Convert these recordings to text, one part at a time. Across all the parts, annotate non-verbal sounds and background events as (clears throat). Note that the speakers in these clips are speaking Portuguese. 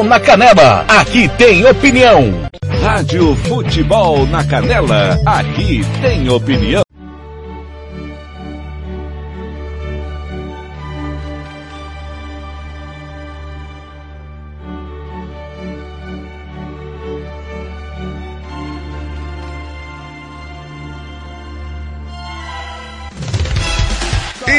na Canela, aqui tem opinião. Rádio Futebol na Canela, aqui tem opinião.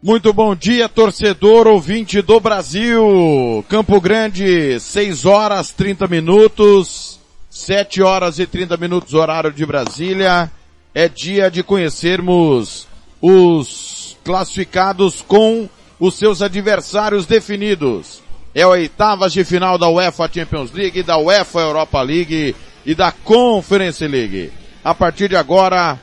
Muito bom dia, torcedor ouvinte do Brasil. Campo Grande, 6 horas 30 minutos, 7 horas e 30 minutos horário de Brasília. É dia de conhecermos os classificados com os seus adversários definidos. É a oitavas de final da UEFA Champions League, da UEFA Europa League e da Conference League. A partir de agora,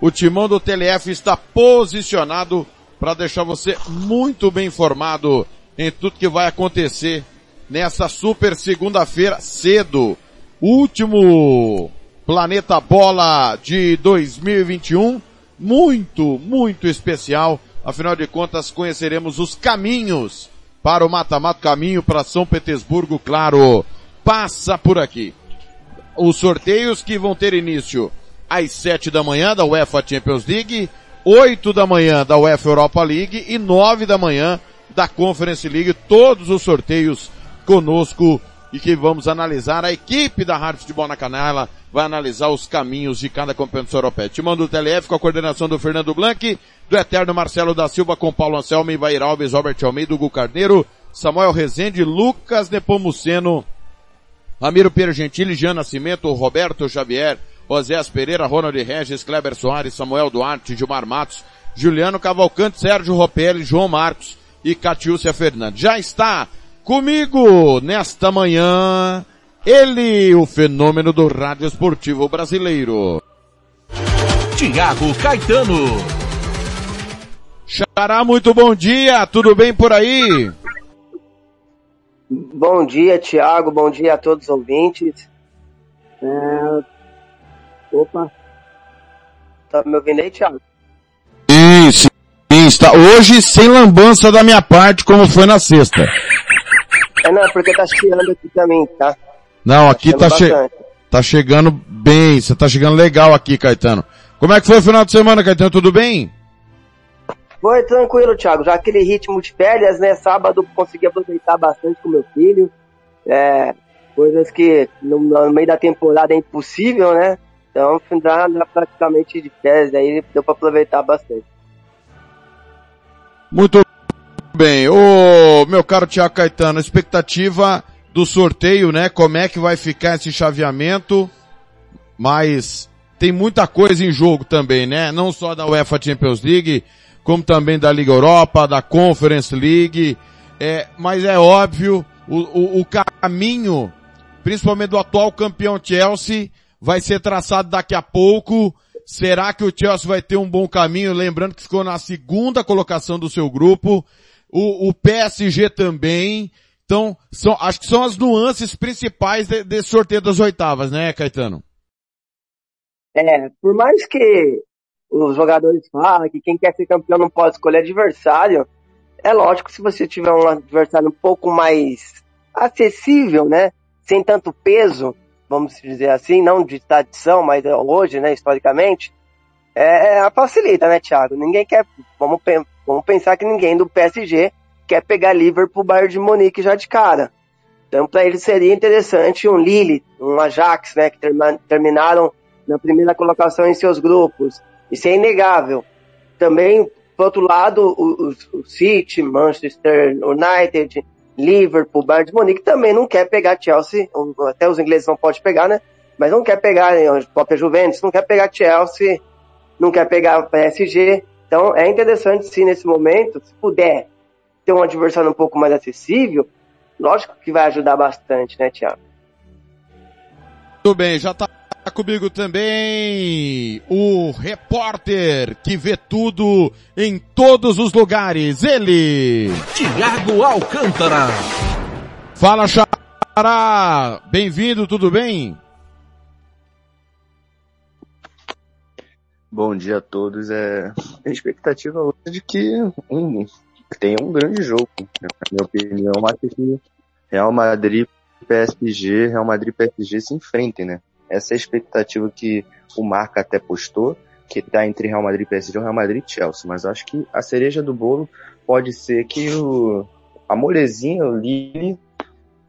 o timão do TLF está posicionado para deixar você muito bem informado em tudo que vai acontecer nessa super segunda-feira cedo. Último Planeta Bola de 2021. Muito, muito especial. Afinal de contas, conheceremos os caminhos para o mata-mata caminho para São Petersburgo, claro. Passa por aqui. Os sorteios que vão ter início às sete da manhã da UEFA Champions League, oito da manhã da UEFA Europa League e nove da manhã da Conference League. Todos os sorteios conosco e que vamos analisar. A equipe da Rádio Futebol na Canela vai analisar os caminhos de cada competição europeia. Timão do TLF com a coordenação do Fernando Blanc, do Eterno Marcelo da Silva com Paulo Anselmo, Ivair Alves, Robert Almeida, Hugo Carneiro, Samuel Rezende, Lucas Nepomuceno, Ramiro Pierre Gentili, Jean Nascimento, Roberto Xavier, Osés Pereira, Ronald Regis, Kleber Soares, Samuel Duarte, Gilmar Matos, Juliano Cavalcante, Sérgio Ropelli, João Marcos e Catiúcia Fernandes. Já está comigo nesta manhã ele, o fenômeno do rádio esportivo brasileiro. Tiago Caetano. Xará, muito bom dia, tudo bem por aí? Bom dia, Tiago, bom dia a todos os ouvintes. É... Opa. Tá me ouvindo aí, Thiago? Sim, sim, está. Hoje sem lambança da minha parte, como foi na sexta. É não, porque tá chiando aqui também, tá? Não, aqui tá, che tá chegando bem, você tá chegando legal aqui, Caetano. Como é que foi o final de semana, Caetano? Tudo bem? Foi tranquilo, Thiago. Já aquele ritmo de férias, né? Sábado consegui aproveitar bastante com meu filho. É, coisas que no, no meio da temporada é impossível, né? Então, já praticamente de férias, aí deu para aproveitar bastante. Muito bem. Ô, meu caro Tiago Caetano, expectativa do sorteio, né? Como é que vai ficar esse chaveamento? Mas tem muita coisa em jogo também, né? Não só da UEFA Champions League, como também da Liga Europa, da Conference League. É, mas é óbvio, o, o, o caminho, principalmente do atual campeão Chelsea, vai ser traçado daqui a pouco. Será que o Chelsea vai ter um bom caminho? Lembrando que ficou na segunda colocação do seu grupo. O, o PSG também. Então, são, acho que são as nuances principais de, desse sorteio das oitavas, né, Caetano? É, por mais que os jogadores falam que quem quer ser campeão não pode escolher adversário, é lógico se você tiver um adversário um pouco mais acessível, né, sem tanto peso, vamos dizer assim, não de tradição, mas hoje, né, historicamente, é, é facilita, né, Thiago? Ninguém quer, vamos, vamos pensar que ninguém do PSG quer pegar Liverpool, Bayern de Munique já de cara. Então, para eles seria interessante um Lille, um Ajax, né, que terminaram na primeira colocação em seus grupos. Isso é inegável. também, por outro lado, o, o, o City, Manchester United, Liverpool, Bayern de Munique também não quer pegar Chelsea, até os ingleses não podem pegar, né? Mas não quer pegar a própria Juventus, não quer pegar Chelsea, não quer pegar PSG. Então é interessante sim nesse momento, se puder ter um adversário um pouco mais acessível, lógico que vai ajudar bastante, né, Thiago? Tudo bem, já tá comigo também o repórter que vê tudo em todos os lugares, ele, Tiago Alcântara. Fala, Xará! Bem-vindo, tudo bem? Bom dia a todos. É a expectativa hoje é de que um, tenha um grande jogo. Na minha opinião, acho que Real Madrid PSG, Real Madrid PSG se enfrentem, né? Essa é a expectativa que o Marca até postou, que está entre Real Madrid PSG e Real Madrid Chelsea. Mas acho que a cereja do bolo pode ser que o, a molezinha, o Lille,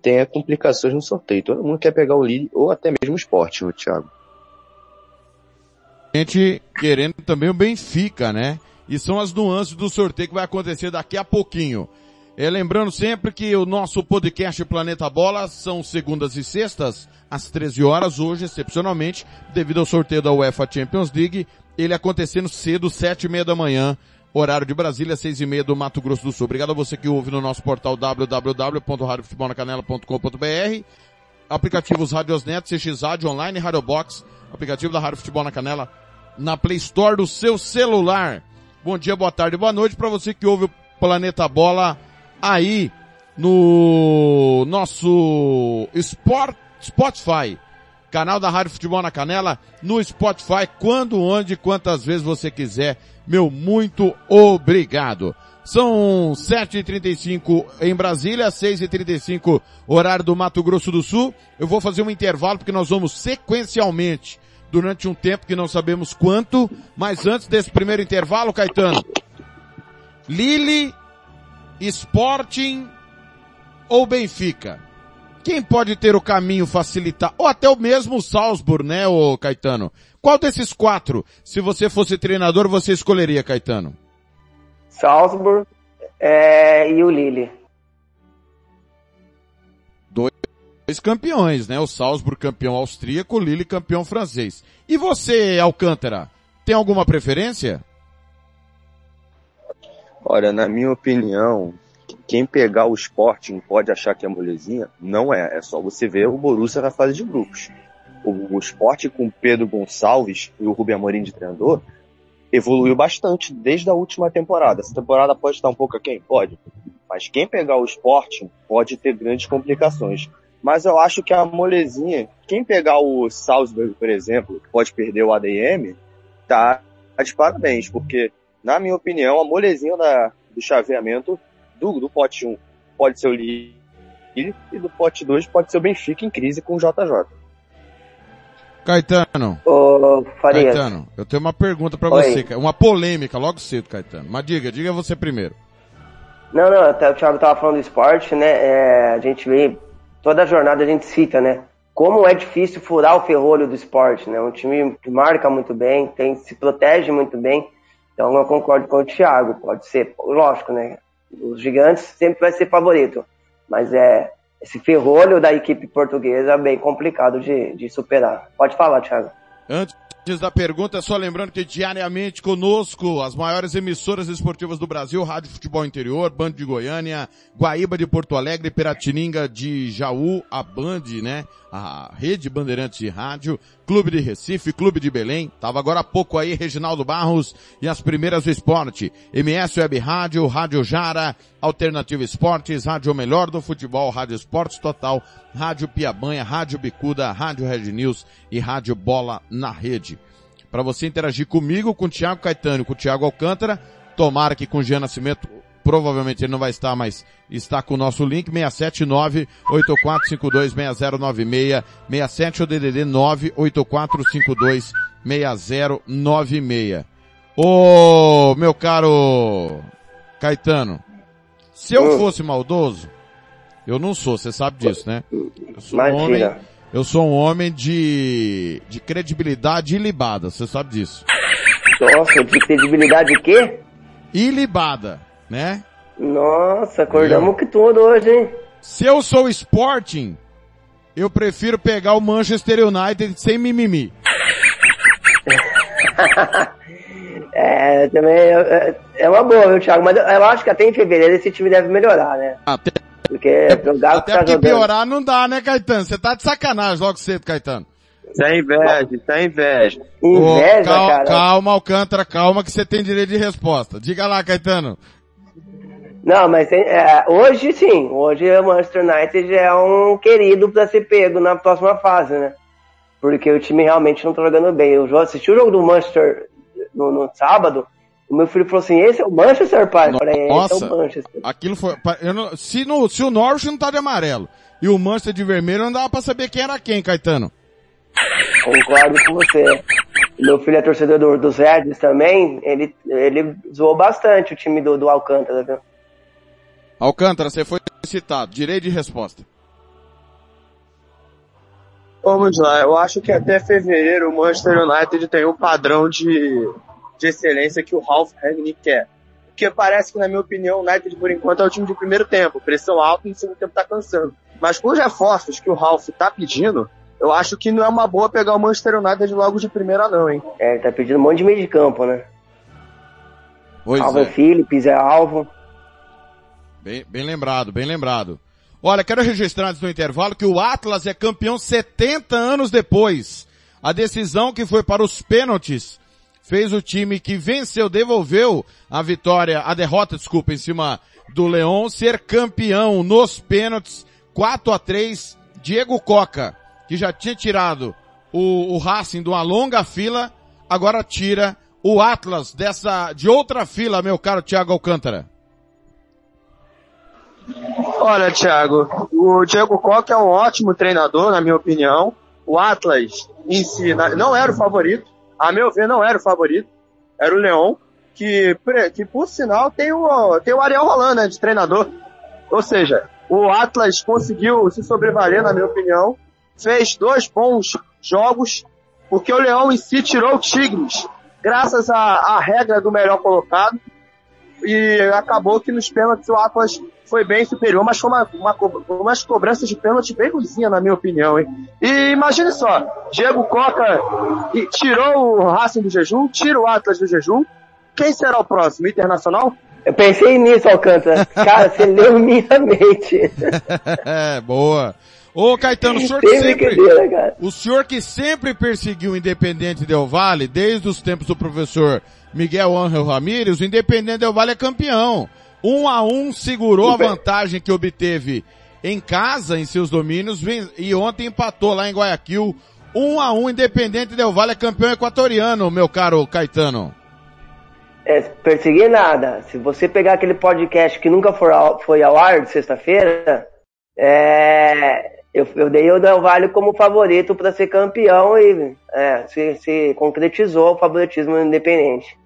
tenha complicações no sorteio. Todo mundo quer pegar o Lille ou até mesmo o Sport, o Thiago gente querendo também o Benfica, né? E são as nuances do sorteio que vai acontecer daqui a pouquinho. É, lembrando sempre que o nosso podcast Planeta Bola são segundas e sextas, às 13 horas, hoje, excepcionalmente, devido ao sorteio da UEFA Champions League, ele acontecendo cedo, sete e meia da manhã, horário de Brasília, seis e meia do Mato Grosso do Sul. Obrigado a você que ouve no nosso portal www.radiofutebolnacanela.com.br, aplicativos Radiosnet, Rádio Online, Radio Box, aplicativo da Rádio Futebol na Canela, na Play Store do seu celular. Bom dia, boa tarde, boa noite para você que ouve o Planeta Bola aí no nosso Sport, Spotify. Canal da Rádio Futebol na Canela, no Spotify, quando, onde, quantas vezes você quiser. Meu muito obrigado. São 7h35 em Brasília, 6h35 horário do Mato Grosso do Sul. Eu vou fazer um intervalo porque nós vamos sequencialmente durante um tempo que não sabemos quanto, mas antes desse primeiro intervalo, Caetano, Lille, Sporting ou Benfica? Quem pode ter o caminho facilitar? Ou até o mesmo Salzburg, né, ô Caetano? Qual desses quatro, se você fosse treinador, você escolheria, Caetano? Salzburg é, e o Lille. dois campeões, né? O Salzburg campeão austríaco, o Lille campeão francês. E você, Alcântara, tem alguma preferência? Olha, na minha opinião, quem pegar o Sporting pode achar que é molezinha. Não é. É só você ver o Borussia na fase de grupos. O, o Sporting com Pedro Gonçalves e o Rubem Amorim de treinador evoluiu bastante desde a última temporada. Essa temporada pode estar um pouco a quem? Pode. Mas quem pegar o Sporting pode ter grandes complicações. Mas eu acho que a molezinha, quem pegar o Salzburg, por exemplo, que pode perder o ADM, tá de parabéns, porque, na minha opinião, a molezinha da, do chaveamento do, do pote 1 pode ser o Lille e do pote 2 pode ser o Benfica em crise com o JJ. Caetano. Ô, Farias. Caetano, eu tenho uma pergunta para você, uma polêmica logo cedo, Caetano. Mas diga, diga você primeiro. Não, não, até o Thiago tava falando do esporte, né? É, a gente vê toda a jornada a gente cita, né? Como é difícil furar o ferrolho do esporte, né? Um time que marca muito bem, tem, se protege muito bem. Então eu concordo com o Thiago, pode ser, lógico, né? Os gigantes sempre vai ser favorito, mas é esse ferrolho da equipe portuguesa é bem complicado de, de superar. Pode falar, Thiago. Antes da pergunta, só lembrando que diariamente conosco as maiores emissoras esportivas do Brasil, Rádio Futebol Interior, Band de Goiânia, Guaíba de Porto Alegre, Piratininga de Jaú, a Band, né? A Rede Bandeirantes de Rádio, Clube de Recife, Clube de Belém, tava agora há pouco aí Reginaldo Barros e as primeiras do esporte, MS Web Rádio, Rádio Jara, Alternativa Esportes, Rádio Melhor do Futebol, Rádio Esportes Total, Rádio Piabanha, Rádio Bicuda, Rádio Red News e Rádio Bola na Rede. Para você interagir comigo, com o Thiago Caetano, com o Thiago Alcântara, tomara que com o Jean Nascimento provavelmente ele não vai estar, mas está com o nosso link, 679-8452-6096, 67 o DDD 98452-6096. Ô, meu caro Caetano, se eu fosse maldoso, eu não sou, você sabe disso, né? Eu sou um homem, eu sou um homem de, de credibilidade ilibada, você sabe disso. Nossa, de credibilidade o quê? Ilibada, né? Nossa, acordamos que tudo hoje, hein? Se eu sou Sporting, eu prefiro pegar o Manchester United sem mimimi. (laughs) é, também é, é, uma boa, viu, Thiago? Mas eu, acho que até em fevereiro esse time deve melhorar, né? Até, porque jogar até porque jogando. piorar não dá, né, Caetano? Você tá de sacanagem logo cedo, Caetano. Isso é inveja, isso é inveja. Inveja, calma, cara. Calma, Alcântara, calma que você tem direito de resposta. Diga lá, Caetano. Não, mas é, hoje sim, hoje o Manchester United é um querido para ser pego na próxima fase, né? Porque o time realmente não tá jogando bem. Eu assisti o jogo do Manchester no, no sábado, o meu filho falou assim, esse é o Manchester, pai? Nossa, falei, esse é o Manchester. Aquilo foi, não, se, no, se o Norwich não tá de amarelo e o Manchester de vermelho, não dava pra saber quem era quem, Caetano. Concordo com você. Meu filho é torcedor do, dos Reds também, ele, ele zoou bastante o time do, do Alcântara, viu? Alcântara, você foi citado. Direito de resposta. Vamos lá, eu acho que até fevereiro o Manchester United tem um padrão de, de excelência que o Ralph Rangnick quer. Porque parece que, na minha opinião, o United, por enquanto, é o time de primeiro tempo. Pressão alta e no segundo tempo tá cansando. Mas com os reforços que o Ralph tá pedindo, eu acho que não é uma boa pegar o Manchester United logo de primeira não, hein? É, ele tá pedindo um monte de meio de campo, né? Pois Alvin é. Phillips é alvo. Bem, bem lembrado, bem lembrado. Olha, quero registrar antes do intervalo que o Atlas é campeão 70 anos depois. A decisão que foi para os pênaltis fez o time que venceu, devolveu a vitória, a derrota, desculpa, em cima do Leão, ser campeão nos pênaltis 4 a 3 Diego Coca, que já tinha tirado o, o Racing de uma longa fila, agora tira o Atlas dessa, de outra fila, meu caro Thiago Alcântara. Olha, Thiago, o Diego Coca é um ótimo treinador, na minha opinião. O Atlas em si não era o favorito. A meu ver, não era o favorito. Era o Leão, que, que por sinal tem o, tem o Ariel Roland, né, de treinador. Ou seja, o Atlas conseguiu se sobrevaler, na minha opinião. Fez dois bons jogos, porque o Leão em si tirou o Tigres, graças à, à regra do melhor colocado. E acabou que nos pênaltis o Atlas foi bem superior, mas foi uma, uma, uma cobrança de pênalti bem ruimzinha, na minha opinião, hein? E imagine só, Diego Coca tirou o Racing do jejum, tira o Atlas do jejum. Quem será o próximo? Internacional? Eu pensei nisso, Alcântara. Cara, você (laughs) leu minha mente. (laughs) Boa. Ô Caetano, o senhor, que sempre, o senhor que sempre perseguiu o Independente Del Vale, desde os tempos do professor Miguel Ángel Ramírez, o Independente Del Vale é campeão. Um a um segurou a vantagem que obteve em casa, em seus domínios, e ontem empatou lá em Guayaquil. Um a um, Independente Del Vale é campeão equatoriano, meu caro Caetano. É, perseguir nada. Se você pegar aquele podcast que nunca foi ao, foi ao ar de sexta-feira, é, eu, eu, dei o Del Valle como favorito para ser campeão e é, se, se concretizou o favoritismo independente.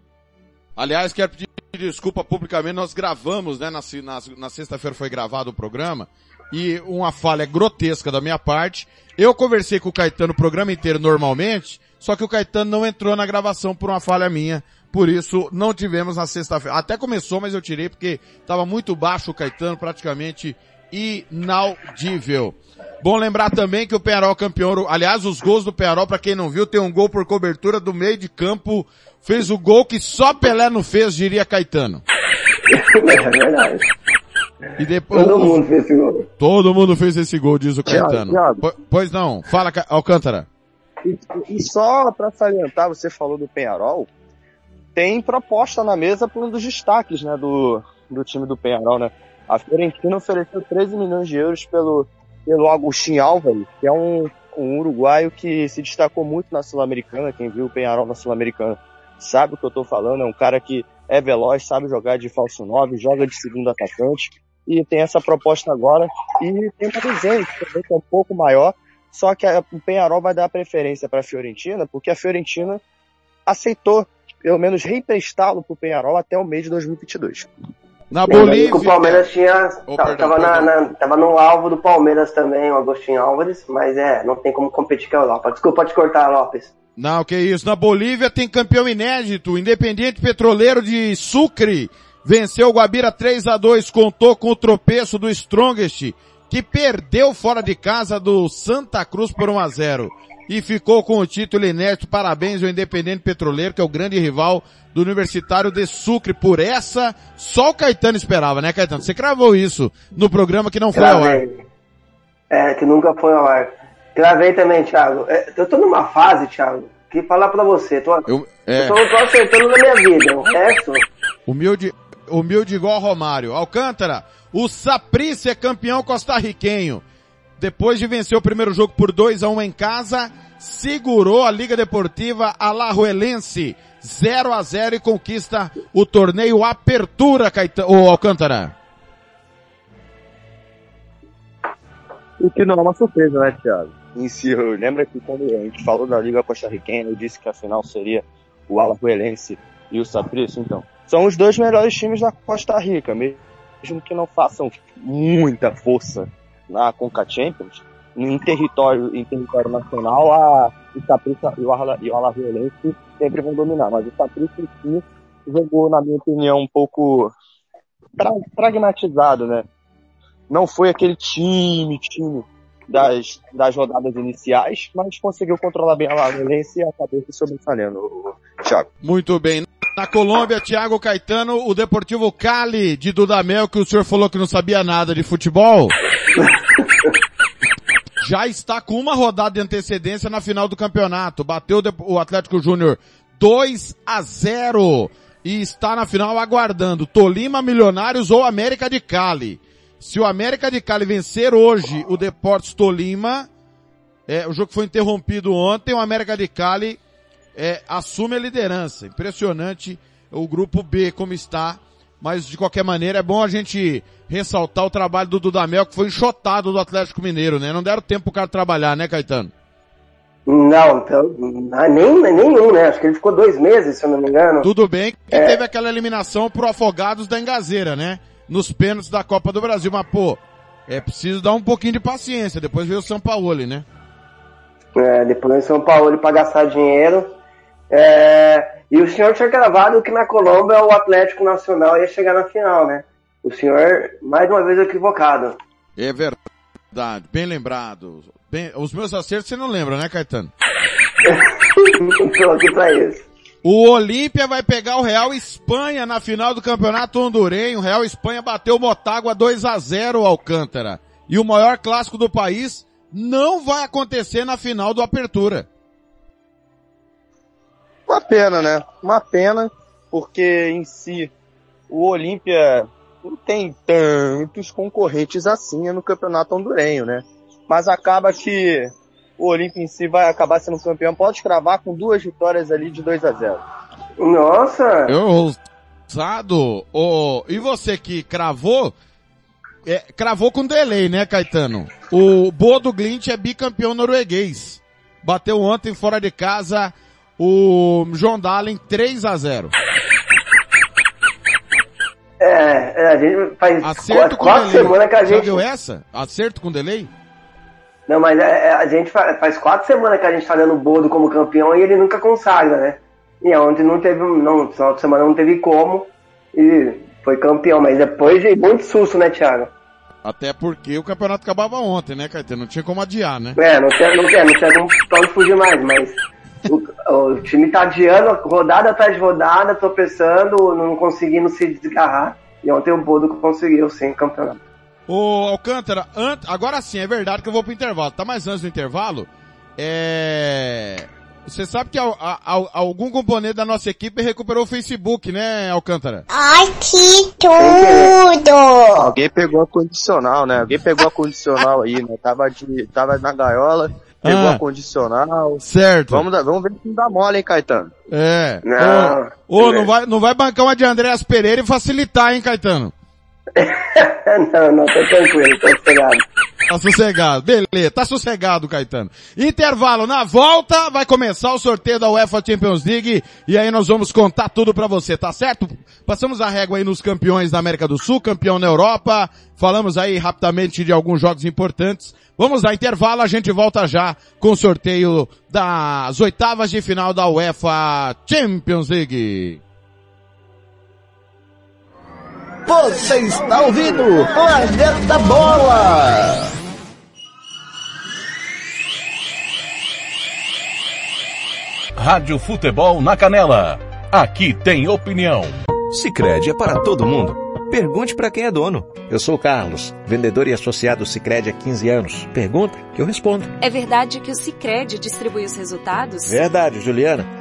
Aliás, quero pedir desculpa publicamente, nós gravamos, né, na, na, na sexta-feira foi gravado o programa, e uma falha grotesca da minha parte. Eu conversei com o Caetano o programa inteiro normalmente, só que o Caetano não entrou na gravação por uma falha minha, por isso não tivemos na sexta-feira. Até começou, mas eu tirei porque estava muito baixo o Caetano, praticamente inaudível. Bom lembrar também que o Penharol campeão, aliás, os gols do Penharol, para quem não viu, tem um gol por cobertura do meio de campo, fez o gol que só Pelé não fez, diria Caetano. É verdade. E depois, todo mundo fez esse gol. Todo mundo fez esse gol, diz o Caetano. Pois não, fala Alcântara. E, e só para salientar, você falou do Penharol, tem proposta na mesa por um dos destaques, né, do, do time do Penharol, né? A Fiorentina ofereceu 13 milhões de euros pelo, pelo Agustin Álvares, que é um, um uruguaio que se destacou muito na Sul-Americana. Quem viu o Penharol na Sul-Americana sabe o que eu tô falando. É um cara que é veloz, sabe jogar de falso 9, joga de segundo atacante. E tem essa proposta agora. E tem uma desenho que também é um pouco maior. Só que a, o Penharol vai dar preferência para a Fiorentina, porque a Fiorentina aceitou, pelo menos, reemprestá-lo para o Penharol até o mês de 2022. Na Bolívia. o Palmeiras tinha. Oh, tava, perdão, na, na, tava, no alvo do Palmeiras também, o Agostinho Álvares, mas é, não tem como competir com a Europa. Desculpa te cortar, Lopes. Não, que isso. Na Bolívia tem campeão inédito. O Independiente Petroleiro de Sucre venceu o Guabira 3 a 2 contou com o tropeço do Strongest, que perdeu fora de casa do Santa Cruz por 1 a 0 e ficou com o título inédito. Parabéns ao Independente Petroleiro, que é o grande rival do Universitário de Sucre. Por essa, só o Caetano esperava, né, Caetano? Você cravou isso no programa que não foi ao ar. É, que nunca foi ao ar. Gravei também, Thiago. É, eu tô numa fase, Thiago, que falar pra você, tô, Eu, é, eu tô, tô acertando na minha vida. O resto, humilde, humilde igual Romário. Alcântara, o Saprissa é campeão costarriquenho. Depois de vencer o primeiro jogo por 2 a 1 em casa, segurou a Liga Deportiva Alajuelense 0 a 0 e conquista o torneio Apertura, Caetano, ô Alcântara. O que não é uma surpresa, né, Thiago? Em si, eu lembro que quando a gente falou da Liga Costarriquenha, eu disse que a final seria o Alajuelense e o Saprissa, então. São os dois melhores times da Costa Rica, mesmo que não façam muita força na Conca Champions, em território, em território nacional, a, o Saprissa e o, Ala- o Alajuelense sempre vão dominar. Mas o Saprissa em jogou, na minha opinião, um pouco pra- pragmatizado, né? Não foi aquele time, time das, das rodadas iniciais, mas conseguiu controlar bem a Alajuelense e acabou se sobressaendo, o Thiago. Muito bem. Na Colômbia, Thiago Caetano, o Deportivo Cali de Dudamel, que o senhor falou que não sabia nada de futebol. (laughs) Já está com uma rodada de antecedência na final do campeonato. Bateu o Atlético Júnior 2 a 0 e está na final aguardando Tolima Milionários ou América de Cali. Se o América de Cali vencer hoje o Deportes Tolima, é, o jogo foi interrompido ontem, o América de Cali é, assume a liderança. Impressionante o grupo B como está, mas de qualquer maneira é bom a gente ressaltar o trabalho do Dudamel que foi enxotado do Atlético Mineiro, né? Não deram tempo pro cara trabalhar, né, Caetano? não, então, ah, nem, nenhum, né? Acho que ele ficou dois meses, se eu não me engano. Tudo bem que teve aquela eliminação pro Afogados da Engazeira, né? Nos pênaltis da Copa do Brasil, mas pô, é preciso dar um pouquinho de paciência, depois veio o São Paulo, né? É, depois em São Paulo para gastar dinheiro. É, e o senhor tinha gravado que na Colômbia o Atlético Nacional ia chegar na final, né? O senhor, mais uma vez, equivocado. É verdade, bem lembrado. Bem, os meus acertos você não lembra, né, Caetano? (laughs) Estou aqui pra isso. O Olímpia vai pegar o Real Espanha na final do Campeonato Hondurenho. O Real Espanha bateu o Motagua 2 a 0 Alcântara. E o maior clássico do país não vai acontecer na final do Apertura. Uma pena, né? Uma pena, porque em si o Olímpia não tem tantos concorrentes assim no campeonato hondurenho, né? Mas acaba que o Olímpia em si vai acabar sendo campeão. Pode cravar com duas vitórias ali de 2 a 0 Nossa! Eu ousado. Oh, e você que cravou, é, cravou com delay, né, Caetano? O Bodo Glint é bicampeão norueguês. Bateu ontem fora de casa o João Dalen 3 a 0 É, é, a gente faz Acerto quatro, com quatro delay. semanas que a Já gente. deu essa? Acerto com delay? Não, mas é, é, a gente fa- faz quatro semanas que a gente tá dando o Bodo como campeão e ele nunca consagra, né? E ontem não teve, não, final de semana não teve como e foi campeão, mas depois de muito susto, né, Thiago? Até porque o campeonato acabava ontem, né, Caetano? Não tinha como adiar, né? É, não tinha, não tinha, não tinha como fugir mais, mas o, o time tá adiando rodada atrás de rodada, tropeçando, não conseguindo se desgarrar. E ontem o Bodo conseguiu, sim, campeonato. Ô, Alcântara, agora sim, é verdade que eu vou pro intervalo. Tá mais antes do intervalo? É... Você sabe que al- a- a- algum componente da nossa equipe recuperou o Facebook, né, Alcântara? Ai, que tudo! Alguém pegou a condicional, né? Alguém pegou a condicional aí, né? Tava, de, tava na gaiola, pegou Ah. a condicional. Certo. Vamos, vamos ver se não dá mole, hein, Caetano? É. Não. Ô, ô, não vai, não vai bancar uma de Andréas Pereira e facilitar, hein, Caetano? (laughs) não, não, tô tranquilo, tô sossegado. Tá sossegado. Beleza, tá sossegado, Caetano. Intervalo. Na volta vai começar o sorteio da UEFA Champions League e aí nós vamos contar tudo pra você, tá certo? Passamos a régua aí nos campeões da América do Sul, campeão na Europa. Falamos aí rapidamente de alguns jogos importantes. Vamos lá, intervalo, a gente volta já com o sorteio das oitavas de final da UEFA Champions League. Você está ouvindo Planeta Bola! Rádio Futebol na Canela. Aqui tem opinião. Sicredi é para todo mundo. Pergunte para quem é dono. Eu sou o Carlos, vendedor e associado Sicredi há 15 anos. Pergunta que eu respondo. É verdade que o Sicredi distribui os resultados? Verdade, Juliana.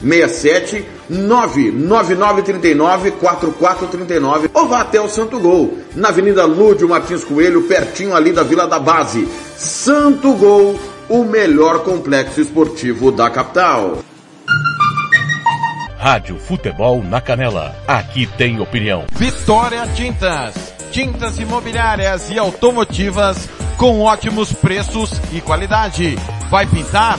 67 99939 4439 ou vá até o Santo Gol, na Avenida Lúdio Martins Coelho, pertinho ali da Vila da Base. Santo Gol, o melhor complexo esportivo da capital. Rádio Futebol na Canela. Aqui tem opinião. Vitória Tintas. Tintas imobiliárias e automotivas com ótimos preços e qualidade. Vai pintar?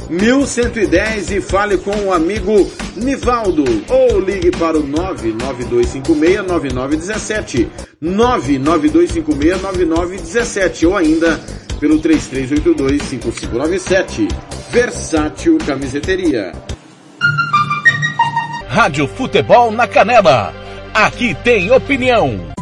1110 e fale com o amigo Nivaldo ou ligue para o 992569917, 992569917 ou ainda pelo 33825597. Versátil Camiseteria. Rádio Futebol na Canela. Aqui tem opinião.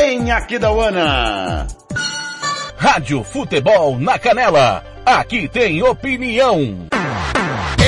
em Aquidauana. Rádio Futebol na Canela. Aqui tem opinião.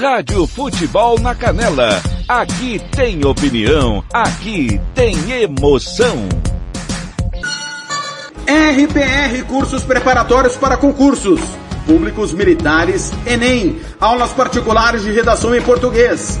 Rádio Futebol na Canela. Aqui tem opinião, aqui tem emoção. RPR Cursos Preparatórios para Concursos. Públicos Militares, Enem. Aulas particulares de redação em português.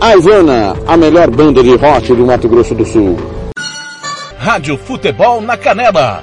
A Ivana, a melhor banda de rock do Mato Grosso do Sul. Rádio Futebol na Canela.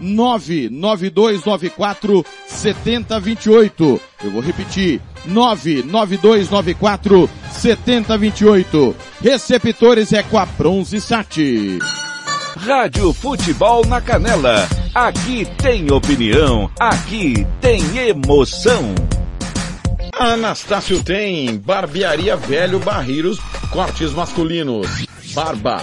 99294 7028. Eu vou repetir. 99294 7028. Receptores é com a Bronze Sat. Rádio Futebol na Canela. Aqui tem opinião. Aqui tem emoção. Anastácio tem barbearia velho barreiros cortes masculinos, barba,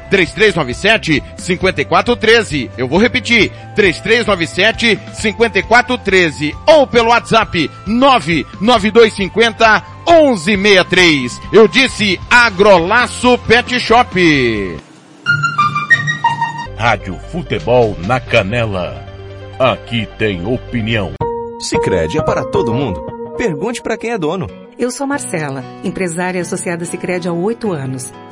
3397 5413. Eu vou repetir. 3397 5413 ou pelo WhatsApp 99250 1163. Eu disse Agrolaço Pet Shop. Rádio Futebol na Canela. Aqui tem opinião. Sicredi é para todo mundo. Pergunte para quem é dono. Eu sou Marcela, empresária associada Sicredi há oito anos.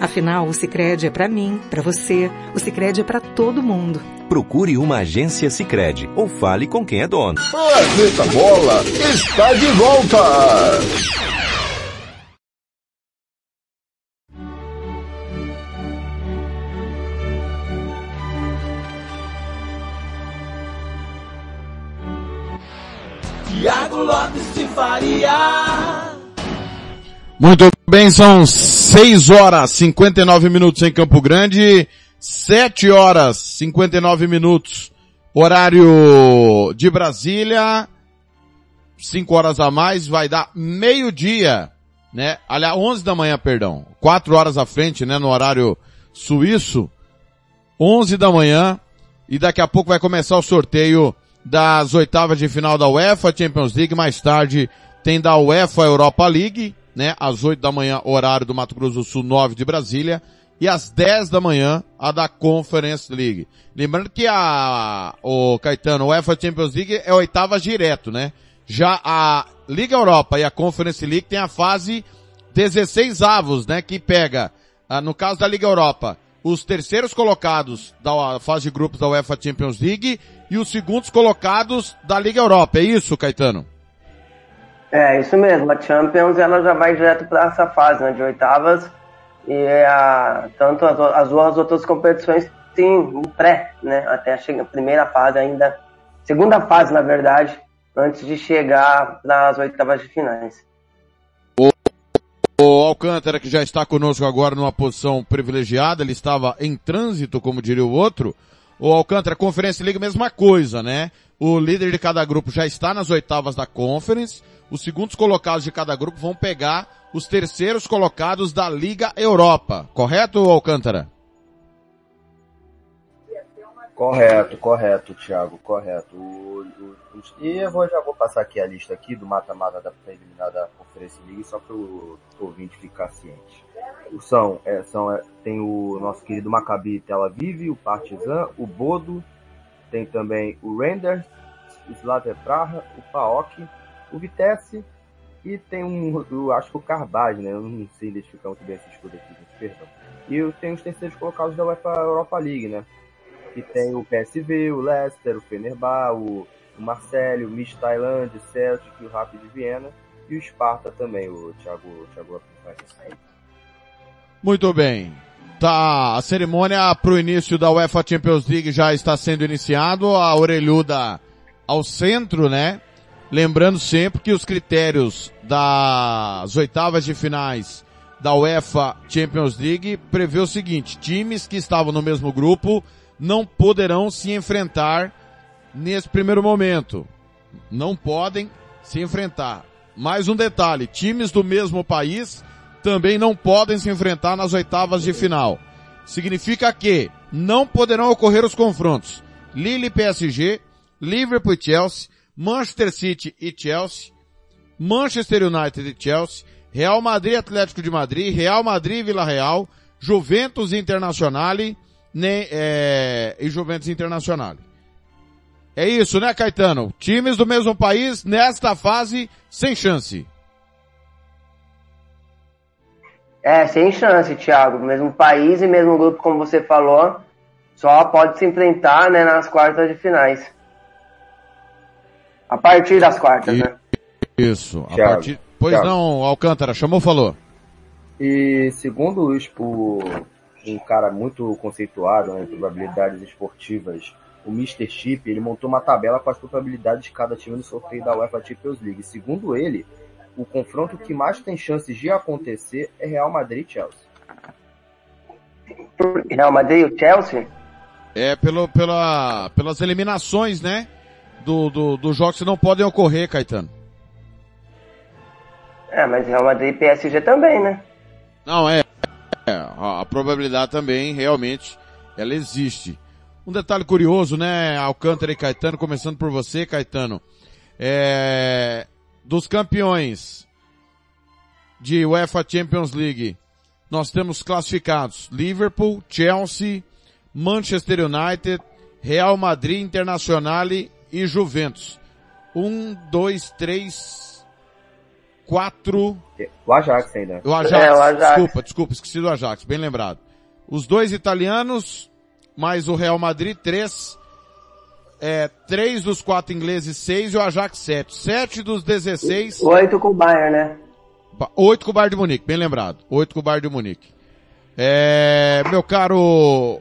Afinal, o Sicredi é para mim, para você. O Sicredi é para todo mundo. Procure uma agência Sicredi ou fale com quem é dono. Planeta Bola está de volta. Tiago Lopes de Faria. Muito bem, são 6 horas 59 minutos em Campo Grande, 7 horas 59 minutos, horário de Brasília, 5 horas a mais, vai dar meio-dia, né? Aliás, 11 da manhã, perdão, 4 horas à frente, né, no horário suíço, 11 da manhã, e daqui a pouco vai começar o sorteio das oitavas de final da UEFA Champions League, mais tarde tem da UEFA Europa League, né, às 8 da manhã, horário do Mato Grosso do Sul, 9 de Brasília, e às 10 da manhã, a da Conference League. Lembrando que a, o Caetano, o UEFA Champions League é oitavas direto, né? Já a Liga Europa e a Conference League tem a fase 16 avos, né, que pega, ah, no caso da Liga Europa, os terceiros colocados da fase de grupos da UEFA Champions League e os segundos colocados da Liga Europa. É isso, Caetano? É, isso mesmo. A Champions ela já vai direto para essa fase né, de oitavas e a, tanto as, as, as outras competições têm um pré, né? Até a, primeira fase ainda, segunda fase na verdade, antes de chegar nas oitavas de finais. O Alcântara que já está conosco agora numa posição privilegiada, ele estava em trânsito, como diria o outro. O Alcântara, Conferência Liga, mesma coisa, né? O líder de cada grupo já está nas oitavas da Conference os segundos colocados de cada grupo vão pegar os terceiros colocados da Liga Europa. Correto, Alcântara? Correto, correto, Thiago, correto. O, o, e eu vou, já vou passar aqui a lista aqui do mata-mata da preliminar da Conferência League, só para o ouvinte ficar ciente. São, é, são, é, tem o nosso querido Maccabi Tel Aviv, o Partizan, o Bodo, tem também o Renders, o Slavia Praha, o PAOK, o Vitesse e tem um, eu acho que o Carbaz, né? Eu não sei identificar muito bem esse escudo aqui, gente, perdão. E tem os terceiros colocados da UEFA Europa League, né? Que tem o PSV, o Leicester, o Fenerbah, o, o Marseille, o Mist Thailand, o Celtic, o Rapid Viena e o Sparta também, o Thiago, o Thiago Muito bem. Tá, a cerimônia para o início da UEFA Champions League já está sendo iniciado, a orelhuda ao centro, né? Lembrando sempre que os critérios das oitavas de finais da UEFA Champions League prevê o seguinte, times que estavam no mesmo grupo não poderão se enfrentar nesse primeiro momento. Não podem se enfrentar. Mais um detalhe, times do mesmo país também não podem se enfrentar nas oitavas de final. Significa que não poderão ocorrer os confrontos Lille PSG, Liverpool e Chelsea, Manchester City e Chelsea, Manchester United e Chelsea, Real Madrid Atlético de Madrid, Real Madrid Vila Real, Juventus Internazionale né, é, e Juventus Internazionale. É isso, né, Caetano? Times do mesmo país nesta fase sem chance. É, sem chance, Thiago. Mesmo país e mesmo grupo, como você falou, só pode se enfrentar né, nas quartas de finais. A partir das quartas, e, né? Isso. A partir... Pois Thiago. não, Alcântara, chamou, falou. E segundo o, o um cara muito conceituado né, em probabilidades esportivas, o Mr. Chip, ele montou uma tabela com as probabilidades de cada time no sorteio da UEFA Champions League. Segundo ele, o confronto que mais tem chances de acontecer é Real Madrid e Chelsea. Real Madrid e Chelsea? É pelo, pela, pelas eliminações, né? do, do, dos jogos que não podem ocorrer, Caetano. É, mas Real Madrid e PSG também, né? Não, é. A, a probabilidade também realmente ela existe. Um detalhe curioso, né, Alcântara e Caetano, começando por você, Caetano. É, dos campeões de UEFA Champions League, nós temos classificados Liverpool, Chelsea, Manchester United, Real Madrid Internacional e Juventus. Um, dois, três, quatro. O Ajax ainda. O Ajax, é, o Ajax. desculpa, desculpa, esqueci do Ajax, bem lembrado. Os dois italianos, mais o Real Madrid, três. É, três dos quatro ingleses, seis e o Ajax, sete. Sete dos dezesseis. Oito com o Bayern, né? Oito com o Bayern de Munique, bem lembrado. Oito com o Bayern de Munique. É, meu caro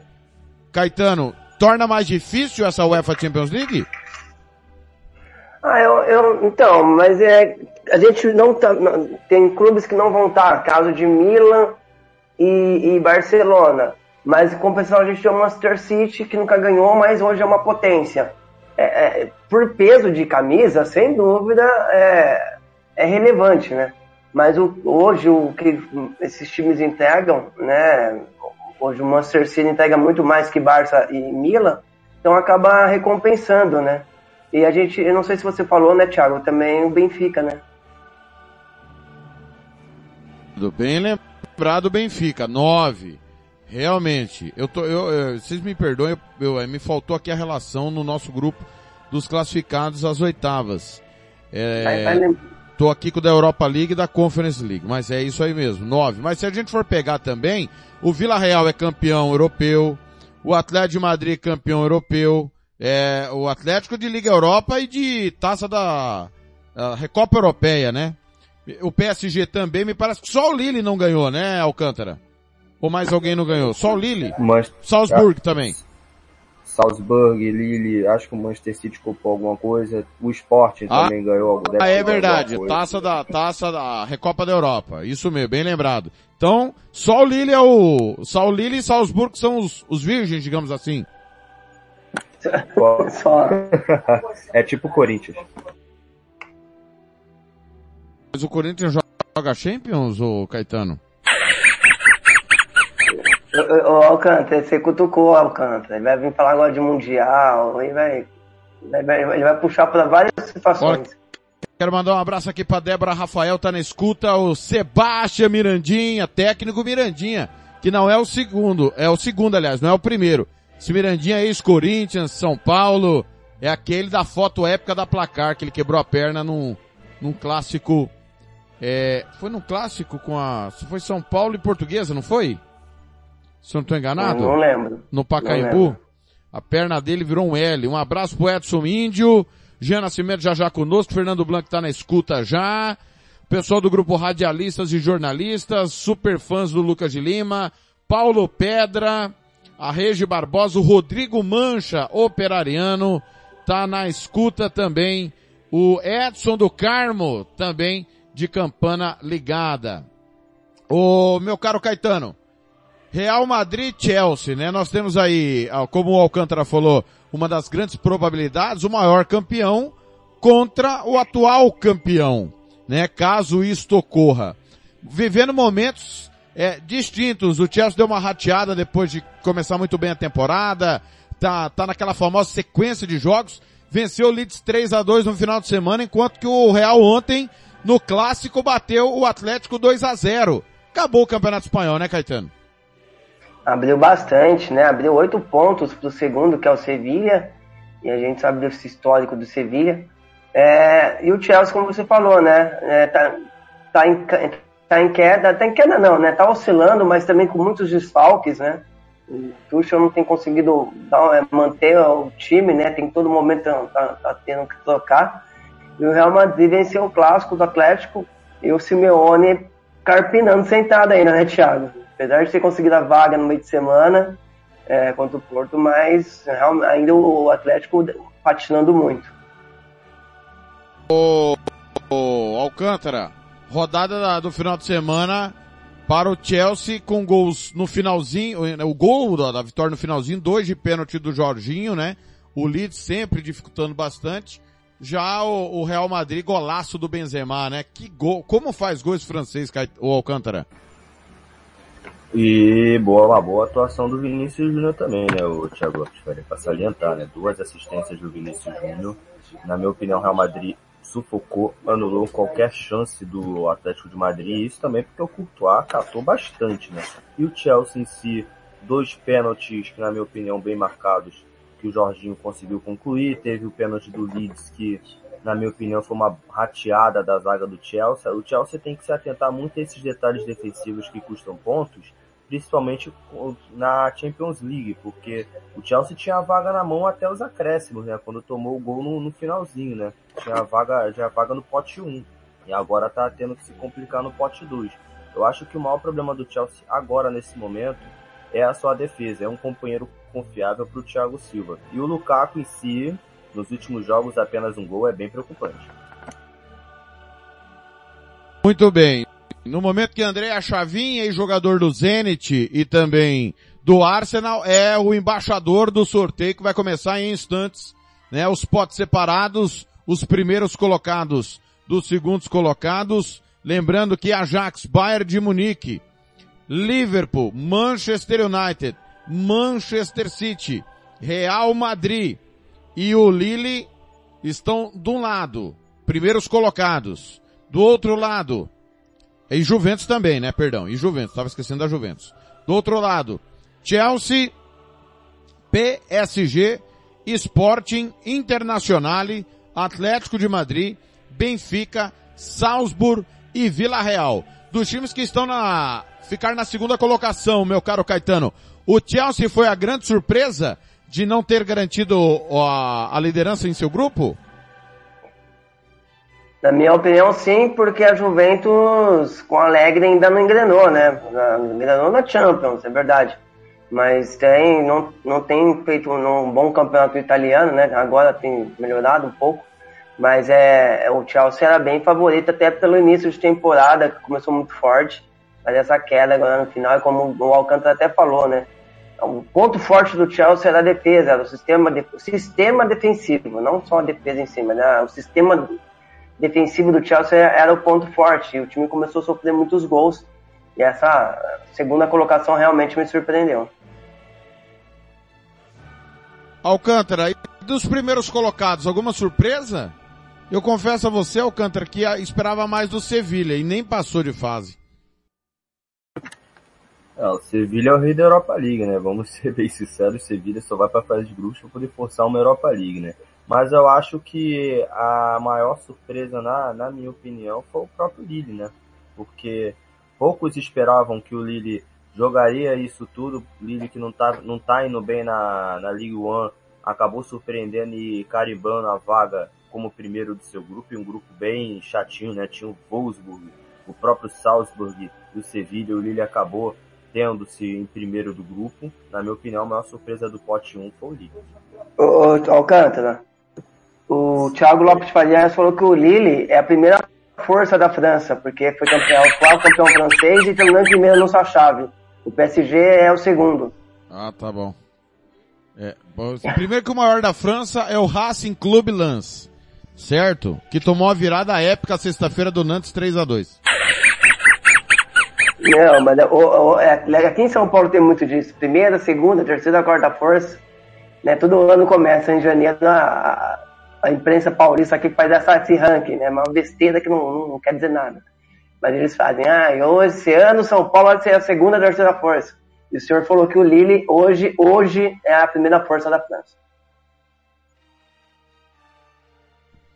Caetano, torna mais difícil essa UEFA Champions League? Ah, eu, eu, então, mas é, a gente não tá, tem clubes que não vão estar, caso de Milan e, e Barcelona. Mas em compensação a gente tem o Manchester City que nunca ganhou, mas hoje é uma potência. É, é, por peso de camisa, sem dúvida, é, é relevante, né? Mas o, hoje o que esses times entregam, né? Hoje o Manchester City entrega muito mais que Barça e Milan, então acaba recompensando, né? E a gente, eu não sei se você falou, né, Thiago, também o Benfica, né? Tudo bem lembrado, Benfica, nove. Realmente, eu tô, eu, eu, vocês me perdoem, eu, eu, me faltou aqui a relação no nosso grupo dos classificados às oitavas. É, vai, vai tô aqui com o da Europa League e da Conference League, mas é isso aí mesmo, nove. Mas se a gente for pegar também, o Vila Real é campeão europeu, o Atlético de Madrid é campeão europeu, é, o Atlético de Liga Europa e de taça da Recopa Europeia, né? O PSG também, me parece que só o Lille não ganhou, né, Alcântara? Ou mais alguém não ganhou? Só o Lille? Mas, Salzburg também. Salzburg, Lille, acho que o Manchester City culpou alguma coisa. O Sporting ah, também ganhou. Ah, é verdade. Taça da, taça da Recopa da Europa. Isso mesmo, bem lembrado. Então, só o Lille é o, só o Lille e Salzburg são os, os virgens, digamos assim. Só. é tipo o Corinthians. Mas o Corinthians joga Champions, ou Caetano? Ô, Alcântara, você cutucou o Alcântara. Ele vai vir falar agora de Mundial, ele vai, ele vai, ele vai puxar para várias situações. Olha, quero mandar um abraço aqui para Débora Rafael, tá na escuta, o Sebastião Mirandinha, técnico Mirandinha, que não é o segundo, é o segundo, aliás, não é o primeiro. Esse Mirandinha é ex-Corinthians, São Paulo, é aquele da foto épica da placar, que ele quebrou a perna num, num clássico, é, foi num clássico com a, foi São Paulo e Portuguesa, não foi? Se eu não estou enganado? Não, não lembro. No Pacaembu? A perna dele virou um L. Um abraço pro Edson Índio. Jean Nascimento já já conosco. Fernando Blanco está na escuta já. Pessoal do grupo Radialistas e Jornalistas. Super fãs do Lucas de Lima. Paulo Pedra. A Regi Barbosa. O Rodrigo Mancha, operariano. Tá na escuta também. O Edson do Carmo, também de campana ligada. O meu caro Caetano, Real Madrid Chelsea, né? Nós temos aí, como o Alcântara falou, uma das grandes probabilidades, o maior campeão contra o atual campeão, né? Caso isto ocorra. Vivendo momentos é, distintos. O Chelsea deu uma rateada depois de começar muito bem a temporada, tá, tá naquela famosa sequência de jogos, venceu o Leeds 3 a 2 no final de semana, enquanto que o Real ontem, no clássico, bateu o Atlético 2 a 0 Acabou o Campeonato Espanhol, né, Caetano? abriu bastante, né? Abriu oito pontos para o segundo, que é o Sevilha, e a gente sabe desse histórico do Sevilha. É, e o Chelsea, como você falou, né? É, tá, tá, em, tá em queda, tá em queda não, né? Tá oscilando, mas também com muitos desfalques, né? O Tuchel não tem conseguido dar, é, manter o time, né? Tem todo momento tá, tá tendo que trocar. E o Real Madrid venceu o clássico do Atlético e o Simeone carpinando sentado ainda, né, Thiago? apesar de ter conseguido a vaga no meio de semana é, contra o Porto, mas ainda o Atlético patinando muito. O, o Alcântara, rodada do final de semana para o Chelsea com gols no finalzinho, o gol da, da vitória no finalzinho, dois de pênalti do Jorginho, né? O Leeds sempre dificultando bastante. Já o, o, Real Madrid, golaço do Benzema, né? Que gol, como faz gols francês, o Alcântara? E boa, uma boa atuação do Vinícius Júnior também, né? O Thiago Lopes para salientar, né? Duas assistências do Vinícius Júnior. Na minha opinião, o Real Madrid sufocou, anulou qualquer chance do Atlético de Madrid. Isso também porque o Courtois catou bastante, né? E o Chelsea em si, dois pênaltis que, na minha opinião, bem marcados, que o Jorginho conseguiu concluir. Teve o pênalti do Leeds que na minha opinião, foi uma rateada da zaga do Chelsea. O Chelsea tem que se atentar muito a esses detalhes defensivos que custam pontos, principalmente na Champions League, porque o Chelsea tinha a vaga na mão até os acréscimos, né? Quando tomou o gol no, no finalzinho, né? Tinha a vaga, já a vaga no pote 1. E agora tá tendo que se complicar no pote 2. Eu acho que o maior problema do Chelsea agora, nesse momento, é a sua defesa. É um companheiro confiável para o Thiago Silva. E o Lukaku em si, nos últimos jogos, apenas um gol é bem preocupante. Muito bem. No momento que André Chavinha, jogador do Zenit e também do Arsenal, é o embaixador do sorteio que vai começar em instantes. Né? Os potes separados, os primeiros colocados dos segundos colocados. Lembrando que Ajax, Bayern de Munique, Liverpool, Manchester United, Manchester City, Real Madrid e o Lille estão de um lado, primeiros colocados. Do outro lado, e Juventus também, né? Perdão, e Juventus, estava esquecendo da Juventus. Do outro lado, Chelsea, PSG, Sporting, Internazionale, Atlético de Madrid, Benfica, Salzburg e Vila Real. Dos times que estão na, ficar na segunda colocação, meu caro Caetano. O Chelsea foi a grande surpresa de não ter garantido a, a liderança em seu grupo? Na minha opinião, sim, porque a Juventus com a Alegre ainda não engrenou, né? Engrenou na Champions, é verdade. Mas tem, não, não tem feito um, bom campeonato italiano, né? Agora tem melhorado um pouco. Mas é, é, o Chelsea era bem favorito até pelo início de temporada, que começou muito forte. Mas essa queda agora no final, como o Alcântara até falou, né? O ponto forte do Chelsea era a defesa, era o sistema, de, o sistema defensivo, não só a defesa em si, mas né? o sistema defensivo do Chelsea era o ponto forte. E o time começou a sofrer muitos gols. E essa segunda colocação realmente me surpreendeu. Alcântara, e dos primeiros colocados, alguma surpresa? Eu confesso a você, Alcântara, que esperava mais do Sevilha e nem passou de fase. É, o Sevilha é o rei da Europa League, né? Vamos (laughs) ser bem sinceros, o Sevilha só vai para a fase de grupos para poder forçar uma Europa League, né? Mas eu acho que a maior surpresa, na, na minha opinião, foi o próprio Lille, né? Porque poucos esperavam que o Lille jogaria isso tudo. Lille que não tá, não tá indo bem na, na Ligue 1, acabou surpreendendo e carimbando a vaga como primeiro do seu grupo, e um grupo bem chatinho, né? Tinha o Wolfsburg, o próprio Salzburg e o Sevilha, o Lille acabou tendo-se em primeiro do grupo. Na minha opinião, a maior surpresa do pote 1 foi o Lille. Ô, Alcântara, o Thiago Lopes Farias falou que o Lille é a primeira força da França, porque foi campeão, atual campeão francês e terminou em primeiro na sua chave. O PSG é o segundo. Ah, tá bom. É, bom, primeiro que o maior da França é o Racing Club Lens, certo? Que tomou a virada épica sexta-feira do Nantes 3 a 2 não, mas o, o, é, aqui em São Paulo tem muito disso. Primeira, segunda, terceira, quarta força. Né? Todo ano começa em janeiro a, a imprensa paulista aqui faz essa, esse ranking, né? Uma besteira que não, não, não, quer dizer nada. Mas eles fazem, ah, hoje, esse ano São Paulo vai ser a segunda, terceira força. E o senhor falou que o Lille hoje, hoje é a primeira força da França.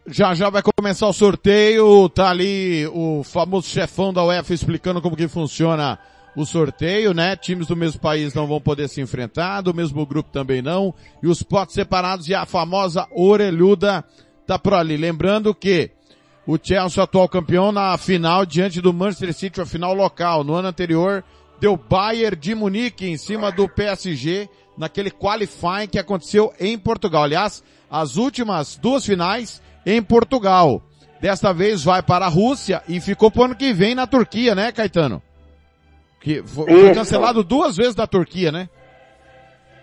Já já vai começar o sorteio, tá ali o famoso chefão da UEFA explicando como que funciona o sorteio, né? Times do mesmo país não vão poder se enfrentar, do mesmo grupo também não, e os potes separados e a famosa orelhuda tá por ali. Lembrando que o Chelsea, atual campeão, na final diante do Manchester City, a final local. No ano anterior, deu Bayern de Munique em cima do PSG, naquele qualifying que aconteceu em Portugal. Aliás, as últimas duas finais em Portugal. Desta vez vai para a Rússia e ficou para o ano que vem na Turquia, né, Caetano? Que foi, foi cancelado duas vezes da Turquia, né?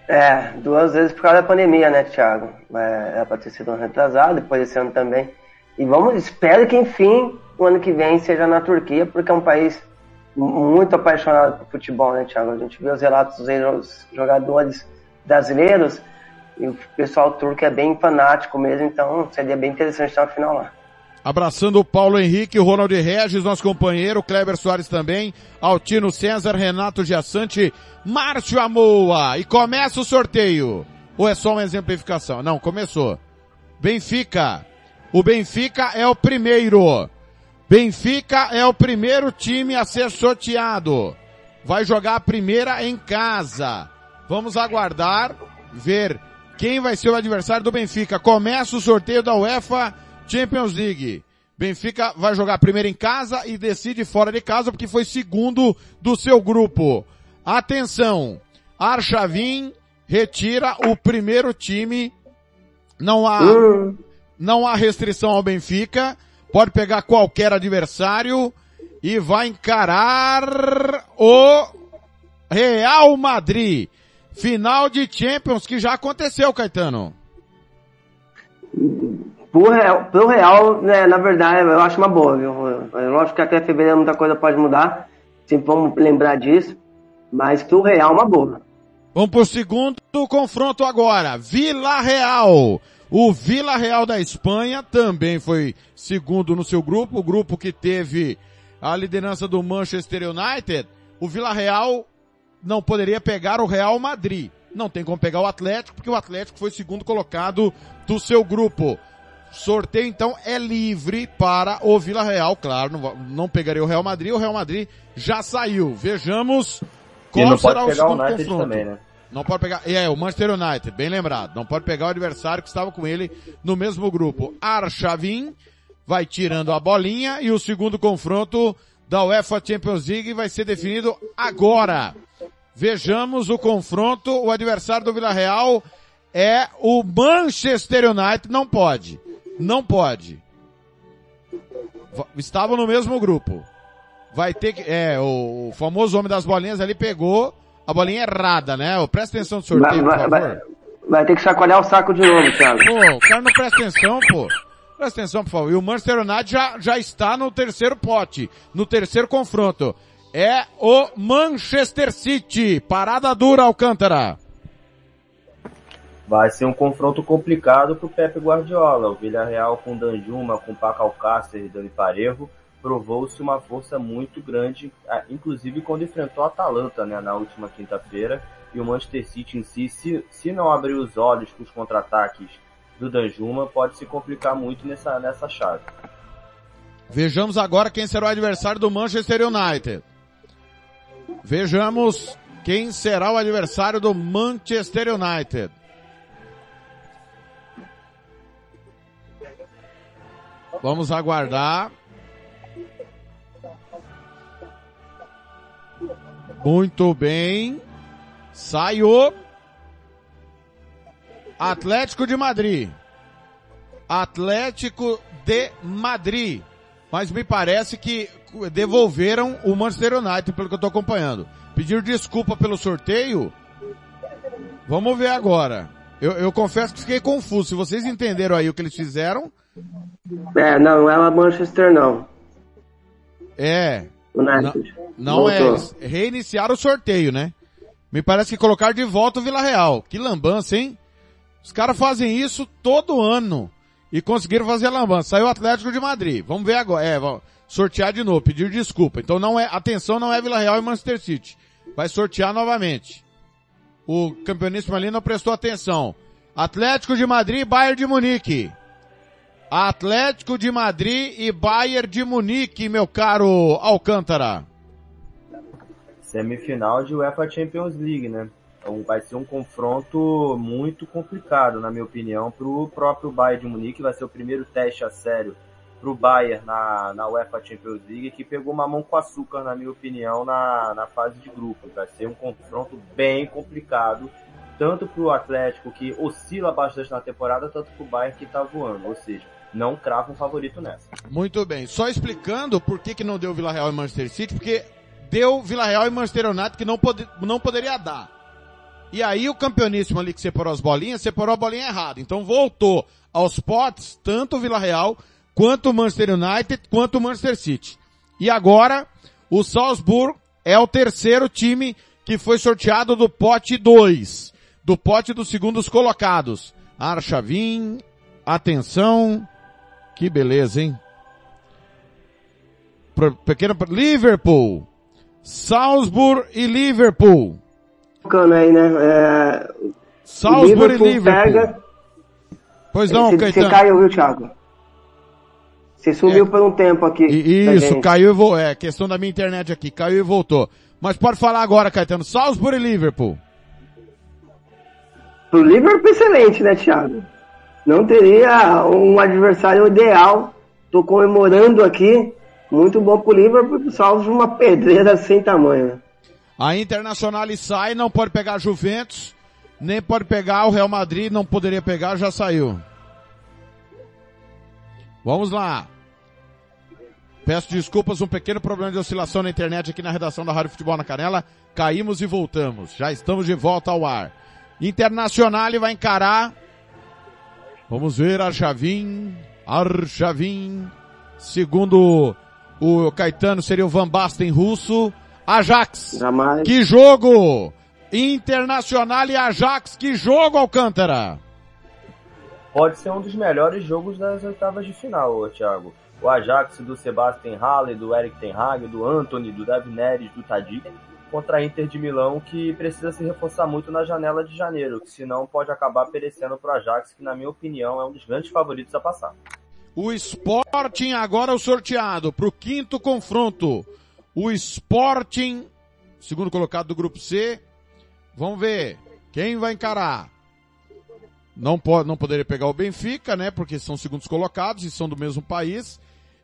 É, duas vezes por causa da pandemia, né, Thiago? É, era para ter sido um retrasado, depois desse ano também. E vamos, espero que enfim, o ano que vem seja na Turquia, porque é um país muito apaixonado por futebol, né, Thiago? A gente vê os relatos dos jogadores brasileiros e o pessoal turco é bem fanático mesmo, então seria bem interessante estar na final lá. Abraçando o Paulo Henrique, o Ronald Regis, nosso companheiro, Kleber Soares também, Altino César, Renato Giassante, Márcio Amoa. E começa o sorteio. Ou é só uma exemplificação? Não, começou. Benfica. O Benfica é o primeiro. Benfica é o primeiro time a ser sorteado. Vai jogar a primeira em casa. Vamos aguardar, ver quem vai ser o adversário do Benfica. Começa o sorteio da UEFA Champions League. Benfica vai jogar primeiro em casa e decide fora de casa porque foi segundo do seu grupo. Atenção! Arshavin retira o primeiro time. Não há, não há restrição ao Benfica. Pode pegar qualquer adversário e vai encarar o Real Madrid. Final de Champions que já aconteceu, Caetano. Pro Real, pro Real né, na verdade, eu acho uma boa, viu? Lógico que até fevereiro muita coisa pode mudar, sempre vamos lembrar disso, mas pro Real uma boa. Vamos pro segundo confronto agora. Vila Real. O Vila Real da Espanha também foi segundo no seu grupo, o grupo que teve a liderança do Manchester United. O Vila Real não poderia pegar o Real Madrid. Não tem como pegar o Atlético, porque o Atlético foi segundo colocado do seu grupo. Sorteio então é livre para o Vila Real, claro, não, não pegaria o Real Madrid, o Real Madrid já saiu. Vejamos qual será o segundo o confronto. Também, né? Não pode pegar, é, o Manchester United, bem lembrado, não pode pegar o adversário que estava com ele no mesmo grupo. Arshavin vai tirando a bolinha e o segundo confronto da UEFA Champions League vai ser definido agora. Vejamos o confronto, o adversário do Vila Real é o Manchester United, não pode. Não pode. Estavam no mesmo grupo. Vai ter que, é, o, famoso homem das bolinhas ali pegou a bolinha errada, né? Presta atenção no sorteio, vai, por favor. Vai, vai, ter que chacoalhar o saco de novo, Thiago. Pô, o cara não presta atenção, pô. Presta atenção, por favor. E o Manchester United já, já está no terceiro pote, no terceiro confronto. É o Manchester City. Parada dura, Alcântara vai ser um confronto complicado para o Pepe Guardiola. O Villarreal com Danjuma, com Paco Alcácer e Dani Parejo provou-se uma força muito grande, inclusive quando enfrentou a Atalanta né, na última quinta-feira. E o Manchester City em si, se, se não abrir os olhos para os contra-ataques do Danjuma, pode se complicar muito nessa, nessa chave. Vejamos agora quem será o adversário do Manchester United. Vejamos quem será o adversário do Manchester United. Vamos aguardar. Muito bem. Saiu. Atlético de Madrid. Atlético de Madrid. Mas me parece que devolveram o Manchester United, pelo que eu estou acompanhando. Pediram desculpa pelo sorteio. Vamos ver agora. Eu, eu confesso que fiquei confuso. Se vocês entenderam aí o que eles fizeram, é, não, não é uma Manchester não. É. Não, não é. Reiniciar o sorteio, né? Me parece que colocar de volta o Vila Real. Que lambança, hein? Os caras fazem isso todo ano. E conseguiram fazer a lambança. Saiu o Atlético de Madrid. Vamos ver agora. É, vamos sortear de novo, pedir desculpa. Então não é, atenção, não é Vila Real e Manchester City. Vai sortear novamente. O campeonismo ali não prestou atenção. Atlético de Madrid, Bayern de Munique. Atlético de Madrid e Bayern de Munique, meu caro Alcântara. Semifinal de UEFA Champions League, né? Então vai ser um confronto muito complicado, na minha opinião, para o próprio Bayern de Munique. Vai ser o primeiro teste a sério para o Bayern na, na UEFA Champions League, que pegou uma mão com açúcar, na minha opinião, na, na fase de grupos. Vai ser um confronto bem complicado tanto para o Atlético, que oscila bastante na temporada, tanto para o Bayern, que está voando. Ou seja, não cravo um favorito nessa. Muito bem. Só explicando por que, que não deu Vila Real e Manchester City, porque deu Vila Real e Manchester United que não, não poderia dar. E aí o campeoníssimo ali que separou as bolinhas, separou a bolinha errada. Então voltou aos potes, tanto o Vila Real, quanto o Manchester United, quanto o Manchester City. E agora, O Salzburg é o terceiro time que foi sorteado do pote 2, do pote dos segundos colocados. Arshavin, atenção, que beleza, hein? Pro, pequeno Liverpool, Salzburg e Liverpool. Aí, né? É... Salzburg e Liverpool. Pega... Pois não, você, Caetano. Você caiu, viu, Thiago? Você sumiu é. por um tempo aqui. Isso, caiu e voltou. É, questão da minha internet aqui. Caiu e voltou. Mas pode falar agora, Caetano. Salzburg e Liverpool. Pro Liverpool, excelente, né, Thiago? Não teria um adversário ideal. Tô comemorando aqui. Muito bom pro Liverpool, salvo uma pedreira sem tamanho. A Internacional sai, não pode pegar Juventus, nem pode pegar o Real Madrid, não poderia pegar, já saiu. Vamos lá. Peço desculpas, um pequeno problema de oscilação na internet aqui na redação da Rádio Futebol na Canela. Caímos e voltamos. Já estamos de volta ao ar. Internacional vai encarar. Vamos ver Archavin. Archavin. Segundo o Caetano seria o Van Basten russo. Ajax. Jamais. Que jogo! Internacional e Ajax, que jogo, Alcântara! Pode ser um dos melhores jogos das oitavas de final, Thiago. O Ajax do Sebastian Halle, do Eric Ten Hag, do Anthony, do Davi Neres, do Tadic, contra a Inter de Milão, que precisa se reforçar muito na janela de janeiro, senão pode acabar perecendo para o Ajax, que na minha opinião é um dos grandes favoritos a passar. O Sporting agora é o sorteado para o quinto confronto. O Sporting, segundo colocado do grupo C. Vamos ver quem vai encarar. Não pode, não poderia pegar o Benfica, né? Porque são segundos colocados e são do mesmo país.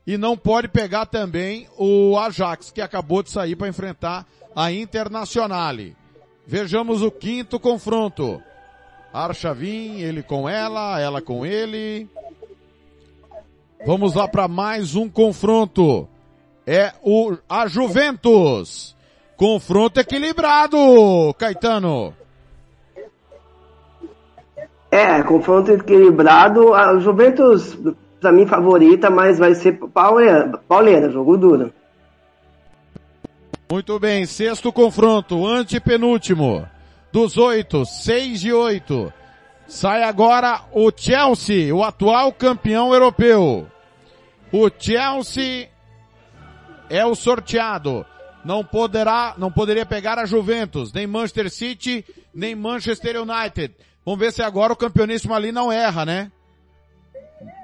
E não pode pegar também o Ajax, que acabou de sair para enfrentar a Internazionale. Vejamos o quinto confronto. Archavin, ele com ela, ela com ele. Vamos lá para mais um confronto. É o a Juventus. Confronto equilibrado, Caetano. É, confronto equilibrado. A Juventus, para mim, favorita, mas vai ser pauleira, pauleira, jogo duro. Muito bem, sexto confronto, antepenúltimo. Dos oito, seis de oito. Sai agora o Chelsea, o atual campeão europeu. O Chelsea é o sorteado. Não poderá, não poderia pegar a Juventus, nem Manchester City, nem Manchester United. Vamos ver se agora o campeoníssimo ali não erra, né?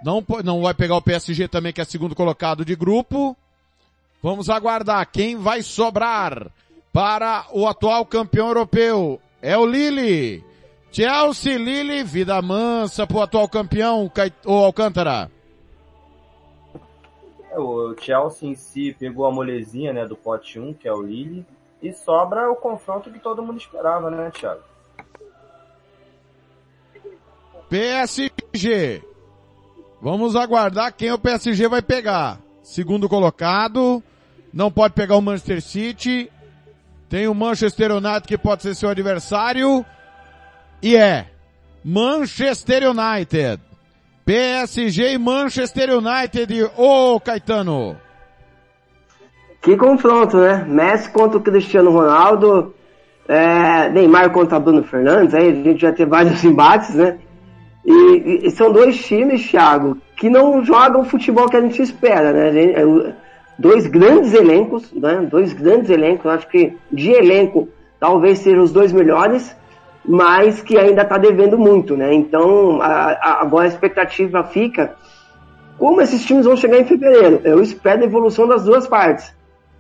Não, não vai pegar o PSG também, que é segundo colocado de grupo. Vamos aguardar quem vai sobrar para o atual campeão europeu. É o Lille. Chelsea, Lille, vida mansa para o atual campeão, o Alcântara. É, o Chelsea em si pegou a molezinha, né, do pote 1, que é o Lille, e sobra o confronto que todo mundo esperava, né, Thiago? PSG. Vamos aguardar quem o PSG vai pegar. Segundo colocado, não pode pegar o Manchester City. Tem o Manchester United que pode ser seu adversário. E é Manchester United. PSG e Manchester United, ô oh, Caetano. Que confronto, né? Messi contra o Cristiano Ronaldo, é, Neymar contra Bruno Fernandes, aí a gente já tem vários (laughs) embates, né? E, e, são dois times, Thiago, que não jogam o futebol que a gente espera, né? É, dois grandes elencos, né? Dois grandes elencos, acho que de elenco talvez sejam os dois melhores, mas que ainda está devendo muito, né? Então, a, a, agora a expectativa fica como esses times vão chegar em fevereiro. Eu espero a evolução das duas partes,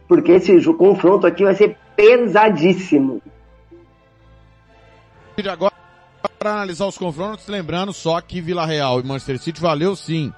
porque esse confronto aqui vai ser pesadíssimo. Agora, para analisar os confrontos, lembrando só que Vila Real e Manchester City valeu sim,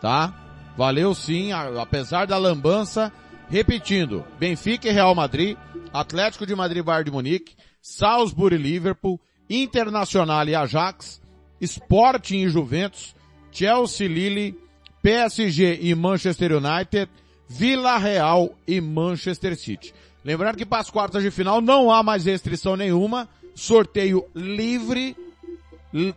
tá? Valeu sim, apesar da lambança. Repetindo, Benfica e Real Madrid, Atlético de Madrid e Bayern de Munique, Salzburg e Liverpool, Internacional e Ajax, Sporting e Juventus, Chelsea Lille, PSG e Manchester United, Vila Real e Manchester City. Lembrando que para as quartas de final não há mais restrição nenhuma, sorteio livre,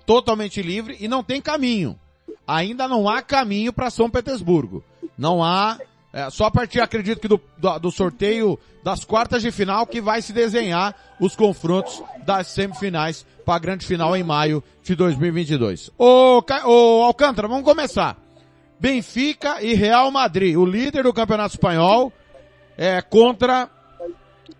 totalmente livre e não tem caminho. Ainda não há caminho para São Petersburgo. Não há É, só a partir, acredito que do, do, do, sorteio das quartas de final que vai se desenhar os confrontos das semifinais para a grande final em maio de 2022. Ô, ô Alcântara, vamos começar. Benfica e Real Madrid, o líder do Campeonato Espanhol, é contra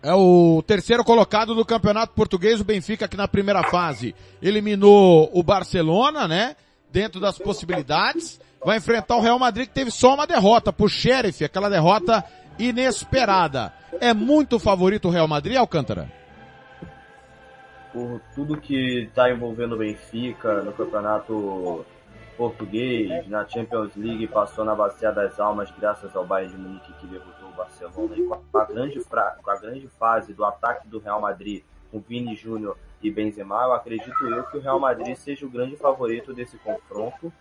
é o terceiro colocado do Campeonato Português, o Benfica que na primeira fase eliminou o Barcelona, né? Dentro das possibilidades vai enfrentar o Real Madrid que teve só uma derrota pro Sheriff, aquela derrota inesperada. É muito favorito o Real Madrid, Alcântara? Por tudo que está envolvendo o Benfica no campeonato português, na Champions League, passou na Bacia das Almas graças ao Bayern de Munique que derrotou Barcelona. E com a grande, com a grande fase do ataque do Real Madrid, com Vini Júnior e Benzema, eu acredito eu que o Real Madrid seja o grande favorito desse confronto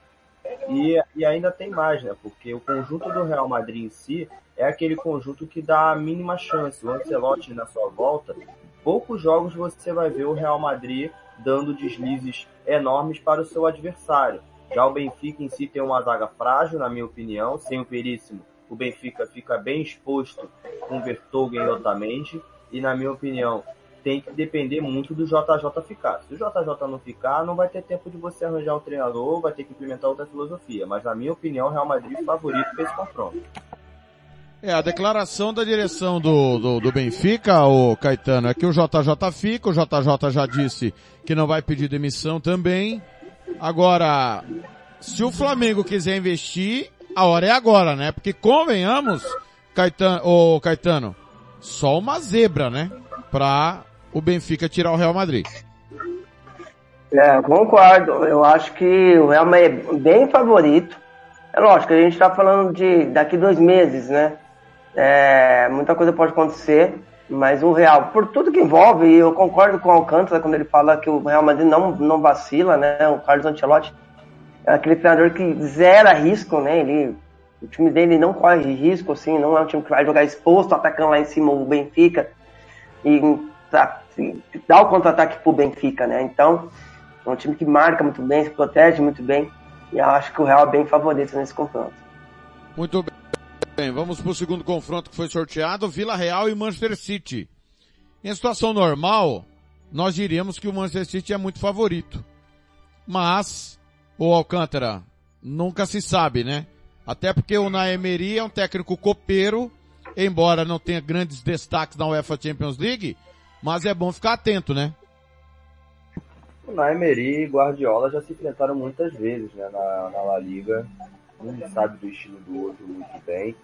e, e ainda tem mais, né? Porque o conjunto do Real Madrid em si é aquele conjunto que dá a mínima chance. O Ancelotti na sua volta, poucos jogos você vai ver o Real Madrid dando deslizes enormes para o seu adversário. Já o Benfica em si tem uma zaga frágil, na minha opinião, sem o Veríssimo. O Benfica fica bem exposto com Vertonghen e Otamendi. E na minha opinião, tem que depender muito do JJ ficar. Se o JJ não ficar, não vai ter tempo de você arranjar um treinador, vai ter que implementar outra filosofia. Mas na minha opinião, o Real Madrid favorito para esse confronto. É, a declaração da direção do, do, do, Benfica, o Caetano, é que o JJ fica, o JJ já disse que não vai pedir demissão também. Agora, se o Flamengo quiser investir, a hora é agora, né? Porque convenhamos, Caetano, o Caetano, só uma zebra, né? Pra o Benfica tirar o Real Madrid. É, concordo. Eu acho que o Real Madrid é bem favorito. É lógico, a gente está falando de daqui dois meses, né? É, muita coisa pode acontecer, mas o Real, por tudo que envolve, eu concordo com o Alcântara quando ele fala que o Real Madrid não, não vacila, né? O Carlos Ancelotti aquele treinador que zera risco, né? Ele, o time dele não corre risco, assim, não é um time que vai jogar exposto, atacando lá em cima o Benfica. E tá, dá o contra-ataque pro Benfica, né? Então, é um time que marca muito bem, se protege muito bem. E eu acho que o Real é bem favorito nesse confronto. Muito bem, vamos pro segundo confronto que foi sorteado, Vila Real e Manchester City. Em situação normal, nós diríamos que o Manchester City é muito favorito. Mas, o Alcântara, nunca se sabe, né? Até porque o Naemeri é um técnico copeiro, embora não tenha grandes destaques na UEFA Champions League, mas é bom ficar atento, né? O Naemeri e Guardiola já se enfrentaram muitas vezes né, na, na La Liga. Um sabe do estilo do outro muito bem.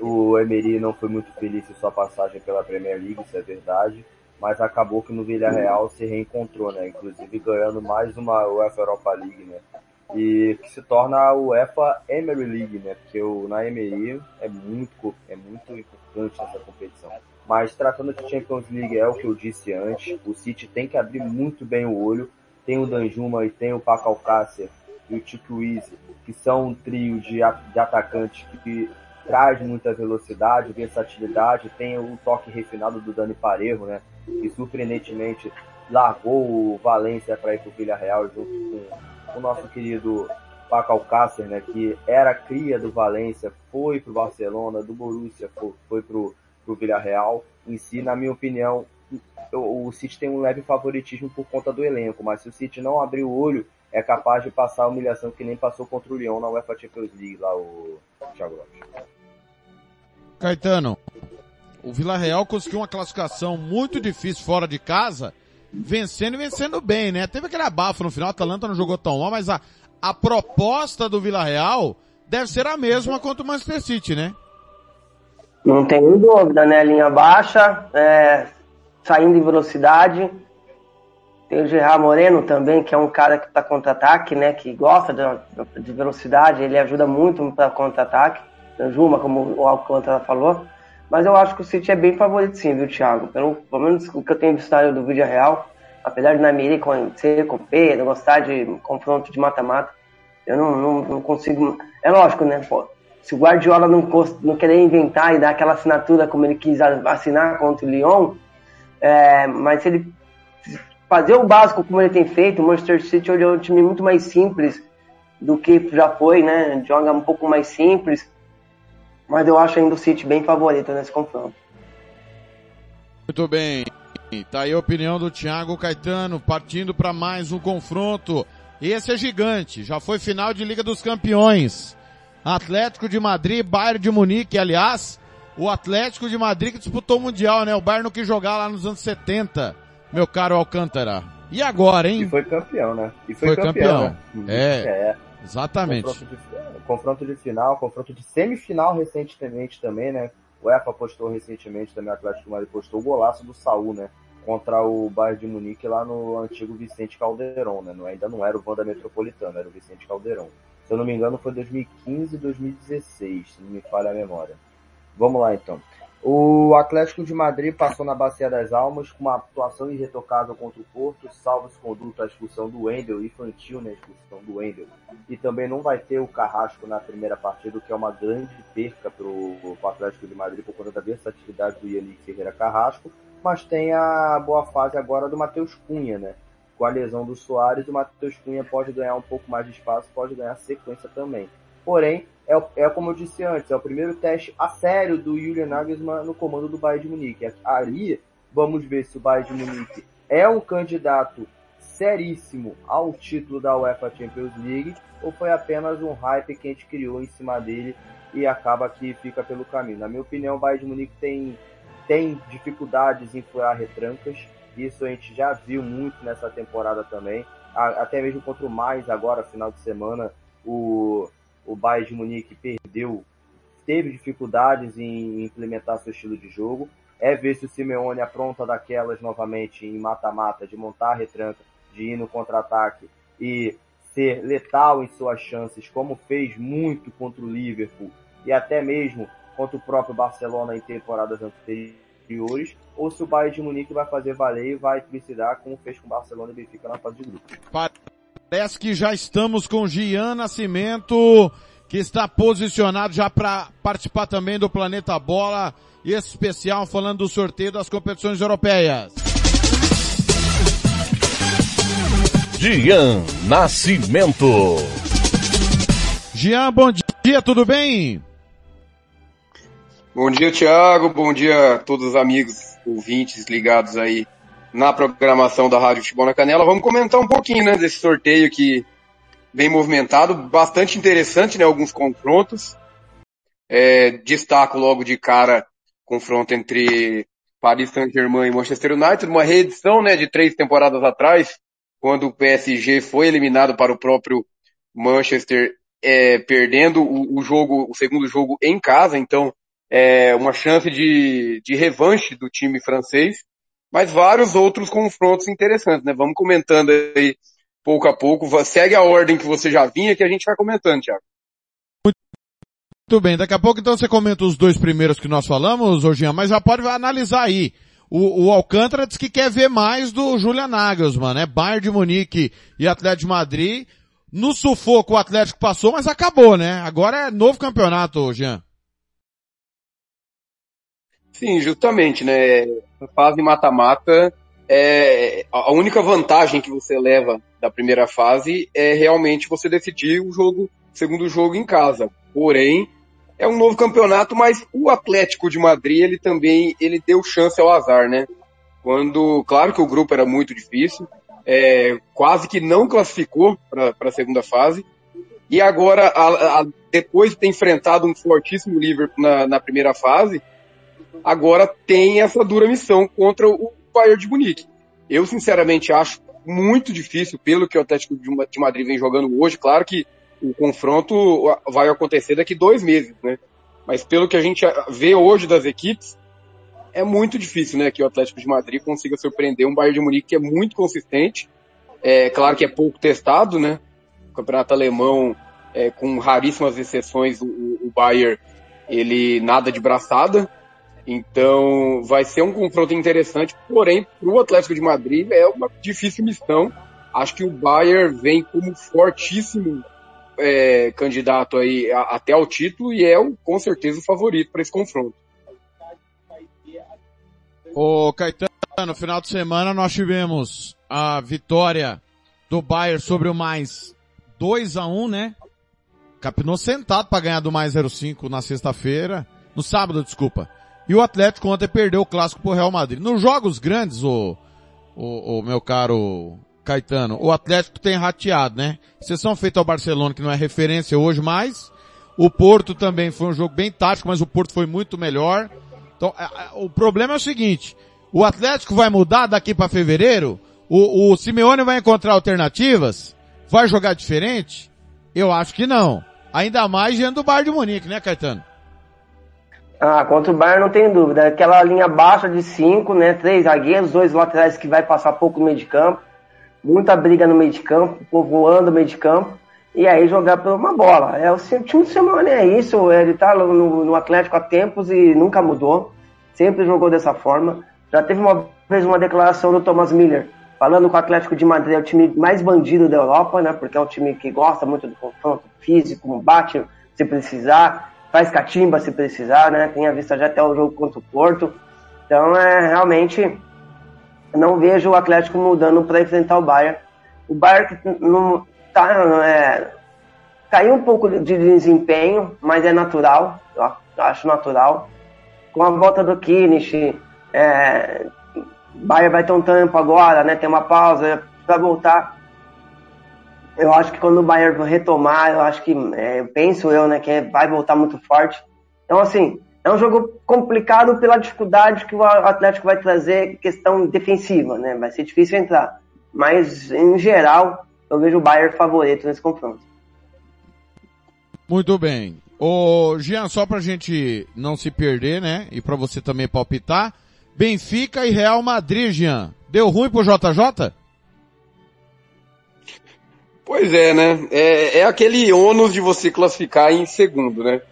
O Emery não foi muito feliz em sua passagem pela Premier League, isso é verdade. Mas acabou que no Villarreal se reencontrou, né? Inclusive ganhando mais uma UEFA Europa League, né? E que se torna a UEFA Emery League, né? Porque o Naemeri é muito, é muito importante nessa competição. Mas tratando de Champions League, é o que eu disse antes, o City tem que abrir muito bem o olho. Tem o Danjuma e tem o Paco Alcácer e o Tito Easy, que são um trio de, de atacantes que traz muita velocidade, versatilidade, tem o toque refinado do Dani Parejo, né? Que surpreendentemente largou o Valência para ir para o Villarreal junto com o nosso querido Paco Alcácer, né? Que era cria do Valência, foi para o Barcelona, do Borussia, foi, para o Villarreal. Em si, na minha opinião, o, o City tem um leve favoritismo por conta do elenco, mas se o City não abrir o olho, é capaz de passar a humilhação que nem passou contra o Lyon na UEFA Champions League, lá o Thiago Lopes. Caetano, o Vila Real conseguiu uma classificação muito difícil fora de casa, vencendo e vencendo bem, né? Teve aquele abafo no final, a Atalanta não jogou tão mal, mas a, a proposta do Vila Real deve ser a mesma contra o Manchester City, né? Não tenho dúvida, né? Linha baixa, é, saindo em velocidade. Tem o Gerard Moreno também, que é um cara que está contra-ataque, né? Que gosta de, de, velocidade, ele ajuda muito para contra-ataque. Juma, como o Alcântara falou. Mas eu acho que o City é bem favorito sim, viu, Thiago? Pelo, pelo menos o que eu tenho visto do vídeo real, apesar de Namiri ser com Pedro, gostar de confronto de mata-mata, eu não, não, não, consigo. É lógico, né? Pô, se o Guardiola não, não querer inventar e dar aquela assinatura como ele quis assinar contra o Lyon, é, mas se ele fazer o básico como ele tem feito, o Manchester City hoje é um time muito mais simples do que já foi, né? Joga um pouco mais simples. Mas eu acho ainda o City bem favorito nesse confronto. Muito bem. Tá aí a opinião do Thiago Caetano, partindo para mais um confronto. Esse é gigante, já foi final de Liga dos Campeões. Atlético de Madrid, Bayern de Munique, aliás, o Atlético de Madrid que disputou o Mundial, né? O Bayern não quis jogar lá nos anos 70, meu caro Alcântara. E agora, hein? E foi campeão, né? E foi, foi campeão. campeão. Né? É, é, exatamente. Confronto de, confronto de final, confronto de semifinal recentemente também, né? O EFA postou recentemente também, o Atlético Madrid postou o golaço do Saul, né? Contra o Bayern de Munique lá no antigo Vicente Caldeirão, né? Não, ainda não era o Vanda Metropolitano, era o Vicente Caldeirão. Se eu não me engano foi 2015 2016, se não me falha a memória. Vamos lá então. O Atlético de Madrid passou na Bacia das Almas com uma atuação irretocável contra o Porto, salvo esse conduto a expulsão do Wendel, infantil na né, expulsão do Wendel. E também não vai ter o Carrasco na primeira partida, o que é uma grande perca para o Atlético de Madrid por conta da versatilidade do Yannick Ferreira Carrasco, mas tem a boa fase agora do Matheus Cunha, né? Com a lesão do Soares, o Matheus Cunha pode ganhar um pouco mais de espaço, pode ganhar sequência também. Porém, é, é como eu disse antes, é o primeiro teste a sério do Julian Nagelsmann no comando do Bayern de Munique. Ali, vamos ver se o Bayern de Munique é um candidato seríssimo ao título da UEFA Champions League ou foi apenas um hype que a gente criou em cima dele e acaba que fica pelo caminho. Na minha opinião, o Bayern de Munique tem, tem dificuldades em furar retrancas. Isso a gente já viu muito nessa temporada também. Até mesmo contra o Mais agora, final de semana, o o Bayern de Munique perdeu, teve dificuldades em implementar seu estilo de jogo. É ver se o Simeone apronta daquelas novamente em mata-mata, de montar a retranca, de ir no contra-ataque e ser letal em suas chances, como fez muito contra o Liverpool e até mesmo contra o próprio Barcelona em temporadas anteriores, ou se o Bayern de Munique vai fazer valer e vai trucidar como fez com o Barcelona e Benfica na fase de grupo. Parece que já estamos com Gian Nascimento, que está posicionado já para participar também do Planeta Bola, esse especial falando do sorteio das competições europeias. Gian Nascimento. Gian, bom dia, tudo bem? Bom dia, Thiago. Bom dia a todos os amigos ouvintes ligados aí na programação da Rádio Futebol na Canela. Vamos comentar um pouquinho, né, desse sorteio que bem movimentado, bastante interessante, né, alguns confrontos. É, destaco logo de cara confronto entre Paris Saint-Germain e Manchester United, uma reedição, né, de três temporadas atrás, quando o PSG foi eliminado para o próprio Manchester, é, perdendo o, o, jogo, o segundo jogo em casa, então é uma chance de, de revanche do time francês mas vários outros confrontos interessantes, né? Vamos comentando aí pouco a pouco. Segue a ordem que você já vinha que a gente vai comentando, Thiago. Muito bem, daqui a pouco então você comenta os dois primeiros que nós falamos, Jorginho, mas já pode analisar aí. O, o Alcântara diz que quer ver mais do Julian Nagelsmann, né? Bayern de Munique e Atlético de Madrid. No sufoco o Atlético passou, mas acabou, né? Agora é novo campeonato, Jean. Sim, justamente, né? A fase mata-mata, é, a única vantagem que você leva da primeira fase é realmente você decidir o jogo, segundo jogo em casa. Porém, é um novo campeonato, mas o Atlético de Madrid, ele também, ele deu chance ao azar, né? Quando, claro que o grupo era muito difícil, é, quase que não classificou para a segunda fase, e agora, a, a, depois de ter enfrentado um fortíssimo Liverpool na, na primeira fase, agora tem essa dura missão contra o Bayern de Munique. Eu, sinceramente, acho muito difícil, pelo que o Atlético de Madrid vem jogando hoje. Claro que o confronto vai acontecer daqui dois meses, né? Mas pelo que a gente vê hoje das equipes, é muito difícil, né, que o Atlético de Madrid consiga surpreender um Bayern de Munique que é muito consistente. É claro que é pouco testado, né? O campeonato alemão, é, com raríssimas exceções, o, o Bayern, ele nada de braçada. Então, vai ser um confronto interessante, porém, para o Atlético de Madrid é uma difícil missão. Acho que o Bayern vem como fortíssimo é, candidato aí a, até ao título e é o, com certeza o favorito para esse confronto. O Caetano, no final de semana nós tivemos a vitória do Bayern sobre o mais 2 a 1 né? capinou sentado para ganhar do mais 05 na sexta-feira, no sábado, desculpa. E o Atlético ontem perdeu o clássico pro Real Madrid. Nos jogos grandes, o, o, o meu caro Caetano, o Atlético tem rateado, né? Exceção feita ao Barcelona, que não é referência hoje mais. O Porto também foi um jogo bem tático, mas o Porto foi muito melhor. Então, o problema é o seguinte, o Atlético vai mudar daqui para fevereiro? O, o Simeone vai encontrar alternativas? Vai jogar diferente? Eu acho que não. Ainda mais diante do Bayern de Munique, né, Caetano? Ah, contra o Bayern não tem dúvida. Aquela linha baixa de cinco, né? Três zagueiros, dois laterais que vai passar pouco no meio de campo. Muita briga no meio de campo, povoando o meio de campo. E aí jogar por uma bola. É, o time do Simeone é isso. Ele tá no, no Atlético há tempos e nunca mudou. Sempre jogou dessa forma. Já teve uma vez uma declaração do Thomas Miller falando que o Atlético de Madrid é o time mais bandido da Europa, né? Porque é um time que gosta muito do confronto físico, bate se precisar, faz catimba se precisar, né? Tem a vista já até o jogo contra o Porto. Então, é realmente não vejo o Atlético mudando para enfrentar o Bayern. O Bayern não tá é, caiu um pouco de desempenho, mas é natural, eu acho natural. Com a volta do Kimmich, é, Bayern vai ter um tempo agora, né? Tem uma pausa para voltar. Eu acho que quando o Bayern retomar, eu acho que, é, penso eu, né, que vai voltar muito forte. Então, assim, é um jogo complicado pela dificuldade que o Atlético vai trazer, questão defensiva, né? Vai ser difícil entrar. Mas, em geral, eu vejo o Bayern favorito nesse confronto. Muito bem. Ô, Jean, só pra gente não se perder, né? E pra você também palpitar, Benfica e Real Madrid, Jean. Deu ruim pro JJ? Pois é, né? É, é aquele ônus de você classificar em segundo, né?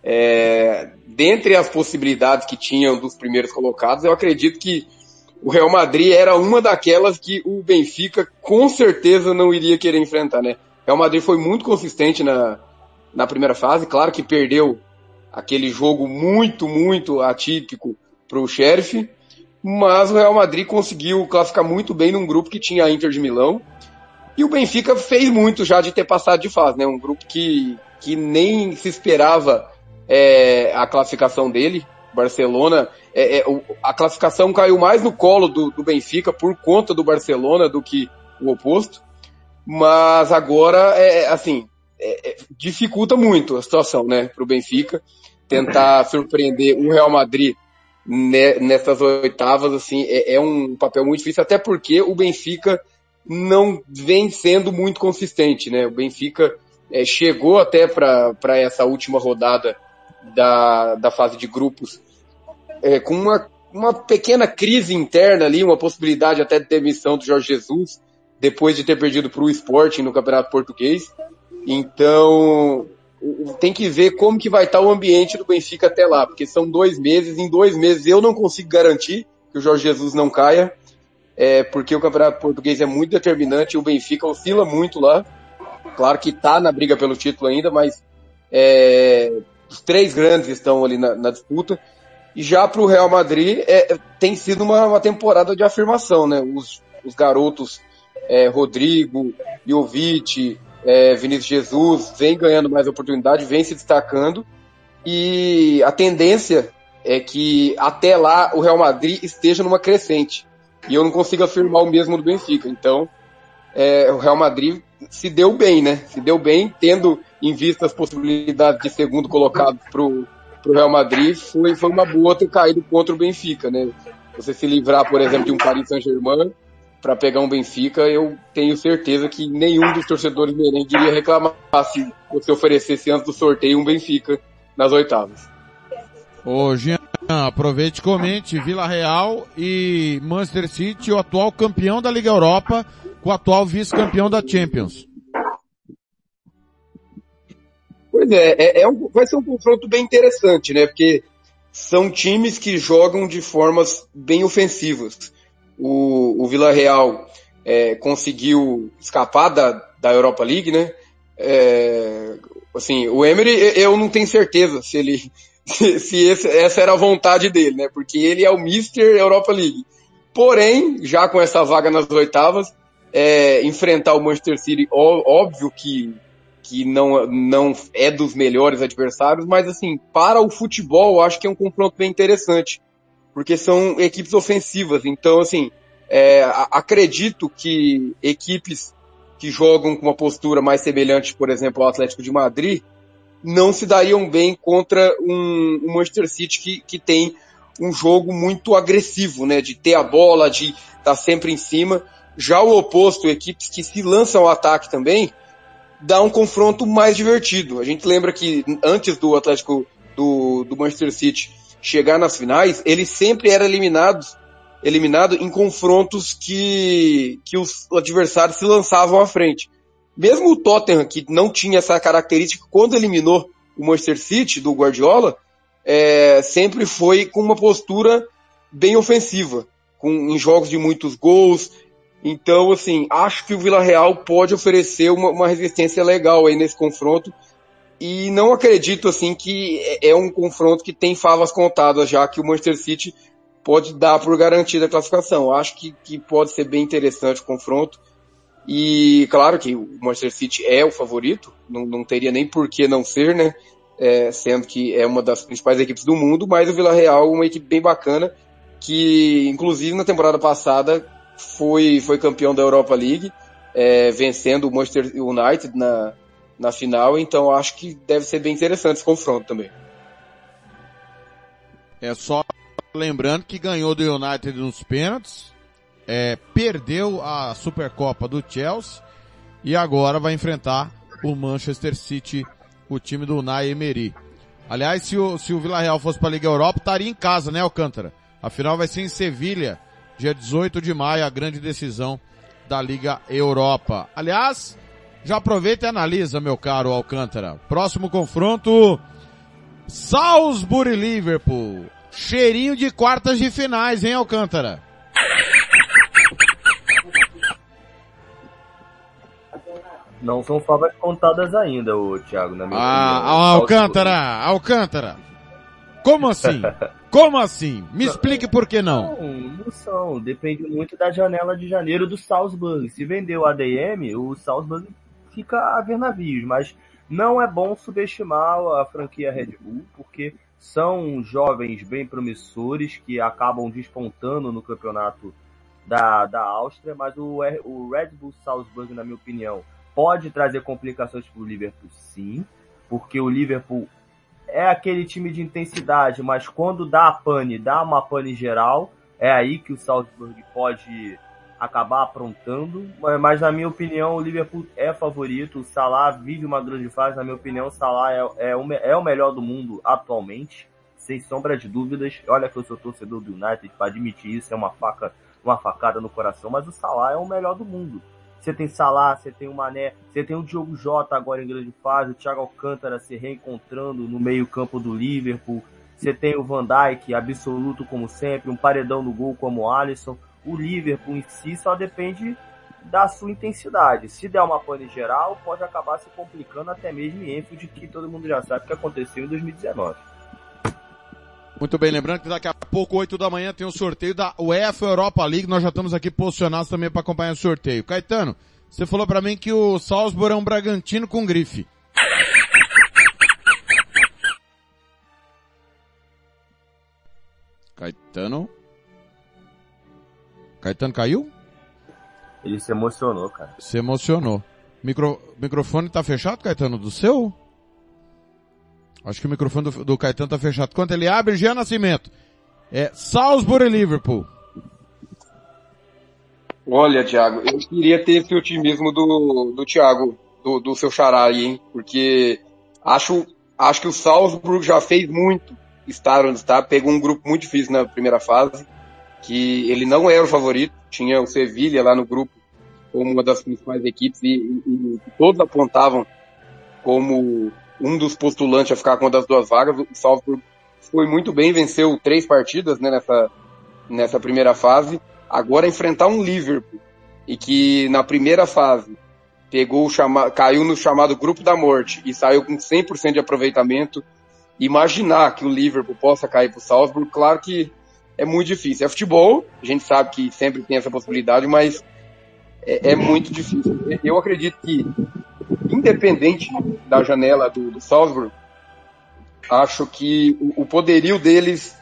É, dentre as possibilidades que tinham dos primeiros colocados, eu acredito que o Real Madrid era uma daquelas que o Benfica com certeza não iria querer enfrentar, né? O Real Madrid foi muito consistente na, na primeira fase, claro que perdeu aquele jogo muito, muito atípico para o Sheriff, mas o Real Madrid conseguiu classificar muito bem num grupo que tinha a Inter de Milão, e o Benfica fez muito já de ter passado de fase, né? Um grupo que, que nem se esperava é, a classificação dele. Barcelona, é, é, a classificação caiu mais no colo do, do, Benfica por conta do Barcelona do que o oposto. Mas agora, é, é assim, é, é, dificulta muito a situação, né, para o Benfica tentar surpreender o Real Madrid nessas oitavas, assim, é, é, um papel muito difícil, até porque o Benfica não vem sendo muito consistente, né? O Benfica é, chegou até para essa última rodada da, da fase de grupos é, com uma, uma pequena crise interna ali, uma possibilidade até de demissão do Jorge Jesus, depois de ter perdido para o Sporting no Campeonato Português. Então, tem que ver como que vai estar o ambiente do Benfica até lá, porque são dois meses, em dois meses eu não consigo garantir que o Jorge Jesus não caia, é, porque o Campeonato Português é muito determinante, o Benfica oscila muito lá, claro que está na briga pelo título ainda, mas é, os três grandes estão ali na, na disputa, e já para o Real Madrid é, tem sido uma, uma, temporada de afirmação, né? Os, os garotos é, Rodrigo, Jovic, é, Vinícius Jesus vem ganhando mais oportunidade, vem se destacando e a tendência é que até lá o Real Madrid esteja numa crescente. E eu não consigo afirmar o mesmo do Benfica. Então, é, o Real Madrid se deu bem, né? Se deu bem, tendo em vista as possibilidades de segundo colocado pro, pro Real Madrid, foi, foi uma boa ter caído contra o Benfica, né? Você se livrar, por exemplo, de um Paris Saint-Germain para pegar um Benfica, eu tenho certeza que nenhum dos torcedores merengue iria reclamar se você oferecesse antes do sorteio um Benfica nas oitavas. Ô Jean, aproveite e comente Vila Real e Manchester City, o atual campeão da Liga Europa, com o atual vice-campeão da Champions. Pois é, é, é um, vai ser um confronto bem interessante, né? Porque são times que jogam de formas bem ofensivas o, o Vila Real é, conseguiu escapar da, da Europa League, né? É, assim, o Emery, eu não tenho certeza se ele, se, (laughs) se esse, essa era a vontade dele, né? Porque ele é o Mister Europa League. Porém, já com essa vaga nas oitavas, é, enfrentar o Manchester City, ó, óbvio que, que não, não é dos melhores adversários, mas assim, para o futebol, acho que é um confronto bem interessante, porque são equipes ofensivas, então assim, é, acredito que equipes que jogam com uma postura mais semelhante, por exemplo, ao Atlético de Madrid, não se dariam bem contra um, um Manchester City que, que tem um jogo muito agressivo, né? De ter a bola, de estar tá sempre em cima. Já o oposto, equipes que se lançam ao ataque também, dá um confronto mais divertido. A gente lembra que antes do Atlético do, do Manchester City chegar nas finais, ele sempre era eliminado, eliminado em confrontos que, que os adversários se lançavam à frente. Mesmo o Tottenham, que não tinha essa característica, quando eliminou o Manchester City do Guardiola, é, sempre foi com uma postura bem ofensiva, com, em jogos de muitos gols. Então, assim, acho que o Vila Real pode oferecer uma, uma resistência legal aí nesse confronto. E não acredito, assim, que é, é um confronto que tem favas contadas, já que o Manchester City pode dar por garantida a classificação. Acho que, que pode ser bem interessante o confronto. E claro que o Manchester City é o favorito, não, não teria nem por que não ser, né? É, sendo que é uma das principais equipes do mundo, mas o Vila Real uma equipe bem bacana, que inclusive na temporada passada foi, foi campeão da Europa League, é, vencendo o Manchester United na, na final, então acho que deve ser bem interessante esse confronto também. É só lembrando que ganhou do United nos pênaltis, é, perdeu a Supercopa do Chelsea e agora vai enfrentar o Manchester City, o time do Unai Emery. Aliás, se o, se o Vila Real fosse para a Liga Europa, estaria em casa, né, Alcântara? A final vai ser em Sevilha, dia 18 de maio, a grande decisão da Liga Europa. Aliás, já aproveita e analisa, meu caro Alcântara. Próximo confronto, Salisbury Liverpool. Cheirinho de quartas de finais, hein, Alcântara? Não são favas contadas ainda, o Thiago, na minha ah, opinião. Ah, Alcântara, Alcântara. Como assim? (laughs) Como assim? Me explique por que não. Não, não são. Depende muito da janela de janeiro do Salzburg. Se vender o ADM, o Salzburg fica a ver navios, mas não é bom subestimar a franquia Red Bull, porque são jovens bem promissores que acabam despontando no campeonato da, da Áustria, mas o, o Red Bull Salzburg, na minha opinião, pode trazer complicações para o Liverpool, sim, porque o Liverpool é aquele time de intensidade, mas quando dá a pane, dá uma pane geral, é aí que o Salzburg pode acabar aprontando, mas na minha opinião o Liverpool é favorito, o Salah vive uma grande fase, na minha opinião o Salah é, é, o, é o melhor do mundo atualmente, sem sombra de dúvidas, olha que eu sou torcedor do United, para admitir isso é uma faca, uma facada no coração, mas o Salah é o melhor do mundo. Você tem Salah, você tem o Mané, você tem o Diogo Jota agora em grande fase, o Thiago Alcântara se reencontrando no meio-campo do Liverpool. Você tem o Van Dijk, absoluto como sempre, um paredão no gol como o Alisson. O Liverpool em si só depende da sua intensidade. Se der uma pane geral, pode acabar se complicando até mesmo em Enfield, que todo mundo já sabe que aconteceu em 2019. Muito bem, lembrando que daqui a pouco, 8 da manhã, tem o um sorteio da UEFA Europa League. Nós já estamos aqui posicionados também para acompanhar o sorteio. Caetano, você falou para mim que o Salzburg é um Bragantino com grife. Caetano? Caetano caiu? Ele se emocionou, cara. Se emocionou. Micro, microfone tá fechado, Caetano, do seu? Acho que o microfone do, do Caetano tá fechado. Quando ele abre, Jean Nascimento. É Salisbury Liverpool. Olha, Thiago, eu queria ter esse otimismo do, do Thiago, do, do seu xará aí, hein? Porque acho, acho que o Salzburg já fez muito estar onde está, pegou um grupo muito difícil na primeira fase, que ele não era o favorito, tinha o Sevilha lá no grupo como uma das principais equipes e, e, e todos apontavam como um dos postulantes a ficar com uma das duas vagas. O Salzburg foi muito bem, venceu três partidas né, nessa, nessa primeira fase. Agora enfrentar um Liverpool e que na primeira fase pegou o chama, caiu no chamado grupo da morte e saiu com 100% de aproveitamento. Imaginar que o Liverpool possa cair para o Salzburg, claro que é muito difícil. É futebol, a gente sabe que sempre tem essa possibilidade, mas é, é muito difícil. Eu acredito que independente da janela do, do Salzburg, acho que o, poderio deles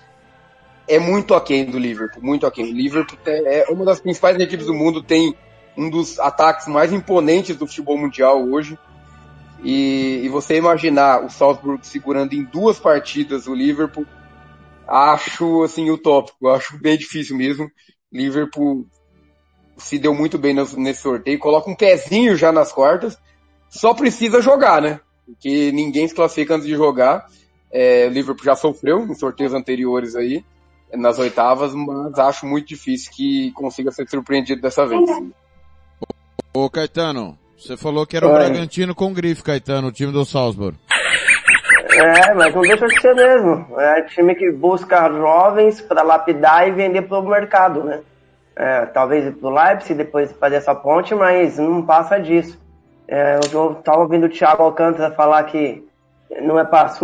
é muito aquém do Liverpool, muito aquém. O Liverpool é uma das principais equipes do mundo, tem um dos ataques mais imponentes do futebol mundial hoje. E, e você imaginar o Salzburg segurando em duas partidas o Liverpool, acho assim utópico, acho bem difícil mesmo. Liverpool se deu muito bem nesse sorteio, coloca um pezinho já nas quartas, só precisa jogar, né? Porque ninguém se classifica antes de jogar. É, o Liverpool já sofreu em sorteios anteriores aí, nas oitavas, mas acho muito difícil que consiga ser surpreendido dessa vez. Ô Caetano, você falou que era o Oi. Bragantino com grife, Caetano, o time do Salzburg. É, mas não deixa de ser mesmo. É time que busca jovens para lapidar e vender para o mercado, né? É, talvez ir pro Leipzig, depois fazer essa ponte, mas não passa disso. É, eu tava ouvindo o Thiago Alcântara falar que não é para (laughs)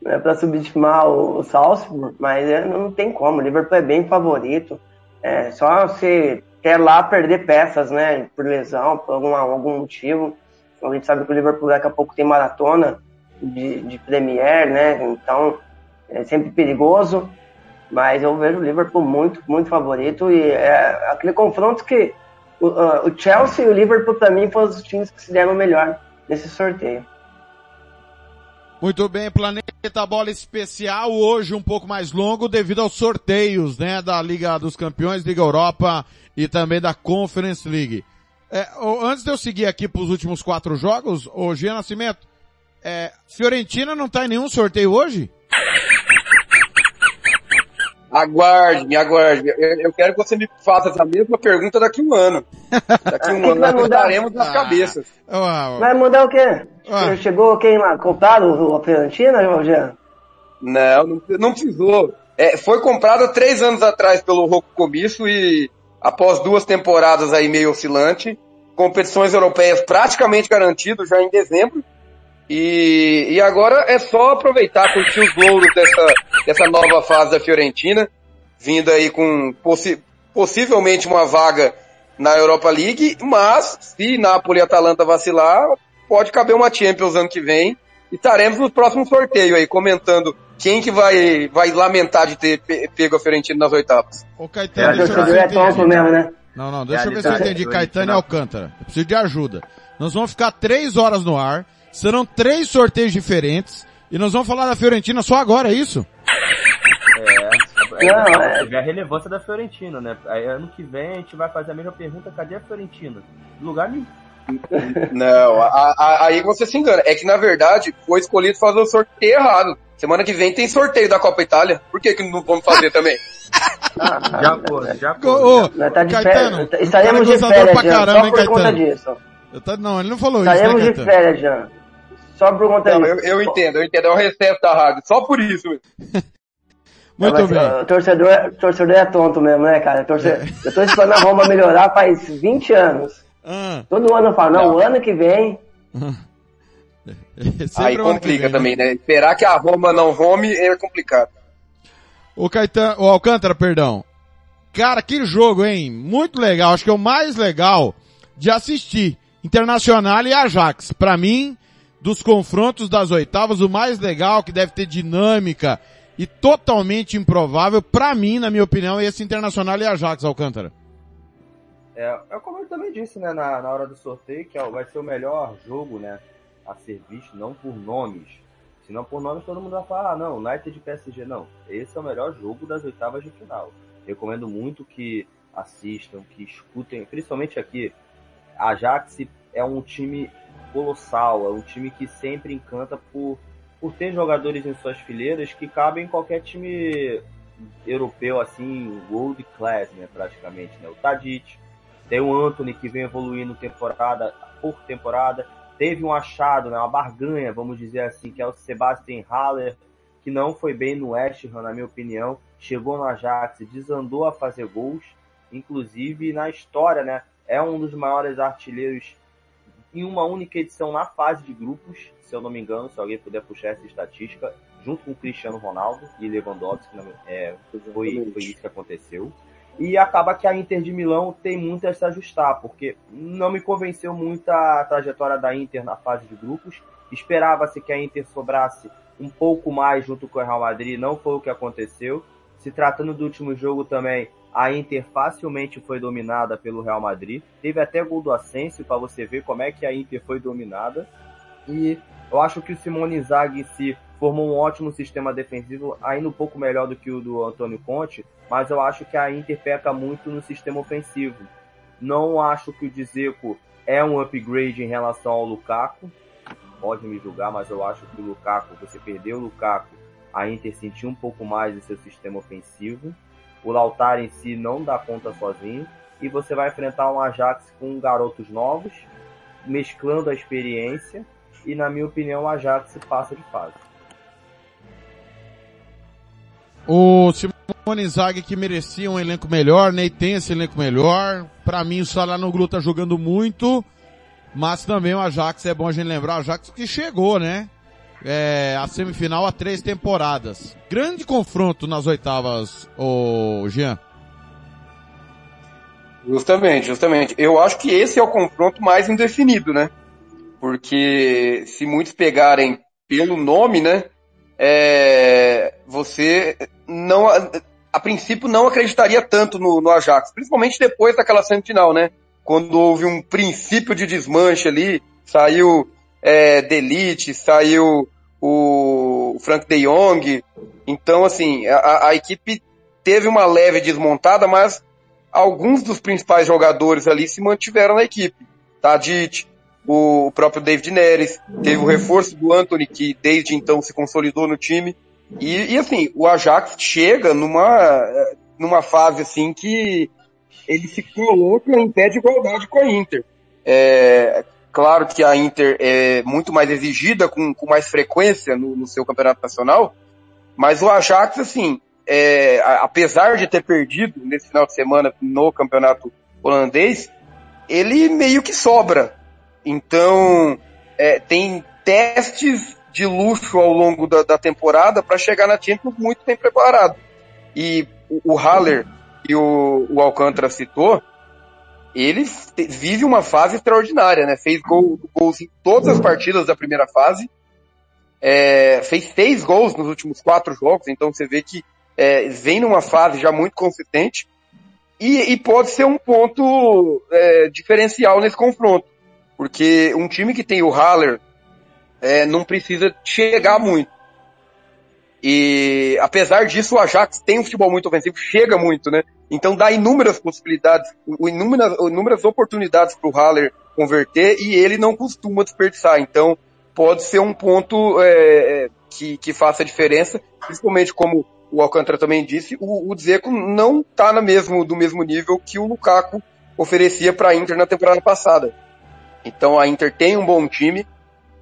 não é subestimar o, o Salzburg, mas é, não tem como. O Liverpool é bem favorito. É, só se quer lá perder peças, né? Por lesão, por algum, algum motivo. A gente sabe que o Liverpool daqui a pouco tem maratona de, de Premier, né? Então é sempre perigoso. Mas eu vejo o Liverpool muito, muito favorito. E é aquele confronto que o, o Chelsea e o Liverpool, para mim, foram os times que se deram melhor nesse sorteio. Muito bem, Planeta Bola Especial, hoje um pouco mais longo devido aos sorteios, né, da Liga dos Campeões, Liga Europa e também da Conference League. É, antes de eu seguir aqui para os últimos quatro jogos, o Gia Nascimento, é, Fiorentina não está em nenhum sorteio hoje? (laughs) Aguarde, me aguarde. Eu, eu, quero que você me faça essa mesma pergunta daqui a um ano. Daqui a um (laughs) ano nós mudaremos as ah. cabeças. Vai mudar o quê? Ah. Chegou quem lá? Comprado a Fiorentina, Rogério? Não, não, não precisou. É, foi comprado três anos atrás pelo Rocco Comisso e após duas temporadas aí meio oscilante, competições europeias praticamente garantido já em dezembro, e, e agora é só aproveitar, curtir os louros dessa, dessa nova fase da Fiorentina, vindo aí com possi possivelmente uma vaga na Europa League, mas se Napoli e Atalanta vacilar, pode caber uma Champions ano que vem. E estaremos no próximo sorteio aí, comentando quem que vai, vai lamentar de ter pego a Fiorentina nas oitavas. Ô Caetano, é, deixa eu ver se eu entendi. Mesmo, né? Não, não, deixa é, eu ver se eu entendi. Caetano e Alcântara. Eu preciso de ajuda. Nós vamos ficar três horas no ar. Serão três sorteios diferentes. E nós vamos falar da Fiorentina só agora, é isso? É, é, é, é a relevância da Fiorentina, né? Aí, ano que vem a gente vai fazer a mesma pergunta, cadê a Fiorentina? Lugar nenhum. Não, a, a, aí você se engana. É que na verdade foi escolhido fazer o sorteio errado. Semana que vem tem sorteio da Copa Itália. Por que, que não vamos fazer também? (laughs) já foi, já foi. Ô, tá de Caetano, estaremos de férias, pra caramba, só por conta disso. Tô, não, ele não falou estaremos isso, né, de férias, já. Só por conta não, disso. Eu, eu entendo, eu entendo. É o recesso da rádio. Só por isso. (laughs) Muito bem. O torcedor, é, torcedor é tonto mesmo, né, cara? Torcedor, é. (laughs) Eu tô esperando a Roma melhorar faz 20 anos. Ah. Todo ano eu falo, não, não. o ano que vem. (laughs) Aí complica vem, também, né? Esperar que a Roma não rome é complicado. O Caetano, o Alcântara, perdão. Cara, que jogo, hein? Muito legal. Acho que é o mais legal de assistir. Internacional e Ajax. Para mim, dos confrontos das oitavas, o mais legal, que deve ter dinâmica e totalmente improvável, para mim, na minha opinião, é esse Internacional e Ajax, Alcântara. É, é como eu também disse, né, na, na hora do sorteio, que ó, vai ser o melhor jogo, né, a ser visto, não por nomes. Se não por nomes, todo mundo vai falar, ah, não, United de PSG, não. Esse é o melhor jogo das oitavas de final. Recomendo muito que assistam, que escutem, principalmente aqui. Ajax é um time colossal, é um time que sempre encanta por, por ter jogadores em suas fileiras que cabem em qualquer time europeu, assim, world class, né, praticamente, né? O Tadic, tem o Anthony que vem evoluindo temporada por temporada. Teve um achado, né, uma barganha, vamos dizer assim, que é o Sebastian Haller, que não foi bem no West Ham, na minha opinião. Chegou no Ajax, desandou a fazer gols. Inclusive, na história, né, é um dos maiores artilheiros em uma única edição na fase de grupos, se eu não me engano, se alguém puder puxar essa estatística, junto com Cristiano Ronaldo e Lewandowski, é, foi, foi isso que aconteceu. e acaba que a Inter de Milão tem muito a se ajustar, porque não me convenceu muito a trajetória da Inter na fase de grupos. Esperava-se que a Inter sobrasse um pouco mais junto com o Real Madrid, não foi o que aconteceu. Se tratando do último jogo também, a Inter facilmente foi dominada pelo Real Madrid. Teve até gol do Asensio para você ver como é que a Inter foi dominada. E eu acho que o Simone Inzaghi se formou um ótimo sistema defensivo, ainda um pouco melhor do que o do Antônio Conte, mas eu acho que a Inter peca muito no sistema ofensivo. Não acho que o Dzeko é um upgrade em relação ao Lukaku. Pode me julgar, mas eu acho que o Lukaku, você perdeu o Lukaku, a Inter sentiu um pouco mais do seu sistema ofensivo. O Lautaro em si não dá conta sozinho. E você vai enfrentar um Ajax com garotos novos, mesclando a experiência. E na minha opinião, o Ajax passa de fase. O Simone Zag que merecia um elenco melhor, Ney tem esse elenco melhor. Para mim o Salanoglu tá jogando muito, mas também o Ajax é bom a gente lembrar, o Ajax que chegou, né? É, a semifinal há três temporadas. Grande confronto nas oitavas, o Jean. Justamente, justamente. Eu acho que esse é o confronto mais indefinido, né? Porque se muitos pegarem pelo nome, né? É, você não, a princípio não acreditaria tanto no, no Ajax, principalmente depois daquela semifinal, né? Quando houve um princípio de desmanche ali, saiu é, Delite, saiu o Frank de Jong. Então, assim, a, a, equipe teve uma leve desmontada, mas alguns dos principais jogadores ali se mantiveram na equipe. Tadic, o próprio David Neres, teve o reforço do Anthony, que desde então se consolidou no time. E, e, assim, o Ajax chega numa, numa fase assim que ele se coloca em pé de igualdade com a Inter. É, claro que a Inter é muito mais exigida, com, com mais frequência no, no seu campeonato nacional, mas o Ajax, assim, é, apesar de ter perdido nesse final de semana no campeonato holandês, ele meio que sobra. Então, é, tem testes de luxo ao longo da, da temporada para chegar na Champions muito bem preparado. E o, o Haller e o, o Alcântara citou, ele vive uma fase extraordinária, né? Fez gol, gols em todas as partidas da primeira fase, é, fez seis gols nos últimos quatro jogos, então você vê que é, vem numa fase já muito consistente e, e pode ser um ponto é, diferencial nesse confronto, porque um time que tem o Haller é, não precisa chegar muito. E apesar disso, o Ajax tem um futebol muito ofensivo, chega muito, né? Então dá inúmeras possibilidades, inúmeras, inúmeras oportunidades para o Haller converter e ele não costuma desperdiçar. Então pode ser um ponto é, é que, que faça diferença, principalmente como o Alcântara também disse, o, o Dzeko não está mesmo, do mesmo nível que o Lukaku oferecia para a Inter na temporada passada. Então a Inter tem um bom time,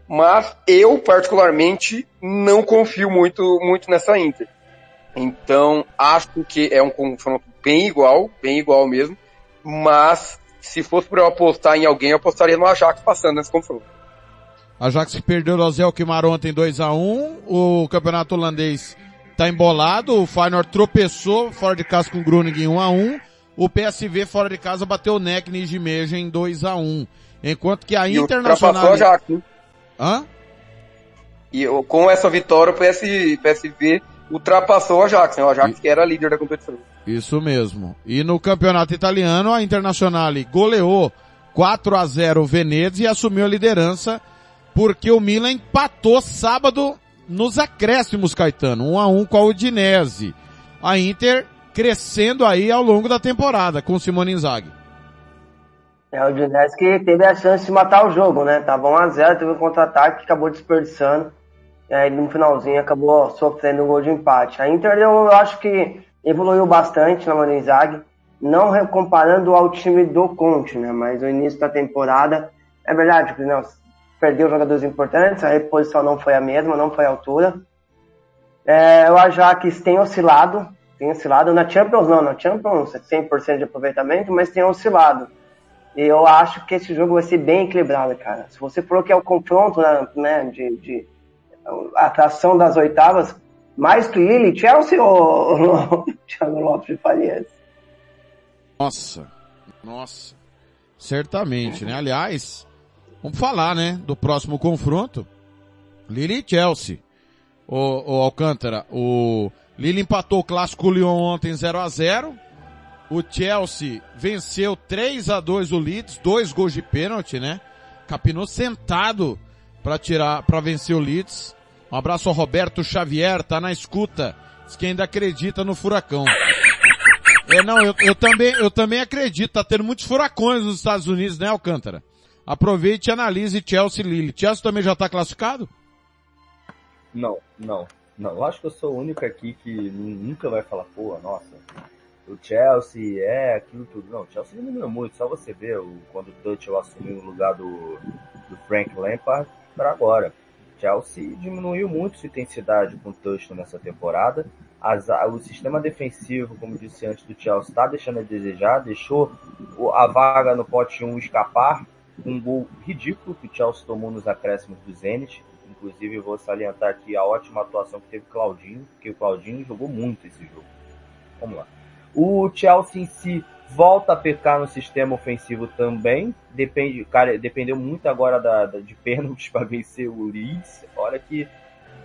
mas eu particularmente não confio muito, muito nessa Inter. Então acho que é um confronto bem igual, bem igual mesmo, mas se fosse para eu apostar em alguém, eu apostaria no Ajax passando nesse confronto. Ajax perdeu o Zé Quimar ontem 2 a 1 o campeonato holandês tá embolado, o Feyenoord tropeçou fora de casa com o Groningen em 1 a 1 o PSV fora de casa bateu o NEC Nijmegen em 2 a 1 enquanto que a e Internacional... O Ajax, Hã? E com essa vitória, o PS, PSV ultrapassou o Ajax, né? O Ajax e... que era líder da competição. Isso mesmo. E no campeonato italiano, a Internazionale goleou 4 a 0 o Venezia e assumiu a liderança porque o Milan empatou sábado nos acréscimos, Caetano, 1 a 1 com a Udinese. A Inter crescendo aí ao longo da temporada com Simone Inzaghi. É, o Udinese que teve a chance de matar o jogo, né? Tava 1x0, teve um contra-ataque que acabou desperdiçando. E aí no finalzinho acabou sofrendo um gol de empate. A Inter eu acho que evoluiu bastante na Manizag, não comparando ao time do Conte, né? Mas o início da temporada, é verdade, que não, perdeu jogadores importantes, a reposição não foi a mesma, não foi a altura. É, o Ajax tem oscilado, tem oscilado na Champions não, na Champions 100% de aproveitamento, mas tem oscilado. E eu acho que esse jogo vai ser bem equilibrado, cara. Se você falou que é o confronto né, né de, de atração das oitavas, mais que Lille, Chelsea ou (laughs) Thiago Lopes de Farias? Nossa, nossa. Certamente, né? Aliás, vamos falar, né? Do próximo confronto. Lille e Chelsea. O, o Alcântara, o Lille empatou o clássico Lyon ontem 0 a 0 O Chelsea venceu 3 a 2 o Leeds, dois gols de pênalti, né? Capinou sentado para tirar, para vencer o Leeds. Um abraço ao Roberto Xavier, tá na escuta. Diz que ainda acredita no furacão. É, não, eu, eu também, eu também acredito. Tá tendo muitos furacões nos Estados Unidos, né, Alcântara? Aproveite e analise Chelsea Lille. Chelsea também já tá classificado? Não, não. Não, eu acho que eu sou o único aqui que nunca vai falar, pô, nossa, o Chelsea é aquilo tudo. Não, o Chelsea diminuiu muito, só você ver o, quando o Tuchel assumiu o lugar do, do Frank Lampard para agora. Chelsea diminuiu muito sua intensidade com o Tuchel nessa temporada. As, o sistema defensivo, como disse antes, do Chelsea está deixando a desejar, deixou a vaga no pote 1 escapar, um gol ridículo que o Chelsea tomou nos acréscimos do Zenit. Inclusive, vou salientar aqui a ótima atuação que teve Claudinho, porque o Claudinho jogou muito esse jogo. Vamos lá. O Chelsea em si volta a pecar no sistema ofensivo também. Depende, cara, dependeu muito agora da, da de pênaltis (laughs) para vencer o Leeds. Olha que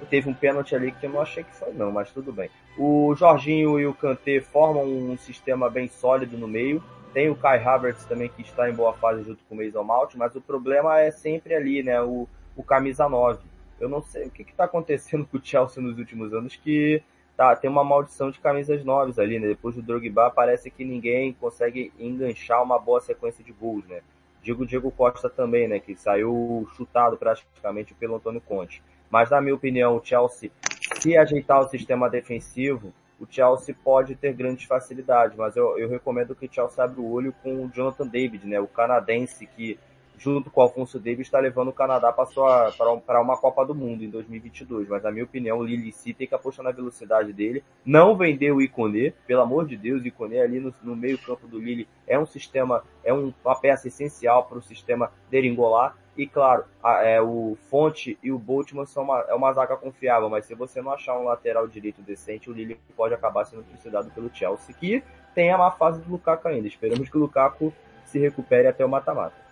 teve um pênalti ali que eu não achei que foi não, mas tudo bem. O Jorginho e o Kanté formam um sistema bem sólido no meio. Tem o Kai Havertz também que está em boa fase junto com o Mason Mount, mas o problema é sempre ali, né, o, o camisa 9. Eu não sei o que está acontecendo (laughs) com o Chelsea nos últimos anos que tá, tem uma maldição de camisas novas ali, né? Depois do Drogba parece que ninguém consegue enganchar uma boa sequência de gols, né? Digo Diego Costa também, né? Que saiu chutado praticamente pelo Antônio Conte. Mas na minha opinião, o Chelsea, se ajeitar o sistema defensivo, o Chelsea pode ter grandes facilidades. Mas eu, eu recomendo que o Chelsea abra o olho com o Jonathan David, né? O canadense que junto com o Alfonso Davis, está levando o Canadá para uma Copa do Mundo em 2022. Mas, na minha opinião, o Lili C tem que apostar na velocidade dele, não vender o Iconê, pelo amor de Deus, o Iconê ali no, no meio campo do Lili é um sistema, é um, uma peça essencial para o sistema deringolar. E claro, a, é, o Fonte e o Boltman são uma, é uma zaga confiável, mas se você não achar um lateral direito decente, o Lili pode acabar sendo trucidado pelo Chelsea, que tem a má fase do Lukaku ainda. Esperamos que o Lukaku se recupere até o mata-mata.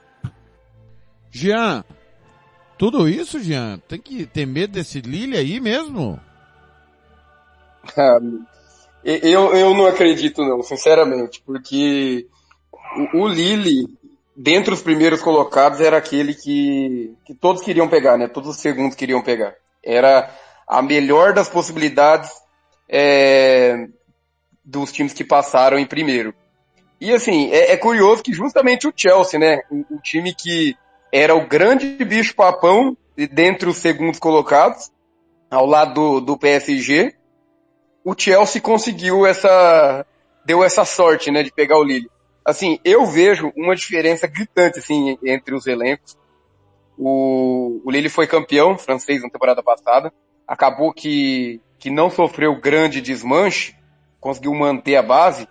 Jean, tudo isso, Jean? Tem que ter medo desse Lille aí mesmo? eu, eu não acredito não, sinceramente, porque o, Lille, dentre os primeiros colocados, era aquele que, que todos queriam pegar, né? Todos os segundos queriam pegar. Era a melhor das possibilidades é, dos times que passaram em primeiro. E assim, é, é curioso que justamente o Chelsea, né? O time que era o grande bicho papão dentre os segundos colocados, ao lado do, do PSG. O Chelsea conseguiu essa, deu essa sorte, né, de pegar o Lille. Assim, eu vejo uma diferença gritante, assim, entre os elencos. O, o Lille foi campeão francês na temporada passada. Acabou que, que não sofreu grande desmanche, conseguiu manter a base,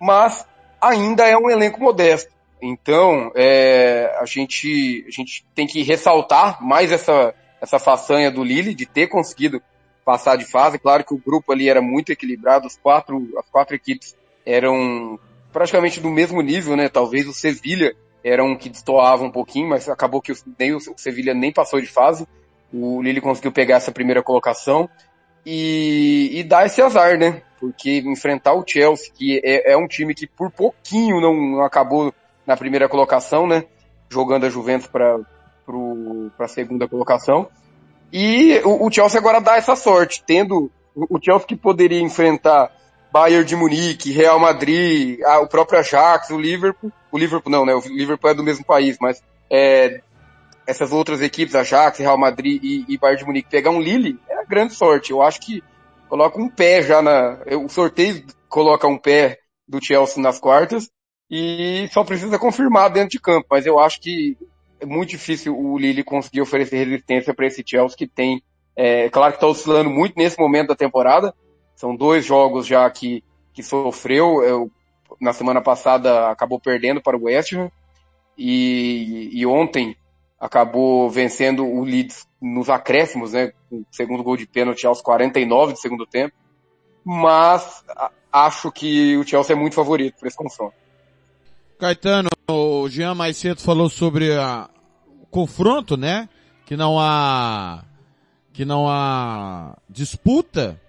mas ainda é um elenco modesto. Então, é, a, gente, a gente tem que ressaltar mais essa, essa façanha do Lille de ter conseguido passar de fase. Claro que o grupo ali era muito equilibrado, os quatro, as quatro equipes eram praticamente do mesmo nível, né? Talvez o Sevilha era um que destoava um pouquinho, mas acabou que nem o Sevilha nem passou de fase. O Lille conseguiu pegar essa primeira colocação e, e dar esse azar, né? Porque enfrentar o Chelsea, que é, é um time que por pouquinho não, não acabou na primeira colocação, né? Jogando a Juventus para a segunda colocação. E o, o, Chelsea agora dá essa sorte, tendo o, Chelsea que poderia enfrentar Bayern de Munique, Real Madrid, a, o próprio Ajax, o Liverpool, o Liverpool não, né? O Liverpool é do mesmo país, mas é, essas outras equipes, Ajax, Real Madrid e, e Bayern de Munique, pegar um Lille é grande sorte. Eu acho que coloca um pé já na, o sorteio coloca um pé do Chelsea nas quartas e só precisa confirmar dentro de campo. Mas eu acho que é muito difícil o Lille conseguir oferecer resistência para esse Chelsea que tem, é claro que está oscilando muito nesse momento da temporada. São dois jogos já que, que sofreu. Eu, na semana passada acabou perdendo para o West Ham e, e ontem acabou vencendo o Leeds nos acréscimos, né? O segundo gol de pênalti aos 49 do segundo tempo. Mas acho que o Chelsea é muito favorito para esse confronto. Caetano, o Jean mais cedo falou sobre a, o confronto, né? Que não há, que não há disputa.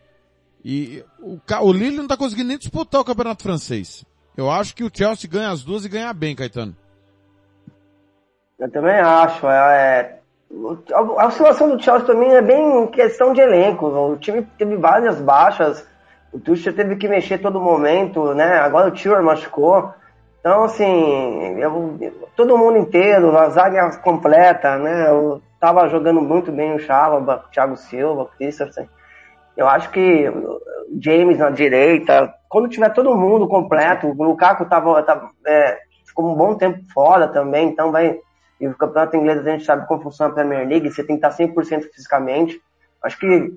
E o, o Lille não tá conseguindo nem disputar o campeonato francês. Eu acho que o Chelsea ganha as duas e ganha bem, Caetano. Eu também acho. É, é, a oscilação do Chelsea também é bem questão de elenco. O time teve várias baixas. O Tuchel teve que mexer todo momento, né? Agora o Tio machucou. Então, assim, eu, todo mundo inteiro, a zaga completa, né? Eu tava jogando muito bem o Chava, o Thiago Silva, o Christensen. Eu acho que James na direita, quando tiver todo mundo completo, o Lukaku tava, tava é, ficou um bom tempo fora também, então vai. E o campeonato inglês a gente sabe como funciona a Premier League, você tem que estar 100% fisicamente. Acho que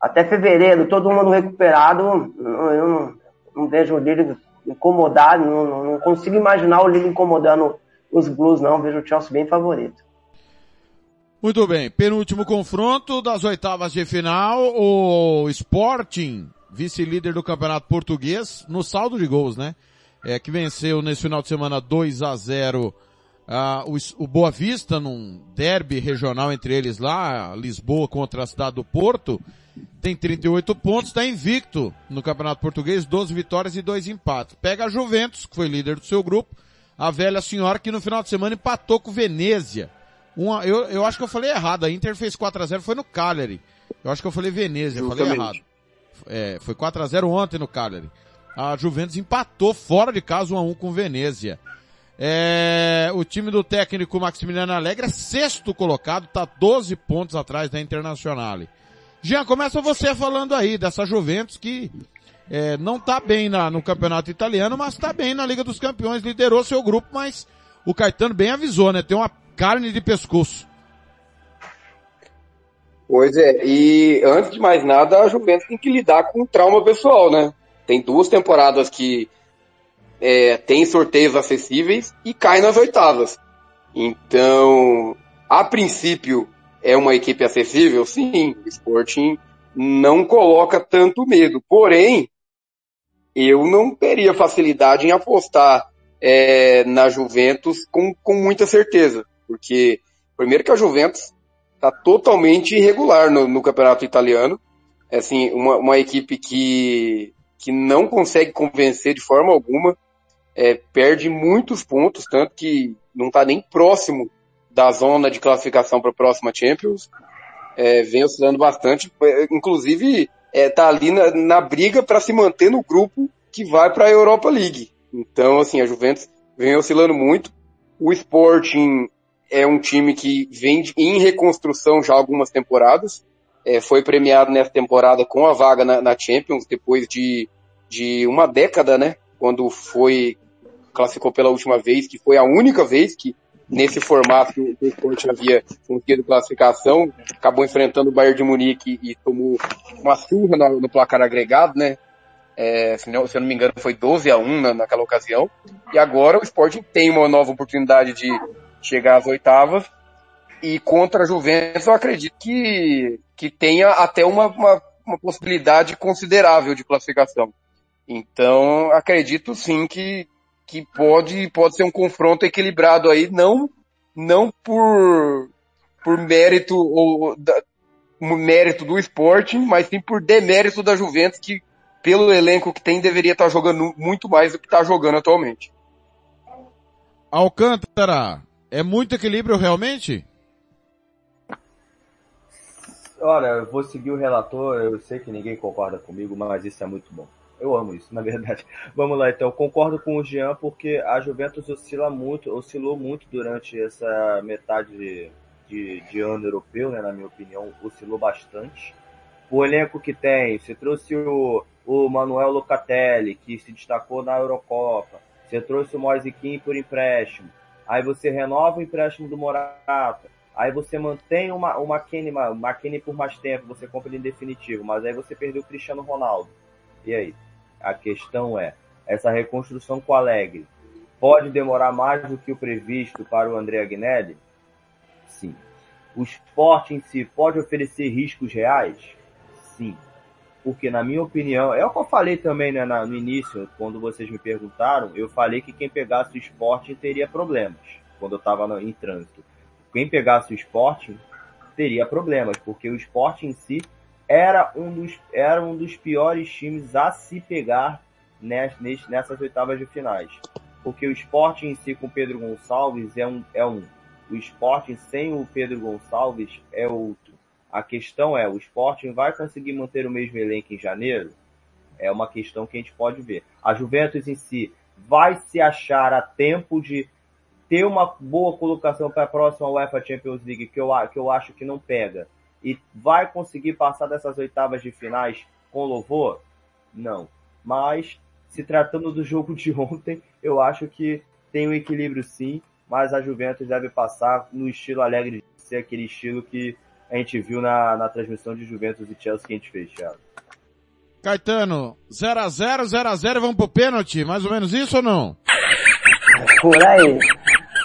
até fevereiro, todo mundo recuperado, eu não, não vejo o Lille incomodar, não, não, consigo imaginar o Lille incomodando os Blues, não. Vejo o Chelsea bem favorito. Muito bem, penúltimo confronto das oitavas de final, o Sporting, vice-líder do Campeonato Português, no saldo de gols, né? É, que venceu nesse final de semana 2 a 0 ah, o, o Boa Vista num derby regional entre eles lá, Lisboa contra a cidade do Porto, tem 38 pontos, está invicto no Campeonato Português, 12 vitórias e 2 empates. Pega a Juventus, que foi líder do seu grupo, a velha senhora que no final de semana empatou com Venezia. Uma, eu, eu acho que eu falei errado, a Inter fez 4 a 0 foi no Cagliari. Eu acho que eu falei Venezia, eu falei errado. É, foi 4 a 0 ontem no Cagliari. A Juventus empatou fora de casa 1 a 1 com Venezia. É, o time do técnico Maximiliano Alegre é sexto colocado, está 12 pontos atrás da Internacional. Jean, começa você falando aí dessa Juventus que é, não está bem na, no campeonato italiano, mas está bem na Liga dos Campeões, liderou seu grupo, mas o Caetano bem avisou, né? Tem uma carne de pescoço. Pois é, e antes de mais nada, a Juventus tem que lidar com trauma pessoal, né? Tem duas temporadas que é, tem sorteios acessíveis e cai nas oitavas. Então, a princípio, é uma equipe acessível? Sim, o Sporting não coloca tanto medo. Porém, eu não teria facilidade em apostar é, na Juventus com, com muita certeza. Porque, primeiro que a Juventus está totalmente irregular no, no, campeonato italiano. É assim, uma, uma equipe que, que não consegue convencer de forma alguma é, perde muitos pontos, tanto que não está nem próximo da zona de classificação para a próxima Champions. É, vem oscilando bastante, é, inclusive está é, ali na, na briga para se manter no grupo que vai para a Europa League. Então, assim, a Juventus vem oscilando muito. O Sporting é um time que vem em reconstrução já algumas temporadas. É, foi premiado nessa temporada com a vaga na, na Champions depois de, de uma década, né? Quando foi classificou pela última vez, que foi a única vez que nesse formato que o Sport havia conseguido classificação, acabou enfrentando o Bayern de Munique e tomou uma surra no, no placar agregado, né? É, se, não, se eu não me engano, foi 12 a 1 na, naquela ocasião. E agora o Sporting tem uma nova oportunidade de chegar às oitavas. E contra a Juventus, eu acredito que, que tenha até uma, uma, uma possibilidade considerável de classificação. Então, acredito sim que, que pode, pode ser um confronto equilibrado aí, não, não por, por mérito ou da, mérito do esporte, mas sim por demérito da Juventus, que pelo elenco que tem deveria estar jogando muito mais do que está jogando atualmente. Alcântara, é muito equilíbrio realmente? Olha, eu vou seguir o relator, eu sei que ninguém concorda comigo, mas isso é muito bom. Eu amo isso, na verdade. (laughs) Vamos lá, então. Concordo com o Jean porque a Juventus oscila muito, oscilou muito durante essa metade de, de, de ano europeu, né? Na minha opinião, oscilou bastante. O elenco que tem, você trouxe o, o Manuel Locatelli, que se destacou na Eurocopa. Você trouxe o Moise Kim por empréstimo. Aí você renova o empréstimo do Morata. Aí você mantém uma, uma Kenny, uma, Kenny por mais tempo, você compra ele em definitivo. Mas aí você perdeu o Cristiano Ronaldo. E aí? A questão é, essa reconstrução com Alegre pode demorar mais do que o previsto para o André Agnelli? Sim. O esporte em si pode oferecer riscos reais? Sim. porque na minha opinião, é o que eu falei também né, no início, quando vocês me perguntaram, eu falei que quem pegasse o esporte teria problemas, quando eu estava em trânsito. Quem pegasse o esporte teria problemas, porque o esporte em si era um dos, era um dos piores times a se pegar nessas oitavas de finais. Porque o esporte em si com Pedro Gonçalves é um, é um. O esporte sem o Pedro Gonçalves é outro. A questão é, o Sporting vai conseguir manter o mesmo elenco em janeiro? É uma questão que a gente pode ver. A Juventus em si vai se achar a tempo de ter uma boa colocação para a próxima UEFA Champions League, que eu, que eu acho que não pega, e vai conseguir passar dessas oitavas de finais com louvor? Não. Mas, se tratando do jogo de ontem, eu acho que tem um equilíbrio sim, mas a Juventus deve passar no estilo alegre de ser aquele estilo que a gente viu na, na transmissão de Juventus e Chelsea que a gente fez, Thiago. Caetano, 0x0, 0x0, vamos pro pênalti, mais ou menos isso ou não? Por aí.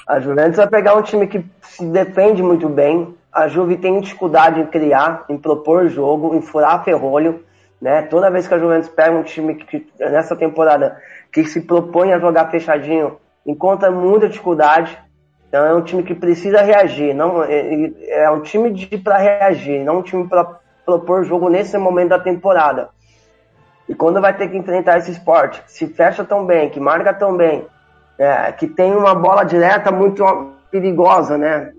A Juventus vai pegar um time que se defende muito bem. A Juve tem dificuldade em criar, em propor jogo, em furar ferrolho. Né? Toda vez que a Juventus pega um time que, nessa temporada que se propõe a jogar fechadinho, encontra muita dificuldade. Então é um time que precisa reagir, não é, é um time para reagir, não um time para propor jogo nesse momento da temporada. E quando vai ter que enfrentar esse esporte, que se fecha tão bem, que marca tão bem, é, que tem uma bola direta muito perigosa, né?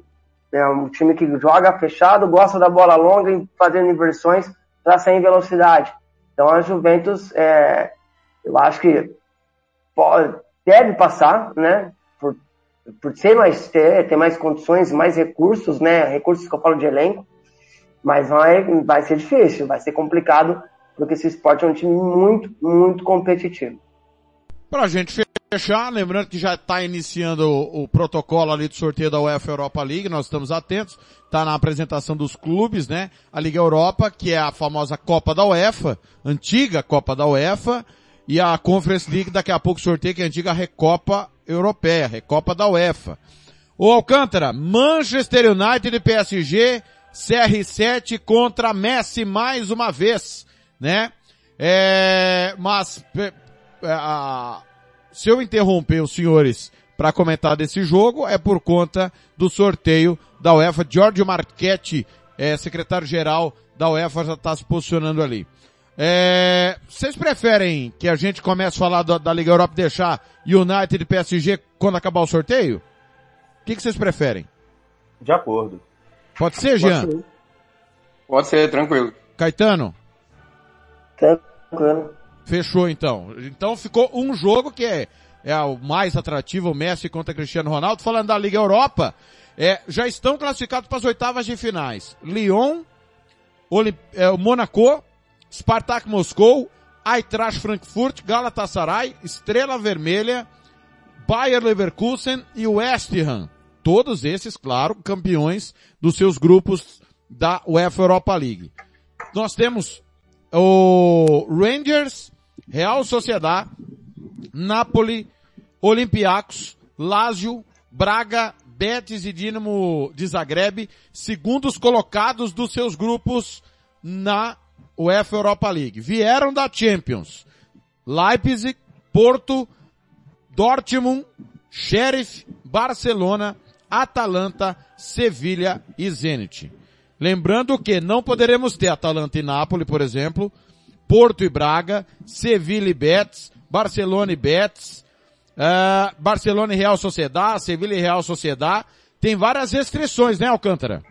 É um time que joga fechado, gosta da bola longa e fazendo inversões para sair em velocidade. Então a Juventus, é, eu acho que pode, deve passar, né? Por por ser mais ter, ter mais condições, mais recursos, né? Recursos que eu falo de elenco, mas vai, vai ser difícil, vai ser complicado, porque esse esporte é um time muito, muito competitivo. Pra gente fechar, lembrando que já está iniciando o, o, protocolo ali do sorteio da UEFA Europa League, nós estamos atentos, está na apresentação dos clubes, né? A Liga Europa, que é a famosa Copa da UEFA, antiga Copa da UEFA, e a Conference League daqui a pouco sorteio, que é a antiga Recopa Europeia, Recopa da UEFA. O Alcântara, Manchester United e PSG, CR7 contra Messi mais uma vez, né? É, mas, é, a, se eu interromper os senhores para comentar desse jogo, é por conta do sorteio da UEFA. Giorgio Marchetti, é, secretário-geral da UEFA, já está se posicionando ali. É, vocês preferem que a gente comece a falar da, da Liga Europa e deixar United e PSG quando acabar o sorteio? O que, que vocês preferem? De acordo. Pode ser, Jean? Pode ser, Pode ser tranquilo. Caetano? Tranquilo. Fechou então. Então ficou um jogo que é, é o mais atrativo, o Messi contra Cristiano Ronaldo. Falando da Liga Europa, é, já estão classificados para as oitavas de finais. Lyon, Olimp, é, Monaco, Spartak Moscou, Eintracht Frankfurt, Galatasaray, Estrela Vermelha, Bayer Leverkusen e West Ham. Todos esses, claro, campeões dos seus grupos da UEFA Europa League. Nós temos o Rangers, Real Sociedad, Napoli, Olympiacos, Lazio, Braga, Betis e Dinamo de Zagreb, segundos colocados dos seus grupos na UEFA Europa League. Vieram da Champions. Leipzig, Porto, Dortmund, Sheriff, Barcelona, Atalanta, Sevilha e Zenit. Lembrando que não poderemos ter Atalanta e Nápoles, por exemplo, Porto e Braga, Sevilha e Betis, Barcelona e Betis, uh, Barcelona e Real Sociedad, Sevilha e Real Sociedad. Tem várias restrições, né, Alcântara?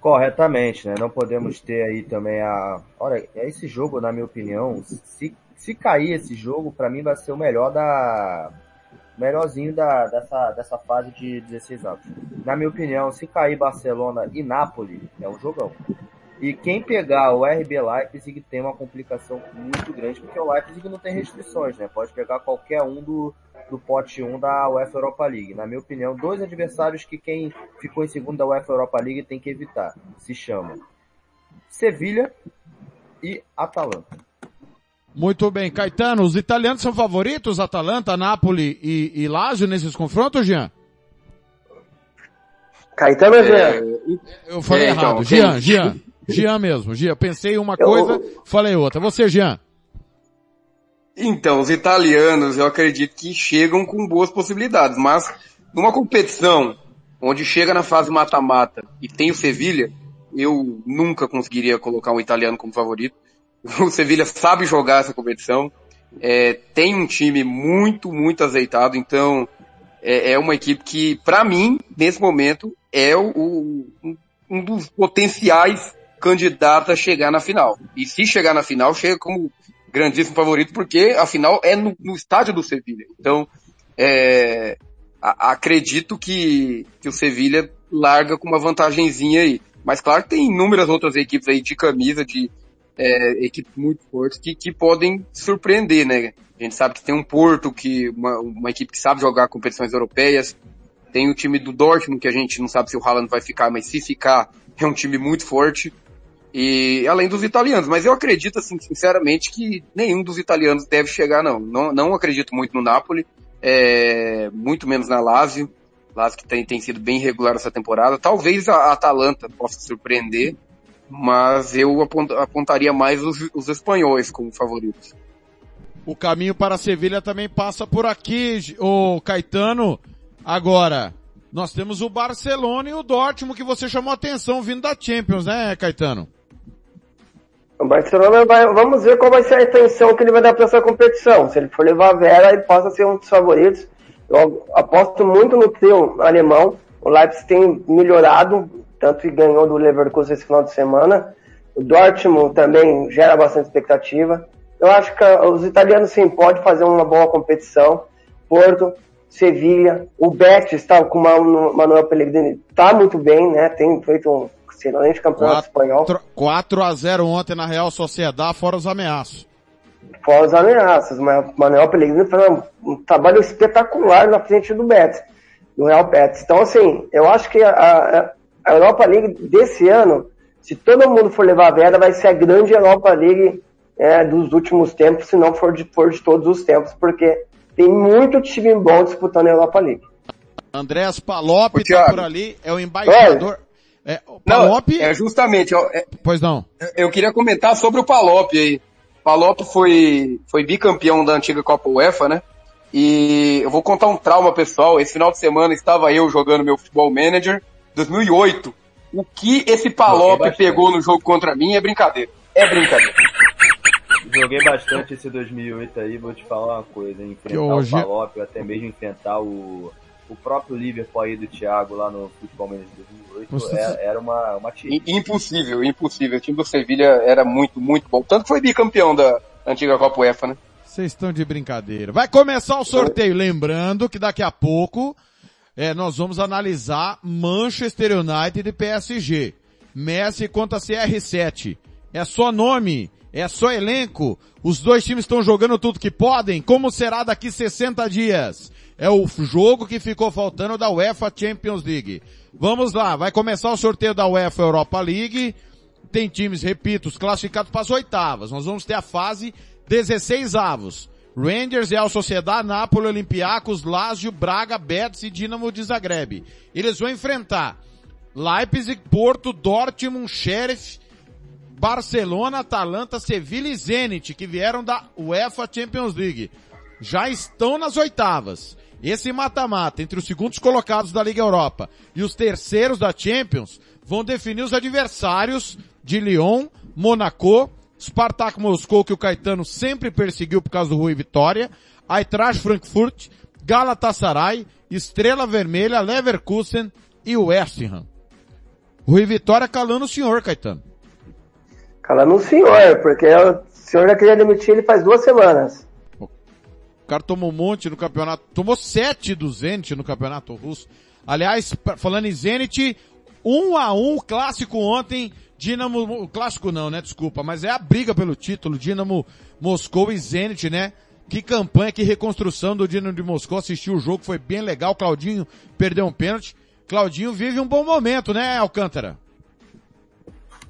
Corretamente, né? Não podemos ter aí também a. Olha, esse jogo, na minha opinião, se, se cair esse jogo, para mim vai ser o melhor da. Melhorzinho da, dessa, dessa fase de 16 anos. Na minha opinião, se cair Barcelona e Nápoles, é um jogão. E quem pegar o RB Leipzig tem uma complicação muito grande, porque o Leipzig não tem restrições, né? Pode pegar qualquer um do, do pote 1 da UEFA Europa League. Na minha opinião, dois adversários que quem ficou em segundo da UEFA Europa League tem que evitar. Se chamam Sevilha e Atalanta. Muito bem, Caetano, os italianos são favoritos, Atalanta, Napoli e, e Lazio nesses confrontos, Jean? Caetano ou Jean? Eu falei é, errado. Então, Jean, Jean. Jean mesmo, Jean. Pensei uma coisa, eu... falei outra. Você, Jean? Então, os italianos, eu acredito que chegam com boas possibilidades, mas numa competição onde chega na fase mata-mata e tem o Sevilha, eu nunca conseguiria colocar um italiano como favorito. O Sevilha sabe jogar essa competição, é, tem um time muito, muito azeitado, então é, é uma equipe que, para mim, nesse momento, é o, um dos potenciais candidatos a chegar na final. E se chegar na final, chega como grandíssimo favorito, porque a final é no, no estádio do Sevilha. Então, é, a, acredito que, que o Sevilha larga com uma vantagenzinha aí. Mas claro que tem inúmeras outras equipes aí de camisa, de é, equipes muito fortes que, que podem surpreender, né? A gente sabe que tem um Porto, que uma, uma equipe que sabe jogar competições europeias. Tem o time do Dortmund, que a gente não sabe se o Haaland vai ficar, mas se ficar, é um time muito forte. E além dos italianos, mas eu acredito assim, sinceramente, que nenhum dos italianos deve chegar não. Não, não acredito muito no Napoli, é, muito menos na Lazio. Lazio que tem, tem sido bem regular essa temporada. Talvez a Atalanta possa surpreender, mas eu apontaria mais os, os espanhóis como favoritos. O caminho para a Sevilha também passa por aqui, o Caetano. Agora, nós temos o Barcelona e o Dortmund que você chamou atenção vindo da Champions, né, Caetano? O Barcelona vai, vamos ver qual vai ser a atenção que ele vai dar para essa competição. Se ele for levar a Vera, ele possa ser um dos favoritos. Eu aposto muito no trio alemão. O Leipzig tem melhorado, tanto que ganhou do Leverkusen esse final de semana. O Dortmund também gera bastante expectativa. Eu acho que os italianos sim podem fazer uma boa competição. Porto, Sevilha, o Betis está com o Manuel Pellegrini, está muito bem, né? Tem feito um excelente campeonato 4, espanhol. 4 a 0 ontem na Real Sociedade, fora os ameaços. Fora os ameaços, mas o Manuel Pellegrini fez um, um, trabalho espetacular na frente do Betis, do Real Betis. Então, assim, eu acho que a, a Europa League desse ano, se todo mundo for levar a vera, vai ser a grande Europa League é, dos últimos tempos, se não for de, for de todos os tempos, porque tem muito time bom disputando a Europa League. Andréas Palop tá por ali, é o embaixador. É, o Palop... Não, é justamente. É, pois não. Eu queria comentar sobre o Palop aí. Palop foi, foi bicampeão da antiga Copa UEFA, né? E eu vou contar um trauma pessoal. Esse final de semana estava eu jogando meu Futebol Manager 2008. O que esse Palop pegou no jogo contra mim é brincadeira. É brincadeira. Joguei bastante esse 2008 aí, vou te falar uma coisa, enfrentar hoje... o Palop, até mesmo enfrentar o, o próprio Liverpool aí do Thiago lá no Futebol Manager 2008, Você... era, era, uma, uma tira. Impossível, impossível. O time do Sevilha era muito, muito bom. Tanto que foi bicampeão da antiga Copa UEFA, né? Vocês estão de brincadeira. Vai começar o sorteio, lembrando que daqui a pouco é, nós vamos analisar Manchester United e PSG. Messi contra CR7. É só nome é só elenco? Os dois times estão jogando tudo que podem? Como será daqui 60 dias? É o jogo que ficou faltando da UEFA Champions League. Vamos lá, vai começar o sorteio da UEFA Europa League. Tem times, repito, os classificados para as oitavas. Nós vamos ter a fase 16 avos. Rangers, Real Sociedade, Napoli, Olympiacos, Lazio, Braga, Betis e Dinamo de Zagreb. Eles vão enfrentar Leipzig, Porto, Dortmund, Sheriff, Barcelona, Atalanta, Sevilla e Zenit, que vieram da UEFA Champions League. Já estão nas oitavas. Esse mata-mata entre os segundos colocados da Liga Europa e os terceiros da Champions vão definir os adversários de Lyon, Monaco, Spartak Moscou, que o Caetano sempre perseguiu por causa do Rui Vitória, Eintracht Frankfurt, Galatasaray, Estrela Vermelha, Leverkusen e West Ham. Rui Vitória calando o senhor, Caetano. Fala no senhor, porque o senhor já queria demitir ele faz duas semanas. Cara tomou um monte no campeonato, tomou sete do Zenit no campeonato russo. Aliás, falando em Zenit, um a um clássico ontem, Dinamo, clássico não, né, desculpa, mas é a briga pelo título, Dinamo Moscou e Zenit, né? Que campanha, que reconstrução do Dinamo de Moscou, assistiu o jogo, foi bem legal, Claudinho perdeu um pênalti. Claudinho vive um bom momento, né, Alcântara?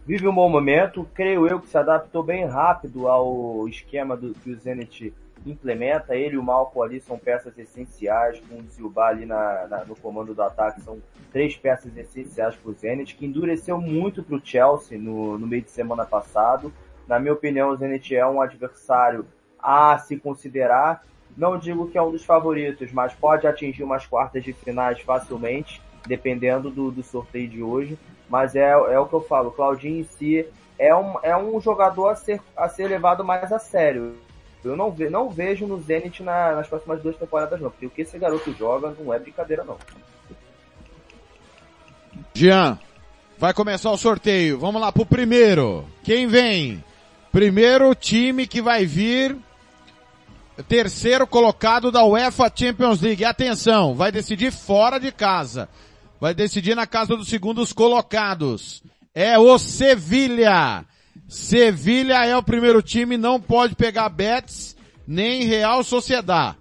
vive um bom momento. Creio eu que se adaptou bem rápido ao esquema do, que o Zenit implementa. Ele e o Malco ali são peças essenciais, com o Zilba ali na, na, no comando do ataque, são três peças essenciais para o Zenit, que endureceu muito para o Chelsea no, no meio de semana passado. Na minha opinião, o Zenit é um adversário a se considerar. Não digo que é um dos favoritos, mas pode atingir umas quartas de finais facilmente, dependendo do, do sorteio de hoje. Mas é, é o que eu falo, Claudinho em si é um, é um jogador a ser, a ser levado mais a sério. Eu não, ve, não vejo no Zenit na, nas próximas duas temporadas, não. Porque o que esse garoto joga não é brincadeira, não. Jean, vai começar o sorteio. Vamos lá pro primeiro. Quem vem? Primeiro time que vai vir. Terceiro colocado da UEFA Champions League. Atenção, vai decidir fora de casa. Vai decidir na casa dos segundos colocados. É o Sevilha. Sevilha é o primeiro time, não pode pegar Betis nem Real Sociedad.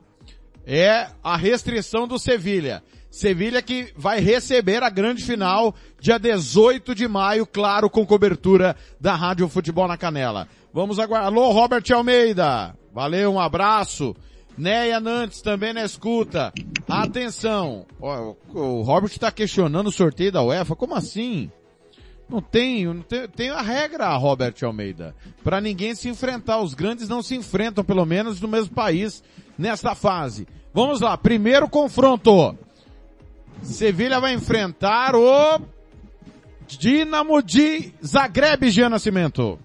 É a restrição do Sevilha. Sevilha que vai receber a grande final dia 18 de maio, claro, com cobertura da Rádio Futebol na Canela. Vamos aguardar. Alô, Robert Almeida. Valeu, um abraço. Neia Nantes também na escuta. Atenção. o Robert está questionando o sorteio da UEFA. Como assim? Não tem, não tem, tem a regra, Robert Almeida. Para ninguém se enfrentar. Os grandes não se enfrentam, pelo menos no mesmo país, nesta fase. Vamos lá, primeiro confronto. Sevilha vai enfrentar o Dinamo de Zagreb, Jean Nascimento.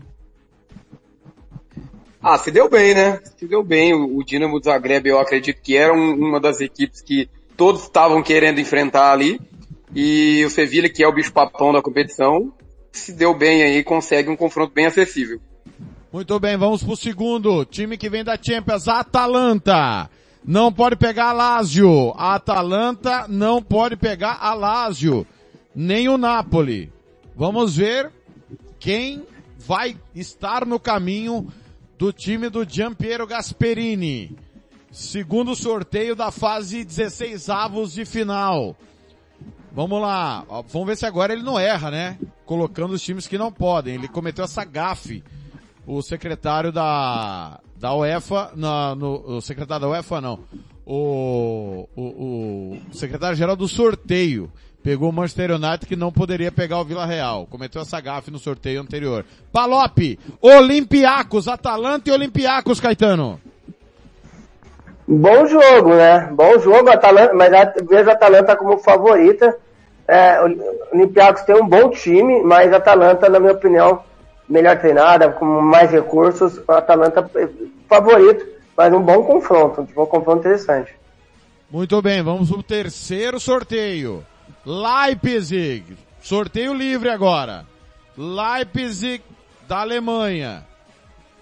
Ah, se deu bem, né? Se deu bem. O, o Dinamo de Zagreb, eu acredito que era um, uma das equipes que todos estavam querendo enfrentar ali. E o Sevilha, que é o bicho-papão da competição, se deu bem aí, consegue um confronto bem acessível. Muito bem, vamos pro segundo. Time que vem da Champions, Atalanta. Não pode pegar a Lazio. A Atalanta não pode pegar a Lazio. Nem o Napoli. Vamos ver quem vai estar no caminho do time do Giampiero Gasperini. Segundo sorteio da fase 16 avos de final. Vamos lá. Vamos ver se agora ele não erra, né? Colocando os times que não podem. Ele cometeu essa gafe. O secretário da, da UEFA, na, no, o secretário da UEFA não. O, o, o secretário-geral do sorteio pegou o Manchester United que não poderia pegar o Vila Real. Cometeu essa gafe no sorteio anterior. Palop, Olympiacos, Atalanta e Olympiacos, Caetano. Bom jogo, né? Bom jogo, Atalanta, mas vejo a Atalanta como favorita. É, o Olympiacos tem um bom time, mas a Atalanta, na minha opinião, melhor treinada, com mais recursos. A Atalanta é favorito, mas um bom confronto, um bom confronto interessante. Muito bem, vamos pro terceiro sorteio. Leipzig, sorteio livre agora. Leipzig da Alemanha.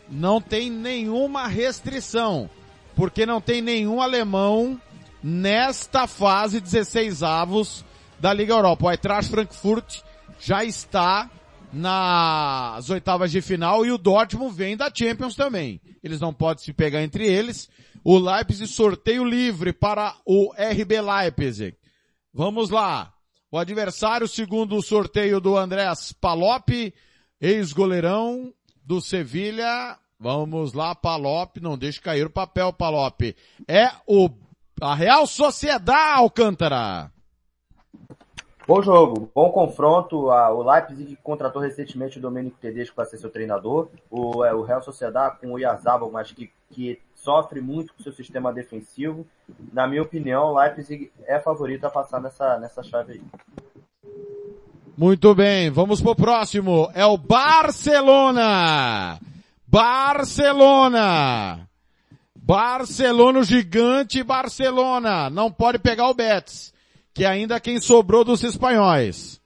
Não tem nenhuma restrição, porque não tem nenhum alemão nesta fase 16 avos da Liga Europa. O Eintracht Frankfurt já está nas oitavas de final e o Dortmund vem da Champions também. Eles não podem se pegar entre eles. O Leipzig sorteio livre para o RB Leipzig. Vamos lá. O adversário, segundo o sorteio do Andrés Palop, ex-goleirão do Sevilha. Vamos lá, Palop, não deixe cair o papel, Palop. É o a Real Sociedade Alcântara. Bom jogo, bom confronto. o Leipzig contratou recentemente o Domenico Tedesco para ser seu treinador. O, é, o Real Sociedade com o Yazabal, mas que, que sofre muito com seu sistema defensivo. Na minha opinião, o Leipzig é favorito a passar nessa, nessa chave aí. Muito bem, vamos pro próximo. É o Barcelona. Barcelona. Barcelona, o gigante Barcelona. Não pode pegar o Betis que ainda quem sobrou dos espanhóis.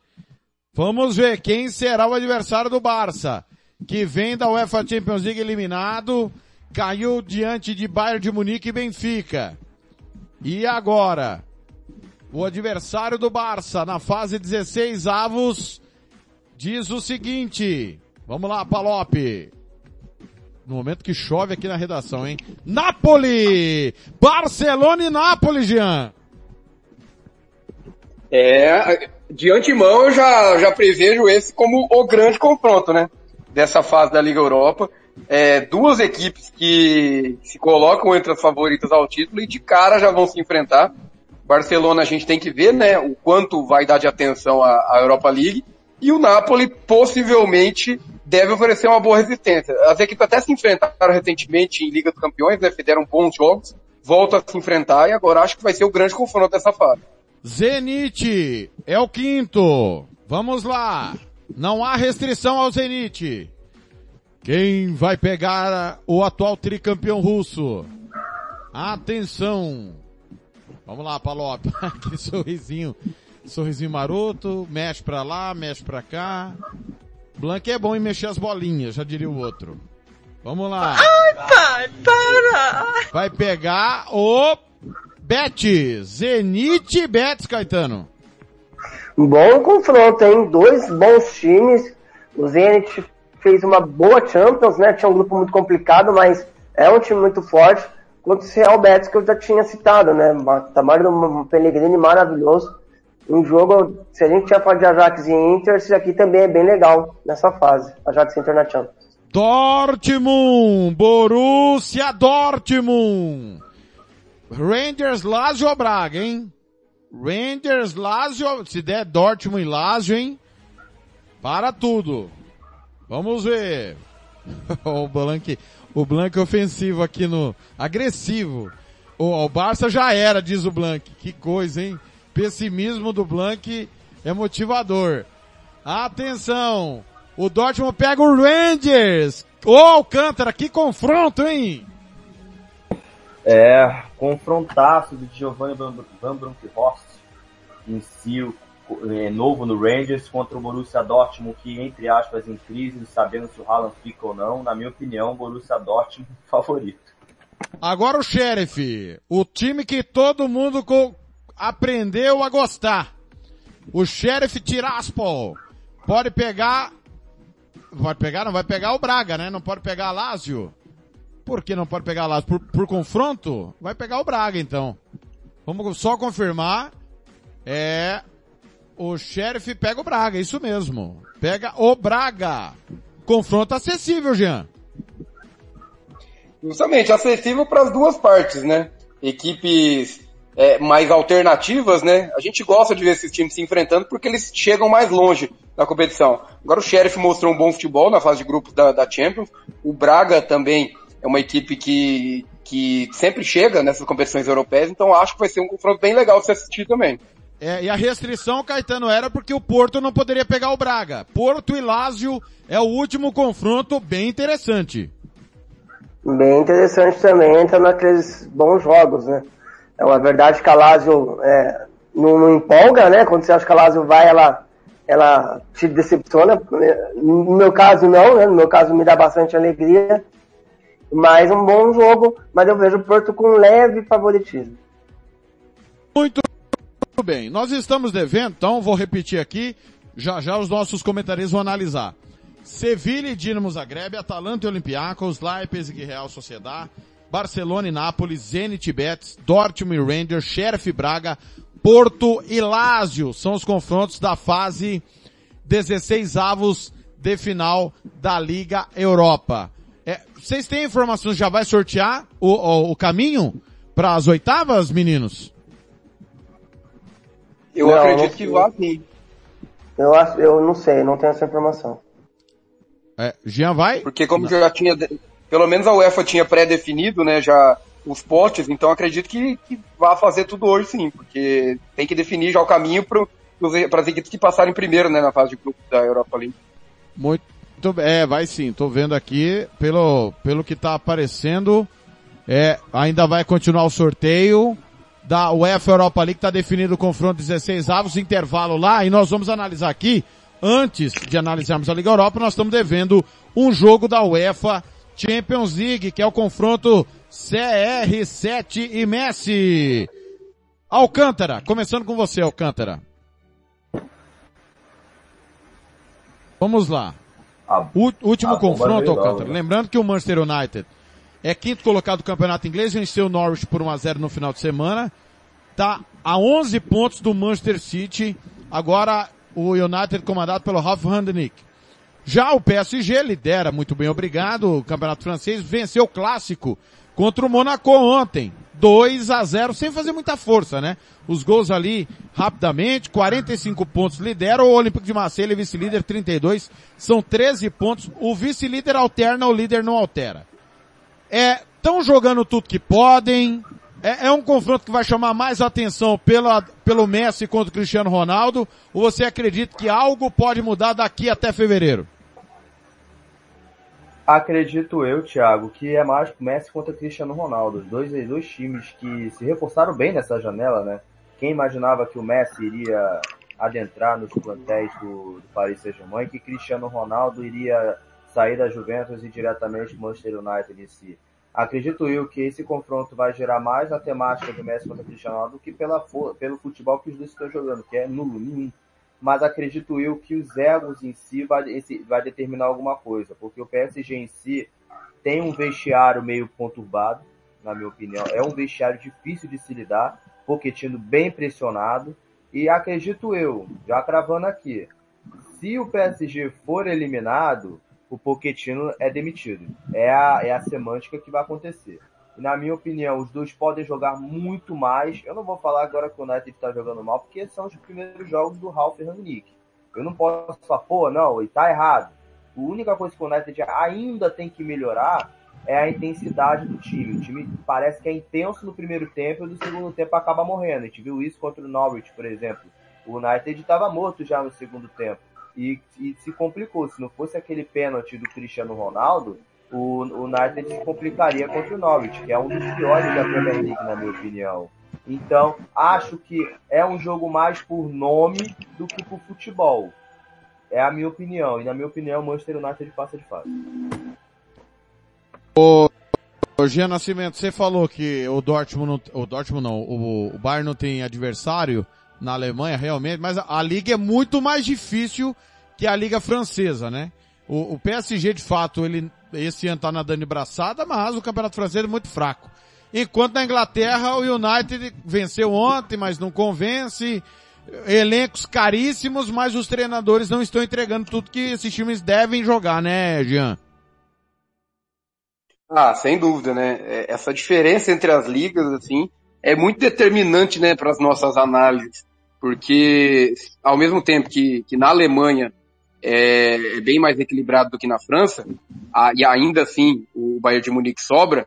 Vamos ver quem será o adversário do Barça, que vem da UEFA Champions League eliminado, caiu diante de Bayern de Munique e Benfica. E agora, o adversário do Barça na fase 16 avos diz o seguinte. Vamos lá, Palop. No momento que chove aqui na redação, hein? Napoli! Barcelona e Napoli, Jean! É, de antemão eu já, já prevejo esse como o grande confronto, né? Dessa fase da Liga Europa. é, duas equipes que se colocam entre as favoritas ao título e de cara já vão se enfrentar. Barcelona a gente tem que ver, né, o quanto vai dar de atenção à, à Europa League e o Napoli possivelmente deve oferecer uma boa resistência. As equipes até se enfrentaram recentemente em Liga dos Campeões, né, fizeram bons jogos, voltam a se enfrentar e agora acho que vai ser o grande confronto dessa fase. Zenit é o quinto. Vamos lá. Não há restrição ao Zenit. Quem vai pegar o atual tricampeão russo? Atenção. Vamos lá, Palop. (laughs) que sorrisinho. Sorrisinho maroto. Mexe pra lá, mexe pra cá. Blank é bom em mexer as bolinhas, já diria o outro. Vamos lá. Ai, pai, para! Vai pegar o Betis. Zenit e Betis, Caetano. Bom confronto, hein? Dois bons times. O Zenit fez uma boa Champions, né? Tinha um grupo muito complicado, mas é um time muito forte. Quanto o Real Betis, que eu já tinha citado, né? Tamanho do Pellegrini maravilhoso. Um jogo, se a gente tinha falado de Ajax e Inter, esse aqui também é bem legal nessa fase. Ajax Inter na Champions. Dortmund! Borussia Dortmund! Rangers, Lazio Braga, hein? Rangers, Lazio, se der Dortmund e Lazio, hein? Para tudo. Vamos ver. (laughs) o Blank, o Blank ofensivo aqui no, agressivo. O, o Barça já era, diz o Blank. Que coisa, hein? Pessimismo do Blank é motivador. Atenção! O Dortmund pega o Rangers! Ô oh, Alcântara, que confronto, hein? É, confrontaço de Giovanni Van Bronckhorst em si, é, novo no Rangers, contra o Borussia Dortmund, que entre aspas em crise, sabendo se o Haaland fica ou não, na minha opinião, o Borussia Dortmund (laughs) favorito. Agora o Sheriff, o time que todo mundo aprendeu a gostar. O Sheriff Tiraspol pode pegar, pode pegar, não vai pegar o Braga, né? Não pode pegar a Lazio. Por que não pode pegar a Lazio? Por, por confronto? Vai pegar o Braga então. Vamos só confirmar. É, o Sheriff pega o Braga, isso mesmo. Pega o Braga. Confronto acessível, Jean. Justamente, acessível para as duas partes, né? Equipes é, mais alternativas, né? A gente gosta de ver esses times se enfrentando porque eles chegam mais longe na competição. Agora o Sheriff mostrou um bom futebol na fase de grupos da, da Champions. O Braga também é uma equipe que, que sempre chega nessas competições europeias, então acho que vai ser um confronto bem legal de se assistir também. É, e a restrição, Caetano, era porque o Porto não poderia pegar o Braga. Porto e Lázio é o último confronto bem interessante. Bem interessante também, entra naqueles bons jogos, né? É uma verdade que a Lazio é, não, não, empolga, né? Quando você acha que a Lazio vai, ela, ela te decepciona. No meu caso, não, né? No meu caso, me dá bastante alegria. Mas um bom jogo, mas eu vejo o Porto com leve favoritismo. Muito bem. Nós estamos devendo, então vou repetir aqui. Já já os nossos comentaristas vão analisar. Sevilha e Dinamo Zagreb, Atalanta e Olympiacos, Leipzig e Real Sociedad, Barcelona e Nápoles, Zenit Betis, Dortmund e Rangers, Sheriff Braga, Porto e Lazio. São os confrontos da fase 16 avos de final da Liga Europa. É, vocês têm informações, já vai sortear o, o, o caminho para as oitavas, meninos? Eu não, acredito não, que vá sim. Eu, eu não sei, não tenho essa informação. É, Jean vai? Porque como não. já tinha pelo menos a UEFA tinha pré-definido, né, já os potes, então acredito que, que vai fazer tudo hoje sim, porque tem que definir já o caminho para as equipes que passarem primeiro, né, na fase de grupo da Europa League. Muito é, vai sim, tô vendo aqui, pelo, pelo que tá aparecendo, é, ainda vai continuar o sorteio da UEFA Europa League, tá definido o confronto 16 avos, intervalo lá, e nós vamos analisar aqui, antes de analisarmos a Liga Europa, nós estamos devendo um jogo da UEFA Champions League, que é o confronto CR7 e Messi. Alcântara, começando com você, Alcântara. Vamos lá. O último confronto, Alcântara. Lembrando que o Manchester United é quinto colocado do campeonato inglês, venceu o Norwich por 1x0 no final de semana. Tá a 11 pontos do Manchester City. Agora o United comandado pelo Ralf Rangnick Já o PSG lidera muito bem, obrigado, o Campeonato Francês venceu o clássico contra o Monaco ontem. 2 a 0 sem fazer muita força, né? Os gols ali rapidamente, 45 pontos lidera, o Olympique de Marseille, vice-líder 32, são 13 pontos. O vice-líder alterna, o líder não altera. É, estão jogando tudo que podem. É, é, um confronto que vai chamar mais atenção pela, pelo Messi contra o Cristiano Ronaldo, ou você acredita que algo pode mudar daqui até fevereiro? Acredito eu, Thiago, que é mais Messi contra Cristiano Ronaldo. Dois, dois times que se reforçaram bem nessa janela, né? Quem imaginava que o Messi iria adentrar nos plantéis do, do Paris Saint-Germain e que Cristiano Ronaldo iria sair da Juventus e diretamente Manchester United em si. Acredito eu que esse confronto vai gerar mais na temática do Messi contra Cristiano Ronaldo do que pela, pelo futebol que os dois estão jogando, que é nulo, nenhum mas acredito eu que os egos em si vai, esse, vai determinar alguma coisa, porque o PSG em si tem um vestiário meio conturbado, na minha opinião, é um vestiário difícil de se lidar, Pochettino bem pressionado, e acredito eu, já cravando aqui, se o PSG for eliminado, o Pochettino é demitido. É a, é a semântica que vai acontecer na minha opinião, os dois podem jogar muito mais. Eu não vou falar agora que o United está jogando mal, porque são os primeiros jogos do Ralf Rangnick. Eu não posso falar, pô, não, ele tá errado. A única coisa que o United ainda tem que melhorar é a intensidade do time. O time parece que é intenso no primeiro tempo e no segundo tempo acaba morrendo. A gente viu isso contra o Norwich, por exemplo. O United estava morto já no segundo tempo. E, e se complicou. Se não fosse aquele pênalti do Cristiano Ronaldo, o, o United se complicaria contra o Norwich, que é um dos piores da Premier League, na minha opinião. Então, acho que é um jogo mais por nome do que por futebol. É a minha opinião. E na minha opinião, o Manchester United passa de fase. O Jean Nascimento, você falou que o Dortmund, não, o Dortmund não, o, o Bayern não tem adversário na Alemanha, realmente, mas a, a liga é muito mais difícil que a liga francesa, né? O, o PSG, de fato, ele esse ano tá nadando de braçada, mas o campeonato francês é muito fraco. Enquanto na Inglaterra o United venceu ontem, mas não convence. Elencos caríssimos, mas os treinadores não estão entregando tudo que esses times devem jogar, né, Jean? Ah, sem dúvida, né? É, essa diferença entre as ligas, assim, é muito determinante, né, para as nossas análises. Porque, ao mesmo tempo que, que na Alemanha é, é bem mais equilibrado do que na França, e ainda assim o Bayern de Munique sobra,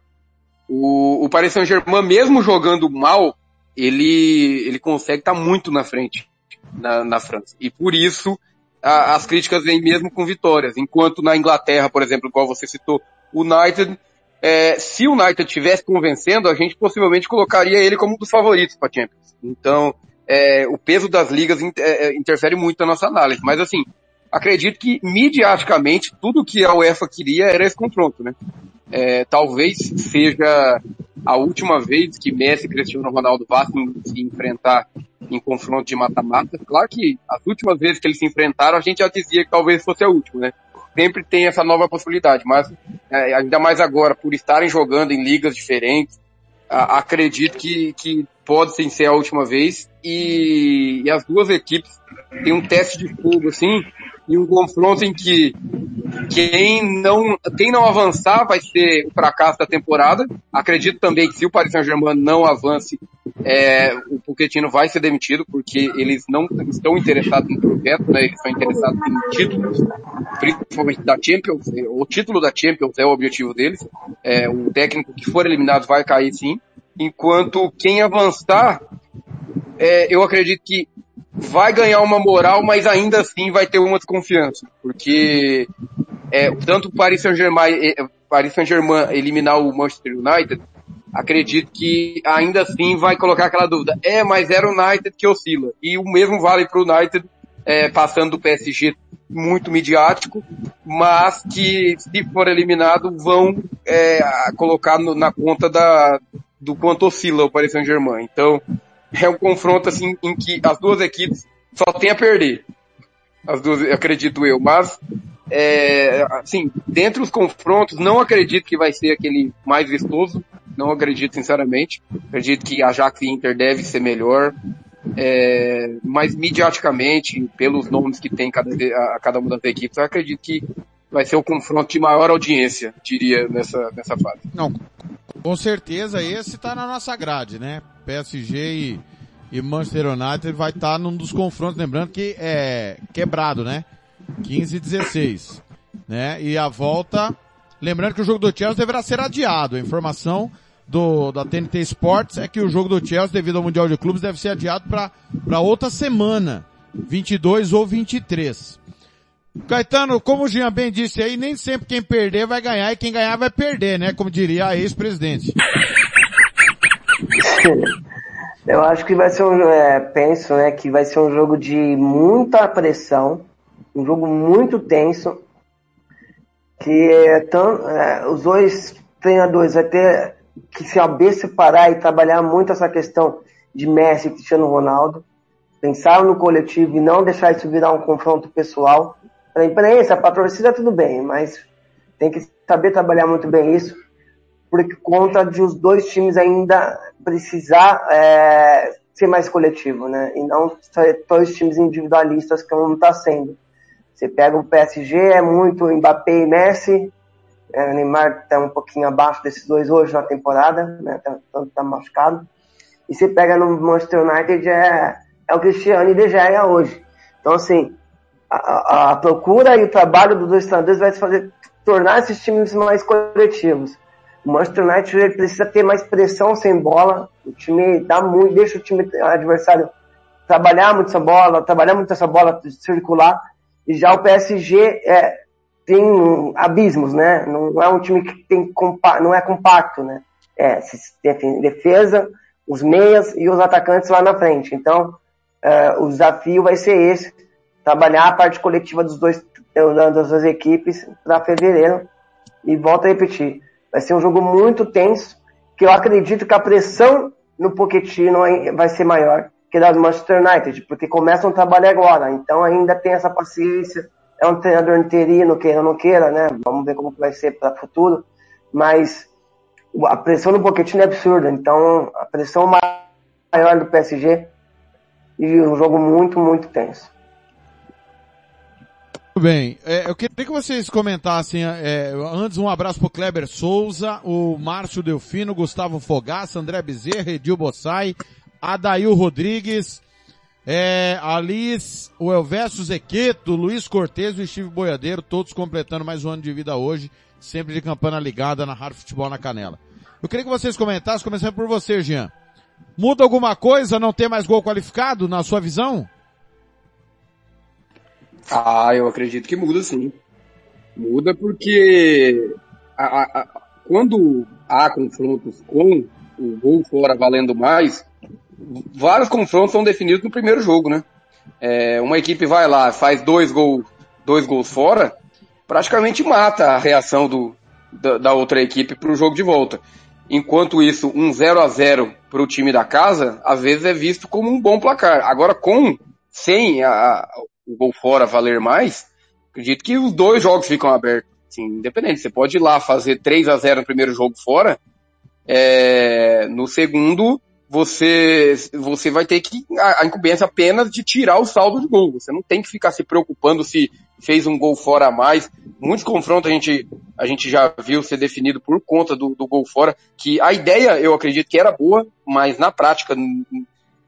o, o Paris Saint-Germain, mesmo jogando mal, ele, ele consegue estar tá muito na frente na, na França. E por isso a, as críticas vêm mesmo com vitórias. Enquanto na Inglaterra, por exemplo, igual você citou, o United, é, se o United estivesse convencendo, a gente possivelmente colocaria ele como um dos favoritos para Champions. Então, é, o peso das ligas inter, é, interfere muito na nossa análise. Mas assim, acredito que midiaticamente tudo que a UEFA queria era esse confronto, né? É, talvez seja a última vez que Messi e Cristiano Ronaldo vão se enfrentar em confronto de mata-mata. Claro que as últimas vezes que eles se enfrentaram, a gente já dizia que talvez fosse a última, né? Sempre tem essa nova possibilidade, mas é, ainda mais agora, por estarem jogando em ligas diferentes, a, acredito que, que pode sim ser a última vez e, e as duas equipes têm um teste de fogo assim em um confronto em que quem não, quem não avançar vai ser o fracasso da temporada. Acredito também que se o Paris Saint-Germain não avance, é, o Pochettino vai ser demitido, porque eles não estão interessados no projeto, né? eles estão interessados em títulos, principalmente da Champions. O título da Champions é o objetivo deles. É, o técnico que for eliminado vai cair sim. Enquanto quem avançar, é, eu acredito que vai ganhar uma moral, mas ainda assim vai ter uma desconfiança, porque é, tanto o Paris Saint-Germain, é, Paris Saint-Germain eliminar o Manchester United, acredito que ainda assim vai colocar aquela dúvida. É, mas era o United que oscila. E o mesmo vale para o United, é, passando do PSG muito midiático, mas que se for eliminado vão é, colocar no, na conta da, do quanto oscila o Paris Saint-Germain. Então, é um confronto assim em que as duas equipes só tem a perder. As duas, acredito eu. Mas, é, assim, dentre os confrontos, não acredito que vai ser aquele mais vistoso. Não acredito, sinceramente. Acredito que Ajax e Inter deve ser melhor. É, mas mediaticamente, pelos nomes que tem cada, a, cada uma das equipes, eu acredito que vai ser o confronto de maior audiência, diria, nessa, nessa fase. Não, com certeza esse está na nossa grade, né? PSG e, e Manchester United vai estar tá num dos confrontos, lembrando que é quebrado, né? 15 e 16, né? E a volta, lembrando que o jogo do Chelsea deverá ser adiado. A informação do, da TNT Sports é que o jogo do Chelsea, devido ao Mundial de Clubes, deve ser adiado para outra semana, 22 ou 23. Caetano, como o Jean bem disse aí, nem sempre quem perder vai ganhar e quem ganhar vai perder, né? Como diria a ex-presidente. (laughs) Eu acho que vai ser um, é, penso, né, que vai ser um jogo de muita pressão, um jogo muito tenso, que é tão, é, os dois treinadores vai ter que saber separar e trabalhar muito essa questão de Messi e Cristiano Ronaldo, pensar no coletivo e não deixar isso virar um confronto pessoal. Para a imprensa, para a torcida, tudo bem, mas tem que saber trabalhar muito bem isso, porque conta de os dois times ainda precisar é, ser mais coletivo, né? E não ser dois times individualistas como está sendo. Você pega o PSG, é muito Mbappé e Messi, é, o Neymar está um pouquinho abaixo desses dois hoje na temporada, né? Tanto tá, tá machucado. E você pega no Manchester United, é, é o Cristiano e De Gea hoje. Então, assim, a, a, procura e o trabalho dos dois treinadores vai fazer tornar esses times mais coletivos. O Manchester United ele precisa ter mais pressão sem bola. O time dá muito, deixa o time adversário trabalhar muito essa bola, trabalhar muito essa bola circular. E já o PSG é, tem abismos, né? Não é um time que tem não é compacto, né? É defesa, os meias e os atacantes lá na frente. Então, é, o desafio vai ser esse trabalhar a parte coletiva dos dois, das duas equipes para fevereiro. E volto a repetir, vai ser um jogo muito tenso, que eu acredito que a pressão no Pochettino vai ser maior que da Manchester United, porque começam a trabalhar agora, então ainda tem essa paciência, é um treinador interino, queira ou não queira, né, vamos ver como vai ser para o futuro, mas a pressão no Pochettino é absurda, então a pressão maior do PSG e um jogo muito, muito tenso. Muito bem. É, eu queria que vocês comentassem, é, antes um abraço pro Kleber Souza, o Márcio Delfino, Gustavo Fogaça, André Bezerra, Edil Bossai, Adail Rodrigues, é, Alice, o Elvésio Zequeto, Luiz Cortez e o Steve Boiadeiro, todos completando mais um ano de vida hoje, sempre de campana ligada na Rádio Futebol na Canela. Eu queria que vocês comentassem, começando por você, Jean. Muda alguma coisa não ter mais gol qualificado, na sua visão? Ah, eu acredito que muda sim. Muda porque a, a, a, quando há confrontos com o gol fora valendo mais, vários confrontos são definidos no primeiro jogo, né? É, uma equipe vai lá, faz dois, gol, dois gols fora, praticamente mata a reação do, da, da outra equipe para o jogo de volta. Enquanto isso, um 0 a 0 para o time da casa, às vezes é visto como um bom placar. Agora, com sem a, o gol fora valer mais, acredito que os dois jogos ficam abertos. Assim, independente, você pode ir lá fazer 3 a 0 no primeiro jogo fora, é, no segundo você, você vai ter que a, incumbência apenas de tirar o saldo de gol. Você não tem que ficar se preocupando se fez um gol fora a mais. Muitos confrontos a gente, a gente já viu ser definido por conta do, do gol fora, que a ideia eu acredito que era boa, mas na prática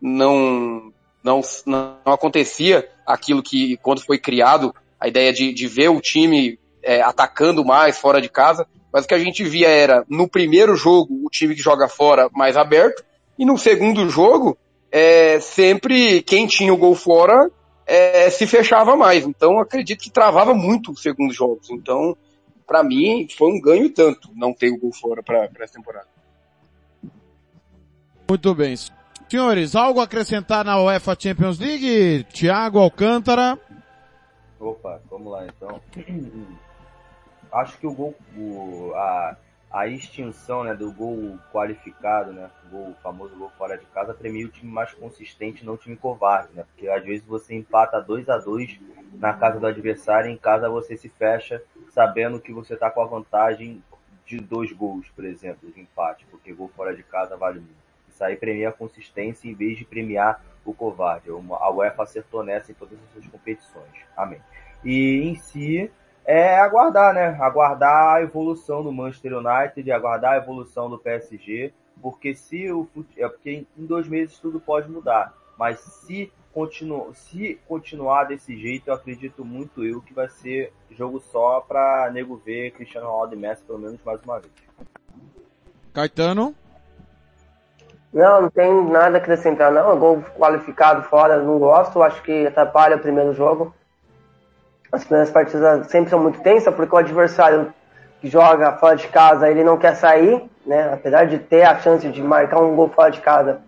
não, não, não acontecia aquilo que, quando foi criado, a ideia de, de ver o time é, atacando mais fora de casa, mas o que a gente via era, no primeiro jogo, o time que joga fora mais aberto, e no segundo jogo, é, sempre quem tinha o gol fora é, se fechava mais. Então, acredito que travava muito os segundos jogos. Então, para mim, foi um ganho tanto não ter o gol fora para essa temporada. Muito bem. Senhores, algo a acrescentar na UEFA Champions League? Thiago Alcântara. Opa, vamos lá então. (clears throat) Acho que o gol, o, a, a extinção né, do gol qualificado, né, o, gol, o famoso gol fora de casa, premia o time mais consistente, não o time covarde, né? Porque às vezes você empata 2 a 2 na casa do adversário, em casa você se fecha sabendo que você está com a vantagem de dois gols, por exemplo, de empate, porque gol fora de casa vale muito. Isso aí premia a consistência em vez de premiar o covarde. A UEFA acertou nessa em todas as suas competições. Amém. E em si, é aguardar, né? Aguardar a evolução do Manchester United, aguardar a evolução do PSG, porque se o é porque em dois meses tudo pode mudar, mas se continu, se continuar desse jeito, eu acredito muito eu que vai ser jogo só para nego ver Cristiano Ronaldo e Messi pelo menos mais uma vez. Caetano? Não, não tem nada a acrescentar não. Gol qualificado fora, não gosto. Acho que atrapalha o primeiro jogo. As primeiras partidas sempre são muito tensas, porque o adversário que joga fora de casa, ele não quer sair, né? Apesar de ter a chance de marcar um gol fora de casa,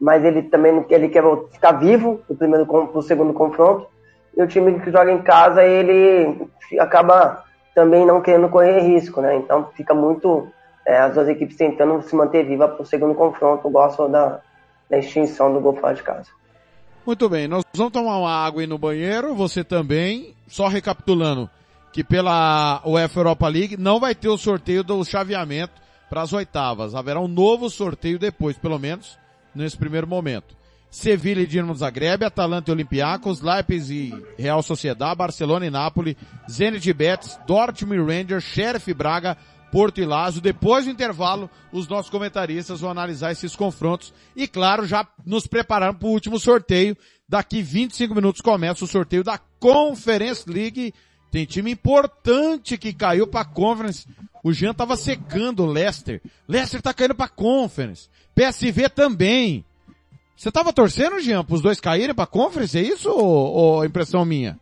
mas ele também ele quer ficar vivo no primeiro pro segundo confronto. E o time que joga em casa, ele acaba também não querendo correr risco, né? Então fica muito é, as duas equipes tentando se manter viva para o segundo confronto. Gosto da, da extinção do gol fora de casa. Muito bem, nós vamos tomar uma água aí no banheiro, você também. Só recapitulando que pela UEFA Europa League não vai ter o sorteio do chaveamento para as oitavas. Haverá um novo sorteio depois, pelo menos nesse primeiro momento. Sevilha e Dinamo Zagreb, Atalanta e Olympiacos, Leipzig e Real Sociedade, Barcelona e Nápoles, Zenit e Betis, Dortmund e Rangers, Sheriff e Braga, Porto e Lazo. Depois do intervalo, os nossos comentaristas vão analisar esses confrontos e, claro, já nos preparando para o último sorteio. Daqui 25 minutos começa o sorteio da Conference League. Tem time importante que caiu para a Conference. O Jean tava secando o Leicester. Leicester tá caindo para a Conference. PSV também. Você tava torcendo, Jean, para os dois caírem para a Conference? É isso ou, ou impressão minha?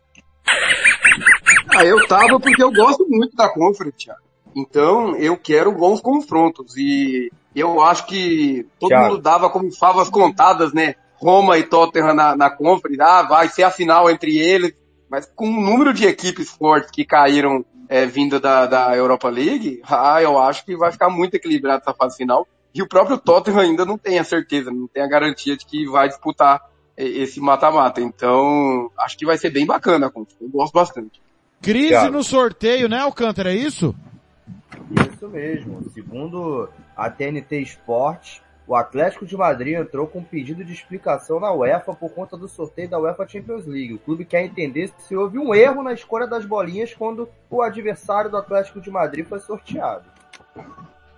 Ah, eu tava porque eu gosto muito da Conference, Thiago. Então, eu quero bons confrontos. E eu acho que todo Thiago. mundo dava como favas contadas, né? Roma e Tottenham na, na Conference. Ah, vai ser a final entre eles. Mas com o número de equipes fortes que caíram é, vinda da, da Europa League, ah, eu acho que vai ficar muito equilibrado essa fase final. E o próprio Tottenham ainda não tem a certeza, não tem a garantia de que vai disputar é, esse mata-mata. Então, acho que vai ser bem bacana. Eu gosto bastante. Crise Thiago. no sorteio, né, Alcântara? É isso? Isso mesmo. Segundo a TNT Sports, o Atlético de Madrid entrou com um pedido de explicação na UEFA por conta do sorteio da UEFA Champions League. O clube quer entender se houve um erro na escolha das bolinhas quando o adversário do Atlético de Madrid foi sorteado.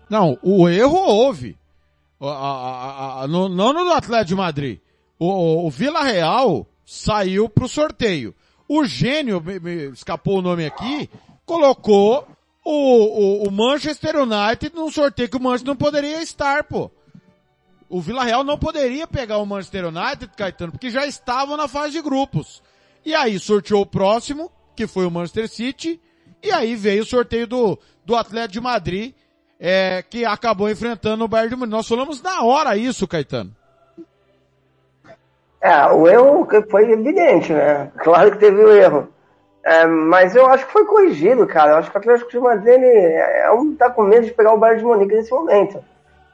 Não, o erro houve. A, a, a, no, não no Atlético de Madrid. O, o Vila Real saiu pro sorteio. O gênio, me, me escapou o nome aqui, colocou o, o, o Manchester United num sorteio que o Manchester não poderia estar, pô. O Vila Real não poderia pegar o Manchester United, Caetano, porque já estavam na fase de grupos. E aí sorteou o próximo, que foi o Manchester City, e aí veio o sorteio do, do Atlético de Madrid, é, que acabou enfrentando o Bayern de Munique. Nós falamos na hora isso, Caetano. É, o erro foi evidente, né? Claro que teve o erro. É, mas eu acho que foi corrigido, cara. Eu acho que o Atlético de Madrid ele é um tá com medo de pegar o Bayern de Munique nesse momento.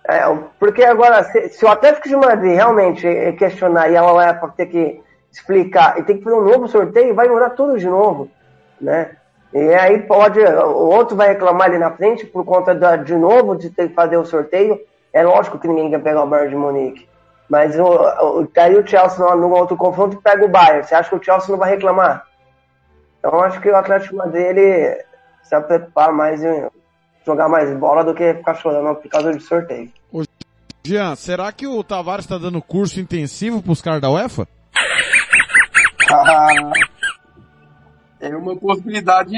É, porque agora, se, se, o Atlético de Madrid realmente questionar e a UEFA ter que explicar e ter que fazer um novo sorteio, vai mudar tudo de novo, né? E aí pode, o outro vai reclamar ali na frente por conta da, de novo de ter que fazer o sorteio. É lógico que ninguém quer pegar o Bayern de Munique. Mas o, o, aí o Chelsea no, no outro confronto pega o Bayern. Você acha que o Chelsea não vai reclamar? Então acho que o Atlético Madrid ele se preocupar mais em jogar mais bola do que ficar chorando por causa de sorteio. Ô, Jean, será que o Tavares está dando curso intensivo para os caras da UEFA? Ah, (laughs) é uma possibilidade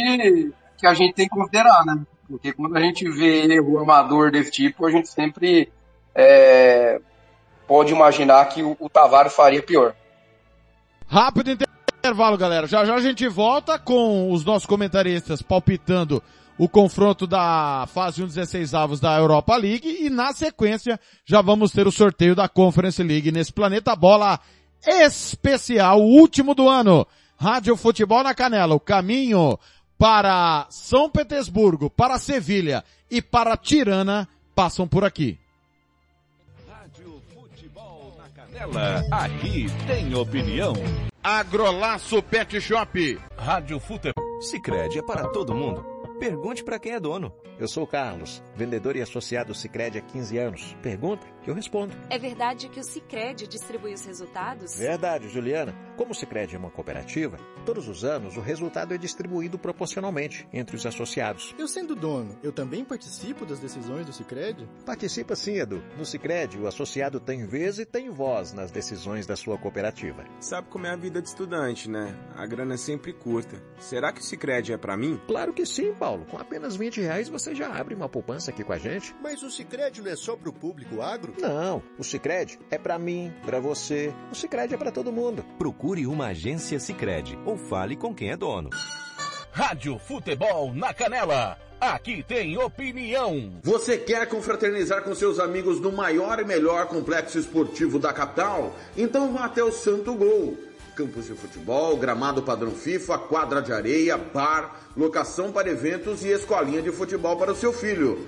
que a gente tem que considerar, né? Porque quando a gente vê erro amador desse tipo, a gente sempre é, pode imaginar que o, o Tavares faria pior. Rápido intervalo, galera. Já já a gente volta com os nossos comentaristas palpitando o confronto da fase 1 16 avos da Europa League e na sequência já vamos ter o sorteio da Conference League nesse Planeta Bola especial, último do ano. Rádio Futebol na Canela, o caminho para São Petersburgo, para Sevilha e para Tirana passam por aqui. Rádio Futebol na Canela, aqui tem opinião. Agrolaço Pet Shop. Rádio Futebol. Sicredi é para todo mundo. Pergunte para quem é dono. Eu sou o Carlos, vendedor e associado Sicredi há 15 anos. Pergunta eu respondo. É verdade que o Cicred distribui os resultados? Verdade, Juliana. Como o Cicred é uma cooperativa, todos os anos o resultado é distribuído proporcionalmente entre os associados. Eu sendo dono, eu também participo das decisões do Cicred? Participa sim, Edu. No Cicred, o associado tem vez e tem voz nas decisões da sua cooperativa. Sabe como é a vida de estudante, né? A grana é sempre curta. Será que o Cicred é para mim? Claro que sim, Paulo. Com apenas 20 reais você já abre uma poupança aqui com a gente. Mas o Cicred não é só pro público agro? Não, o Cicred é para mim, para você. O Cicred é para todo mundo. Procure uma agência Cicred ou fale com quem é dono. Rádio Futebol na Canela. Aqui tem opinião. Você quer confraternizar com seus amigos no maior e melhor complexo esportivo da capital? Então vá até o Santo Gol. Campos de futebol, gramado padrão FIFA, quadra de areia, bar, locação para eventos e escolinha de futebol para o seu filho.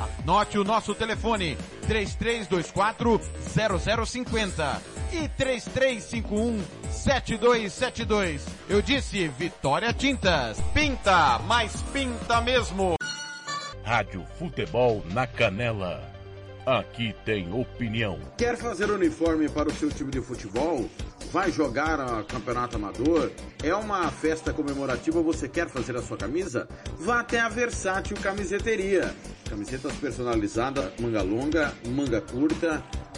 Anote o nosso telefone, 3324 0050 e 3351 7272. Eu disse Vitória Tintas. Pinta, mas pinta mesmo. Rádio Futebol na Canela. Aqui tem opinião. Quer fazer uniforme para o seu time de futebol? Vai jogar a campeonato amador? É uma festa comemorativa, você quer fazer a sua camisa? Vá até a Versátil Camiseteria. Camisetas personalizadas, manga longa, manga curta,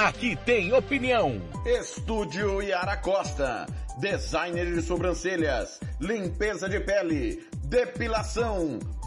Aqui tem opinião. Estúdio Yara Costa. Designer de sobrancelhas. Limpeza de pele. Depilação.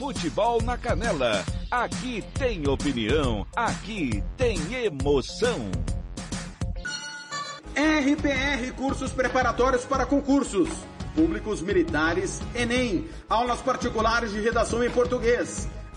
Futebol na Canela. Aqui tem opinião, aqui tem emoção. RPR Cursos Preparatórios para Concursos. Públicos Militares, Enem. Aulas particulares de redação em português.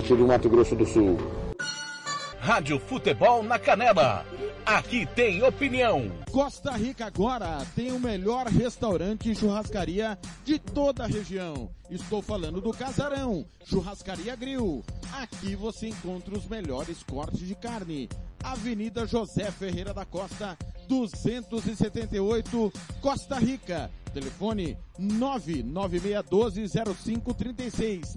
do Mato Grosso do Sul. Rádio Futebol na Canela. Aqui tem opinião. Costa Rica agora tem o melhor restaurante e churrascaria de toda a região. Estou falando do Casarão, Churrascaria Grill. Aqui você encontra os melhores cortes de carne. Avenida José Ferreira da Costa, 278, Costa Rica. Telefone 996120536.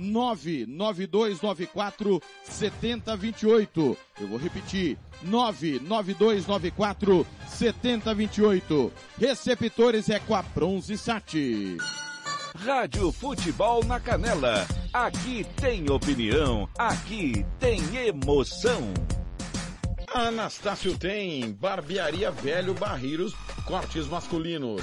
99294 7028. Eu vou repetir. 99294 7028. Receptores é com a Bronze Sat. Rádio Futebol na Canela. Aqui tem opinião. Aqui tem emoção. Anastácio tem barbearia velho barreiros, cortes masculinos,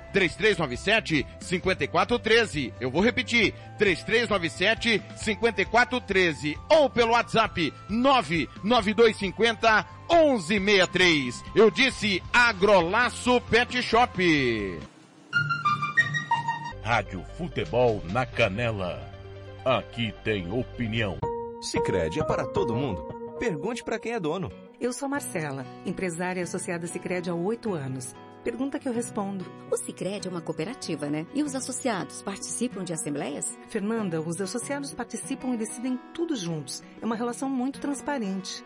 3397 5413. Eu vou repetir. 3397 5413 ou pelo WhatsApp 99250 1163. Eu disse Agrolaço Pet Shop. Rádio Futebol na Canela. Aqui tem opinião. Sicredi é para todo mundo. Pergunte para quem é dono. Eu sou Marcela, empresária associada Sicredi há oito anos. Pergunta que eu respondo. O Sicredi é uma cooperativa, né? E os associados participam de assembleias? Fernanda, os associados participam e decidem tudo juntos. É uma relação muito transparente.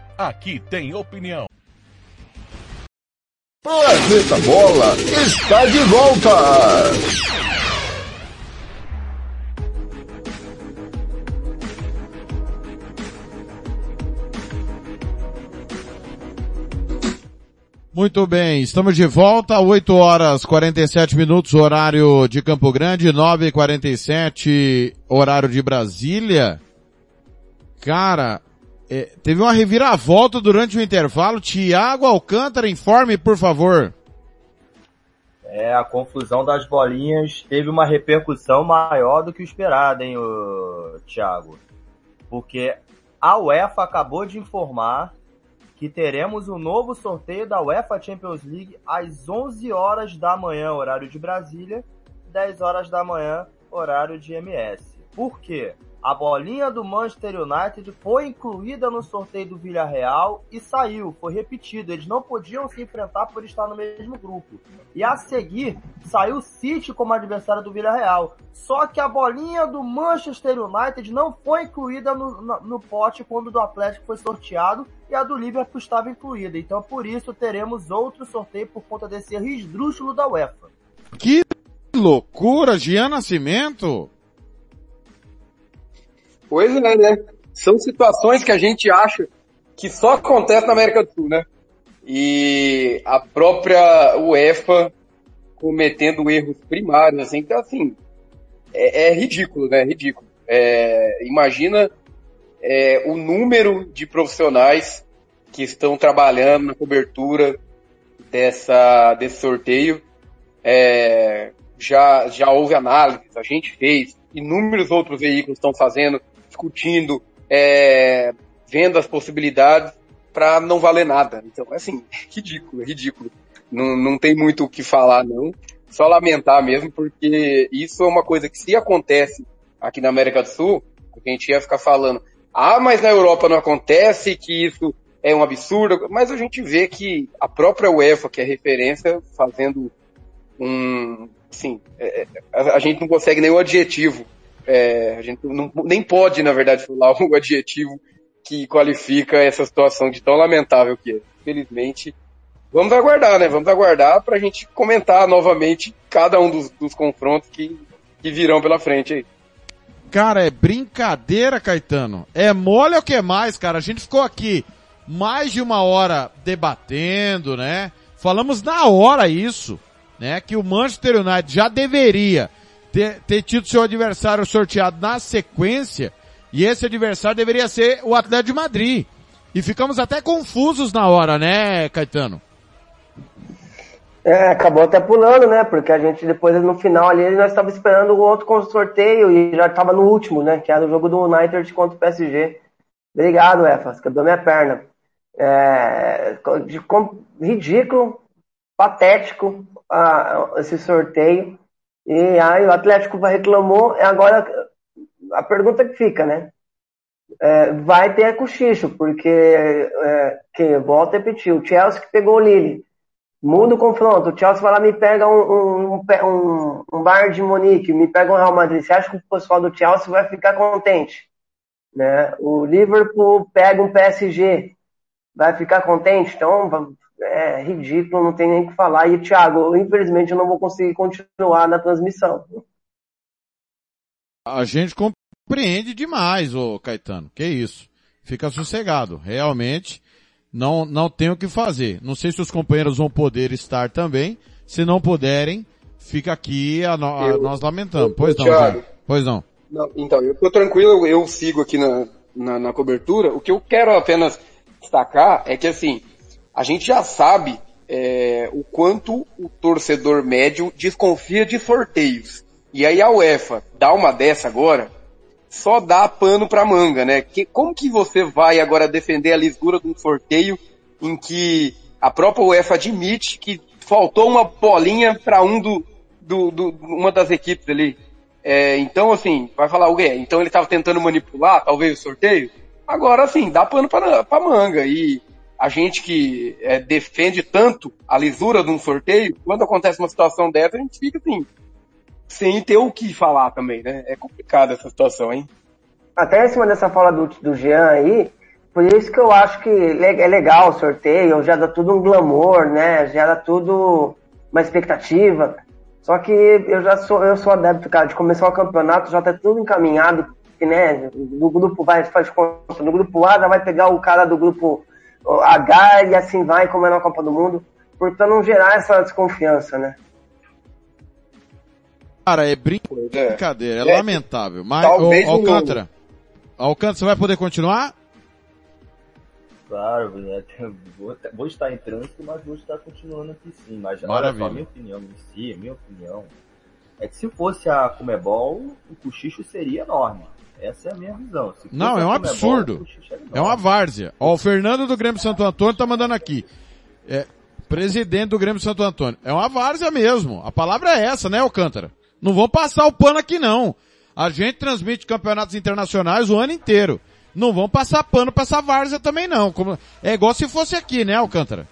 Aqui tem opinião. Planeta Bola está de volta! Muito bem, estamos de volta, 8 horas 47 minutos, horário de Campo Grande, 9 e 47 horário de Brasília. Cara, é, teve uma reviravolta durante o intervalo. Tiago Alcântara, informe, por favor. É, a confusão das bolinhas teve uma repercussão maior do que o esperado, hein, o Thiago? Porque a UEFA acabou de informar que teremos um novo sorteio da UEFA Champions League às 11 horas da manhã, horário de Brasília, 10 horas da manhã, horário de MS. Por quê? A bolinha do Manchester United foi incluída no sorteio do Villarreal e saiu, foi repetido. Eles não podiam se enfrentar por estar no mesmo grupo. E a seguir, saiu o City como adversário do Villarreal. Só que a bolinha do Manchester United não foi incluída no, no, no pote quando o do Atlético foi sorteado e a do Liverpool estava incluída. Então, por isso, teremos outro sorteio por conta desse esdrúxulo da UEFA. Que loucura, Gian Nascimento! Pois é, né? São situações que a gente acha que só acontece na América do Sul, né? E a própria UEFA cometendo erros primários, assim, então assim, é, é ridículo, né? É ridículo. É, imagina é, o número de profissionais que estão trabalhando na cobertura dessa, desse sorteio. É, já, já houve análise, a gente fez, inúmeros outros veículos estão fazendo, discutindo, é, vendo as possibilidades para não valer nada. Então, assim, (laughs) ridículo, ridículo. Não, não tem muito o que falar, não. Só lamentar mesmo, porque isso é uma coisa que se acontece aqui na América do Sul, a gente ia ficar falando, ah, mas na Europa não acontece, que isso é um absurdo, mas a gente vê que a própria UEFA, que é referência, fazendo um, assim, é, a, a, gente não consegue nenhum adjetivo, é, a gente não, nem pode, na verdade, falar (laughs) um adjetivo que qualifica essa situação de tão lamentável que é. Felizmente, vamos aguardar, né? Vamos aguardar para a gente comentar novamente cada um dos, dos confrontos que, que virão pela frente aí. Cara, é brincadeira, Caetano. É mole ou que mais, cara? A gente ficou aqui mais de uma hora debatendo, né? Falamos na hora isso, né? Que o Manchester United já deveria ter, ter tido seu adversário sorteado na sequência, e esse adversário deveria ser o Atlético de Madrid. E ficamos até confusos na hora, né, Caetano? É, acabou até pulando, né? Porque a gente depois no final ali nós estava esperando o outro sorteio e já estava no último, né? Que era o jogo do United contra o PSG. Obrigado, EFAS, quebrou minha perna. É, com, ridículo, patético esse sorteio. E aí o Atlético reclamou, agora a pergunta que fica, né? É, vai ter cochicho, porque é, que volta a repetir, o Chelsea que pegou o Lille Muda o confronto. O Chelsea vai lá me pega um, um, um, um de Monique, me pega um Real Madrid. Você acha que o pessoal do Chelsea vai ficar contente? Né? O Liverpool pega um PSG, vai ficar contente? Então, é ridículo, não tem nem o que falar. E, Thiago, infelizmente eu não vou conseguir continuar na transmissão. A gente compreende demais, ô Caetano. Que isso. Fica sossegado. Realmente, não, não tem o que fazer. Não sei se os companheiros vão poder estar também. Se não puderem, fica aqui, a, no, a nós lamentamos. Pois não, Thiago, pois não. não. Então, eu tô tranquilo, eu sigo aqui na, na, na, cobertura. O que eu quero apenas destacar é que assim, a gente já sabe é, o quanto o torcedor médio desconfia de sorteios. E aí a UEFA dá uma dessa agora, só dá pano pra manga, né? Que, como que você vai agora defender a lisura de um sorteio em que a própria UEFA admite que faltou uma bolinha para um do, do, do, uma das equipes ali? É, então, assim, vai falar o quê? Então ele estava tentando manipular, talvez, o sorteio? Agora, assim, dá pano pra manga. E a gente que é, defende tanto a lisura de um sorteio, quando acontece uma situação dessa, a gente fica assim, sem ter o que falar também, né? É complicada essa situação, hein? Até em cima dessa fala do, do Jean aí, por isso que eu acho que é legal o sorteio, já dá tudo um glamour, né? Já dá tudo uma expectativa. Só que eu já sou, eu sou adepto, cara, de começar o campeonato, já tá tudo encaminhado, né? Do grupo vai, faz conta, no grupo A já vai pegar o cara do grupo H e assim vai, como é na Copa do Mundo. por pra não gerar essa desconfiança, né? Cara, é brincadeira, é, É, lamentável. Mas, talvez ô, o- Alcântara, Alcântara, você vai poder continuar? Claro, né, vou, vou estar em trânsito, mas vou estar continuando aqui sim. Mas olha Maravilha. só, minha opinião em si, minha opinião, é que se fosse a Comebol, o cochicho seria enorme. Essa é a minha visão. Se Não, é um absurdo. cochicho era É uma várzea. Ó, o Fernando do Grêmio Santo Antônio tá mandando aqui. É, presidente do Grêmio Santo Antônio. É uma várzea mesmo. A palavra é essa, né, Alcântara? Não vão passar o pano aqui não. A gente transmite campeonatos internacionais o ano inteiro. Não vão passar pano pra essa várzea também não. Como- é igual se fosse aqui, né, Alcântara?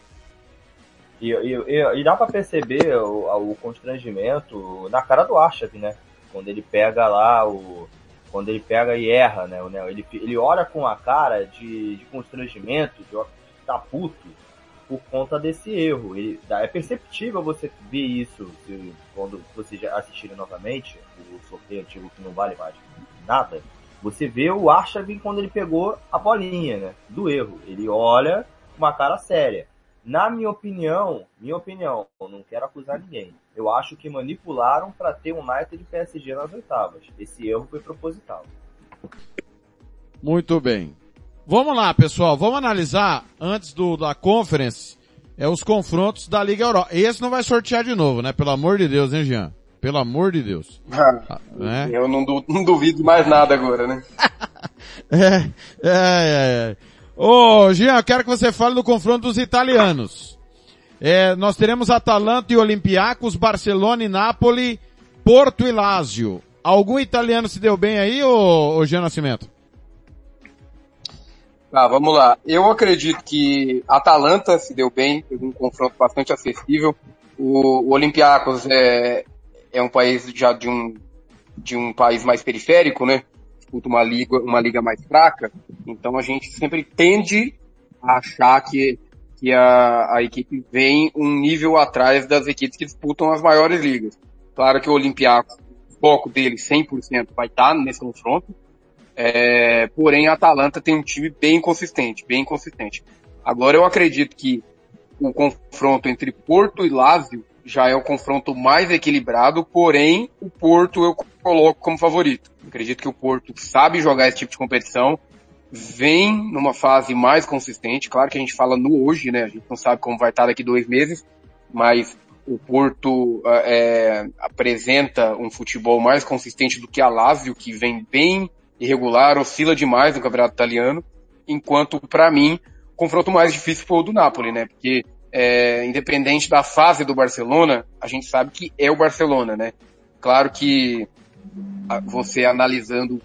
E, e, e- dá pra perceber o, o constrangimento na cara do Arshav, né? Quando ele pega lá o. Quando ele pega e erra, né? o Neo? Ele, ele olha com a cara de, de constrangimento, de tá puto, por conta desse erro. Ele, é perceptível você ver isso se- quando vocês assistirem novamente o sorteio antigo que não vale mais nada. Você vê o Arshav quando ele pegou a bolinha, né? Do erro. Ele olha com uma cara séria. Na minha opinião, minha opinião, não quero acusar ninguém. Eu acho que manipularam para ter um United e PSG nas oitavas. Esse erro foi proposital. Muito bem. Vamos lá, pessoal. Vamos analisar, antes do, da conference, é os confrontos da Liga Europa. Esse não vai sortear de novo, né? Pelo amor de Deus, hein, Jean? Pelo amor de Deus. né? Eu não, du- não duvido mais nada agora, né? (laughs) É, é, é, é. Ô, Jean, eu quero que você fale do confronto dos italianos. É, nós teremos Atalanta e Olympiacos, Barcelona e Napoli, Porto e Lazio. Algum italiano se deu bem aí, ô, ô Jean Nascimento? Tá, vamos lá. Eu acredito que Atalanta se deu bem, teve um confronto bastante acessível. O, o Olympiacos é, é um país já de um, de um país mais periférico, né? Disputa uma liga, uma liga mais fraca. Então a gente sempre tende a achar que, que a, a equipe vem um nível atrás das equipes que disputam as maiores ligas. Claro que o Olympiacos, o foco dele 100% vai estar nesse confronto. É, porém, a Atalanta tem um time bem consistente, bem consistente. Agora eu acredito que o confronto entre Porto e Lazio já é o confronto mais equilibrado, porém o Porto eu coloco como favorito. Acredito que o Porto sabe jogar esse tipo de competição, vem numa fase mais consistente. Claro que a gente fala no hoje, né? A gente não sabe como vai estar daqui dois meses, mas o Porto é, apresenta um futebol mais consistente do que a Lazio, que vem bem irregular, oscila demais no campeonato italiano, enquanto para mim o confronto mais difícil foi o do Napoli, né? Porque é, independente da fase do Barcelona, a gente sabe que é o Barcelona, né? Claro que você analisando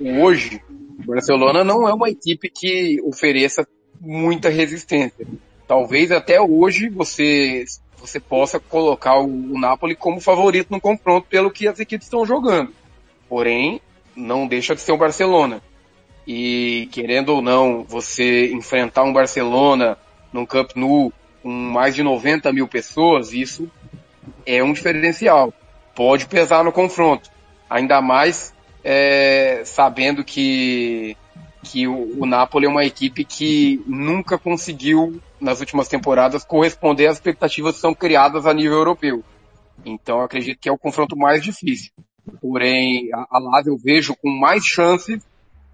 o hoje, o Barcelona não é uma equipe que ofereça muita resistência. Talvez até hoje você você possa colocar o, o Napoli como favorito no confronto pelo que as equipes estão jogando. Porém, não deixa de ser o Barcelona. E querendo ou não, você enfrentar um Barcelona num Camp Nou com mais de 90 mil pessoas, isso é um diferencial. Pode pesar no confronto. Ainda mais é, sabendo que, que o, o Napoli é uma equipe que nunca conseguiu, nas últimas temporadas, corresponder às expectativas que são criadas a nível europeu. Então acredito que é o confronto mais difícil. Porém, a, a Lazio eu vejo com mais chances,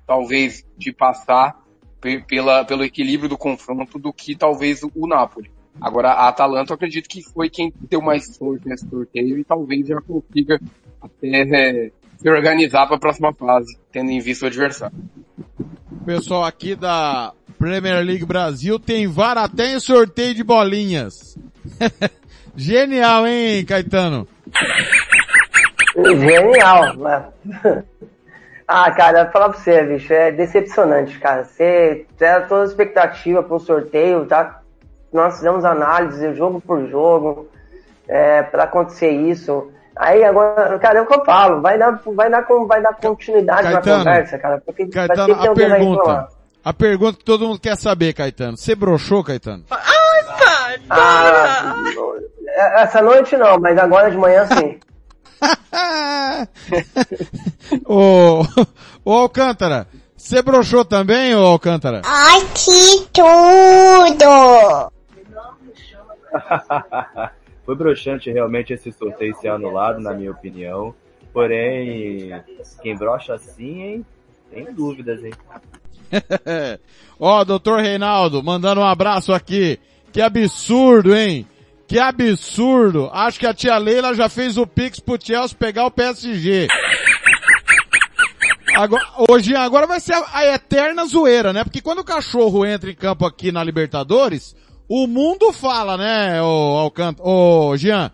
talvez, de passar pe- pela, pelo equilíbrio do confronto do que talvez o, o Napoli. Agora, a Atalanta eu acredito que foi quem deu mais sorte nesse sorteio e talvez já consiga até é, se organizar para a próxima fase, tendo em vista o adversário. Pessoal aqui da Premier League Brasil tem VAR até em sorteio de bolinhas. (laughs) Genial, hein, Caetano? Genial. (laughs) ah, cara, vou falar pra você, bicho, é decepcionante, cara. Você era toda a expectativa para um sorteio, tá? Nós fizemos análise jogo por jogo, é, para acontecer isso. Aí agora, cara, é o que eu falo, vai dar, vai dar, com- vai dar continuidade na conversa, cara, porque vai Caetano, sempre ter a alguém vai pergunta. A pergunta que todo mundo quer saber, Caetano. Você broxou, Caetano? Ah, essa noite não, mas agora de manhã sim. (laughs) ô, ô Alcântara, você broxou também, ô Alcântara? Ai, que tudo! (laughs) Foi broxante realmente esse sorteio ser anulado, na minha opinião. Porém, quem brocha assim, hein? Tem dúvidas, hein? (laughs) Ó, doutor Reinaldo, mandando um abraço aqui. Que absurdo, hein? Que absurdo. Acho que a tia Leila já fez o Pix pro Chelsea pegar o PSG. Agora, hoje, agora vai ser a, a, eterna zoeira, né? Porque quando o cachorro entra em campo aqui na Libertadores, o mundo fala, né, o Alcant... ô Jean?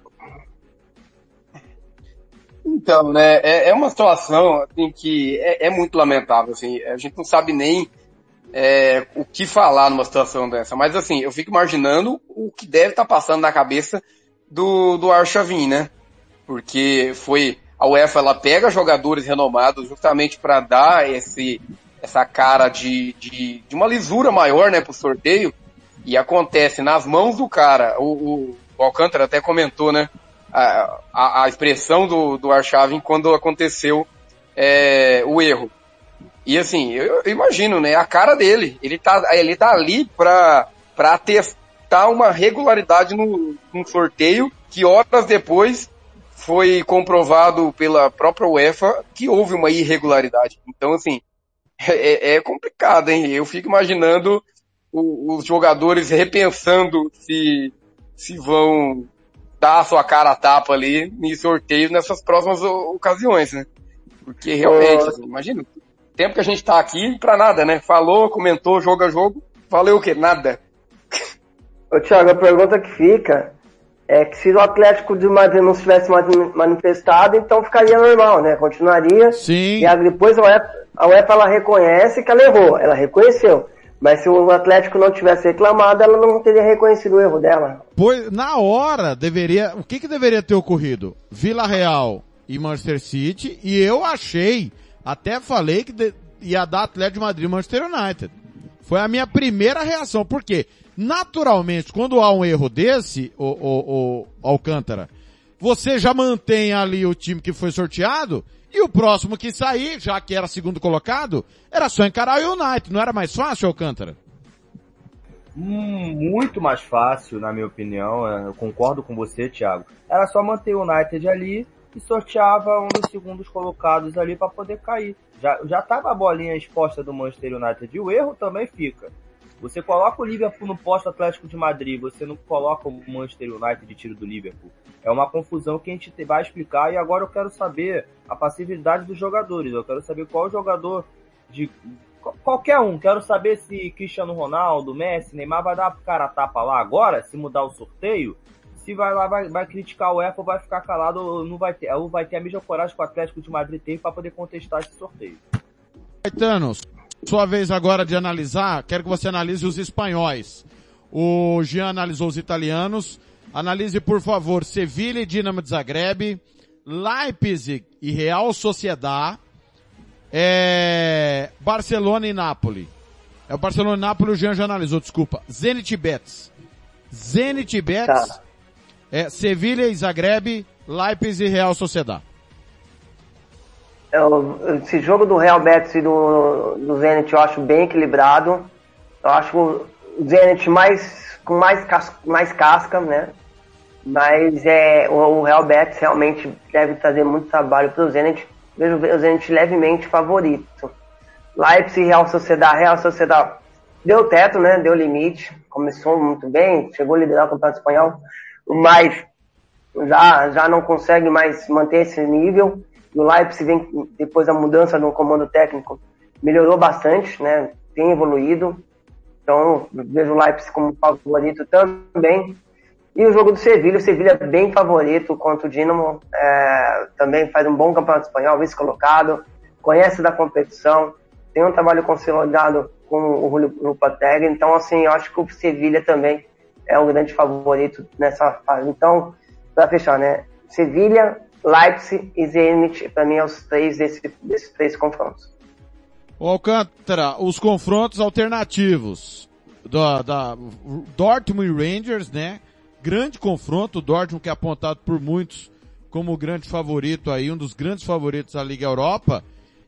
Então, né, é, é uma situação, assim, que é, é, muito lamentável, assim, a gente não sabe nem é, o que falar numa situação dessa, mas assim, eu fico imaginando o que deve estar tá passando na cabeça do, do Archavin, né? Porque foi, a UEFA ela pega jogadores renomados justamente para dar esse, essa cara de, de, de, uma lisura maior, né, pro sorteio, e acontece nas mãos do cara, o, o, Alcântara até comentou, né, a, a, a expressão do, do Arshavin quando aconteceu é, o erro. E assim, eu, eu, imagino, né, a cara dele, ele tá, ele tá ali pra, pra testar uma regularidade no, no sorteio que horas depois foi comprovado pela própria UEFA que houve uma irregularidade. Então, assim, (laughs) é, é complicado, hein? Eu fico imaginando o, os jogadores repensando se, se vão dar a sua cara a tapa ali em sorteios nessas próximas ocasiões, né? Porque realmente, assim, imagina, o tempo que a gente tá aqui pra nada, né? Falou, comentou, joga jogo, valeu o quê? Nada. Ô Thiago, a pergunta que fica é que se o Atlético de Madrid não tivesse manifestado, então ficaria normal, né? Continuaria. Sim. E depois a UEFA, a UEFA ela reconhece que ela errou, ela reconheceu. Mas se o Atlético não tivesse reclamado, ela não teria reconhecido o erro dela. Pois, na hora, deveria, o que que deveria ter ocorrido? Vila Real e Manchester City, e eu achei, até falei que de, ia dar Atlético de Madrid e Manchester United. Foi a minha primeira reação, porque, naturalmente, quando há um erro desse, o, o, o Alcântara, você já mantém ali o time que foi sorteado, e o próximo que sair, já que era segundo colocado, era só encarar o United. Não era mais fácil, Alcântara? Hum, muito mais fácil, na minha opinião. É, eu concordo com você, Thiago. Era só manter o United ali e sorteava um dos segundos colocados ali para poder cair. Já, já tava a bolinha exposta do Manchester United e o erro também fica. Você coloca o Liverpool no posto Atlético de Madrid, você não coloca o Manchester United de tiro do Liverpool. É uma confusão que a gente vai explicar e agora eu quero saber a passividade dos jogadores. Eu quero saber qual jogador de qualquer um. Quero saber se Cristiano Ronaldo, Messi, Neymar vai dar pro cara tapa lá agora, se mudar o sorteio. Se vai lá, vai, vai criticar o Apple, vai ficar calado, ou não vai ter, ou vai ter a mesma coragem que o Atlético de Madrid tem para poder contestar esse sorteio. Caetano, sua vez agora de analisar, quero que você analise os espanhóis. O Jean analisou os italianos. Analise, por favor, Sevilha e Dinamo de Zagreb, Leipzig e Real Sociedad, é... Barcelona e Nápoles. É o Barcelona e Nápoles, o Jean já analisou, desculpa. Zenit Betis. Zenit Betis, tá. é, Sevilha e Zagreb, Leipzig e Real Sociedad. Esse jogo do Real Betis e do, do Zenit eu acho bem equilibrado. Eu acho o Zenit mais, com mais, cas, mais casca, né? Mas é, o, o Real Betis realmente deve trazer muito trabalho para o Zenit. Vejo o Zenit levemente favorito. Leipzig, Real Sociedade, Real Sociedade deu teto, né? Deu limite. Começou muito bem, chegou a liderar o Campeonato Espanhol, mas já, já não consegue mais manter esse nível. No Leipzig vem, depois da mudança no comando técnico, melhorou bastante, né? Tem evoluído. Então, vejo o Leipzig como favorito também. E o jogo do Sevilha, o Sevilha é bem favorito contra o Dinamo, é, também faz um bom campeonato espanhol, vice-colocado, conhece da competição, tem um trabalho consolidado com o Julio Lopetegui, então assim, eu acho que o Sevilha também é um grande favorito nessa fase. Então, para fechar, né, Sevilha, Leipzig e Zenit, para mim, é os três desses, desses três confrontos. O Alcântara, os confrontos alternativos da, da Dortmund Rangers, né? Grande confronto, o Dortmund que é apontado por muitos como o grande favorito aí, um dos grandes favoritos da Liga Europa,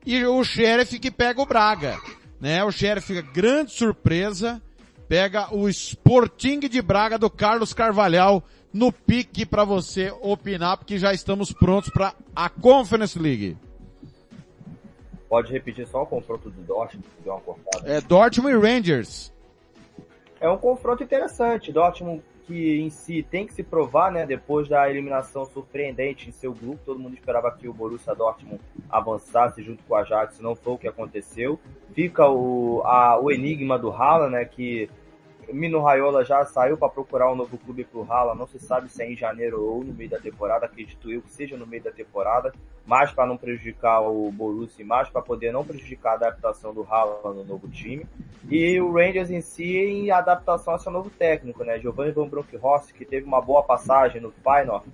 e o Sheriff que pega o Braga, né? O Sheriff, grande surpresa, pega o Sporting de Braga do Carlos Carvalhal no pique para você opinar, porque já estamos prontos para a Conference League. Pode repetir só o confronto do Dortmund, que deu uma cortada. É Dortmund e Rangers. É um confronto interessante. Dortmund que em si tem que se provar, né? Depois da eliminação surpreendente em seu grupo, todo mundo esperava que o Borussia Dortmund avançasse junto com o Ajax, não foi o que aconteceu. Fica o, a, o enigma do Haaland, né? Que Mino Raiola já saiu para procurar um novo clube para o Haaland, não se sabe se é em janeiro ou no meio da temporada, acredito eu que seja no meio da temporada, mais para não prejudicar o Borussia, mais para poder não prejudicar a adaptação do Haaland no novo time. E o Rangers em si em adaptação a seu novo técnico, né? Giovanni Van Bronckhorst, que teve uma boa passagem no Feyenoord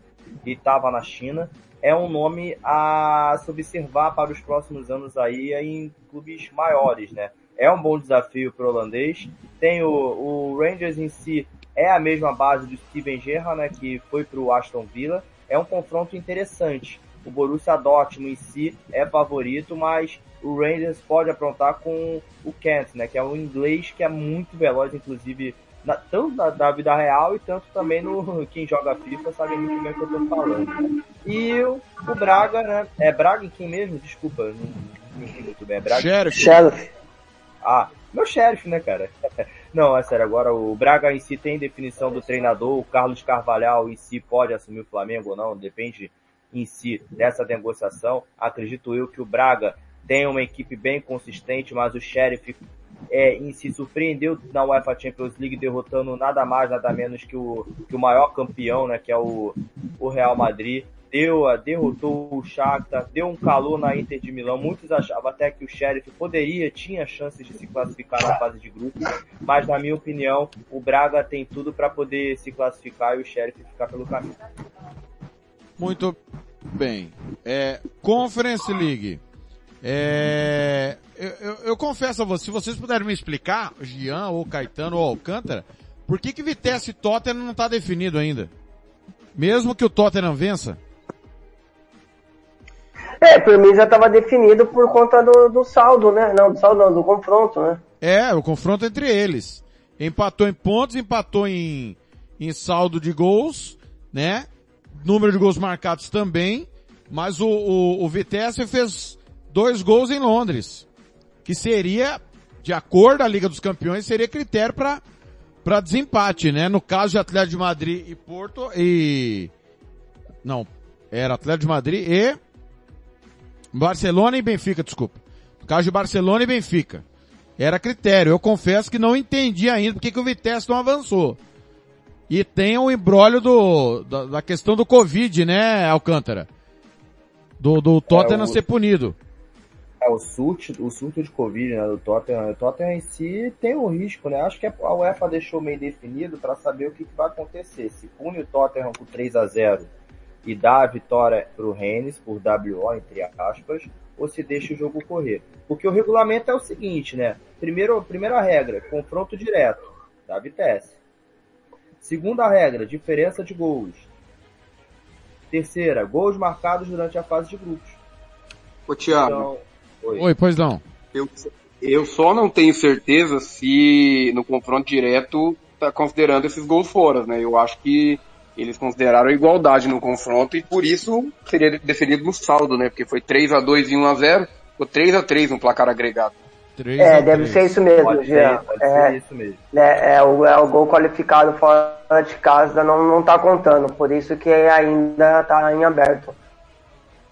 e estava na China, é um nome a se observar para os próximos anos aí em clubes maiores, né? É um bom desafio para o holandês. Tem o, o, Rangers em si, é a mesma base do Steven Gerrard, né, que foi para o Aston Villa. É um confronto interessante. O Borussia Dortmund em si é favorito, mas o Rangers pode aprontar com o Kent, né, que é um inglês que é muito veloz, inclusive na, tanto na, na, vida real e tanto também no quem joga FIFA sabe muito bem o que eu tô falando. E o, o Braga, né? É Braga em quem mesmo? Desculpa, não, não entendi muito bem. É Braga. Sheriff. Sheriff. Ah, meu Sheriff, né, cara? (laughs) Não, é sério, agora o Braga em si tem definição do treinador, o Carlos Carvalhal em si pode assumir o Flamengo ou não, depende em si dessa negociação. Acredito eu que o Braga tem uma equipe bem consistente, mas o Sheriff é, em si surpreendeu na UEFA Champions League, derrotando nada mais, nada menos que o, que o maior campeão, né, que é o, o Real Madrid. Deu, derrotou o Shakhtar, deu um calor na Inter de Milão. Muitos achavam até que o Sheriff poderia, tinha chances de se classificar na fase de grupo, mas na minha opinião, o Braga tem tudo para poder se classificar e o Sheriff ficar pelo caminho. Muito bem. É, Conference League. É, eu, eu, eu, confesso a vocês, se vocês puderem me explicar, Gian, ou Caetano, ou Alcântara, por que que Vitesse e Tottenham não está definido ainda? Mesmo que o Tottenham vença? É, por mim já estava definido por conta do, do, saldo, né? Não, do saldo não, do confronto, né? É, o confronto entre eles. Empatou em pontos, empatou em, em saldo de gols, né? Número de gols marcados também, mas o, o, o Vitesse fez dois gols em Londres, que seria, de acordo com a Liga dos Campeões, seria critério para para desempate, né? No caso de Atlético de Madrid e Porto e não, era Atlético de Madrid e Barcelona e Benfica, desculpa. No caso de Barcelona e Benfica. Era critério. Eu confesso que não entendi ainda porque que o Vitesse não avançou. E tem o embrólio do, da, da, questão do Covid, né, Alcântara? Do, do Tottenham é, o... ser punido. É, o surto, o surto de Covid, né, do Tottenham, o Tottenham em si tem um risco, né? Acho que a UEFA deixou meio definido para saber o que, que, vai acontecer. Se pune o Tottenham com 3 a 0 e dá a vitória para o Rennes por WO, entre aspas, ou se deixa o jogo correr. Porque o regulamento é o seguinte, né? Primeiro, primeira regra, confronto direto, da Vitesse. Segunda regra, diferença de gols. Terceira, gols marcados durante a fase de grupos. Ô, Thiago. Então, oi. oi, pois não. Eu, eu só não tenho certeza se no confronto direto tá considerando esses gols fora, né? Eu acho que eles consideraram igualdade no confronto e por isso seria definido no saldo, né? Porque foi 3 a 2 e 1 a 0 ou 3 a 3 no placar agregado. É, deve ser isso mesmo, Jean. É, isso mesmo. É, é, o, é o gol qualificado fora de casa não, não tá contando, por isso que ainda tá em aberto.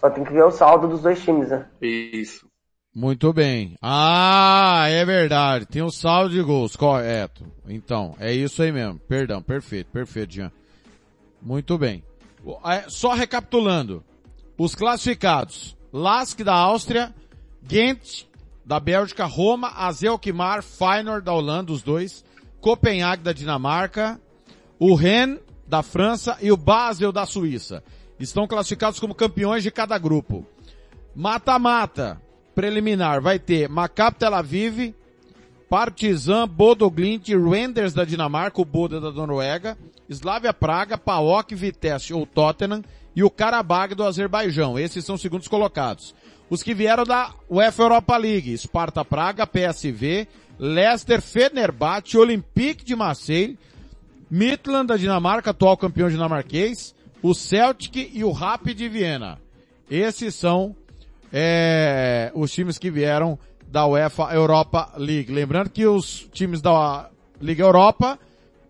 Só tem que ver o saldo dos dois times, né? Isso. Muito bem. Ah, é verdade. Tem o saldo de gols, correto. Então, é isso aí mesmo. Perdão, perfeito, perfeito, Jean. Muito bem. Só recapitulando. Os classificados. Lask da Áustria, Ghent da Bélgica, Roma, Azelkmar, Feyenoord da Holanda, os dois, Copenhague da Dinamarca, o Rennes da França e o Basel da Suíça. Estão classificados como campeões de cada grupo. Mata-mata preliminar vai ter Maccabi Tel Aviv, Partizan, Bodo Glint, Renders da Dinamarca, o Boda da Noruega, Slavia Praga, PAOK, Vitesse ou Tottenham e o Karabag do Azerbaijão. Esses são os segundos colocados. Os que vieram da UEFA Europa League, Sparta Praga, PSV, Leicester, Fenerbahçe, Olympique de Marseille, Midland da Dinamarca, atual campeão dinamarquês, o Celtic e o Rapid de Viena. Esses são é, os times que vieram da UEFA Europa League. Lembrando que os times da Liga Europa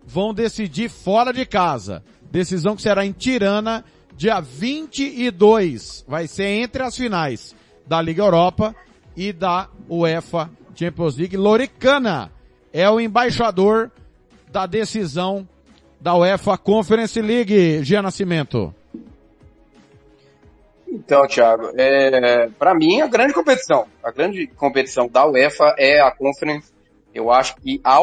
vão decidir fora de casa. Decisão que será em Tirana, dia 22. Vai ser entre as finais da Liga Europa e da UEFA Champions League. Loricana é o embaixador da decisão da UEFA Conference League, Gia Nascimento. Então, Thiago, é, para mim a grande competição, a grande competição da UEFA é a Conference. Eu acho que a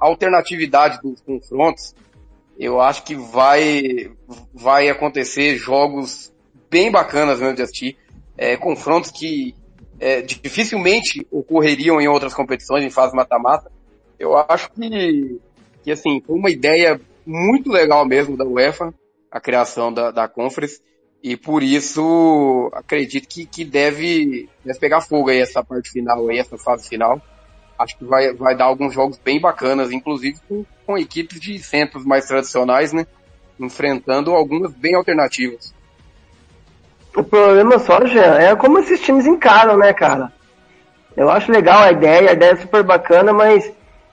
alternatividade dos confrontos, eu acho que vai, vai acontecer jogos bem bacanas mesmo de assistir, é, confrontos que é, dificilmente ocorreriam em outras competições, em fase mata-mata. Eu acho que, que assim, foi uma ideia muito legal mesmo da UEFA, a criação da, da Conference. E por isso, acredito que, que deve, deve pegar fogo aí essa parte final aí, essa fase final. Acho que vai, vai dar alguns jogos bem bacanas, inclusive com, com equipes de centros mais tradicionais, né? Enfrentando algumas bem alternativas. O problema só, Jean, é como esses times encaram, né, cara? Eu acho legal a ideia, a ideia é super bacana, mas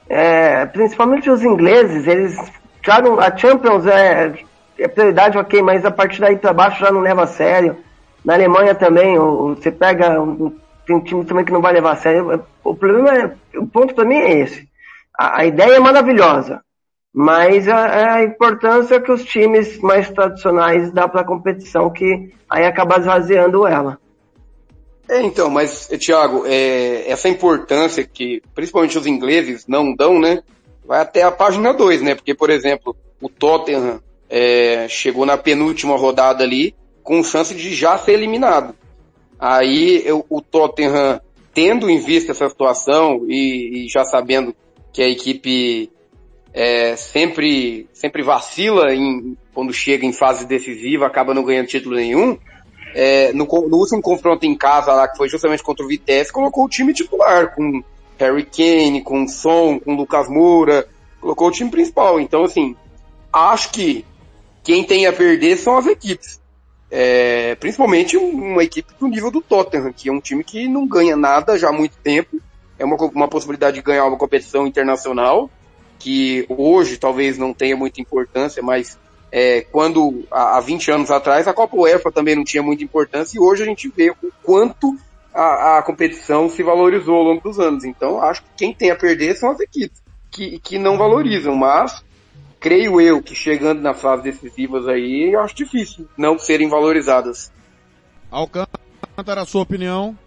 é, principalmente os ingleses, eles tragam a Champions é é prioridade, ok, mas a partir daí para baixo já não leva a sério. Na Alemanha também, você pega, tem um time também que não vai levar a sério. O problema é, o ponto para mim é esse. A, a, ideia é maravilhosa, mas a, a, importância que os times mais tradicionais dão para a competição, que aí acaba esvaziando ela. É, então, mas, Thiago, é, essa importância que principalmente os ingleses não dão, né? Vai até a página 2, né? Porque, por exemplo, o Tottenham é, chegou na penúltima rodada ali com chance de já ser eliminado. Aí eu, o Tottenham, tendo em vista essa situação e, e já sabendo que a equipe é, sempre, sempre vacila em, quando chega em fase decisiva, acaba não ganhando título nenhum, é, no, no, último confronto em casa lá, que foi justamente contra o Vitesse, colocou o time titular, com Harry Kane, com Son, com Lucas Moura, colocou o time principal. Então, assim, acho que quem tem a perder são as equipes. É, principalmente uma equipe do nível do Tottenham, que é um time que não ganha nada já há muito tempo. É uma, uma possibilidade de ganhar uma competição internacional, que hoje talvez não tenha muita importância, mas é, quando há, há 20 anos atrás a Copa UEFA também não tinha muita importância e hoje a gente vê o quanto a, a competição se valorizou ao longo dos anos. Então acho que quem tem a perder são as equipes que, que não valorizam, mas creio eu que chegando na fase decisivas aí, eu acho difícil não serem valorizadas. Alcântara, a sua opinião?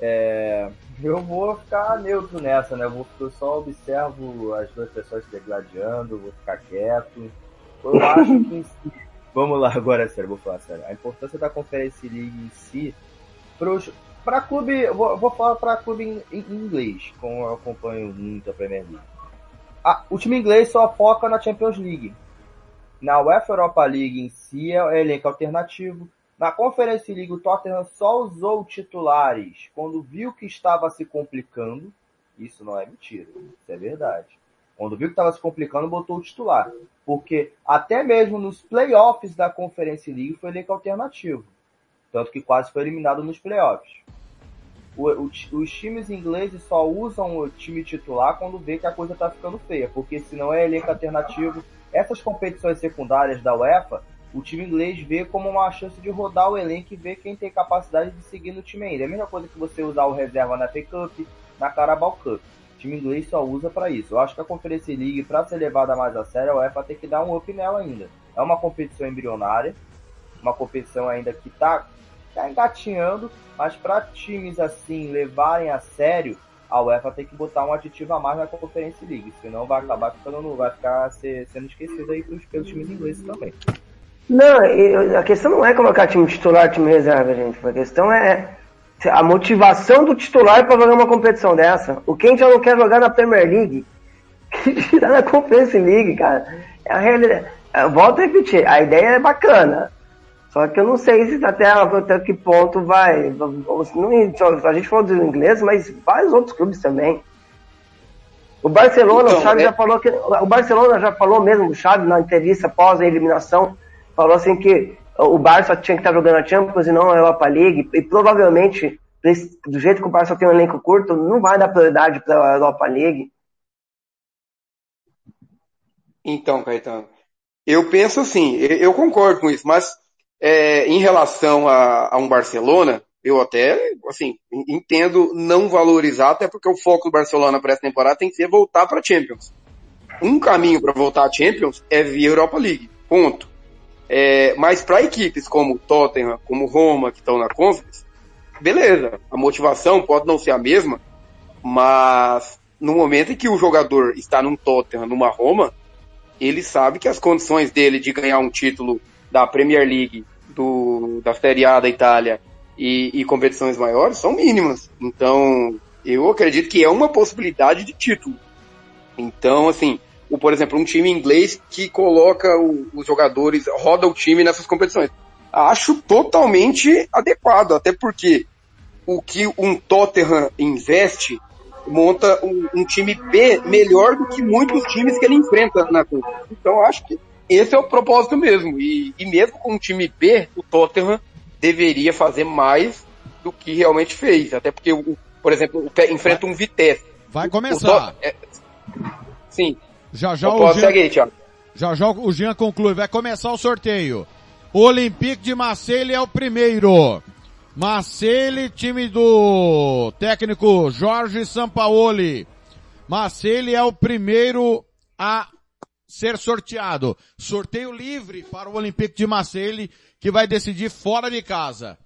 É, eu vou ficar neutro nessa, né? Eu, vou, eu só observo as duas pessoas se degladiando, vou ficar quieto. Eu acho que Vamos lá, agora sério, vou falar sério. A importância da Conference League em si, para clube, vou, vou falar para clube em, em, inglês, como eu acompanho muito a Premier League. Ah, o time inglês só foca na Champions League. Na UEFA Europa League em si é elenco alternativo. Na Conference League, o Tottenham só usou titulares quando viu que estava se complicando. Isso não é mentira, isso é verdade. Quando viu que estava se complicando, botou o titular. Porque até mesmo nos playoffs da Conference League foi elenco alternativo. Tanto que quase foi eliminado nos playoffs o, o, os times ingleses só usam o time titular quando vê que a coisa tá ficando feia, porque senão é elenco alternativo. Essas competições secundárias da UEFA, o time inglês vê como uma chance de rodar o elenco e ver quem tem capacidade de seguir no time ainda. É a mesma coisa que você usar o reserva na FA Cup, na Carabao Cup. O time inglês só usa para isso. Eu acho que a Conference League, para ser levada mais a sério, a UEFA tem que dar um up nela ainda. É uma competição embrionária, uma competição ainda que tá engatinhando, mas para times assim levarem a sério, a UEFA tem que botar um aditivo a mais na Conference League, senão vai acabar ficando, vai ficar sendo esquecido aí pelos, pelos times ingleses também. Não, a questão não é colocar time titular, time reserva, gente. A questão é a motivação do titular para jogar uma competição dessa. O quem já não quer jogar na Premier League, (laughs) que tirar na Conference League, cara. É a realidade. Volto a repetir, a ideia é bacana. Só que eu não sei se até, até que ponto vai. Não, a gente falou do inglês, mas vários outros clubes também. O Barcelona, então, o Xavi é... já falou que. O Barcelona já falou mesmo, o Xavi, na entrevista após a eliminação, falou assim que o Barça tinha que estar jogando a Champions e não a Europa League, e provavelmente, do jeito que o Barça tem um elenco curto, não vai dar prioridade para a Europa League. Então, Caetano, eu penso assim, eu concordo com isso, mas é, em relação a, a, um Barcelona, eu até, assim, entendo não valorizar, até porque o foco do Barcelona para essa temporada tem que ser voltar para Champions. Um caminho para voltar à Champions é via Europa League, ponto. É, mas para equipes como Tottenham, como Roma, que estão na Conference, beleza, a motivação pode não ser a mesma, mas no momento em que o jogador está num Tottenham, numa Roma, ele sabe que as condições dele de ganhar um título da Premier League, do, da Série A da Itália e, e competições maiores são mínimas. Então, eu acredito que é uma possibilidade de título. Então, assim, o, por exemplo, um time inglês que coloca o, os jogadores, roda o time nessas competições. Acho totalmente adequado, até porque o que um Tottenham investe monta um, um, time B melhor do que muitos times que ele enfrenta na Copa. Então acho que esse é o propósito mesmo. E, e mesmo com o time B, o Tottenham deveria fazer mais do que realmente fez. Até porque, o, por exemplo, o pé enfrenta um Vitesse. Vai começar. É, sim. Já já o Jean, seguir, já já o Jean conclui. Vai começar o sorteio. O Olympique de Marseille é o primeiro. Marseille, time do técnico Jorge Sampaoli. Marseille é o primeiro a ser sorteado. Sorteio livre para o Olympique de Marseille, que vai decidir fora de casa.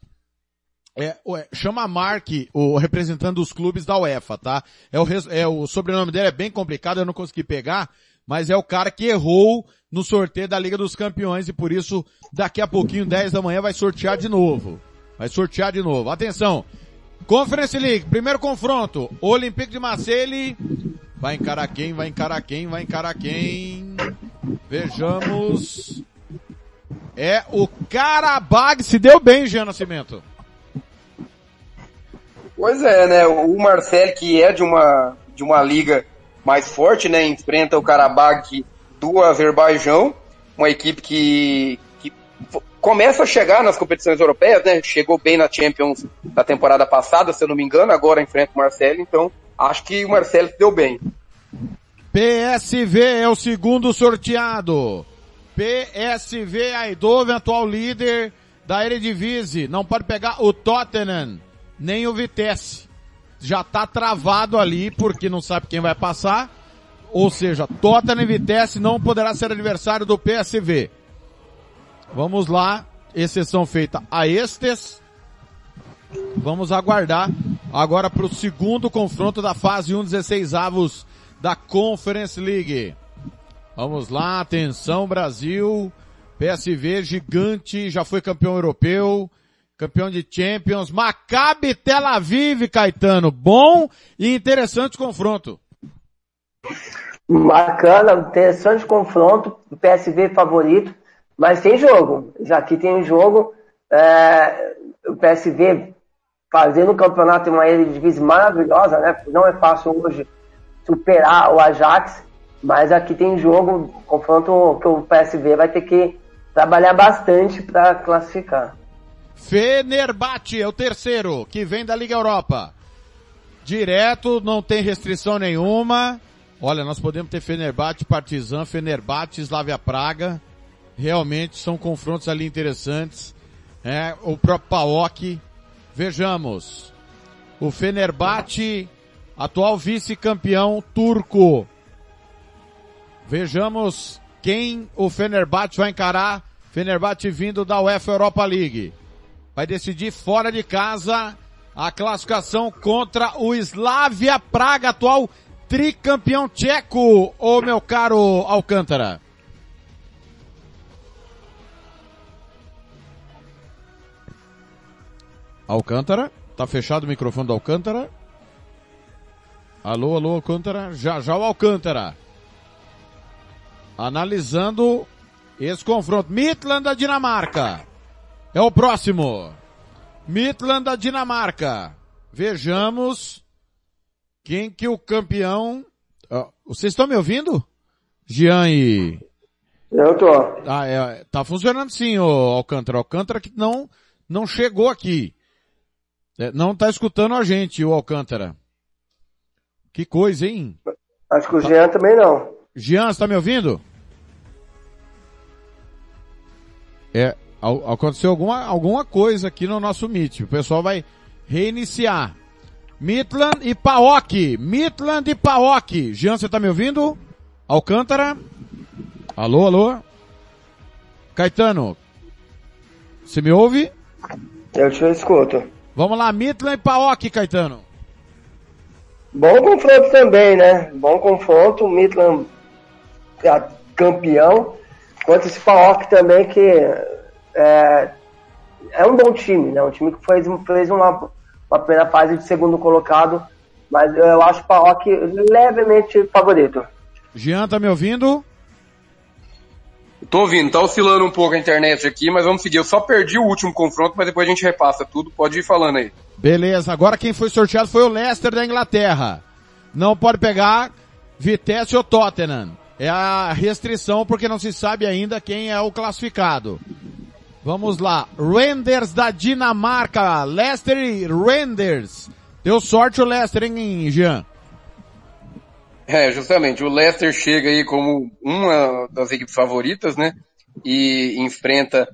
É, chama Mark, o representante dos clubes da UEFA, tá? É o, é o sobrenome dele é bem complicado, eu não consegui pegar, mas é o cara que errou no sorteio da Liga dos Campeões e por isso daqui a pouquinho, 10 da manhã, vai sortear de novo. Vai sortear de novo. Atenção. Conference League, primeiro confronto. Olympique de Marseille Vai encarar quem? Vai encarar quem? Vai encarar quem? Vejamos. É o Carabag. Se deu bem, Jean Nascimento. Pois é, né? O Marcel, que é de uma, de uma liga mais forte, né? Enfrenta o Karabakh do Azerbaijão, uma equipe que, que começa a chegar nas competições europeias, né? Chegou bem na Champions da temporada passada, se eu não me engano, agora enfrenta o Marcelo, então acho que o Marcelo deu bem. PSV é o segundo sorteado. PSV Eindhoven, atual líder da Eredivisie. Não pode pegar o Tottenham, nem o Vitesse. Já tá travado ali porque não sabe quem vai passar. Ou seja, Tottenham e Vitesse não poderá ser adversário do PSV. Vamos lá, exceção feita a estes. Vamos aguardar agora para o segundo confronto da fase 1 16 avos da Conference League. Vamos lá, atenção Brasil. PSV gigante, já foi campeão europeu, campeão de Champions. Maccabi Tel Aviv, Caetano. Bom e interessante confronto. Bacana, interessante confronto. PSV favorito, mas tem jogo. Já aqui tem jogo. É, o PSV fazendo o campeonato em uma Eredivisie maravilhosa, né? Não é fácil hoje superar o Ajax, mas aqui tem jogo, confronto que o PSV vai ter que trabalhar bastante para classificar. Fenerbahçe é o terceiro, que vem da Liga Europa. Direto, não tem restrição nenhuma. Olha, nós podemos ter Fenerbahçe, Partizan, Fenerbahçe, Slavia Praga. Realmente são confrontos ali interessantes. É, o próprio PAOK Vejamos. O Fenerbahçe, atual vice-campeão turco. Vejamos quem o Fenerbahçe vai encarar. Fenerbahçe vindo da UEFA Europa League. Vai decidir fora de casa a classificação contra o Slavia Praga, atual tricampeão tcheco, ô meu caro Alcântara. Alcântara. Tá fechado o microfone do Alcântara. Alô, alô, Alcântara. Já, já o Alcântara. Analisando esse confronto. Midland da Dinamarca. É o próximo. Midland da Dinamarca. Vejamos quem que o campeão... Ó, vocês estão me ouvindo? Jean e... Eu tô. Ah, é, tá funcionando sim, o Alcântara. Alcântara que não, não chegou aqui. É, não tá escutando a gente, o Alcântara. Que coisa, hein? Acho que o Jean também não. Jean, você tá me ouvindo? É, aconteceu alguma, alguma coisa aqui no nosso Meet. O pessoal vai reiniciar. Midland e Paok. Midland e Paok. Jean, você tá me ouvindo? Alcântara? Alô, alô? Caetano, você me ouve? Eu te escuto. Vamos lá, Midland e Paok, Caetano. Bom confronto também, né? Bom confronto. O Midland é campeão. Quanto esse Paok também, que é, é um bom time, né? Um time que fez, fez uma, uma primeira fase de segundo colocado. Mas eu acho o Paok levemente favorito. Jean, tá me ouvindo? Tô ouvindo, tá oscilando um pouco a internet aqui, mas vamos seguir. Eu só perdi o último confronto, mas depois a gente repassa tudo. Pode ir falando aí. Beleza, agora quem foi sorteado foi o Leicester da Inglaterra. Não pode pegar Vitesse ou Tottenham. É a restrição porque não se sabe ainda quem é o classificado. Vamos lá. Renders da Dinamarca. Leicester e Renders. Deu sorte o Leicester, hein, Jean? É, justamente. O Leicester chega aí como uma das equipes favoritas, né? E enfrenta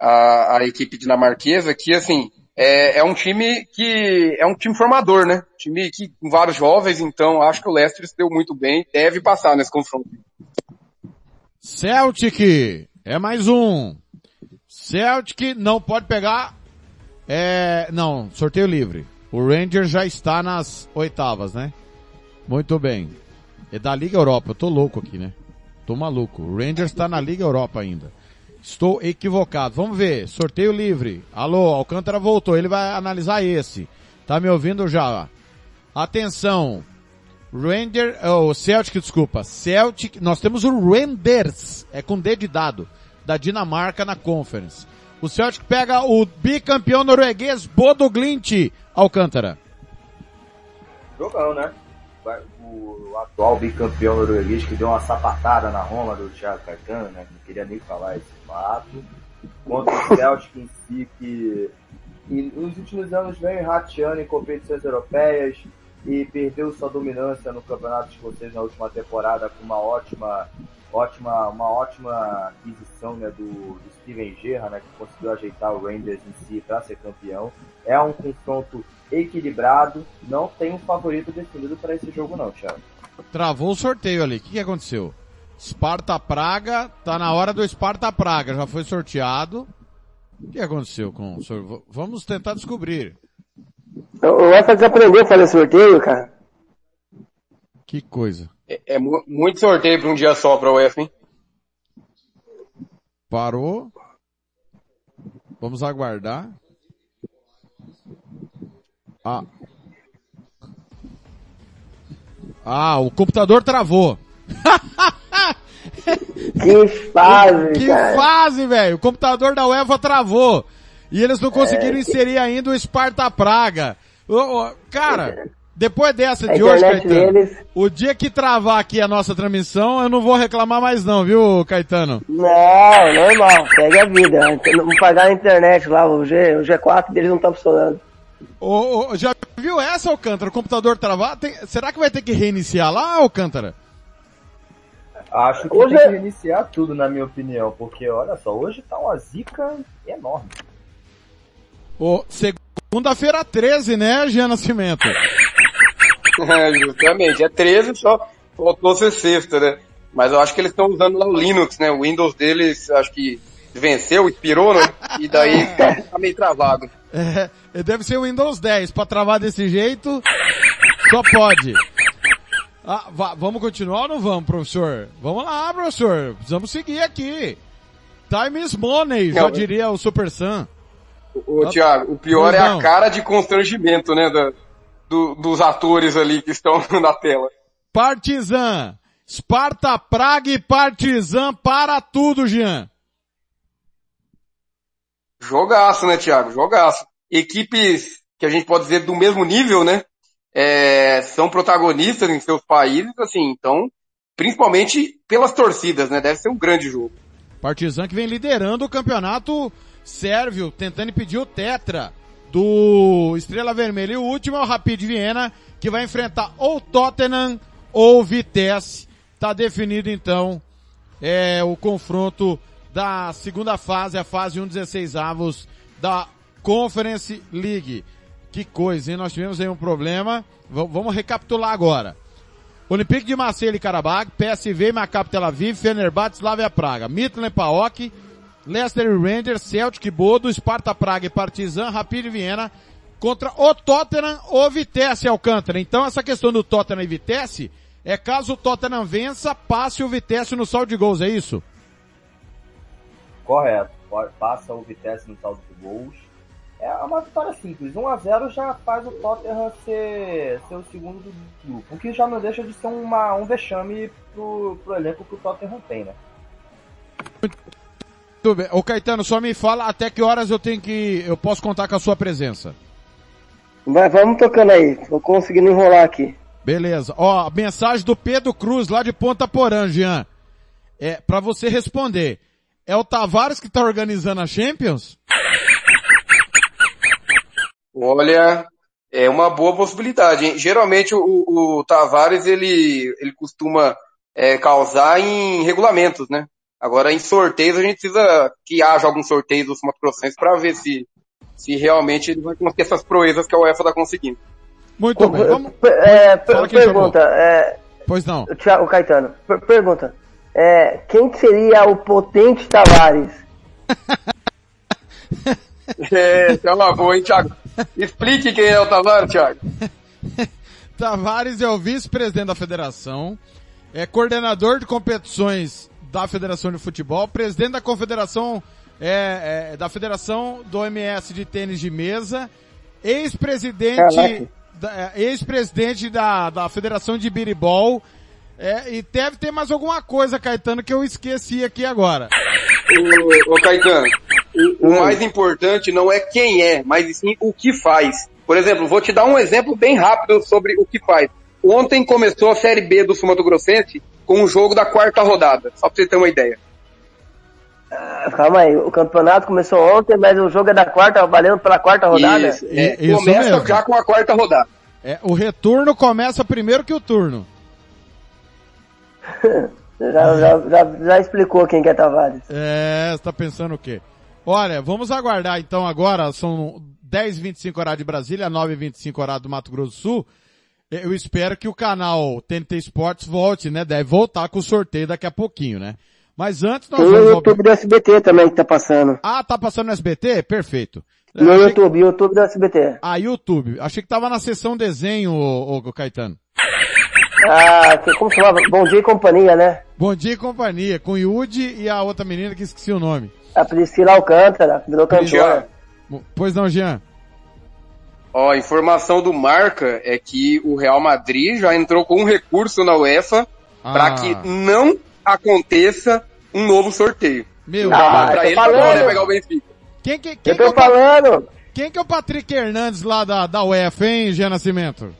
a, a equipe dinamarquesa, que assim, é, é um time que é um time formador, né? Time que com vários jovens, então acho que o Leicester se deu muito bem, deve passar nesse confronto. Celtic. É mais um. Celtic não pode pegar. É, não, sorteio livre. O Rangers já está nas oitavas, né? Muito bem. É da Liga Europa. Eu tô louco aqui, né? Tô maluco. O Rangers está na Liga Europa ainda. Estou equivocado. Vamos ver. Sorteio livre. Alô, Alcântara voltou. Ele vai analisar esse. Tá me ouvindo já? Atenção. Ranger, oh, Celtic, desculpa. Celtic, nós temos o Renders, é com D de dado, da Dinamarca na Conference. O Celtic pega o bicampeão norueguês Bodo Glint, Alcântara. Jogão, né? O atual bicampeão norueguês que deu uma sapatada na Roma do Thiago Caetano, né? Não queria nem falar esse fato. Contra o Celtic em si, que e nos últimos anos vem rateando em competições europeias e perdeu sua dominância no Campeonato Escocês na última temporada com uma ótima, ótima, uma ótima aquisição né, do, do Steven Gerrard, né, que conseguiu ajeitar o Rangers em si para ser campeão. É um confronto equilibrado, não tem um favorito definido para esse jogo não, Thiago. Travou o sorteio ali. O que, que aconteceu? Sparta Praga, tá na hora do Sparta Praga, já foi sorteado. O que aconteceu com o sor- v- Vamos tentar descobrir. O EFA desaprendeu a fazer sorteio, cara. Que coisa. É, é mu- muito sorteio para um dia só para o UEFA, hein? Parou. Vamos aguardar. Ah. Ah, o computador travou. (laughs) Que fase, Que cara. fase, velho. O computador da UEFA travou. E eles não conseguiram É. inserir ainda o Sparta Praga. Cara, depois dessa A de hoje, Caetano, deles- o dia que travar aqui a nossa transmissão, eu não vou reclamar mais não, viu, Caetano? Não, normal, segue a vida. Não pagar a internet lá, o, G, o G4 deles não tá funcionando. Ô, ô, já viu essa, Alcântara? O computador travar? Tem- será que vai ter que reiniciar lá, Alcântara? Acho que Hoje tem é- que reiniciar tudo, na minha opinião, porque olha só, hoje tá uma zica enorme. Segunda-feira 13, né, Jean Nascimento? (laughs) É, Justamente, é 13, só faltou ser sexta, né? Mas eu acho que eles estão usando lá o Linux, né? O Windows deles, acho que venceu, expirou, né? E daí (laughs) tá meio travado. É, deve ser o Windows 10. Pra travar desse jeito, só pode. Ah, va- vamos continuar ou não vamos, professor? Vamos lá, professor. Precisamos seguir aqui. Time is money, já diria o Super Sam. Ô, Thiago, o pior é a cara de constrangimento, né? da- do- dos atores ali que estão (laughs) na tela. Partizan. Sparta, Praga e Partizan para tudo, Jean. Jogaço, né, Thiago? Jogaço. Equipes que a gente pode dizer do mesmo nível, né? É, são protagonistas em seus países, assim, então, principalmente pelas torcidas, né? Deve ser um grande jogo. Partizan que vem liderando o campeonato sérvio, tentando impedir o tetra do Estrela Vermelha. E o último é o Rapid Viena, que vai enfrentar ou Tottenham ou Vitesse. Tá definido então é, o confronto da segunda fase, a fase 1 16 avos da Conference League. Que coisa, hein? Nós tivemos aí um problema. V vamos recapitular agora. Olympique de Marseille e Karabakh, PSV, Maccabi Tel Aviv, Fenerbahçe, Slavia Praga, Midland Paok, Leicester Rangers, Celtic, Bodo, Sparta Praga e Partizan, Rapid Viena contra o Tottenham ou Vitesse Alcântara. Então essa questão do Tottenham e Vitesse é caso o Tottenham vença, passe o Vitesse no saldo de gols, é isso? Correto. Passa o Vitesse no saldo de gols. É uma vitória simples. 1 a 0 já faz o Tottenham ser, ser o segundo do grupo. O que já não deixa de ser uma, um vexame pro, pro elenco que o Tottenham tem, né? Muito bem. Ô Caetano, só me fala até que horas eu tenho que. eu posso contar com a sua presença. Vai, vamos tocando aí. Tô conseguindo enrolar aqui. Beleza. Ó, mensagem do Pedro Cruz, lá de Ponta Porã, Jean. É, pra você responder. É o Tavares que tá organizando a Champions? Olha, é uma boa possibilidade. Hein? Geralmente o, o Tavares ele, ele costuma é, causar em regulamentos, né? Agora em sorteios a gente precisa que haja algum sorteio dos Mato Grossenses para ver se, se realmente ele vai conseguir essas proezas que a UEFA está conseguindo. Muito bem. Vamos... É, pergunta. É, pois não. O Caetano, per pergunta. É, quem seria o potente Tavares? é, é uma boa, hein, Thiago? Explique quem é o Tavares, Thiago. (laughs) Tavares é o vice-presidente da federação, é coordenador de competições da Federação de Futebol, presidente da Confederação, é, é, da Federação do OMS de Tênis de Mesa, ex-presidente, é, ex-presidente da, da Federação de Biribol, é, e deve ter mais alguma coisa, Caetano, que eu esqueci aqui agora. Ô, ô Caetano, o, o mais importante não é quem é, mas sim o que faz. Por exemplo, vou te dar um exemplo bem rápido sobre o que faz. Ontem começou a Série B do Sumato Grossense com o jogo da quarta rodada, só pra você ter uma ideia. Ah, calma aí, o campeonato começou ontem, mas o jogo é da quarta, valendo pela quarta rodada? Isso, é, Isso começa mesmo. já com a quarta rodada. É, o retorno começa primeiro que o turno. (laughs) já, já, já, já, explicou quem que é Tavares. É, você tá pensando o quê? Olha, vamos aguardar então agora, são 10h25 horário de Brasília, 9h25 horário do Mato Grosso do Sul. Eu espero que o canal TNT Esportes volte, né? Deve voltar com o sorteio daqui a pouquinho, né? Mas antes nós Tem vamos... o YouTube do SBT também que tá passando. Ah, tá passando no SBT? Perfeito. No YouTube, que... YouTube do SBT. Ah, YouTube. Achei que tava na sessão desenho, o, o Caetano. Ah, como chamava? Bom Dia e Companhia, né? Bom Dia e Companhia, com Yudi e a outra menina que esqueci o nome. A Priscila Alcântara, virou cantora. Pois não, Jean. Ó, a informação do Marca é que o Real Madrid já entrou com um recurso na UEFA ah. para que não aconteça um novo sorteio. Meu ah, pra ele poder pegar o Benfica. Quem que, quem eu tô que é falando. Quem que é o Patrick Hernandes lá da, da UEFA, hein, Jean Nascimento?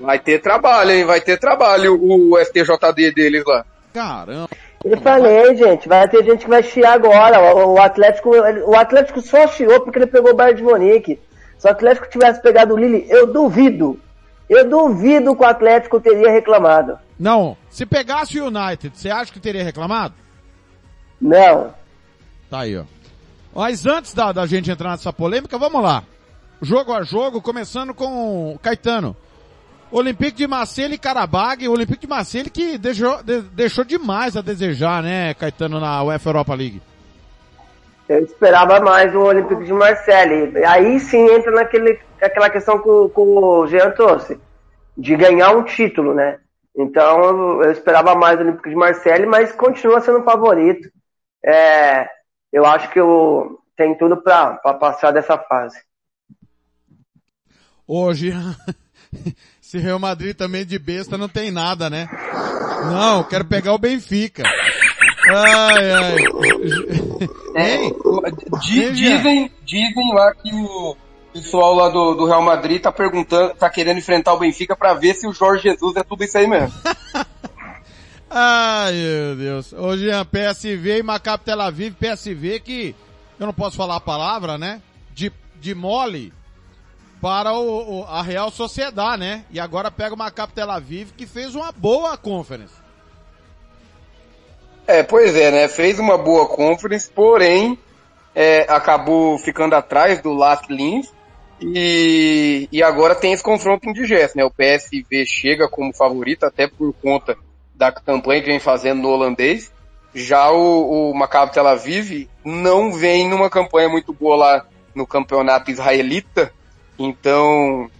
Vai ter trabalho, hein? Vai ter trabalho o STJD deles lá. Caramba. Eu falei, gente, vai ter gente que vai chiar agora. O, o Atlético, o Atlético só chiou porque ele pegou o Bayern de Monique. Se o Atlético tivesse pegado o Lille, eu duvido. Eu duvido que o Atlético teria reclamado. Não. Se pegasse o United, você acha que teria reclamado? Não. Tá aí, ó. Mas antes da, da gente entrar nessa polêmica, vamos lá. Jogo a jogo, começando com o Caetano. Olympique de Marseille e Karabag. O Olympique de Marseille que deixou, de, deixou demais a desejar, né, Caetano, na UEFA Europa League. Eu esperava mais o Olympique de Marseille. Aí sim entra naquele, aquela questão que, que o Jean trouxe, de ganhar um título, né? Então eu esperava mais o Olympique de Marseille, mas continua sendo favorito. É, eu acho que eu, tem tudo para passar dessa fase. Hoje, (laughs) se Real Madrid também de besta não tem nada, né? Não, quero pegar o Benfica. Ai, ai. É, di- dizem, dizem lá que o pessoal lá do, do Real Madrid tá perguntando, tá querendo enfrentar o Benfica pra ver se o Jorge Jesus é tudo isso aí mesmo. (laughs) Ai, meu Deus. Ô, Jean, PSV e Maccabi Tel Aviv, PSV que, eu não posso falar a palavra, né? De, de mole para o, o- a Real Sociedade, né? E agora pega Maccabi Tel Aviv que fez uma boa conference. É, pois é, né? Fez uma boa conference, porém, é, acabou ficando atrás do Lask Linz e, e agora tem esse confronto indigesto, né? O PSV chega como favorito, até por conta da campanha que vem fazendo no holandês. Já o, o Maccabi Tel Aviv não vem numa campanha muito boa lá no campeonato israelita, então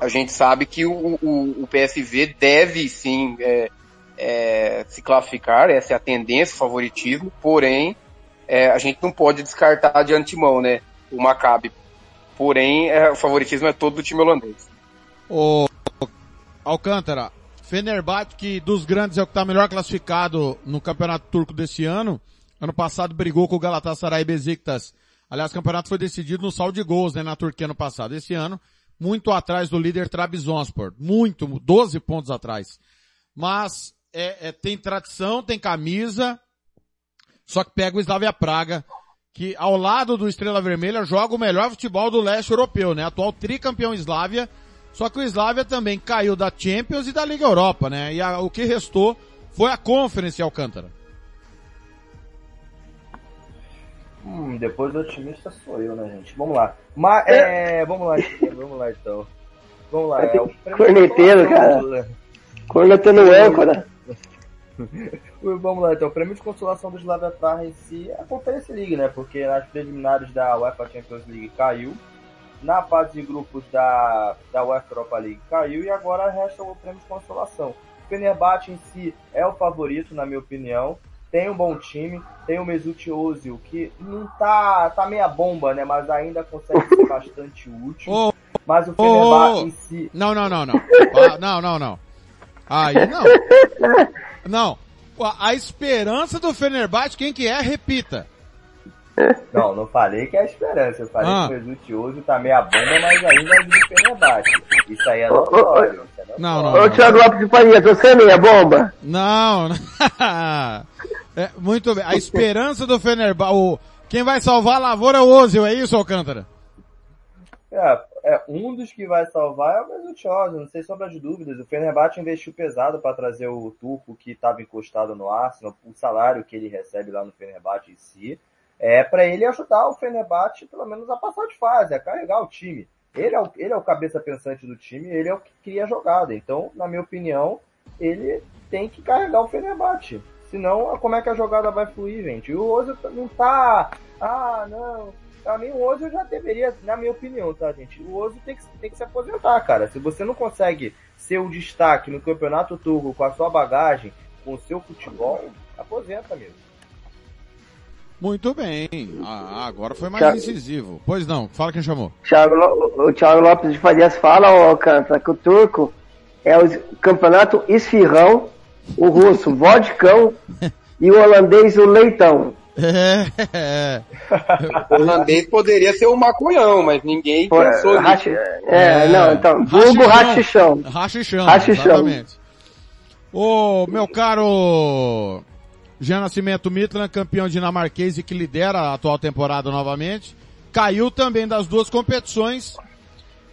a gente sabe que o, o, o PSV deve sim é, é, se classificar, essa é a tendência, o favoritismo, porém é, a gente não pode descartar de antemão, né, o Maccabi. Porém, é, o favoritismo é todo do time holandês. O Alcântara, Fenerbahçe, que dos grandes é o que está melhor classificado no campeonato turco desse ano. Ano passado brigou com o Galatasaray Besiktas. Aliás, o campeonato foi decidido no saldo de gols, né, na Turquia ano passado. Esse ano, muito atrás do líder Trabzonspor. Muito, 12 pontos atrás. Mas, é, é, tem tradição, tem camisa, só que pega o Slavia Praga, que ao lado do Estrela Vermelha joga o melhor futebol do leste europeu, né? Atual tricampeão Slavia, só que o Slavia também caiu da Champions e da Liga Europa, né? E a- o que restou foi a Conference Alcântara. Hum, depois do otimista sou eu, né, gente? Vamos lá. Mas, é, vamos lá, vamos lá então. Vamos lá. É, o prêmio Corneteiro, cara. do- Cornetando âncora. (laughs) Vamos lá, então. O prêmio de consolação do Slavia Praha em si é a Conference League, né? Porque nas preliminares da UEFA Champions League caiu, na fase de grupos da, da UEFA Europa League caiu e agora resta o prêmio de consolação. O Fenerbahçe em si é o favorito, na minha opinião. Tem um bom time, tem o Mesut Ozil, que não tá, tá meia bomba, né? Mas ainda consegue ser (laughs) bastante útil. Ô, Mas o Fenerbahçe ô. em si... Não, não, não, não. (laughs) Ah, não, não, não. Aí não. Não. A, a esperança do Fenerbahçe, quem que é? Repita. Não, não falei que é a esperança. Eu falei Ah. que o Mesut Ozil tá meia bomba, mas ainda é do Fenerbahçe. Isso aí é notório. é Não, não, Ô, não. Thiago Lopes de Faria, você é meia bomba? Não, não. (laughs) É, muito bem. A esperança do Fenerbahçe, o, quem vai salvar a lavoura é o Ozil, é isso, Alcântara? É, é, um dos que vai salvar é o Mesut Ozil, não sei sobre as dúvidas. O Fenerbahçe investiu pesado para trazer o turco que estava encostado no Arsenal, o salário que ele recebe lá no Fenerbahçe em si, é para ele ajudar o Fenerbahçe pelo menos a passar de fase, a carregar o time. Ele é o, ele é o cabeça pensante do time, ele é o que cria a jogada. Então, na minha opinião, ele tem que carregar o Fenerbahçe. Senão, como é que a jogada vai fluir, gente? E o Ozil não tá... Ah, não... Pra mim, o Ozil já deveria, na minha opinião, tá, gente? O Ozil tem que, tem que se aposentar, cara. Se você não consegue ser o destaque no campeonato turco com a sua bagagem, com o seu futebol, aposenta mesmo. Muito bem. Ah, agora foi mais Thiago- incisivo. Pois não, fala quem chamou. Thiago, o Thiago Lopes de Farias fala, ô Alcântara, que o turco é o campeonato esfirrão, o russo vodcão e o holandês o leitão. É, (laughs) O holandês poderia ser o maconhão, mas ninguém Pô, pensou rachi- nisso. é, não, então, vulgo rachichão. Rachichão, Rachichão. exatamente. Ô, meu caro Jean Nascimento Midland, campeão dinamarquês e que lidera a atual temporada novamente, caiu também das duas competições,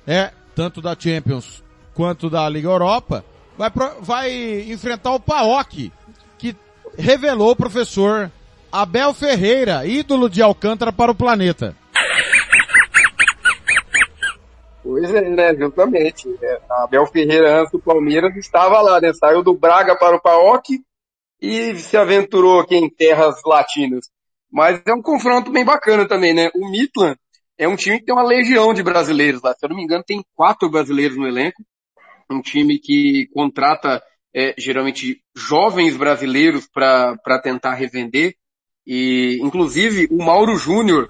é, tanto da Champions quanto da Liga Europa, vai, vai enfrentar o PAOK, que revelou o professor Abel Ferreira, ídolo de Alcântara para o planeta. Pois é, né, justamente. É, A Abel Ferreira, antes do Palmeiras, estava lá, né? Saiu do Braga para o Paok e se aventurou aqui em terras latinas. Mas é um confronto bem bacana também, né? O Midland é um time que tem uma legião de brasileiros lá. Se eu não me engano, tem quatro brasileiros no elenco. Um time que contrata é, geralmente jovens brasileiros para tentar revender. E, inclusive, o Mauro Júnior,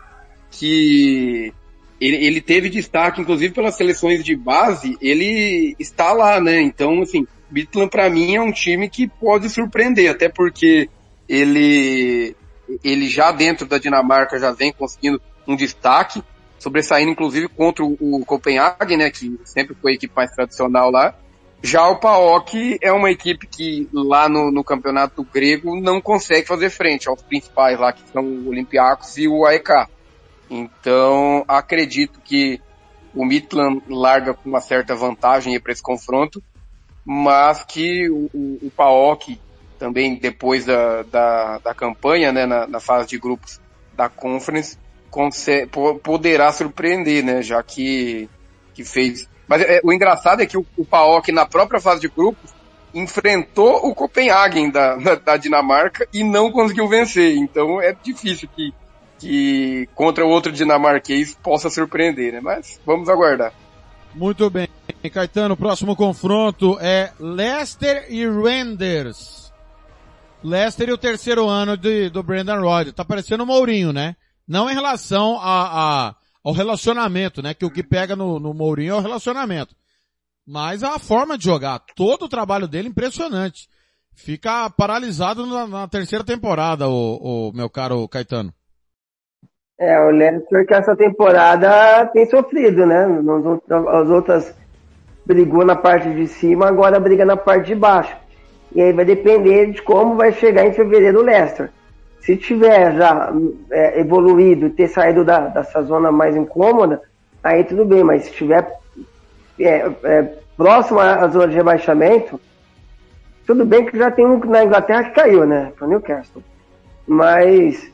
que ele, ele teve destaque, inclusive, pelas seleções de base, ele está lá, né? Então, assim, Midland para mim é um time que pode surpreender, até porque ele ele já dentro da Dinamarca já vem conseguindo um destaque, sobressaindo inclusive contra o, Copenhague, né, que sempre foi a equipe mais tradicional lá. Já o PAOK é uma equipe que lá no, no campeonato grego não consegue fazer frente aos principais lá, que são o Olympiacos e o AEK. Então, acredito que o Midland larga com uma certa vantagem para esse confronto, mas que o, o, o PAOK também depois da, da, da campanha, né, na, na, fase de grupos da Conference, poderá surpreender, né, já que, que fez. Mas é, o engraçado é que o, o PAOK na própria fase de grupos enfrentou o Copenhagen da, da, Dinamarca e não conseguiu vencer. Então é difícil que, que contra outro dinamarquês possa surpreender, né? Mas vamos aguardar. Muito bem. Caetano, o próximo confronto é Leicester e Renders. Leicester e o terceiro ano de, do Brandon Rodgers. Tá parecendo o Mourinho, né? Não em relação a, a, ao relacionamento, né? Que o que pega no, no Mourinho é o relacionamento. Mas a forma de jogar. Todo o trabalho dele impressionante. Fica paralisado na, na terceira temporada, o, o meu caro Caetano. É, o Leicester que essa temporada tem sofrido, né? As outras brigou na parte de cima, agora briga na parte de baixo. E aí vai depender de como vai chegar em fevereiro o Leicester. Se tiver já é, evoluído e ter saído da, dessa zona mais incômoda, aí tudo bem, mas se tiver é, é, próximo à zona de rebaixamento, tudo bem que já tem um na Inglaterra que caiu, né? Para Newcastle. Mas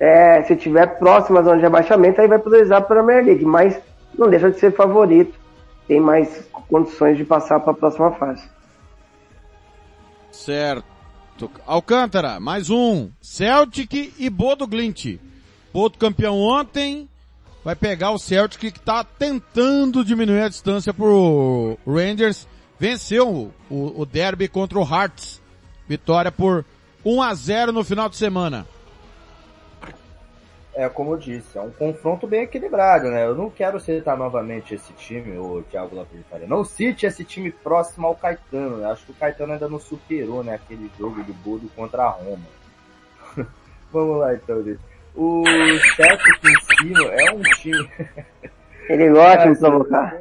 é, se tiver próximo à zona de rebaixamento, aí vai priorizar para a Premier League, mas não deixa de ser favorito. Tem mais condições de passar para a próxima fase. Certo. Alcântara, mais um. Celtic e Bodo Glint. Bodo campeão ontem. Vai pegar o Celtic que está tentando diminuir a distância pro Rangers. Venceu o, o derby contra o Hearts. Vitória por 1 a 0 no final de semana é como eu disse, é um confronto bem equilibrado, né? Eu não quero citar novamente esse time, o Thiago Lopes de Não cite esse time próximo ao Caetano, né? Acho que o Caetano ainda não superou, né? Aquele jogo do Bodo contra a Roma. (laughs) Vamos lá então, gente. O Celtic em cima é um time... Ele gosta de provocar.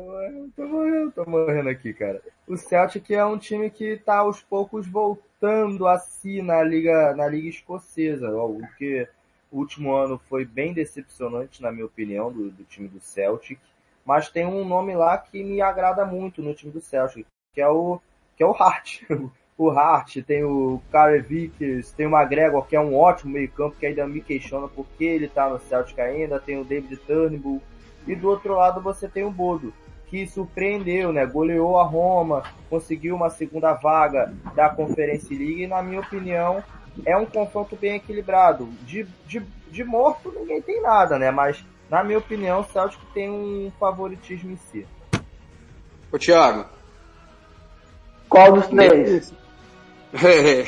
Tô morrendo, tô morrendo aqui, cara. O Celtic é um time que tá aos poucos voltando a si na liga, na liga escocesa, o que o último ano foi bem decepcionante, na minha opinião, do, do time do Celtic. Mas tem um nome lá que me agrada muito no time do Celtic, que é o, que é o Hart. (laughs) o Hart, tem o Kyle Vickers, tem o McGregor, que é um ótimo meio-campo, que ainda me questiona porque ele tá no Celtic ainda, tem o David Turnbull. E do outro lado você tem o Bodo, que surpreendeu, né? Goleou a Roma, conseguiu uma segunda vaga da Conference League e, na minha opinião, é um confronto bem equilibrado. De, de, de morto ninguém tem nada, né? Mas, na minha opinião, o Celtic tem um favoritismo em si. Ô, Thiago. Qual dos três? É,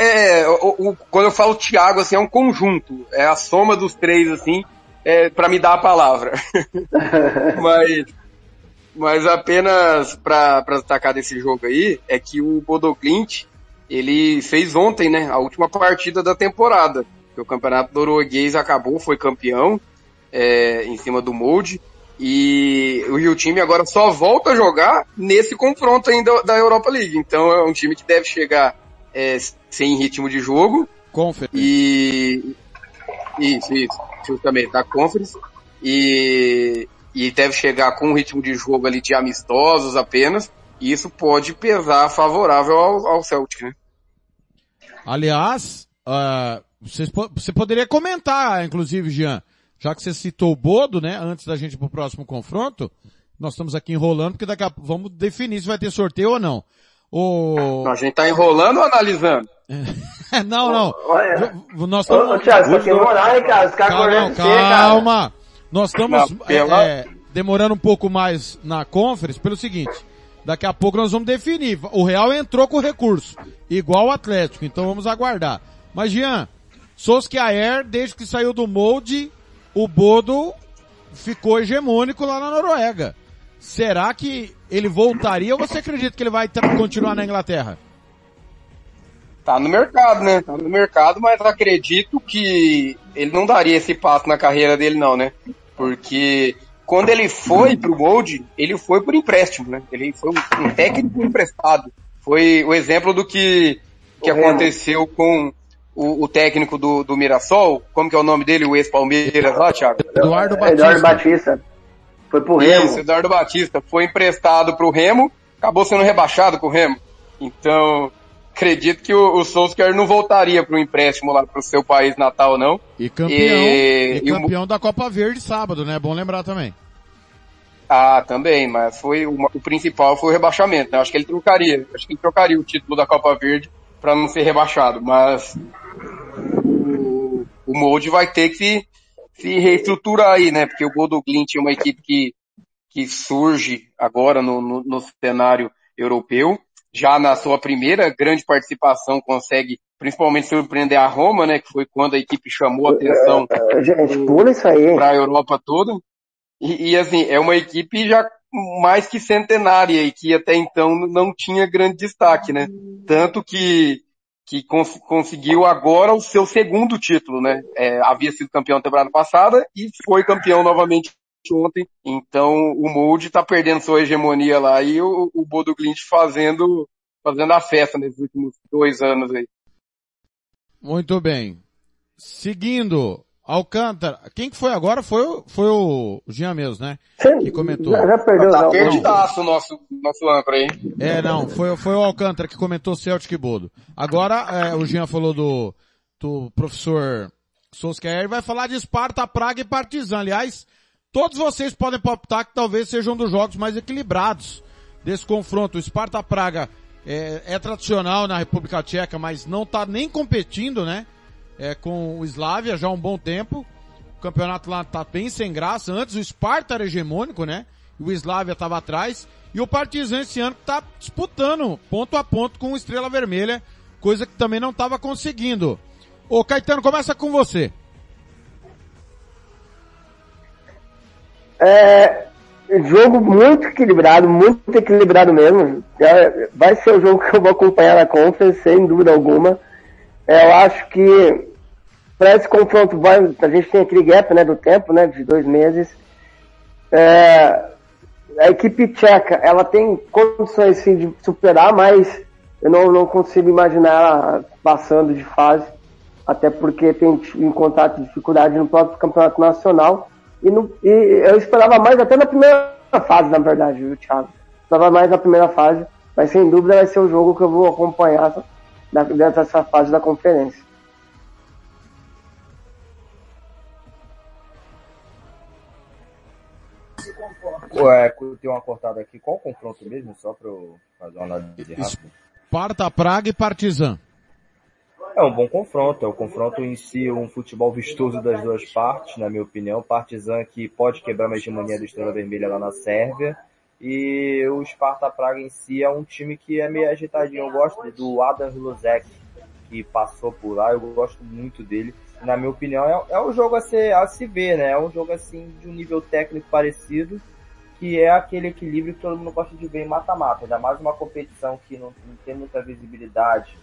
é, (laughs) o, o, quando eu falo Thiago, assim, é um conjunto. É a soma dos três, assim, é, para me dar a palavra. (laughs) mas, mas apenas para destacar desse jogo aí, é que o Bodoglint, ele fez ontem, né, a última partida da temporada. O campeonato norueguês acabou, foi campeão é, em cima do Molde. E o, e o time agora só volta a jogar nesse confronto ainda da Europa League. Então é um time que deve chegar é, sem ritmo de jogo. Conference. E. Isso, isso. Justamente, da Conference. E, e deve chegar com um ritmo de jogo ali de amistosos apenas e isso pode pesar favorável ao, ao Celtic, né? Aliás, uh, você, você poderia comentar, inclusive, Jean, já que você citou o Bodo, né, antes da gente ir pro próximo confronto, nós estamos aqui enrolando, porque daqui a pouco vamos definir se vai ter sorteio ou não. O... A gente tá enrolando ou analisando? (laughs) não, não. Olha, nós estamos... Ô, Thiago, só tem moral, hein, cara? Os caras calma, calma. Nós estamos não, pela... é, demorando um pouco mais na conference pelo seguinte. Daqui a pouco nós vamos definir. O Real entrou com recurso, igual o Atlético, então vamos aguardar. Mas Jean, Soskiaer, desde que saiu do molde, o Bodo ficou hegemônico lá na Noruega. Será que ele voltaria ou você acredita que ele vai continuar na Inglaterra? Tá no mercado, né? Tá no mercado, mas acredito que ele não daria esse passo na carreira dele, não, né? Porque quando ele foi pro Gold, ele foi por empréstimo, né? Ele foi um técnico emprestado. Foi o exemplo do que, que aconteceu com o, o, técnico do, do Mirassol. Como que é o nome dele, o ex-Palmeiras lá, Thiago? Eduardo Batista. Eduardo Batista. Foi pro Remo. Isso, Eduardo Batista. Foi emprestado pro Remo, acabou sendo rebaixado com o Remo. Então, acredito que o, o Solskjaer não voltaria para o empréstimo lá para o seu país natal, não. E campeão, e, e campeão e da Copa Verde sábado, né? Bom lembrar também. Ah, também, mas foi o, o principal foi o rebaixamento. Né? Acho que ele trocaria, acho que ele trocaria o título da Copa Verde para não ser rebaixado, mas o, o Molde vai ter que se, reestruturar aí, né? Porque o Bodo Glint é uma equipe que, que surge agora no, no, no cenário europeu já na sua primeira grande participação consegue principalmente surpreender a Roma, né, que foi quando a equipe chamou a atenção é, gente, pula isso aí. para a Europa toda. E, e, assim, é uma equipe já mais que centenária e que até então não tinha grande destaque, né? Tanto que que cons conseguiu agora o seu segundo título, né? É, havia sido campeão na temporada passada e foi campeão novamente ontem. Então o Mold está perdendo sua hegemonia lá e o, o Bodo Glint fazendo, fazendo a festa nesses últimos dois anos aí. Muito bem. Seguindo, Alcântara, quem que foi agora? Foi, o, foi o Jean mesmo, né? Sim, que comentou. Já, já perdeu, tá perdidaço o nosso, nosso âncora aí. É, não, foi, foi o Alcântara que comentou Celtic e Bodo. Agora, é, o Jean falou do, do professor Solskjaer, vai falar de Esparta, Praga e Partizan. Aliás, Todos vocês podem palpitar que talvez sejam um dos jogos mais equilibrados desse confronto. O Sparta Praga é, é tradicional na República Tcheca, mas não está nem competindo, né? É, com o Slavia já há um bom tempo. O campeonato lá está bem sem graça. Antes o Sparta era hegemônico, né? O Slavia estava atrás. E o Partizan esse ano está disputando ponto a ponto com o Estrela Vermelha, coisa que também não estava conseguindo. Ô Caetano, começa com você. É, jogo muito equilibrado, muito equilibrado mesmo. Vai ser o jogo que eu vou acompanhar na Conference, sem dúvida alguma. É, eu acho que para esse confronto vai, a gente tem aquele gap né, do tempo, né, de dois meses. É, a equipe tcheca, ela tem condições sim de superar, mas eu não, não consigo imaginar ela passando de fase, até porque tem encontrado dificuldade no próprio campeonato nacional. E, no, e eu esperava mais até na primeira fase, na verdade, viu, Thiago? Esperava mais na primeira fase, mas sem dúvida vai ser o jogo que eu vou acompanhar dentro dessa fase da conferência. Ué, tem uma cortada aqui. Qual o confronto mesmo? Só para eu fazer uma análise rápida. Esparta, Praga e Partizan. É um bom confronto, é o um confronto em si, um futebol vistoso das duas partes, na minha opinião. Partizan que pode quebrar uma hegemonia do Estrela Vermelha lá na Sérvia. E o Sparta Praga em si é um time que é meio agitadinho. Eu gosto do Adam Rilozek, que passou por lá, eu gosto muito dele. Na minha opinião, é, é um jogo a, ser, a se ver, né? É um jogo assim de um nível técnico parecido, que é aquele equilíbrio que todo mundo gosta de ver em mata-mata. Ainda mais uma competição que não, não tem muita visibilidade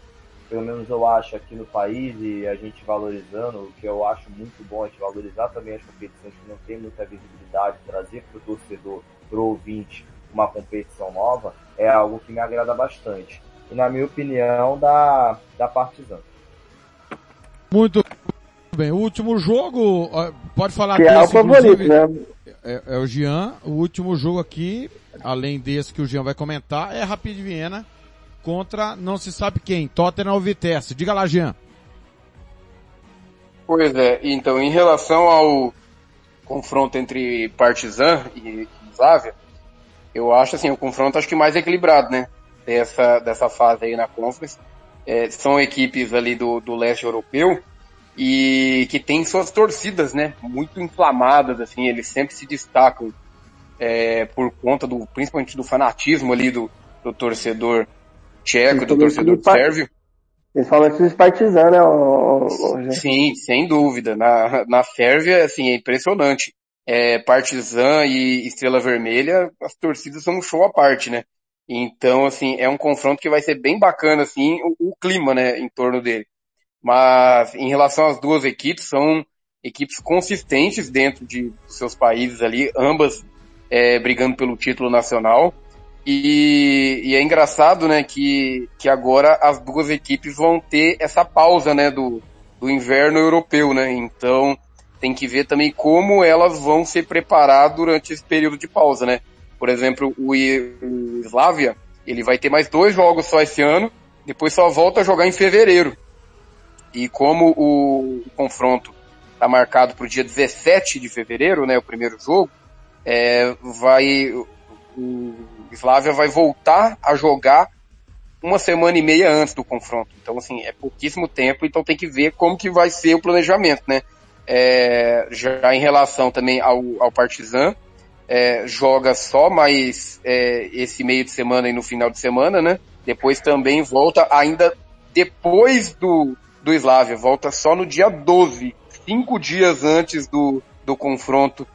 pelo menos eu acho aqui no país e a gente valorizando, o que eu acho muito bom, a gente valorizar também as competições que não tem muita visibilidade, trazer para o torcedor, para o ouvinte, uma competição nova, é algo que me agrada bastante. E na minha opinião, da, da Partizan. Muito bem. O último jogo, pode falar que é o favorito, né? É, é, o Jean. O último jogo aqui, além desse que o Jean vai comentar, é Rapid Viena contra não se sabe quem, Tottenham ou Vitesse. Diga lá, Jean. Pois é, então em relação ao confronto entre Partizan e Slavia, eu acho assim, o confronto acho que mais equilibrado, né? Dessa, dessa fase aí na Conference. É, são equipes ali do, do leste europeu e que tem suas torcidas, né? Muito inflamadas, assim, eles sempre se destacam é, por conta do, principalmente do fanatismo ali do, do torcedor tcheco, do torcedor do sérvio. Principalmente os partisanos, né? O, o, Sim, sem dúvida. Na, na Sérvia, assim, é impressionante. É, Partizan e Estrela Vermelha, as torcidas são um show à parte, né? Então, assim, é um confronto que vai ser bem bacana, assim, o, o clima, né, em torno dele. Mas, em relação às duas equipes, são equipes consistentes dentro de dos seus países ali, ambas é, brigando pelo título nacional. E, e, é engraçado, né, que, que agora as duas equipes vão ter essa pausa, né, do, do inverno europeu, né? Então, tem que ver também como elas vão se preparar durante esse período de pausa, né? Por exemplo, o, o Slavia, ele vai ter mais dois jogos só esse ano, depois só volta a jogar em fevereiro. E como o, o confronto está marcado para o dia 17 de fevereiro, né, o primeiro jogo, é, vai o Slavia vai voltar a jogar uma semana e meia antes do confronto. Então, assim, é pouquíssimo tempo, então tem que ver como que vai ser o planejamento, né? É, já em relação também ao, ao Partizan, é, joga só mais é, esse meio de semana e no final de semana, né? Depois também volta ainda depois do, do Slavia, volta só no dia 12, cinco dias antes do, do confronto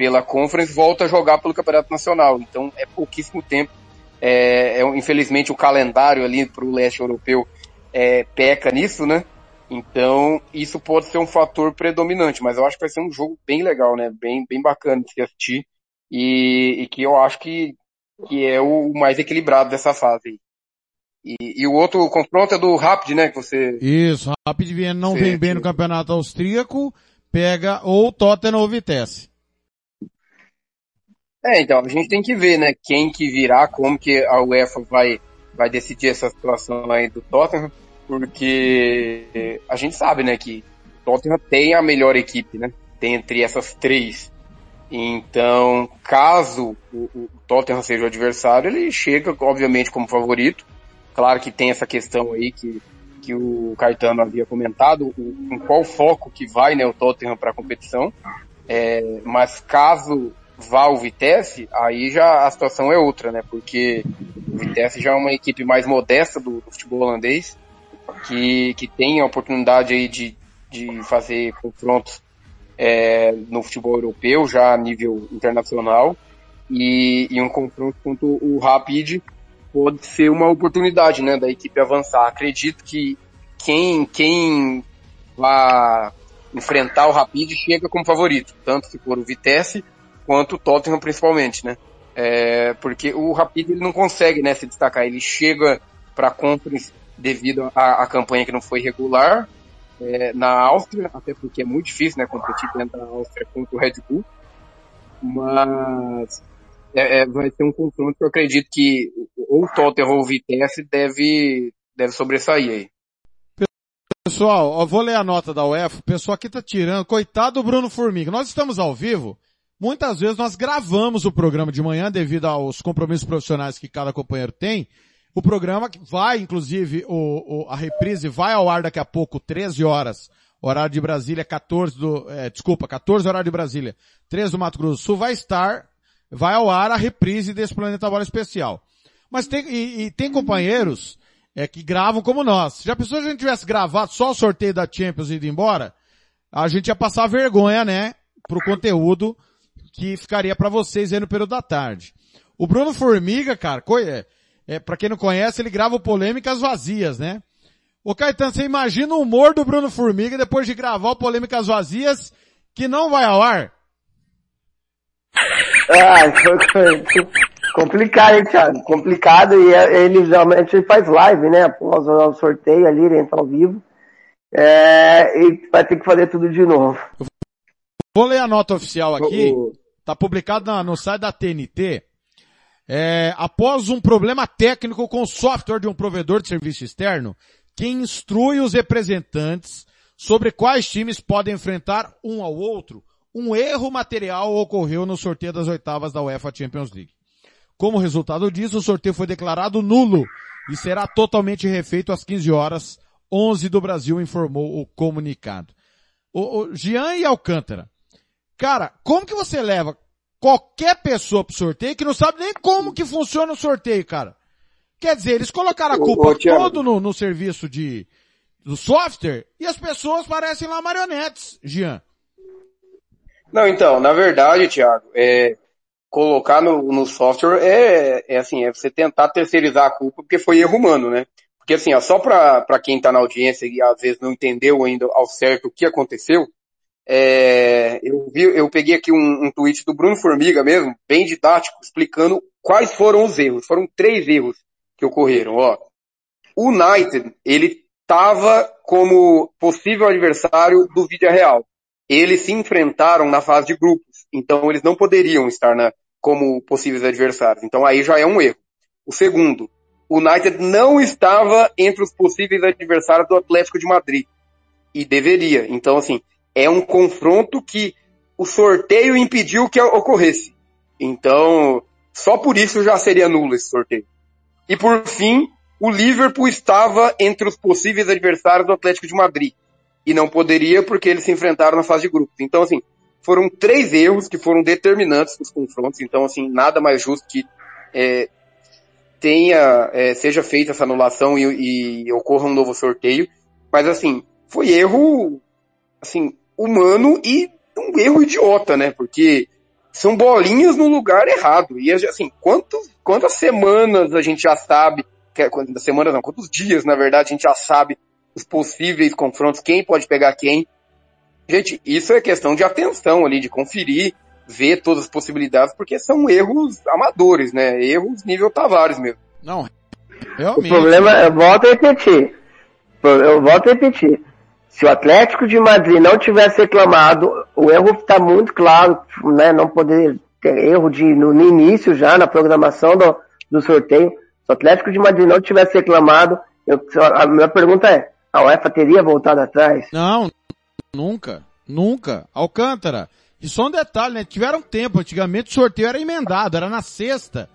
pela Conference, volta a jogar pelo Campeonato Nacional. Então é pouquíssimo tempo. É, é infelizmente o calendário ali para o leste europeu é, peca nisso, né? Então, isso pode ser um fator predominante, mas eu acho que vai ser um jogo bem legal, né? Bem, bem bacana de se assistir e, e que eu acho que, que é o mais equilibrado dessa fase. E, e o outro confronto é do Rapid, né? Que você... Isso, Rapid Viena não vem bem no campeonato austríaco, pega ou Tottenham ou Vitesse. É, então, a gente tem que ver, né, quem que virá, como que a UEFA vai, vai decidir essa situação aí do Tottenham, porque a gente sabe, né, que Tottenham tem a melhor equipe, né, tem entre essas três. Então, caso o, o Tottenham seja o adversário, ele chega, obviamente, como favorito. Claro que tem essa questão aí que, que o Caetano havia comentado, o, com qual foco que vai né, o Tottenham para a competição. É, mas caso vá o Vitesse, aí já a situação é outra, né? Porque o Vitesse já é uma equipe mais modesta do, do futebol holandês, que, que tem a oportunidade aí de, de fazer confrontos é, no futebol europeu, já a nível internacional, e, e um confronto contra o Rapid pode ser uma oportunidade, né, da equipe avançar. Acredito que quem, quem vai enfrentar o Rapid chega como favorito, tanto se for o Vitesse quanto o Tottenham principalmente, né? É, porque o Rapid ele não consegue, né, se destacar. Ele chega para Conference devido à campanha que não foi regular, é, na Áustria, até porque é muito difícil, né, competir dentro da Áustria contra o Red Bull. Mas é, é, vai ter um confronto que eu acredito que ou o Tottenham ou o Vitesse deve, deve sobressair aí. Pessoal, eu vou ler a nota da UEFA. O pessoal aqui tá tirando. Coitado do Bruno Formiga. Nós estamos ao vivo. Muitas vezes nós gravamos o programa de manhã devido aos compromissos profissionais que cada companheiro tem. O programa vai, inclusive, o, o, a reprise vai ao ar daqui a pouco, 13 horas, horário de Brasília, 14 do, é, desculpa, 14 horário de Brasília, 13 do Mato Grosso do Sul, vai estar, vai ao ar a reprise desse Planeta Bola Especial. Mas tem, e, e tem companheiros, é, que gravam como nós. Já pensou se a gente tivesse gravado só o sorteio da Champions e ido embora? A gente ia passar vergonha, né? Pro conteúdo que ficaria para vocês aí no período da tarde. O Bruno Formiga, cara, é, é, para quem não conhece, ele grava Polêmicas Vazias, né? Ô Caetano, você imagina o humor do Bruno Formiga depois de gravar o Polêmicas Vazias que não vai ao ar? (laughs) Ah, foi complicado, hein, Thiago? Complicado e é, ele geralmente faz live, né? Após o sorteio ali, ele entra ao vivo. É, e vai ter que fazer tudo de novo. Vou ler a nota oficial aqui. Tá publicado no site da TNT. É, após um problema técnico com o software de um provedor de serviço externo, que instrui os representantes sobre quais times podem enfrentar um ao outro, um erro material ocorreu no sorteio das oitavas da UEFA Champions League. Como resultado disso, o sorteio foi declarado nulo e será totalmente refeito às 15 horas, 11 do Brasil, informou o comunicado. O, o Jean e Alcântara. Cara, como que você leva qualquer pessoa pro sorteio que não sabe nem como que funciona o sorteio, cara. Quer dizer, eles colocaram a culpa ô, ô, todo no, no serviço de, do software e as pessoas parecem lá marionetes, Jean. Não, então, na verdade, Thiago, é, colocar no, no software é, é assim, é você tentar terceirizar a culpa porque foi erro humano, né? Porque assim, ó, só para quem está na audiência e às vezes não entendeu ainda ao certo o que aconteceu, é, eu, vi, eu peguei aqui um, um tweet do Bruno Formiga mesmo, bem didático, explicando quais foram os erros. Foram três erros que ocorreram. Ó, o United, ele estava como possível adversário do Vídea Real. Eles se enfrentaram na fase de grupos, então eles não poderiam estar na, como possíveis adversários. Então aí já é um erro. O segundo, o United não estava entre os possíveis adversários do Atlético de Madrid. E deveria. Então, assim, é um confronto que o sorteio impediu que ocorresse. Então, só por isso já seria nulo esse sorteio. E por fim, o Liverpool estava entre os possíveis adversários do Atlético de Madrid. E não poderia porque eles se enfrentaram na fase de grupos. Então, assim, foram três erros que foram determinantes nos confrontos. Então, assim, nada mais justo que é, tenha, é, seja feita essa anulação e, e ocorra um novo sorteio. Mas assim, foi erro, assim, humano e um erro idiota, né? Porque são bolinhas no lugar errado. E assim, quantos, quantas semanas a gente já sabe, que, é, quantas semanas não, quantos dias, na verdade, a gente já sabe os possíveis confrontos, quem pode pegar quem. Gente, isso é questão de atenção ali, de conferir ver todas as possibilidades, porque são erros amadores, né? Erros nível Tavares mesmo. Não, realmente. O problema, eu volto a repetir. Eu volto a repetir. Se o Atlético de Madrid não tivesse reclamado, o erro está muito claro, né? Não poder ter erro de, no, no início já, na programação do, do sorteio. Se o Atlético de Madrid não tivesse reclamado, eu, a minha pergunta é, a UEFA teria voltado atrás? Não, nunca, nunca. Alcântara, e só um detalhe, né? Tiveram tempo, antigamente o sorteio era emendado, era na sexta.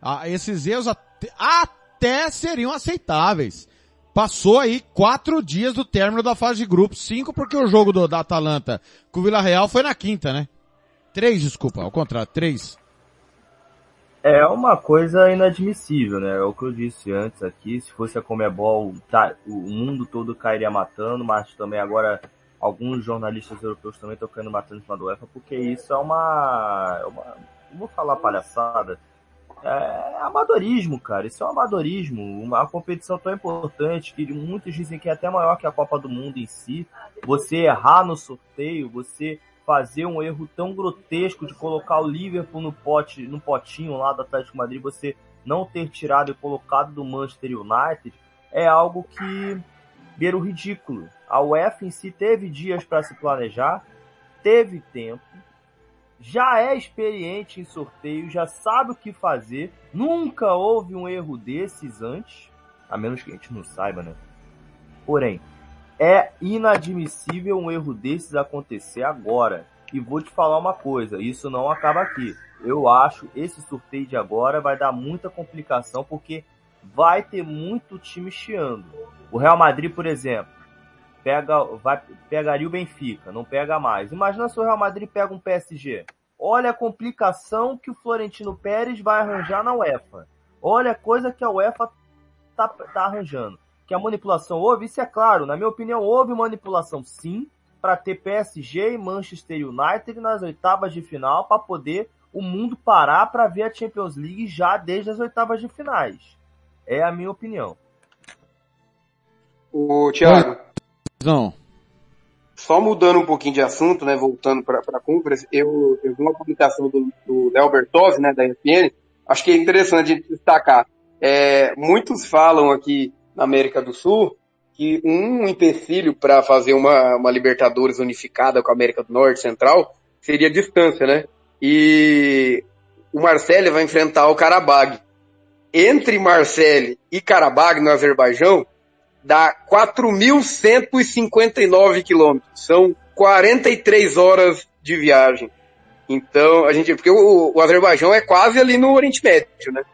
Ah, esses erros até, até seriam aceitáveis. Passou aí quatro dias do término da fase de grupos, cinco porque o jogo do, da Atalanta com o Vila Real foi na quinta, né? Três, desculpa, ao contrário, três. É uma coisa inadmissível, né? É o que eu disse antes aqui. Se fosse a Comebol, tá, o mundo todo cairia matando, mas também agora alguns jornalistas europeus também estão querendo bater em cima do UEFA, porque isso é uma, é uma não vou falar palhaçada, é amadorismo, cara. Isso é um amadorismo. Uma competição tão importante que muitos dizem que é até maior que a Copa do Mundo em si. Você errar no sorteio, você fazer um erro tão grotesco de colocar o Liverpool no pote, no potinho lá do Atlético Madrid, você não ter tirado e colocado do Manchester United, é algo que beira o ridículo. A UEFA em si teve dias para se planejar, teve tempo, já é experiente em sorteio, já sabe o que fazer, nunca houve um erro desses antes, a menos que a gente não saiba, né? Porém, é inadmissível um erro desses acontecer agora. E vou te falar uma coisa, isso não acaba aqui. Eu acho esse sorteio de agora vai dar muita complicação porque vai ter muito time chiando. O Real Madrid, por exemplo, pega, vai, pegaria o Benfica, não pega mais. Imagina se o Real Madrid pega um PSG. Olha a complicação que o Florentino Pérez vai arranjar na UEFA. Olha a coisa que a UEFA tá, tá arranjando. Que a manipulação houve, isso é claro, na minha opinião, houve manipulação sim, para ter PSG e Manchester United nas oitavas de final, para poder o mundo parar para ver a Champions League já desde as oitavas de finais. É a minha opinião. O Thiago. Não. Só mudando um pouquinho de assunto, né, voltando para a conference, eu, eu vi uma publicação do, do Léo Bertozzi, né, da ESPN, acho que é interessante destacar. É, muitos falam aqui na América do Sul que um empecilho para fazer uma, uma Libertadores unificada com a América do Norte Central seria a distância, né? E o Marcelo vai enfrentar o Karabag. Entre Marseille e Karabag, no Azerbaijão, dá 4.159 quilômetros. São 43 horas de viagem. Então, a gente, porque o, o, Azerbaijão é quase ali no Oriente Médio, né?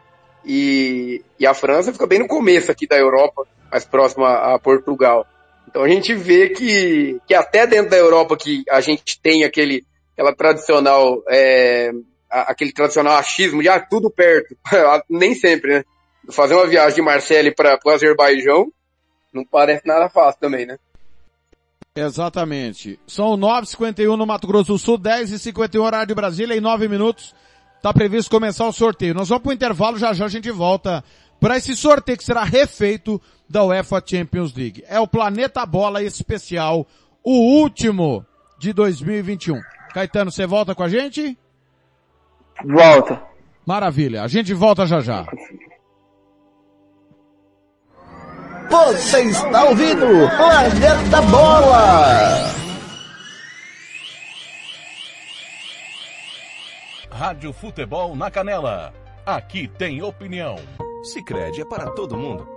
E, e a França fica bem no começo aqui da Europa, mais próxima a Portugal. Então a gente vê que, que até dentro da Europa que a gente tem aquele, aquela tradicional, é, aquele tradicional achismo de ah, tudo perto. (laughs) Nem sempre, né? Fazer uma viagem de Marseille para o Azerbaijão não parece nada fácil também, né? Exatamente. São 9h51 no Mato Grosso do Sul, 10h51 horário de Brasília, em 9 minutos. tá previsto começar o sorteio. Nós vamos pro intervalo, já já a gente volta para esse sorteio que será refeito da UEFA Champions League. É o Planeta Bola especial, o último de 2021. Caetano, você volta com a gente? Volta. Maravilha, a gente volta já já. Você está ouvindo Planeta Bola! Rádio Futebol na Canela. Aqui tem opinião. Sicredi é para todo mundo.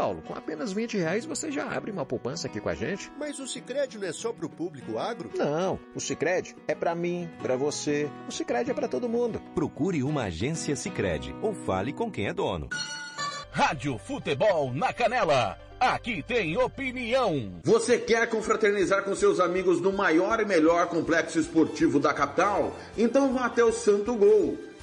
Paulo. Com apenas 20 reais você já abre uma poupança aqui com a gente. Mas o Sicredi não é só pro público agro? Não, o Sicredi é para mim, para você. O Sicredi é para todo mundo. Procure uma agência Sicredi ou fale com quem é dono. Rádio Futebol na Canela. Aqui tem opinião. Você quer confraternizar com seus amigos no maior e melhor complexo esportivo da capital? Então vá até o Santo Gol.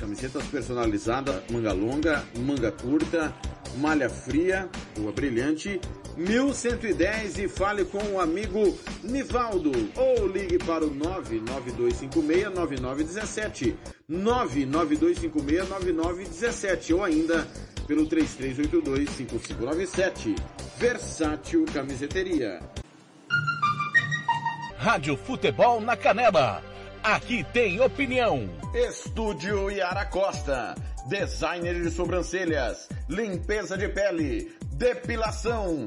Camisetas personalizadas, manga longa, manga curta, malha fria, rua brilhante, 1110 e fale com o amigo Nivaldo ou ligue para o 992569917 992569917 ou ainda pelo 33825597 Versátil Camiseteria Rádio Futebol na Canela. Aqui tem opinião. Estúdio Yara Costa. Designer de sobrancelhas, limpeza de pele, depilação,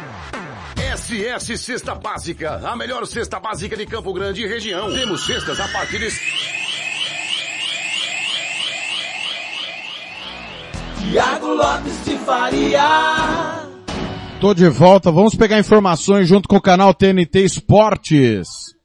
SS Cesta Básica, a melhor cesta básica de Campo Grande e região. Temos cestas a partir de... Tiago Lopes de Faria. Tô de volta, vamos pegar informações junto com o canal TNT Esportes.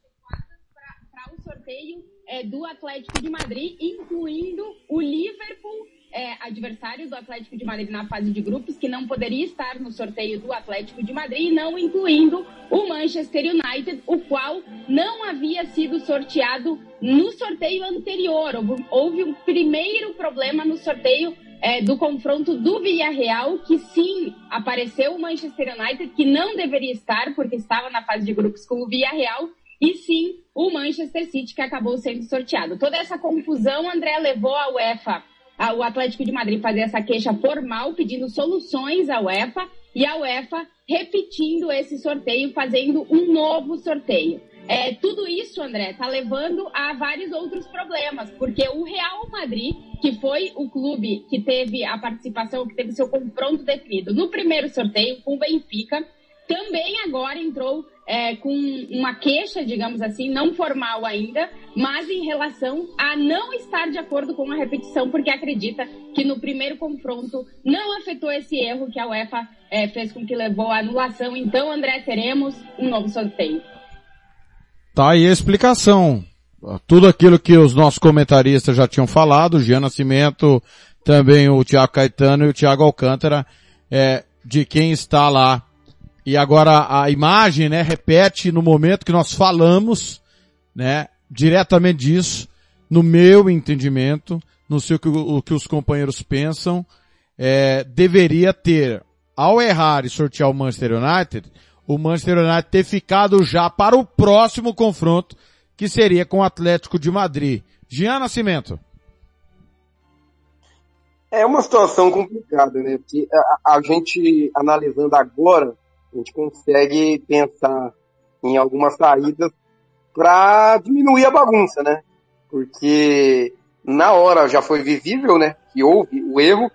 Para o sorteio é, do Atlético de Madrid, incluindo o Liverpool é, adversário do Atlético de Madrid na fase de grupos, que não poderia estar no sorteio do Atlético de Madrid, não incluindo o Manchester United, o qual não havia sido sorteado no sorteio anterior. Houve um primeiro problema no sorteio é, do confronto do Villarreal, que sim, apareceu o Manchester United, que não deveria estar, porque estava na fase de grupos com o Villarreal, e sim o Manchester City, que acabou sendo sorteado. Toda essa confusão, André, levou a UEFA o Atlético de Madrid fazer essa queixa formal pedindo soluções à UEFA e a UEFA repetindo esse sorteio, fazendo um novo sorteio. É, tudo isso, André, está levando a vários outros problemas, porque o Real Madrid, que foi o clube que teve a participação, que teve seu confronto definido no primeiro sorteio com o Benfica, também agora entrou é, com uma queixa, digamos assim, não formal ainda, mas em relação a não estar de acordo com a repetição, porque acredita que no primeiro confronto não afetou esse erro que a UEFA é, fez com que levou à anulação. Então, André, teremos um novo sorteio. Tá aí a explicação. Tudo aquilo que os nossos comentaristas já tinham falado, o Jean Nascimento, também o Tiago Caetano e o Tiago Alcântara, é, de quem está lá e agora a imagem, né, repete no momento que nós falamos, né, diretamente disso, no meu entendimento, não sei o que, o que os companheiros pensam, é, deveria ter, ao errar e sortear o Manchester United, o Manchester United ter ficado já para o próximo confronto, que seria com o Atlético de Madrid. Jean Nascimento. É uma situação complicada, né? Porque a, a gente analisando agora, a gente consegue pensar em algumas saídas para diminuir a bagunça, né? Porque na hora já foi visível, né? Que houve o erro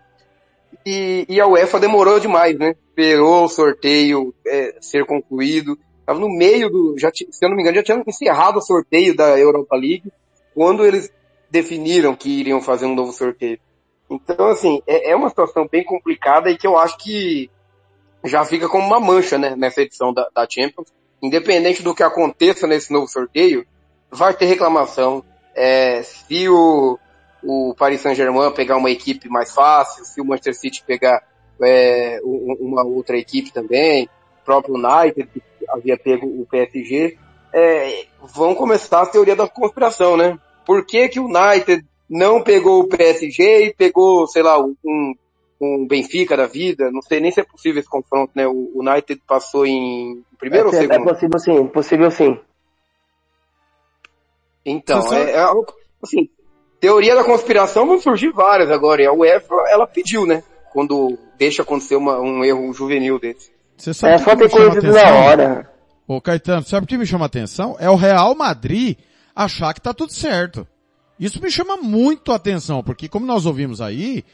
e, e a UEFA demorou demais, né? Esperou o sorteio é, ser concluído. Estava no meio do, já, se eu não me engano, já tinha encerrado o sorteio da Europa League quando eles definiram que iriam fazer um novo sorteio. Então, assim, é, é uma situação bem complicada e que eu acho que já fica como uma mancha, né, nessa edição da, da Champions. Independente do que aconteça nesse novo sorteio, vai ter reclamação. É, se o, o Paris Saint-Germain pegar uma equipe mais fácil, se o Manchester City pegar é, uma outra equipe também, o próprio United, que havia pego o PSG, é, vão começar a teoria da conspiração, né? Por que que o United não pegou o PSG e pegou, sei lá, um, com o Benfica da vida, não sei nem se é possível esse confronto, né? O United passou em primeiro é, ou segundo? É possível sim, possível sim. Então, é, é, assim, teoria da conspiração vão surgir várias agora, e a UEFA, ela pediu, né? Quando deixa acontecer uma, um erro juvenil desse. Você sabe é só ter coisa na hora. Ô Caetano, sabe o que me chama atenção? É o Real Madrid achar que tá tudo certo. Isso me chama muito a atenção, porque como nós ouvimos aí,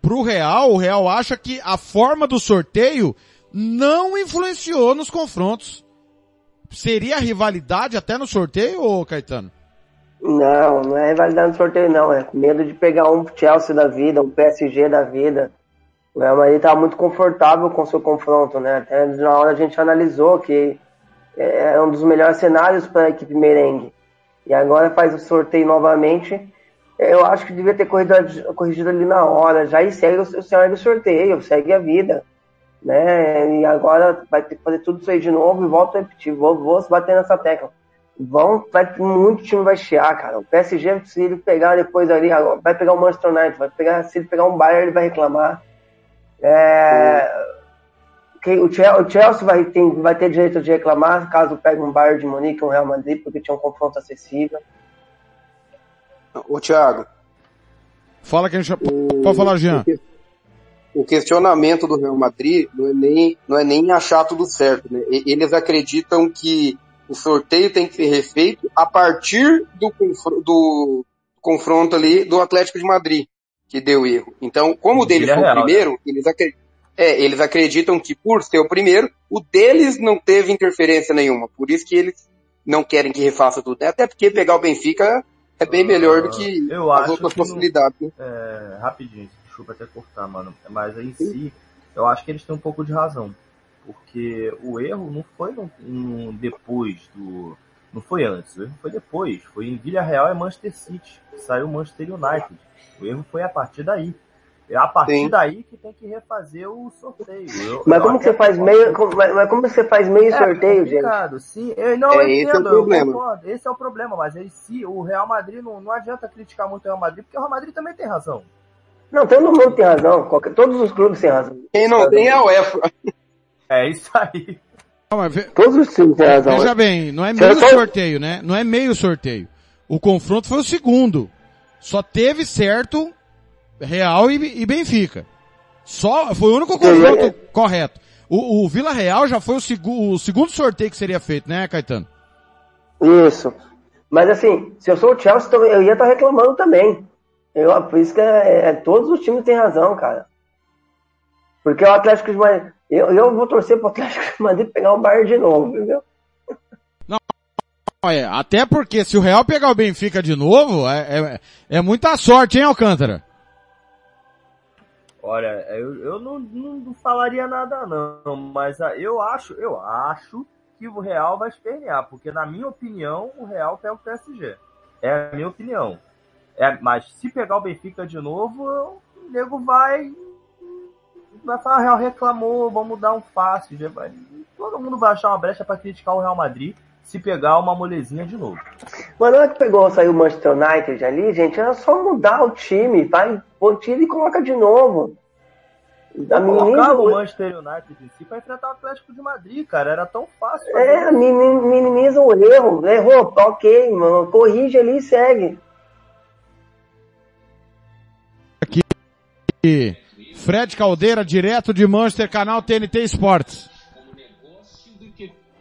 pro Real, o Real acha que a forma do sorteio não influenciou nos confrontos. Seria rivalidade até no sorteio, ô Caetano? Não, não é rivalidade no sorteio não, é medo de pegar um Chelsea da vida, um PSG da vida. O Real Madrid estava muito confortável com o seu confronto, né? Até na hora a gente analisou que é um dos melhores cenários para a equipe merengue. E agora faz o sorteio novamente eu acho que devia ter corrigido, corrigido ali na hora, já e segue o, cenário do sorteio, segue a vida. Né? E agora vai ter que fazer tudo isso aí de novo e volto a repetir, vou, vou bater nessa tecla. Vão, vai, muito time vai chiar, cara. O PSG, se ele pegar depois ali, vai pegar o Manchester United, vai pegar, se ele pegar um Bayern, ele vai reclamar. É, o Chelsea vai ter, vai ter direito de reclamar caso pegue um Bayern de Munique um Real Madrid, porque tinha um confronto acessível. Ô, Thiago. Fala que a gente já... O... Pode falar, Jean. O questionamento do Real Madrid não é nem, não é nem achar tudo certo, né? Eles acreditam que o sorteio tem que ser refeito a partir do, do confronto ali do Atlético de Madrid, que deu erro. Então, como o deles foi o primeiro, né? eles, acreditam, é, eles acreditam que por ser o primeiro, o deles não teve interferência nenhuma. Por isso que eles não querem que refaça tudo. Até porque pegar o Benfica é bem melhor do que eu as outras possibilidades. No, é, rapidinho, desculpa até cortar, mano. Mas em si, eu acho que eles têm um pouco de razão. Porque o erro não foi no, no, depois do. Não foi antes, o erro foi depois. Foi em Vila Real e Manchester City. Saiu Manchester United. O erro foi a partir daí. É a partir Sim. daí que tem que refazer o sorteio. Eu, mas como que você faz meio, como, mas como você faz meio é, sorteio, gente? Sim, eu não é, entendo, esse é o problema. esse é o problema, mas aí se o Real Madrid não, não adianta criticar muito o Real Madrid, porque o Real Madrid também tem razão. Não, todo mundo tem razão, qualquer, todos os clubes têm razão. Quem não tem é o UEFA. É isso aí. Não, mas ve... Todos os times têm razão. Veja bem, não é meio sorteio, né? Não é meio sorteio. O confronto foi o segundo. Só teve certo Real e, e Benfica. Só, foi o único confronto correto. O, o Vila Real já foi o, seg o segundo sorteio que seria feito, né, Caetano? Isso. Mas assim, se eu sou o Chelsea, eu ia estar tá reclamando também. Eu, por isso que é, é, todos os times têm razão, cara. Porque o Atlético de Madrid. Eu, eu vou torcer pro Atlético de Madrid pegar o Bayern de novo, entendeu? Não, é, até porque se o Real pegar o Benfica de novo, é, é, é muita sorte, hein, Alcântara? Olha, eu, eu não, não, falaria nada não, mas ah, eu acho, eu acho que o Real vai espernear, porque na minha opinião o Real pega o PSG. É a minha opinião. É, mas se pegar o Benfica de novo, o nego vai vai falar, o Real reclamou, vamos dar um fácil. Todo mundo vai achar uma brecha para criticar o Real Madrid se pegar uma molezinha de novo. Mas na hora que pegou, saiu o Manchester United ali, gente, era só mudar o time, vai, tá? tira e coloca de novo. Da colocava o Manchester United em si para enfrentar o Atlético de Madrid, cara, era tão fácil. É, minimiza o erro, errou, ok, mano, corrige ali e segue. Aqui, Fred Caldeira, direto de Manchester, canal TNT Esportes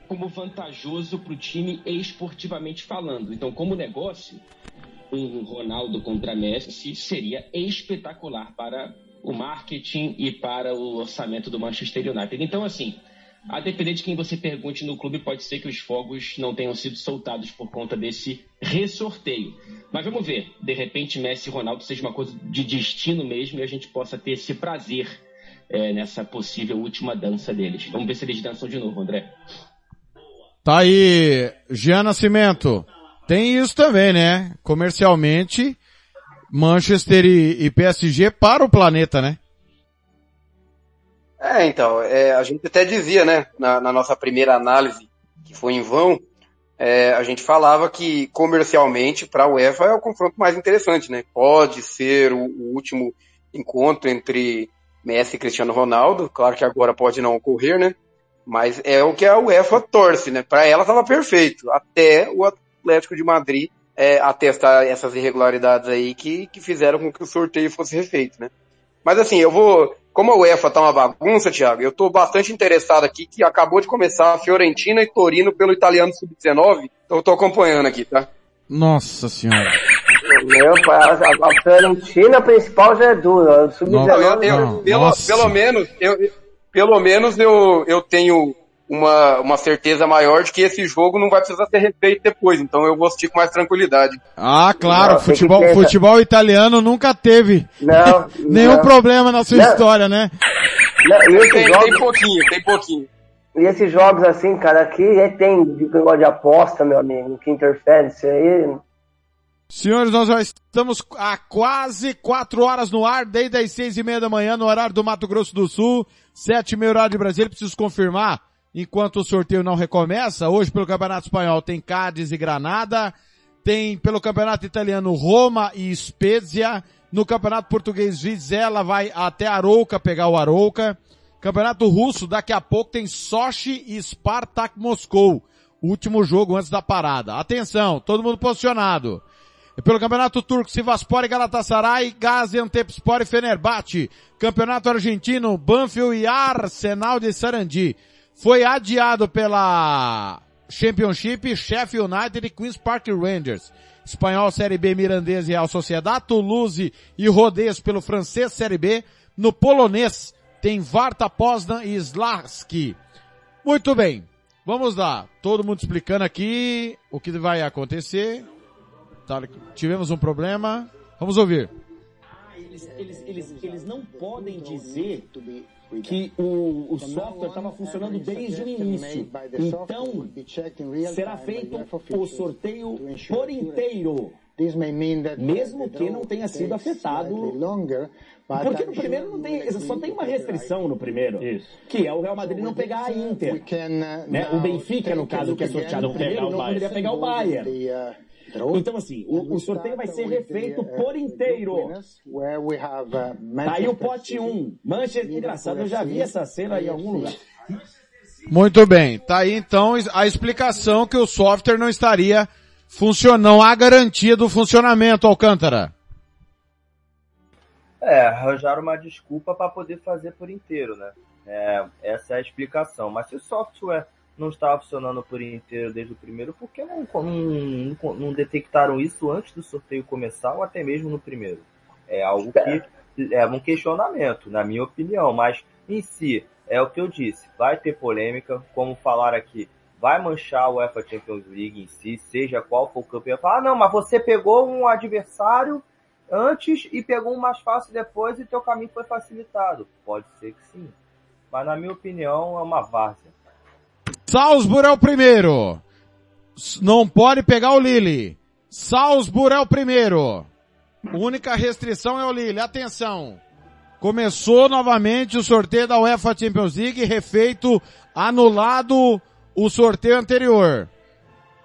como vantajoso para o time esportivamente falando. Então, como negócio, um Ronaldo contra Messi seria espetacular para o marketing e para o orçamento do Manchester United. Então, assim, a depender de quem você pergunte no clube, pode ser que os fogos não tenham sido soltados por conta desse ressorteio. Mas vamos ver, de repente Messi e Ronaldo seja uma coisa de destino mesmo e a gente possa ter esse prazer é, nessa possível última dança deles. Vamos ver se eles dançam de novo, André. Tá aí, Jean Nascimento. Tem isso também, né? Comercialmente, Manchester e, e PSG para o planeta, né? É, então, é, a gente até dizia, né, na, na, nossa primeira análise, que foi em vão, é, a gente falava que comercialmente para a UEFA é o confronto mais interessante, né? Pode ser o, o último encontro entre Messi e Cristiano Ronaldo, claro que agora pode não ocorrer, né? Mas é o que a UEFA torce, né? Para ela estava perfeito, até o Atlético de Madrid é, atestar essas irregularidades aí que, que fizeram com que o sorteio fosse refeito, né? Mas assim, eu vou, como a UEFA tá uma bagunça, Thiago, eu tô bastante interessado aqui que acabou de começar a Fiorentina e Torino pelo italiano sub-19, então eu tô acompanhando aqui, tá? Nossa senhora. Meu, a, a Fiorentina principal já é dura, sub-19. Pelo, pelo menos, eu, pelo menos eu, eu tenho uma, uma certeza maior de que esse jogo não vai precisar ser refeito depois, então eu vou assistir com mais tranquilidade. Ah, claro, não, futebol, futebol italiano nunca teve não, (laughs) nenhum não. problema na sua história, né? tem, jogos... tem pouquinho, tem pouquinho. E esses jogos assim, cara, aqui é, tem negócio de aposta, meu amigo, que interfere isso aí. Senhores, nós já estamos há quase quatro horas no ar, desde as seis e meia da manhã, no horário do Mato Grosso do Sul, sete e meia horário de Brasília, preciso confirmar, enquanto o sorteio não recomeça, hoje pelo Campeonato Espanhol tem Cádiz e Granada, tem pelo Campeonato Italiano Roma e Spezia, no Campeonato Português Vizela vai até Arouca pegar o Arouca, Campeonato Russo daqui a pouco tem Sochi e Spartak Moscou, último jogo antes da parada. Atenção, todo mundo posicionado. Pelo Campeonato Turco, Sivaspor e Galatasaray, Gaziantepspor e Fenerbahçe. Campeonato Argentino, Banfield e Arsenal de Sarandi. Foi adiado pela Championship, Sheffield United e Queen's Park Rangers. Espanhol Série B, Mirandês e Real Sociedade, Toulouse e Rodez pelo francês Série B. No polonês tem Varta Poznan e Slarski. Muito bem. Vamos lá. Todo mundo explicando aqui o que vai acontecer. Tá, tivemos um problema. Vamos ouvir. Eles, eles, eles, eles não podem dizer que o, o software estava funcionando desde o início. Então, será feito o sorteio por inteiro. Mesmo que não tenha sido afetado. Porque no primeiro não tem, só tem uma restrição no primeiro. Isso. Que é o Real Madrid não pegar a Inter. Né? O Benfica, no caso, que é sorteado primeiro, não poderia pegar o Bayern. Então, assim, o, o sorteio vai ser refeito por inteiro. Tá aí o pote 1. Manchester, engraçado, eu já vi essa cena em algum lugar. Muito bem. Tá aí então a explicação que o software não estaria funcionando, a garantia do funcionamento, Alcântara. É, arranjaram uma desculpa para poder fazer por inteiro, né? É, essa é a explicação. Mas se o software não estava funcionando por inteiro desde o primeiro, por que não, não, não detectaram isso antes do sorteio começar ou até mesmo no primeiro? É algo que é um questionamento, na minha opinião, mas em si, é o que eu disse, vai ter polêmica, como falar aqui, vai manchar o UEFA Champions League em si, seja qual for o campeão. Falar, ah, não, mas você pegou um adversário antes e pegou um mais fácil depois e teu caminho foi facilitado. Pode ser que sim. Mas na minha opinião é uma várzea. Salzburg é o primeiro. Não pode pegar o Lille. Salzburg é o primeiro. Única restrição é o Lille. Atenção. Começou novamente o sorteio da UEFA Champions League, refeito, anulado o sorteio anterior.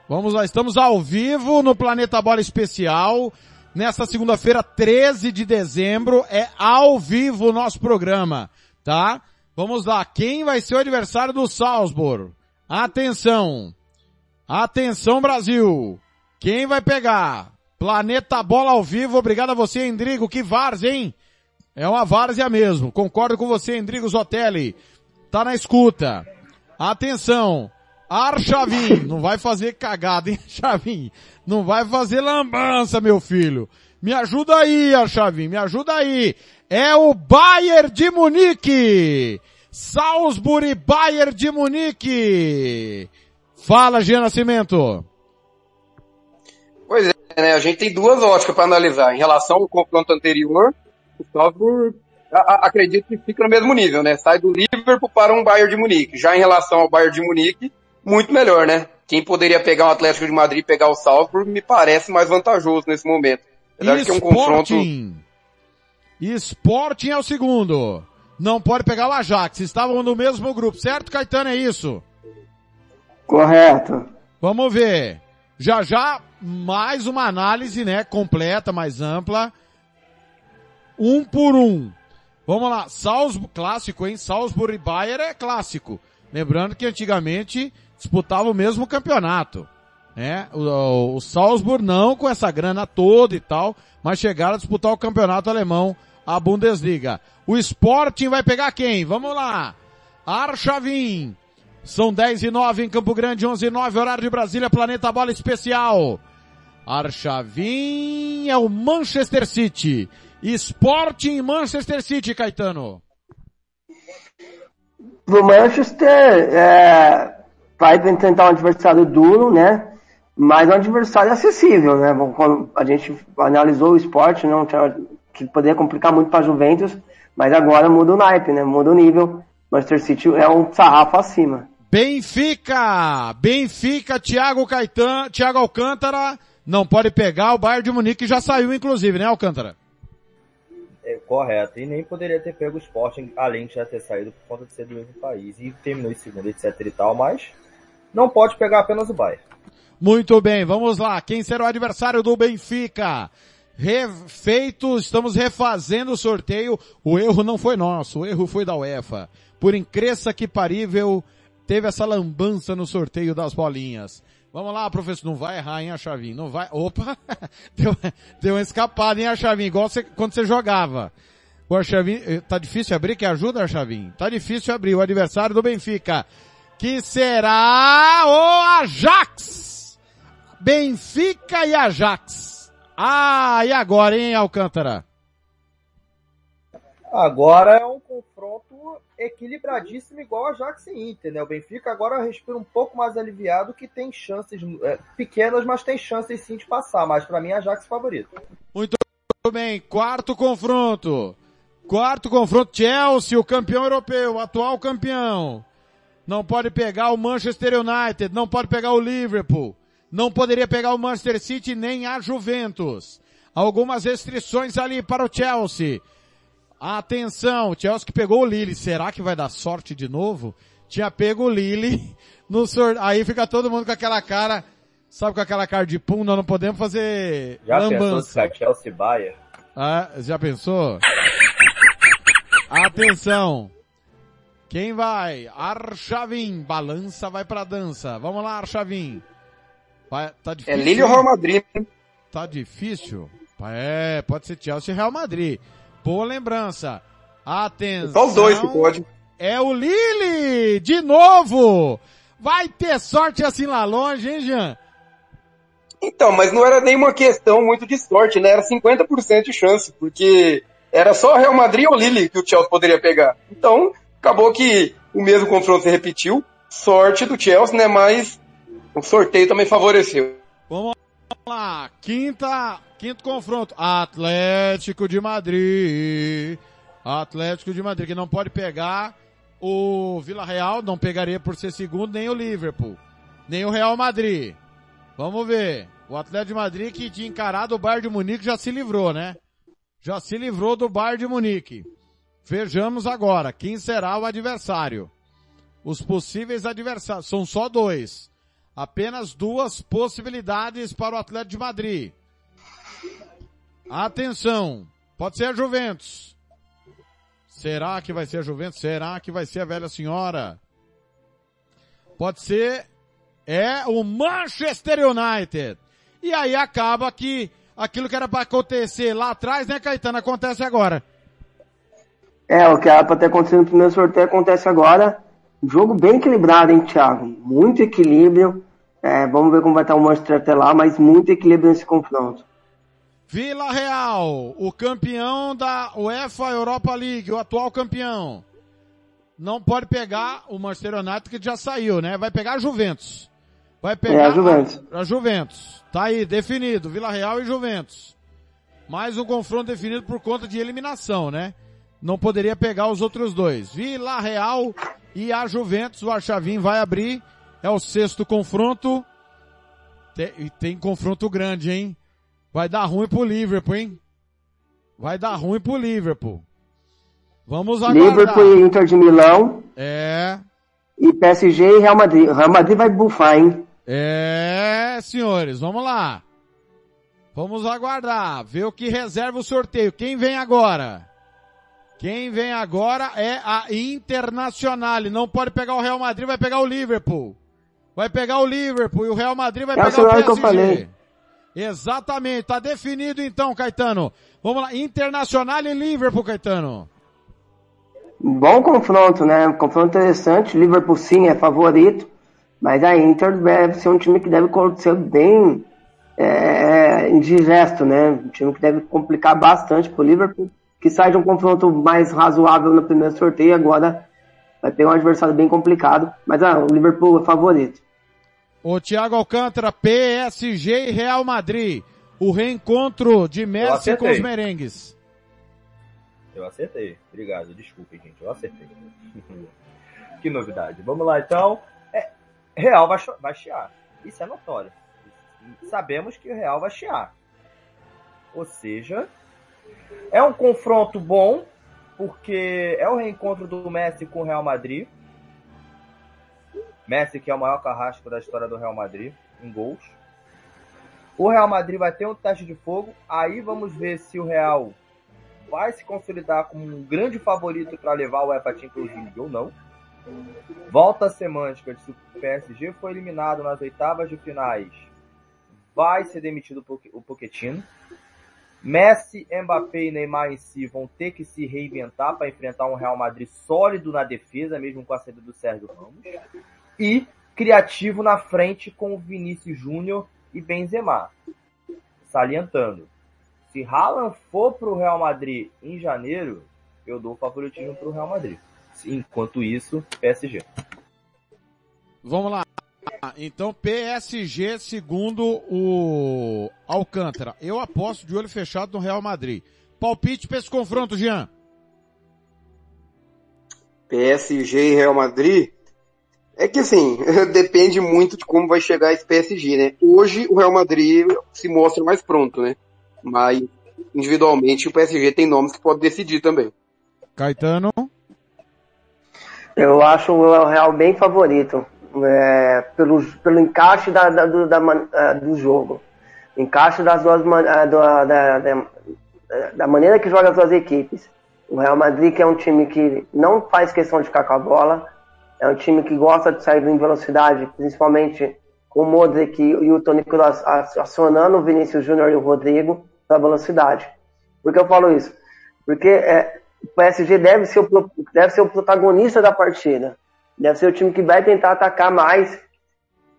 Vamos lá, estamos ao vivo no Planeta Bola Especial. Nesta segunda-feira, 13 de dezembro, é ao vivo o nosso programa, tá? Vamos lá, quem vai ser o adversário do Salzburg? Atenção! Atenção Brasil! Quem vai pegar? Planeta Bola ao vivo, obrigado a você, Endrigo, que várzea, hein? É uma várzea mesmo, concordo com você, Endrigo Zotelli. Tá na escuta. Atenção! Archavim, não vai fazer cagada, hein, Archavim? Não vai fazer lambança, meu filho. Me ajuda aí, Archavim, me ajuda aí. É o Bayern de Munique. Salzburg Bayern de Munique. Fala, Gia Nascimento. Pois é, né? A gente tem duas óticas para analisar. Em relação ao confronto anterior, o Salzburg acredito que fica no mesmo nível, né? Sai do Liverpool para um Bayern de Munique. Já em relação ao Bayern de Munique, muito melhor, né? Quem poderia pegar o Atlético de Madrid e pegar o Salzburg me parece mais vantajoso nesse momento. Apesar que é um confronto... Sporting é o segundo. Não pode pegar o Ajax. Estavam no mesmo grupo, certo, Caetano? É isso? Correto. Vamos ver. Já já, mais uma análise, né? Completa, mais ampla. Um por um. Vamos lá. Salzburg, clássico, hein? Salzburg e Bayern é clássico. Lembrando que antigamente disputava o mesmo campeonato. Né? O, o Salzburg não com essa grana toda e tal, mas chegaram a disputar o campeonato alemão, a Bundesliga. O Sporting vai pegar quem? Vamos lá. Arshavin. São 10 e 9 em Campo Grande, 11 e 9, horário de Brasília, Planeta Bola Especial. Arshavin é o Manchester City. Sporting Manchester City, Caetano pro Manchester é, vai tentar um adversário duro, né? Mas é um adversário acessível, né? Quando a gente analisou o esporte, não tinha, que poderia complicar muito para a Juventus, mas agora muda o naipe, né? Muda o nível. Manchester City é um sarrafo acima. Benfica! Benfica, Thiago Caetano, Thiago Alcântara, não pode pegar, o Bayern de Munique já saiu inclusive, né Alcântara? É, correto. E nem poderia ter pego o Sporting, além de já ter saído por conta de ser do mesmo país. E terminou em segundo, etc e tal, mas não pode pegar apenas o Bayern. Muito bem, vamos lá. Quem será o adversário do Benfica? Refeito, estamos refazendo o sorteio. O erro não foi nosso, o erro foi da UEFA. Por incresça que parível, teve essa lambança no sorteio das bolinhas. Vamos lá, professor, não vai errar, hein, a chavinha, não vai, opa, (laughs) deu, deu uma escapada, hein, a chavinha, igual você, quando você jogava. O Archavin, eh, tá difícil abrir, que ajuda, Archavin? Tá difícil abrir, o adversário do Benfica, que será o Ajax! Benfica e Ajax. Ah, e agora, hein, Alcântara? Agora é um confronto equilibradíssimo igual a Ajax e Inter, né? O Benfica agora respira um pouco mais aliviado que tem chances é, pequenas, mas tem chances sim de passar, mas para mim a Ajax favorito. Muito bem, quarto confronto. Quarto confronto, Chelsea, o campeão europeu, o atual campeão. Não pode pegar o Manchester United, não pode pegar o Liverpool, não poderia pegar o Manchester City nem a Juventus. Algumas restrições ali para o Chelsea. Atenção, Chelsea que pegou o Lille. Será que vai dar sorte de novo? Tinha pego o Lille (laughs) no sorteio. Aí fica todo mundo com aquela cara, sabe com aquela cara de pum, nós não podemos fazer já lambança. Pensou Chelsea Bayern? Ah, já pensou? Atenção. Quem vai? Archavin. Balança vai pra dança. Vamos lá, Archavin. Tá difícil. É Lille ou Real Madrid? Tá difícil? É, pode ser Chelsea e Real Madrid. Boa lembrança. Atenção. Só os dois que pode. É o Lille! De novo! Vai ter sorte assim lá longe, hein, Jean? Então, mas não era nenhuma questão muito de sorte, né? Era 50% de chance, porque era só Real Madrid ou Lille que o Chelsea poderia pegar. Então, acabou que o mesmo confronto se repetiu. Sorte do Chelsea, né? Mas o sorteio também favoreceu. Vamos lá, quinta, quinto confronto. Atlético de Madrid. Atlético de Madrid, que não pode pegar o Vila Real, não pegaria por ser segundo, nem o Liverpool, nem o Real Madrid. Vamos ver. O Atlético de Madrid que tinha encarado o Bayern de Munique já se livrou, né? Já se livrou do Bayern de Munique. Vejamos agora quem será o adversário. Os possíveis adversários são só dois. Apenas duas possibilidades para o Atlético de Madrid. Atenção, pode ser a Juventus. Será que vai ser a Juventus? Será que vai ser a velha senhora? Pode ser é o Manchester United. E aí acaba que aquilo que era para acontecer lá atrás, né, Caetano, acontece agora. É, o que era para ter acontecido no primeiro sorteio acontece agora. Jogo bem equilibrado, hein, Thiago? Muito equilíbrio. É, vamos ver como vai estar o Manchester até lá, mas muito equilíbrio nesse confronto. Vila Real, o campeão da UEFA Europa League, o atual campeão. Não pode pegar o Manchester United que já saiu, né? Vai pegar a Juventus. Vai pegar é a Juventus. A, a Juventus. Tá aí, definido. Vila Real e Juventus. Mais um confronto definido por conta de eliminação, né? Não poderia pegar os outros dois. Vila Real e a Juventus. O Archavim vai abrir. É o sexto confronto. Tem, tem confronto grande, hein? Vai dar ruim pro Liverpool, hein? Vai dar ruim pro Liverpool. Vamos aguardar. Liverpool e Inter de Milão. É. E PSG e Real Madrid. Real Madrid vai bufar, hein? É, senhores, vamos lá. Vamos aguardar, ver o que reserva o sorteio. Quem vem agora? Quem vem agora é a Internacional. Não pode pegar o Real Madrid, vai pegar o Liverpool. Vai pegar o Liverpool e o Real Madrid vai é pegar o PSG. Que eu falei. Exatamente, tá definido então, Caetano. Vamos lá, Internacional e Liverpool, Caetano. Bom confronto, né? Confronto interessante. Liverpool sim é favorito, mas a Inter deve ser um time que deve ser bem é, indigesto, né? Um time que deve complicar bastante pro Liverpool, que sai de um confronto mais razoável no primeiro sorteio, agora vai pegar um adversário bem complicado, mas ah, o Liverpool é favorito. O Thiago Alcântara, PSG e Real Madrid. O reencontro de Messi com os merengues. Eu acertei. Obrigado. Desculpe, gente. Eu acertei. (laughs) que novidade. Vamos lá, então. É, Real vai, vai chiar. Isso é notório. Sabemos que o Real vai chiar. Ou seja, é um confronto bom, porque é o reencontro do Messi com o Real Madrid. Messi, que é o maior carrasco da história do Real Madrid, em gols. O Real Madrid vai ter um teste de fogo. Aí vamos ver se o Real vai se consolidar como um grande favorito para levar o UEFA Champions League ou não. Volta semântica de se o PSG foi eliminado nas oitavas de finais, vai ser demitido o Pochettino. Messi, Mbappé e Neymar em si vão ter que se reinventar para enfrentar um Real Madrid sólido na defesa, mesmo com a saída do Sérgio Ramos e criativo na frente com Vinícius Júnior e Benzema. Salientando, se Haaland for para o Real Madrid em janeiro, eu dou o favoritismo para o Real Madrid. Enquanto isso, PSG. Vamos lá. Então, PSG segundo o Alcântara. Eu aposto de olho fechado no Real Madrid. Palpite para esse confronto, Jean. PSG e Real Madrid? É que assim, (laughs) depende muito de como vai chegar esse PSG, né? Hoje o Real Madrid se mostra mais pronto, né? Mas individualmente o PSG tem nomes que pode decidir também. Caetano? Eu acho o Real bem favorito. É, pelo, encaixe da, da, do, da, é, do jogo. Encaixe das duas é, da, da, da maneira que joga as duas equipes. O Real Madrid que é um time que não faz questão de ficar com a bola, é um time que gosta de sair em velocidade, principalmente com o Modric e o Toni Kroos acionando o Vinícius Júnior e o Rodrigo para velocidade. Por que eu falo isso? Porque é, o PSG deve ser o, deve ser o protagonista da partida. Deve ser o time que vai tentar atacar mais.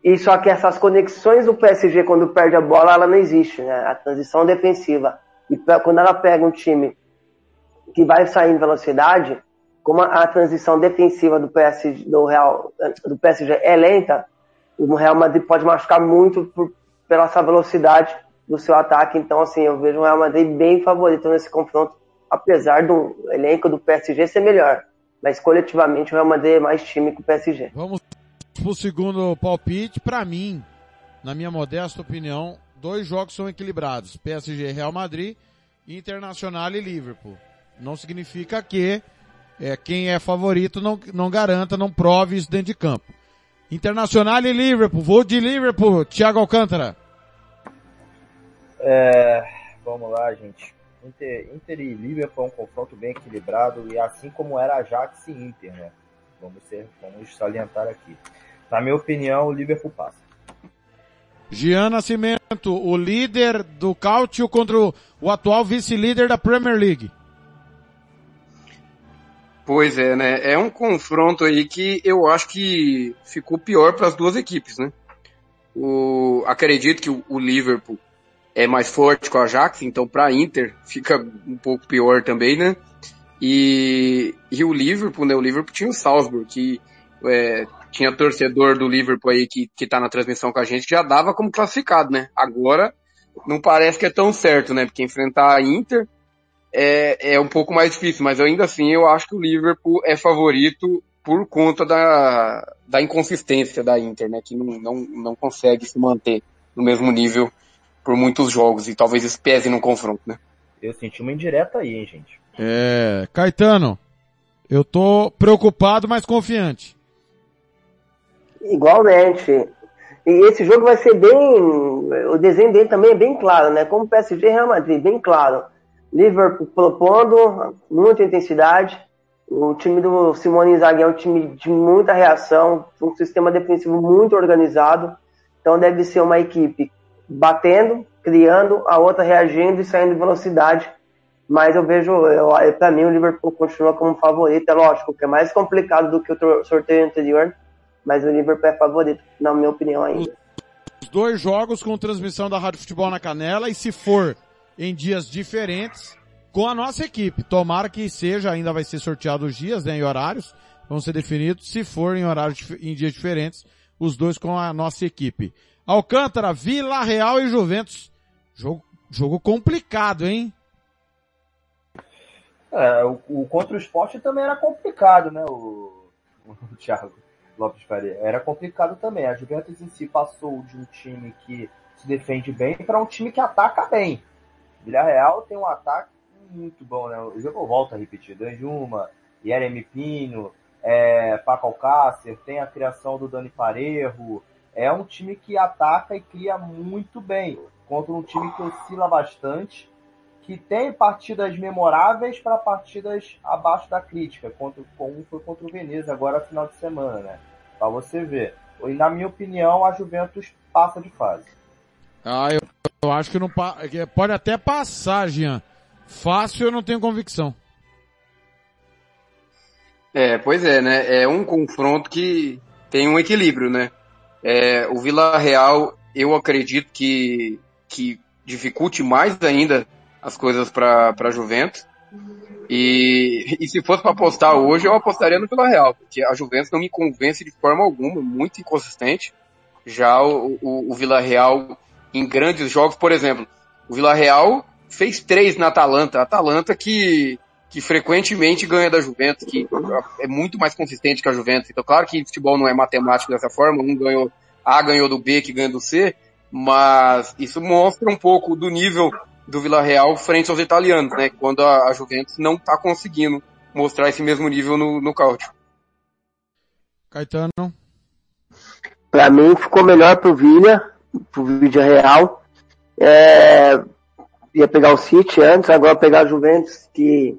E só que essas conexões do PSG quando perde a bola, ela não existe, né? A transição defensiva. E quando ela pega um time que vai sair em velocidade, como a, a transição defensiva do PSG, do Real, do PSG é lenta, o Real Madrid pode machucar muito por, pela essa velocidade do seu ataque. Então, assim, eu vejo o Real Madrid bem favorito nesse confronto, apesar do elenco do PSG ser melhor. Mas coletivamente o Real Madrid é mais time que o PSG. Vamos pro segundo palpite. Para mim, na minha modesta opinião, dois jogos são equilibrados. PSG Real Madrid, Internacional e Liverpool. Não significa que é, quem é favorito não, não garanta, não prove isso dentro de campo. Internacional e Liverpool. Vou de Liverpool. Thiago Alcântara. É, vamos lá, gente. Inter, Inter e Liverpool é um confronto bem equilibrado e assim como era Ajax e Inter, né? Vamos, ser, vamos salientar aqui. Na minha opinião, o Liverpool passa. Gian Nascimento, o líder do Cáutio contra o, o atual vice-líder da Premier League. Pois é, né? É um confronto aí que eu acho que ficou pior para as duas equipes, né? O, acredito que o, o Liverpool é mais forte com a Ajax, então para a Inter fica um pouco pior também, né? E, e o Liverpool, né? O Liverpool tinha o Salzburg, que é, tinha torcedor do Liverpool aí que, que tá na transmissão com a gente, que já dava como classificado, né? Agora não parece que é tão certo, né? Porque enfrentar a Inter é, é um pouco mais difícil, mas ainda assim eu acho que o Liverpool é favorito por conta da, da inconsistência da Inter, né? Que não, não, não consegue se manter no mesmo nível por muitos jogos e talvez isso pese no confronto, né? Eu senti uma indireta aí, hein, gente. É, Caetano, eu tô preocupado, mas confiante. Igualmente. E esse jogo vai ser bem, o desenho dele também é bem claro, né? Como PSG e Real Madrid, bem claro. Liverpool propondo muita intensidade. O time do Simone Inzaghi é um time de muita reação, um sistema defensivo muito organizado. Então deve ser uma equipe batendo, criando, a outra reagindo e saindo de velocidade. Mas eu vejo, para mim, o Liverpool continua como favorito. É lógico que é mais complicado do que o sorteio anterior, mas o Liverpool é favorito, na minha opinião ainda. Os dois jogos com transmissão da Rádio Futebol na Canela e se for em dias diferentes com a nossa equipe. Tomara que seja, ainda vai ser sorteado os dias, né, em horários, vão ser definidos, se for em horários, em dias diferentes, os dois com a nossa equipe. Alcântara, Vila Real e Juventus. Jogo, jogo complicado, hein? É, o, o contra o esporte também era complicado, né, o, o (laughs) Thiago Lopes Faria. Era complicado também. A Juventus em si passou de um time que se defende bem para um time que ataca bem. Villarreal tem um ataque muito bom, né? O jogo volta a repetir. Danjuma, Yeremi Pino, é, Paco Alcácer, tem a criação do Dani Parejo. É um time que ataca e cria muito bem. Contra um time que oscila bastante, que tem partidas memoráveis para partidas abaixo da crítica. Contra, como foi contra o Veneza agora final de semana, né? Pra você ver. E na minha opinião, a Juventus passa de fase. Ah, eu, eu acho que não pode até passar, Jean. Fácil eu não tenho convicção. É, pois é, né? É um confronto que tem um equilíbrio, né? É, o Vila Real, eu acredito que, que dificulte mais ainda as coisas para a Juventus. E, e se fosse para apostar hoje, eu apostaria no Vila Real, porque a Juventus não me convence de forma alguma, muito inconsistente. Já o, o, o Vila Real em grandes jogos, por exemplo, o Vila Real fez três na Atalanta. Atalanta que, que frequentemente ganha da Juventus, que é muito mais consistente que a Juventus. Então, claro que futebol não é matemático dessa forma, um ganhou A ganhou do B, que ganha do C, mas isso mostra um pouco do nível do Vila Real frente aos italianos, né? Quando a, Juventus não está conseguindo mostrar esse mesmo nível no, no Cáutio. Caetano? Para mim ficou melhor pro Vila, pro Vídeo Real. É, ia pegar o City antes, agora pegar a Juventus, que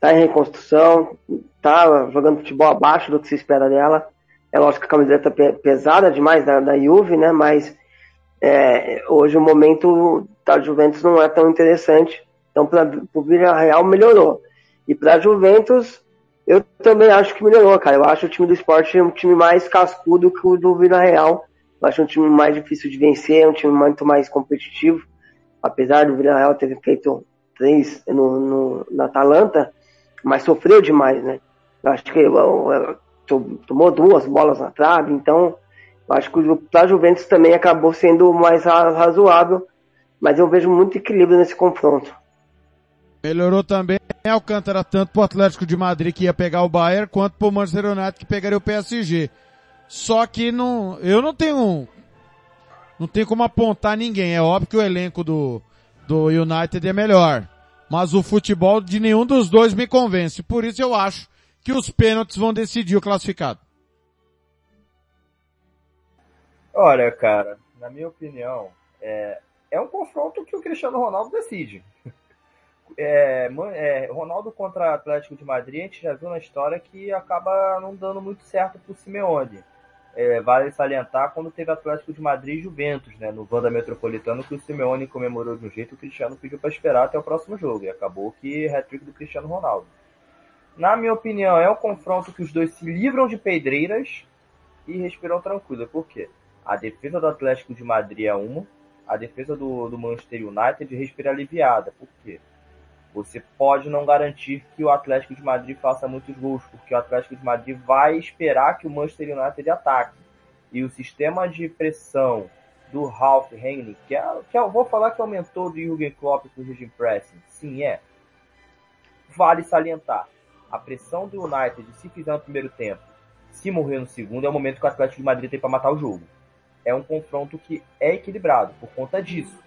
tá em reconstrução, tá jogando futebol abaixo do que se espera dela. É lógico que a camiseta é pesada demais da, da Juve, né? Mas é, hoje o momento da Juventus não é tão interessante. Então, para o Real melhorou. E pra Juventus, eu também acho que melhorou, cara. Eu acho o time do esporte um time mais cascudo que o do Vila Real. Eu acho um time mais difícil de vencer, um time muito mais competitivo. Apesar do Vila Real ter feito três no, no, na Atalanta, mas sofreu demais, né? Eu acho que eu, tomou duas bolas na trave, então eu acho que a Juventus também acabou sendo mais razoável, mas eu vejo muito equilíbrio nesse confronto. Melhorou também Alcântara tanto pro Atlético de Madrid que ia pegar o Bayern, quanto pro Manchester United que pegaria o PSG. Só que não, eu não tenho, não tenho como apontar ninguém. É óbvio que o elenco do, do United é melhor. Mas o futebol de nenhum dos dois me convence. Por isso eu acho que os pênaltis vão decidir o classificado. Olha, cara, na minha opinião, é, é um confronto que o Cristiano Ronaldo decide. (laughs) É, é, Ronaldo contra Atlético de Madrid, a gente já viu na história que acaba não dando muito certo pro Simeone. É, vale salientar quando teve Atlético de Madrid e Juventus, né, no Vanda Metropolitano, que o Simeone comemorou de um jeito, o Cristiano pediu para esperar até o próximo jogo, e acabou que hat-trick do Cristiano Ronaldo. Na minha opinião, é um confronto que os dois se livram de pedreiras e respiram tranquilo. Por quê? A defesa do Atlético de Madrid é uma, a defesa do, do Manchester United respira aliviada. Por quê? Você pode não garantir que o Atlético de Madrid faça muitos gols, porque o Atlético de Madrid vai esperar que o Manchester United ataque. E o sistema de pressão do Ralf Rangnick, que, é, que é, vou falar que aumentou do Jürgen Klopp com o regime pressing, sim é. Vale salientar, a pressão do United, se fizer no primeiro tempo, se morrer no segundo, é o momento que o Atlético de Madrid tem para matar o jogo. É um confronto que é equilibrado por conta disso.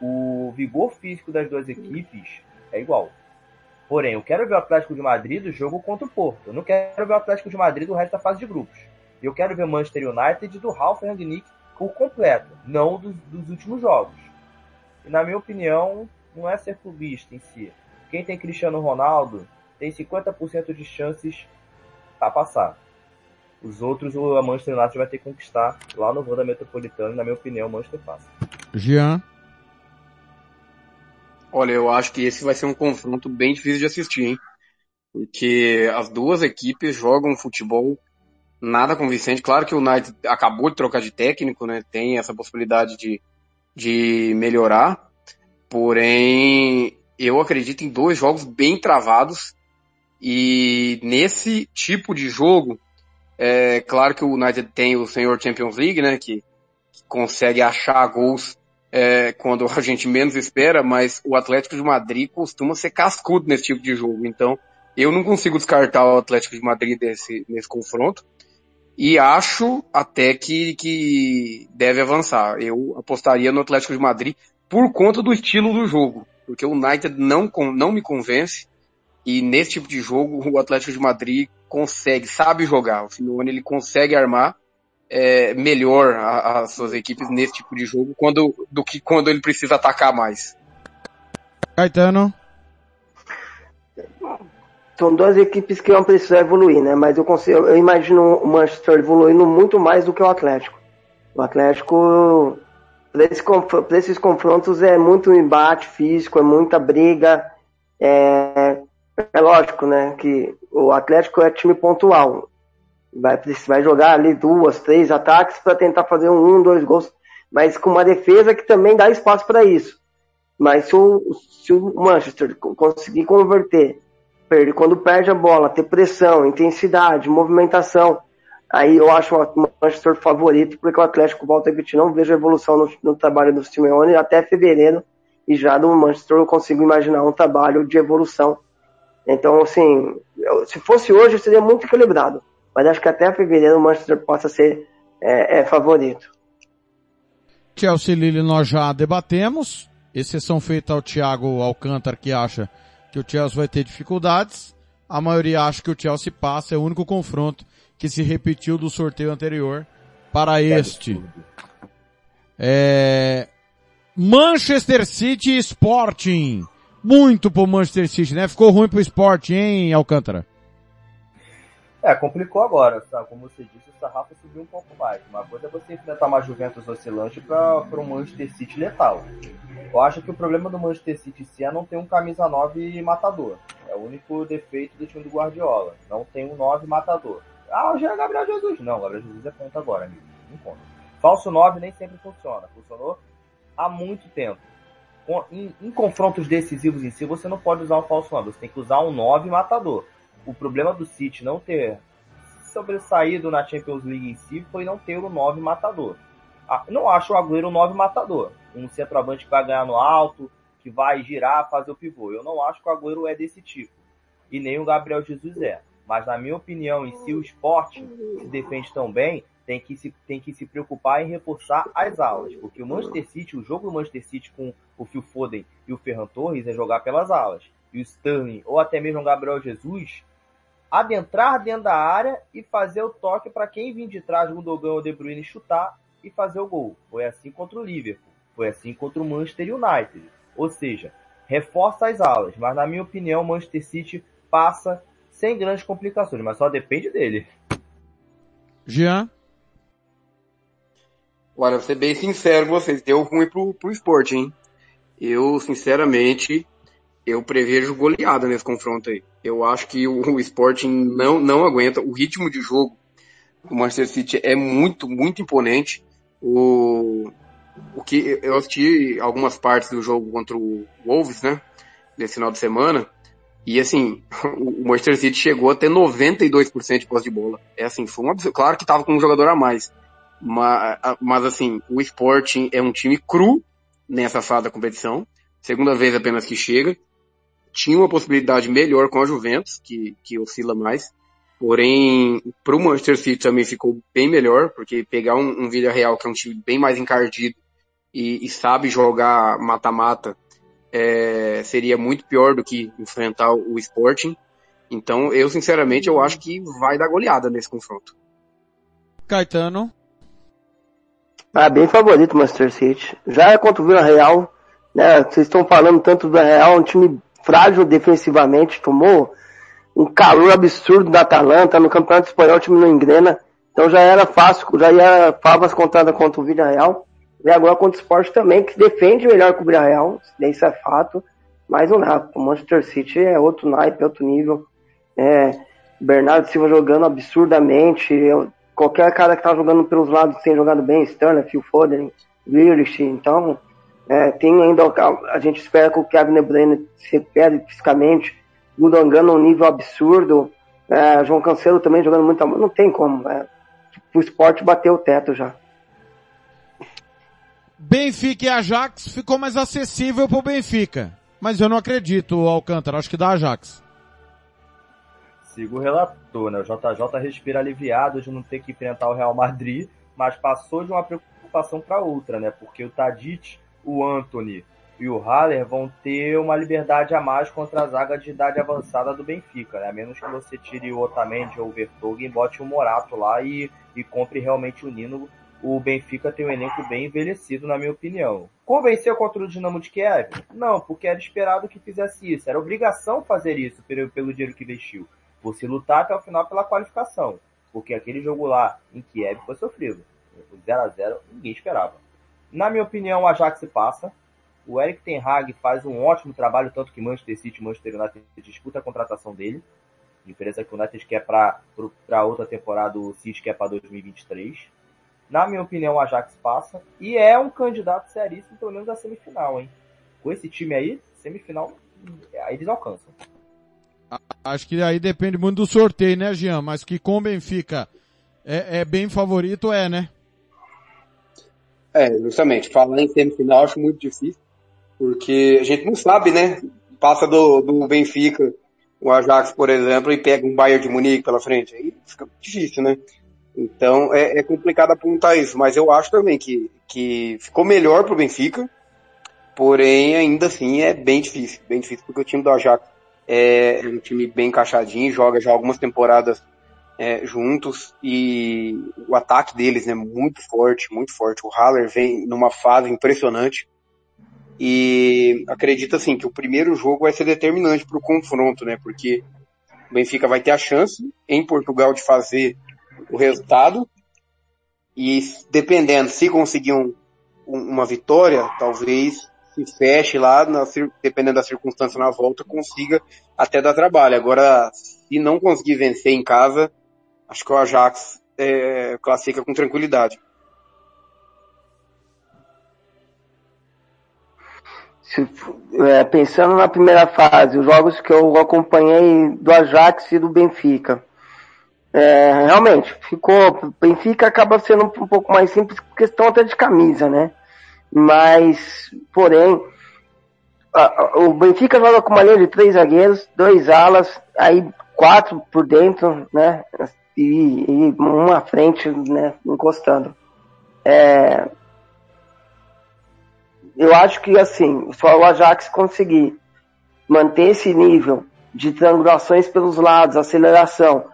O vigor físico das duas equipes é igual. Porém, eu quero ver o Atlético de Madrid do jogo contra o Porto. Eu não quero ver o Atlético de Madrid do resto da fase de grupos. Eu quero ver o Manchester United do Ralf Rangnick o completo, não dos, dos últimos jogos. E na minha opinião, não é ser clubista em si. Quem tem Cristiano Ronaldo tem 50% de chances para passar. Os outros, o Manchester United vai ter que conquistar lá no Wanda Metropolitano. Na minha opinião, o Manchester passa. Jean. Olha, eu acho que esse vai ser um confronto bem difícil de assistir, hein? Porque as duas equipes jogam futebol nada convincente. Claro que o United acabou de trocar de técnico, né? Tem essa possibilidade de, de melhorar. Porém, eu acredito em dois jogos bem travados. E nesse tipo de jogo, é claro que o United tem o senhor Champions League, né? Que, que consegue achar gols é, quando a gente menos espera, mas o Atlético de Madrid costuma ser cascudo nesse tipo de jogo. Então, eu não consigo descartar o Atlético de Madrid desse, nesse confronto. E acho até que, que deve avançar. Eu apostaria no Atlético de Madrid por conta do estilo do jogo. Porque o United não, não me convence. E nesse tipo de jogo, o Atlético de Madrid consegue, sabe jogar. O Simeone ele consegue armar é, melhor as suas equipes nesse tipo de jogo quando, do que quando ele precisa atacar mais. Caetano. São duas equipes que vão precisar evoluir, né? Mas eu, consigo, eu imagino o Manchester evoluindo muito mais do que o Atlético. O Atlético, para esses confrontos, é muito embate físico, é muita briga. É, é lógico, né? Que o Atlético é time pontual vai, vai jogar ali duas, três ataques para tentar fazer um, um, dois gols, mas com uma defesa que também dá espaço para isso. Mas se o, se o Manchester conseguir converter, perde, quando perde a bola, ter pressão, intensidade, movimentação, aí eu acho o Manchester favorito, porque o Atlético volta a não vejo evolução no, no trabalho do Simeone até fevereiro, e já do Manchester eu consigo imaginar um trabalho de evolução. Então, assim, eu, se fosse hoje, seria muito equilibrado mas acho que até fevereiro o Manchester possa ser é, é, favorito. Chelsea Lille nós já debatemos, exceção feita ao Thiago Alcântara que acha que o Chelsea vai ter dificuldades, a maioria acha que o Chelsea passa, é o único confronto que se repetiu do sorteio anterior para este. É... Manchester City Sporting. Muito pro Manchester City, né? Ficou ruim pro Sporting, hein, Alcântara? É, complicou agora, tá? como você disse, o sarrafo subiu um pouco mais. Uma coisa é você enfrentar uma Juventus oscilante para um Manchester City letal. Eu acho que o problema do Manchester City sim é não ter um camisa 9 matador. É o único defeito do time do Guardiola. Não tem um 9 matador. Ah, hoje é Gabriel Jesus. Não, Gabriel Jesus é ponta agora, amigo. Não conta. Falso 9 nem sempre funciona. Funcionou há muito tempo. Em, em, confrontos decisivos em si, você não pode usar um falso 9. Você tem que usar um 9 matador. O problema do City não ter sobressaído na Champions League em si foi não ter o 9 matador. Ah, não acho o Agüero 9 matador. Um centroavante que vai ganhar no alto, que vai girar, fazer o pivô. Eu não acho que o Agüero é desse tipo. E nem o Gabriel Jesus é. Mas na minha opinião, em si o esporte se defende tão bem, tem que se, tem que se preocupar em reforçar as alas. Porque o Manchester City, o jogo do Manchester City com o Phil Foden e o Ferran Torres é jogar pelas alas. E o Sterling, ou até mesmo o Gabriel Jesus, adentrar dentro da área e fazer o toque para quem vir de trás, o Gundogan ou De Bruyne, chutar e fazer o gol. Foi assim contra o Liverpool. Foi assim contra o Manchester United. Ou seja, reforça as alas. Mas na minha opinião, o Manchester City passa sem grandes complicações, mas só depende dele. Jean? Olha, vou ser bem sincero com vocês, deu ruim pro, pro esporte, hein? Eu, sinceramente, eu prevejo goleada nesse confronto aí. Eu acho que o, Sporting não, não aguenta. O ritmo de jogo do Manchester City é muito, muito imponente. O, o que eu assisti algumas partes do jogo contra o Wolves, né? Nesse final de semana. E assim, (laughs) o Manchester City chegou a ter 92% de posse de bola. É assim, foi um absurdo. Claro que tava com um jogador a mais. Mas, mas assim, o Sporting é um time cru nessa fase da competição. Segunda vez apenas que chega tinha uma possibilidade melhor com a Juventus, que, que oscila mais. Porém, para o Manchester City também ficou bem melhor, porque pegar um, um Villarreal, que é um time bem mais encardido e, e sabe jogar mata-mata, é, seria muito pior do que enfrentar o Sporting. Então, eu sinceramente, eu acho que vai dar goleada nesse confronto. Caetano? Ah, bem favorito o Manchester City. Já é contra o Villarreal, né? Vocês estão falando tanto do Villarreal, um time frágil defensivamente, tomou um calor absurdo da Atalanta, no Campeonato Espanhol o time não engrena, então já era fácil, já ia favas contada contra o Villarreal, e agora contra o Sport também, que defende melhor que o Villarreal, isso é fato, mas não dá, o Manchester City é outro naipe, outro nível, é, Bernardo Silva jogando absurdamente, eu, qualquer cara que tá jogando pelos lados tem jogado bem, Sterling, Phil Foden, Grealish, então é, tem ainda, a gente espera que o Kevin De Bruyne se recupere fisicamente. Gundogan num nível absurdo. É, João Cancelo também jogando muito. Não tem como. É, o esporte bateu o teto já. Benfica e Ajax ficou mais acessível pro Benfica. Mas eu não acredito, Alcântara. Acho que dá Ajax. Sigo o relator, né? O JJ respira aliviado de não ter que enfrentar o Real Madrid, mas passou de uma preocupação para outra, né? Porque o Tadic o Anthony e o Haller vão ter uma liberdade a mais contra a zaga de idade avançada do Benfica, né? A menos que você tire o Otamendi ou o Vertonghen bote o Morato lá e, e compre realmente o Nino. O Benfica tem um elenco bem envelhecido, na minha opinião. Convenceu contra o Dinamo de Kiev? Não, porque era esperado que fizesse isso. Era obrigação fazer isso pelo, pelo dinheiro que investiu. Você lutar até o final pela qualificação. Porque aquele jogo lá em Kiev foi sofrido. 0 a 0 ninguém esperava. Na minha opinião, o Ajax passa. O Eric Ten Hag faz um ótimo trabalho, tanto que Manchester City e Manchester United disputa a contratação dele. A diferença é que o United quer para outra temporada, o City quer para 2023. Na minha opinião, o Ajax passa. E é um candidato seríssimo, pelo menos, à semifinal, hein? Com esse time aí, semifinal, aí eles alcançam. Acho que aí depende muito do sorteio, né, Jean? Mas que com o Benfica é, é bem favorito, é, né? É, justamente. Falar em semifinal acho muito difícil, porque a gente não sabe, né? Passa do, do Benfica, o Ajax, por exemplo, e pega um Bayern de Munique pela frente. Aí fica difícil, né? Então é, é complicado apontar isso, mas eu acho também que, que ficou melhor pro Benfica, porém ainda assim é bem difícil, bem difícil, porque o time do Ajax é um time bem encaixadinho, joga já algumas temporadas é, juntos e o ataque deles é muito forte, muito forte. O Haller vem numa fase impressionante e acredito assim que o primeiro jogo vai ser determinante para o confronto, né? Porque O Benfica vai ter a chance em Portugal de fazer o resultado e dependendo, se conseguir um, uma vitória, talvez se feche lá, na, dependendo da circunstância na volta, consiga até dar trabalho. Agora, se não conseguir vencer em casa, acho que o Ajax é, classifica com tranquilidade. Se, é, pensando na primeira fase, os jogos que eu acompanhei do Ajax e do Benfica, é, realmente, ficou. Benfica acaba sendo um pouco mais simples, questão até de camisa, né? Mas, porém, a, a, o Benfica joga com uma linha de três zagueiros, dois alas, aí quatro por dentro, né? E, e uma à frente, né? Encostando. É, eu acho que assim, se o Ajax conseguir manter esse nível de triangulações pelos lados, aceleração,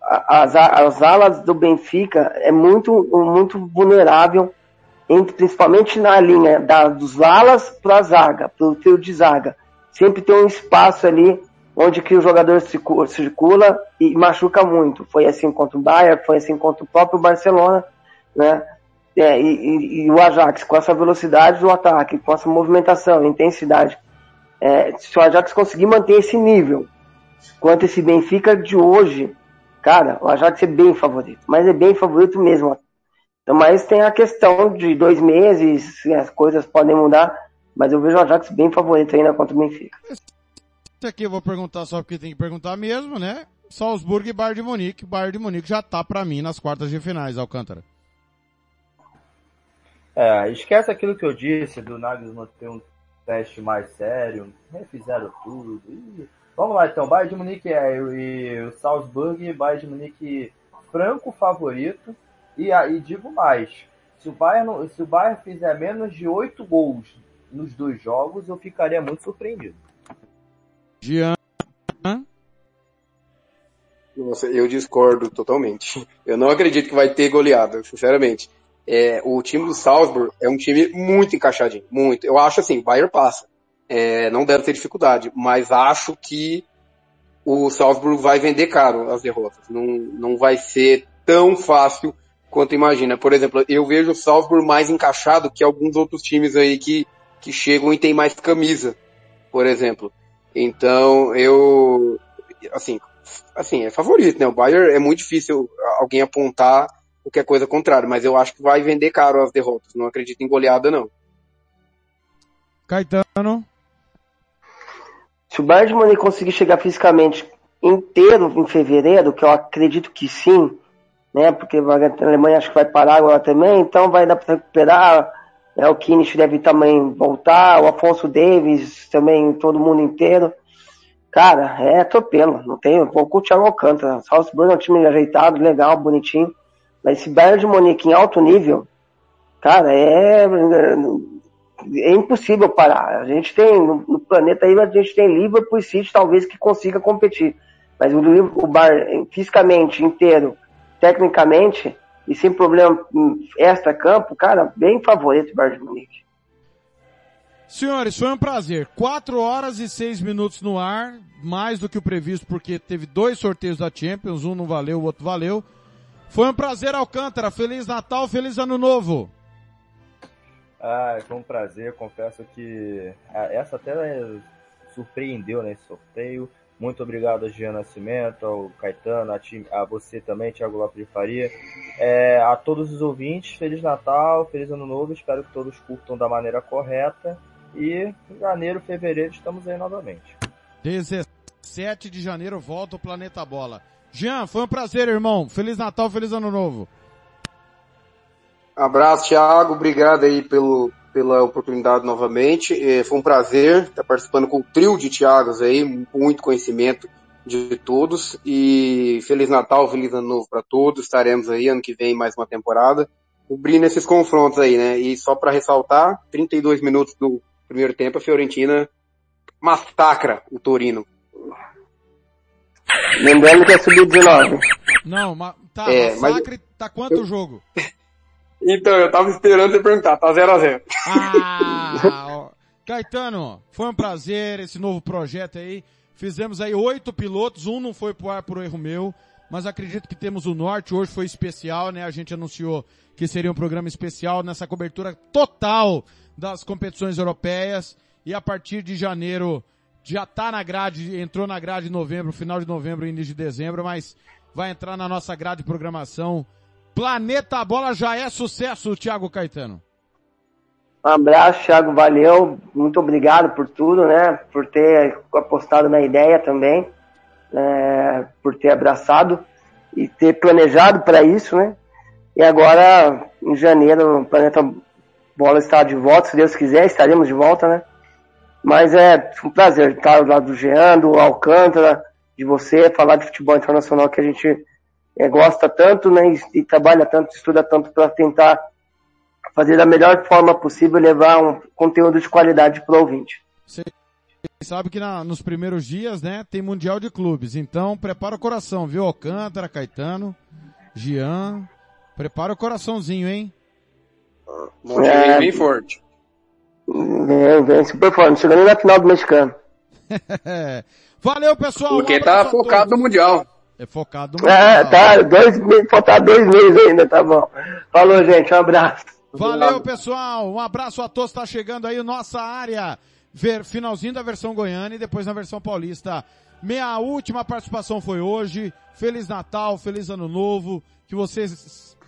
as, as alas do Benfica é muito, muito vulnerável, entre, principalmente na linha da, dos alas para a zaga, para o trio de zaga. Sempre tem um espaço ali onde que o jogador circula e machuca muito. Foi assim contra o Bayern, foi assim contra o próprio Barcelona, né? É, e, e, e, o Ajax com essa velocidade do ataque, com essa movimentação, intensidade. É, se o Ajax conseguir manter esse nível, quanto esse Benfica de hoje, cara, o Ajax é bem favorito, mas é bem favorito mesmo. Então, mas tem a questão de dois meses, as coisas podem mudar, mas eu vejo o Ajax bem favorito ainda contra o Benfica. Isso aqui eu vou perguntar só porque tem que perguntar mesmo, né? Salzburg e Bayern de Munique. Bayern de Munique já tá para mim nas quartas de finais, Alcântara. É, esquece aquilo que eu disse do Nagelsmann ter um teste mais sério, refizeram tudo. E... Vamos lá então, Bayern de Munique é, e o Salzburg, Bayern de Munique franco favorito. E aí digo mais, se o Bayern, se o Bayern fizer menos de 8 gols nos dois jogos, eu ficaria muito surpreendido. Jean? Nossa, eu discordo totalmente. Eu não acredito que vai ter goleada, sinceramente. É, o time do Salzburg é um time muito encaixadinho, muito. Eu acho assim, Bayern passa. É, não deve ter dificuldade, mas acho que o Salzburg vai vender caro as derrotas. Não, não vai ser tão fácil quanto imagina. Por exemplo, eu vejo o Salzburg mais encaixado que alguns outros times aí que, que chegam e tem mais camisa, por exemplo. Então, eu, assim, assim, é favorito, né? O Bayern é muito difícil alguém apontar qualquer coisa contrária, mas eu acho que vai vender caro as derrotas. Não acredito em goleada, não. Caetano. Se o Bayern de Munique conseguir chegar fisicamente inteiro em fevereiro, que eu acredito que sim, né? Porque a Alemanha acho que vai parar agora também, então vai dar para recuperar. É, o Kimmich deve também voltar, o Afonso Davis também, todo mundo inteiro. Cara, é atropelo, não tem, o Thiago Alcântara. Salzburg é um time ajeitado, legal, bonitinho. Mas esse Bayern de Munique em alto nível, cara, é, é impossível parar. A gente tem, no, planeta aí, a gente tem Liverpool e City talvez que consiga competir. Mas o, o Bayern, fisicamente, inteiro, tecnicamente, e sem problema extra-campo, cara, bem favorito o Bayern de Munique. Senhores, foi um prazer. Quatro horas e seis minutos no ar, mais do que o previsto, porque teve dois sorteios da Champions, um não valeu, o outro valeu. Foi um prazer, Alcântara. Feliz Natal, feliz Ano Novo. Ah, foi um prazer. Confesso que ah, essa até surpreendeu nesse né, sorteio. Muito obrigado a Jean Nascimento, ao Caetano, a, time, a você também, Thiago Lopes de Faria. É, a todos os ouvintes, Feliz Natal, Feliz Ano Novo. Espero que todos curtam da maneira correta. E em janeiro, fevereiro, estamos aí novamente. 17 de janeiro volta o Planeta Bola. Jean, foi um prazer, irmão. Feliz Natal, feliz Ano Novo. Abraço, Thiago. Obrigado aí pelo, pela oportunidade novamente. É, foi um prazer estar participando com o trio de Thiagos aí, com muito conhecimento de todos. E Feliz Natal, Feliz Ano Novo para todos. Estaremos aí ano que vem mais uma temporada, cobrindo esses confrontos aí, né? E só para ressaltar, 32 minutos do primeiro tempo, a Fiorentina massacra o Torino. Lembrando que é sub-19. Não, ma tá, é, massacre, mas... tá quanto o jogo? (laughs) Então, eu tava esperando você perguntar, tá 0x0. Ah, (laughs) Caetano, foi um prazer esse novo projeto aí. Fizemos aí oito pilotos, um não foi pro ar por erro meu, mas acredito que temos o Norte, hoje foi especial, né? A gente anunciou que seria um programa especial nessa cobertura total das competições europeias e a partir de janeiro já tá na grade, entrou na grade de novembro, final de novembro, início de dezembro, mas vai entrar na nossa grade de programação. Planeta Bola já é sucesso, Thiago Caetano. Um abraço, Thiago, valeu. Muito obrigado por tudo, né? Por ter apostado na ideia também, é, por ter abraçado e ter planejado para isso, né? E agora, em janeiro, o Planeta Bola está de volta, se Deus quiser, estaremos de volta, né? Mas é um prazer estar ao lado do Jean, do Alcântara, de você, falar de futebol internacional que a gente é, gosta tanto, né? E, e trabalha tanto, estuda tanto para tentar fazer da melhor forma possível levar um conteúdo de qualidade para o ouvinte. Você sabe que na, nos primeiros dias, né, tem Mundial de Clubes, então prepara o coração, viu? Alcântara, Caetano, Gian, prepara o coraçãozinho, hein? Bom dia, é... bem forte. Vem, vem super forte, chegando na final do mexicano. (laughs) Valeu, pessoal! Porque um tá focado no Mundial. É focado no é, tá, dois, faltar dois meses ainda, tá bom. Falou, gente, um abraço. Valeu, pessoal. Um abraço a todos. Está chegando aí nossa área. Ver, finalzinho da versão goiana e depois na versão paulista. Minha última participação foi hoje. Feliz Natal, feliz Ano Novo. Que você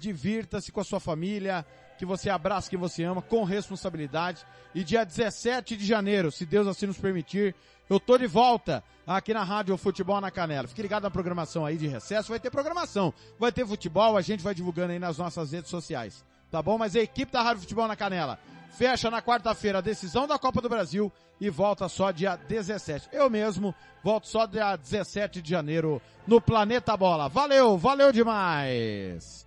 divirta-se com a sua família. Que você abrace quem você ama com responsabilidade. E dia 17 de janeiro, se Deus assim nos permitir, eu tô de volta aqui na Rádio Futebol na Canela. Fique ligado na programação aí de recesso. Vai ter programação. Vai ter futebol. A gente vai divulgando aí nas nossas redes sociais tá bom? Mas a equipe da Rádio Futebol na Canela fecha na quarta-feira a decisão da Copa do Brasil e volta só dia 17. Eu mesmo volto só dia 17 de janeiro no Planeta Bola. Valeu, valeu demais!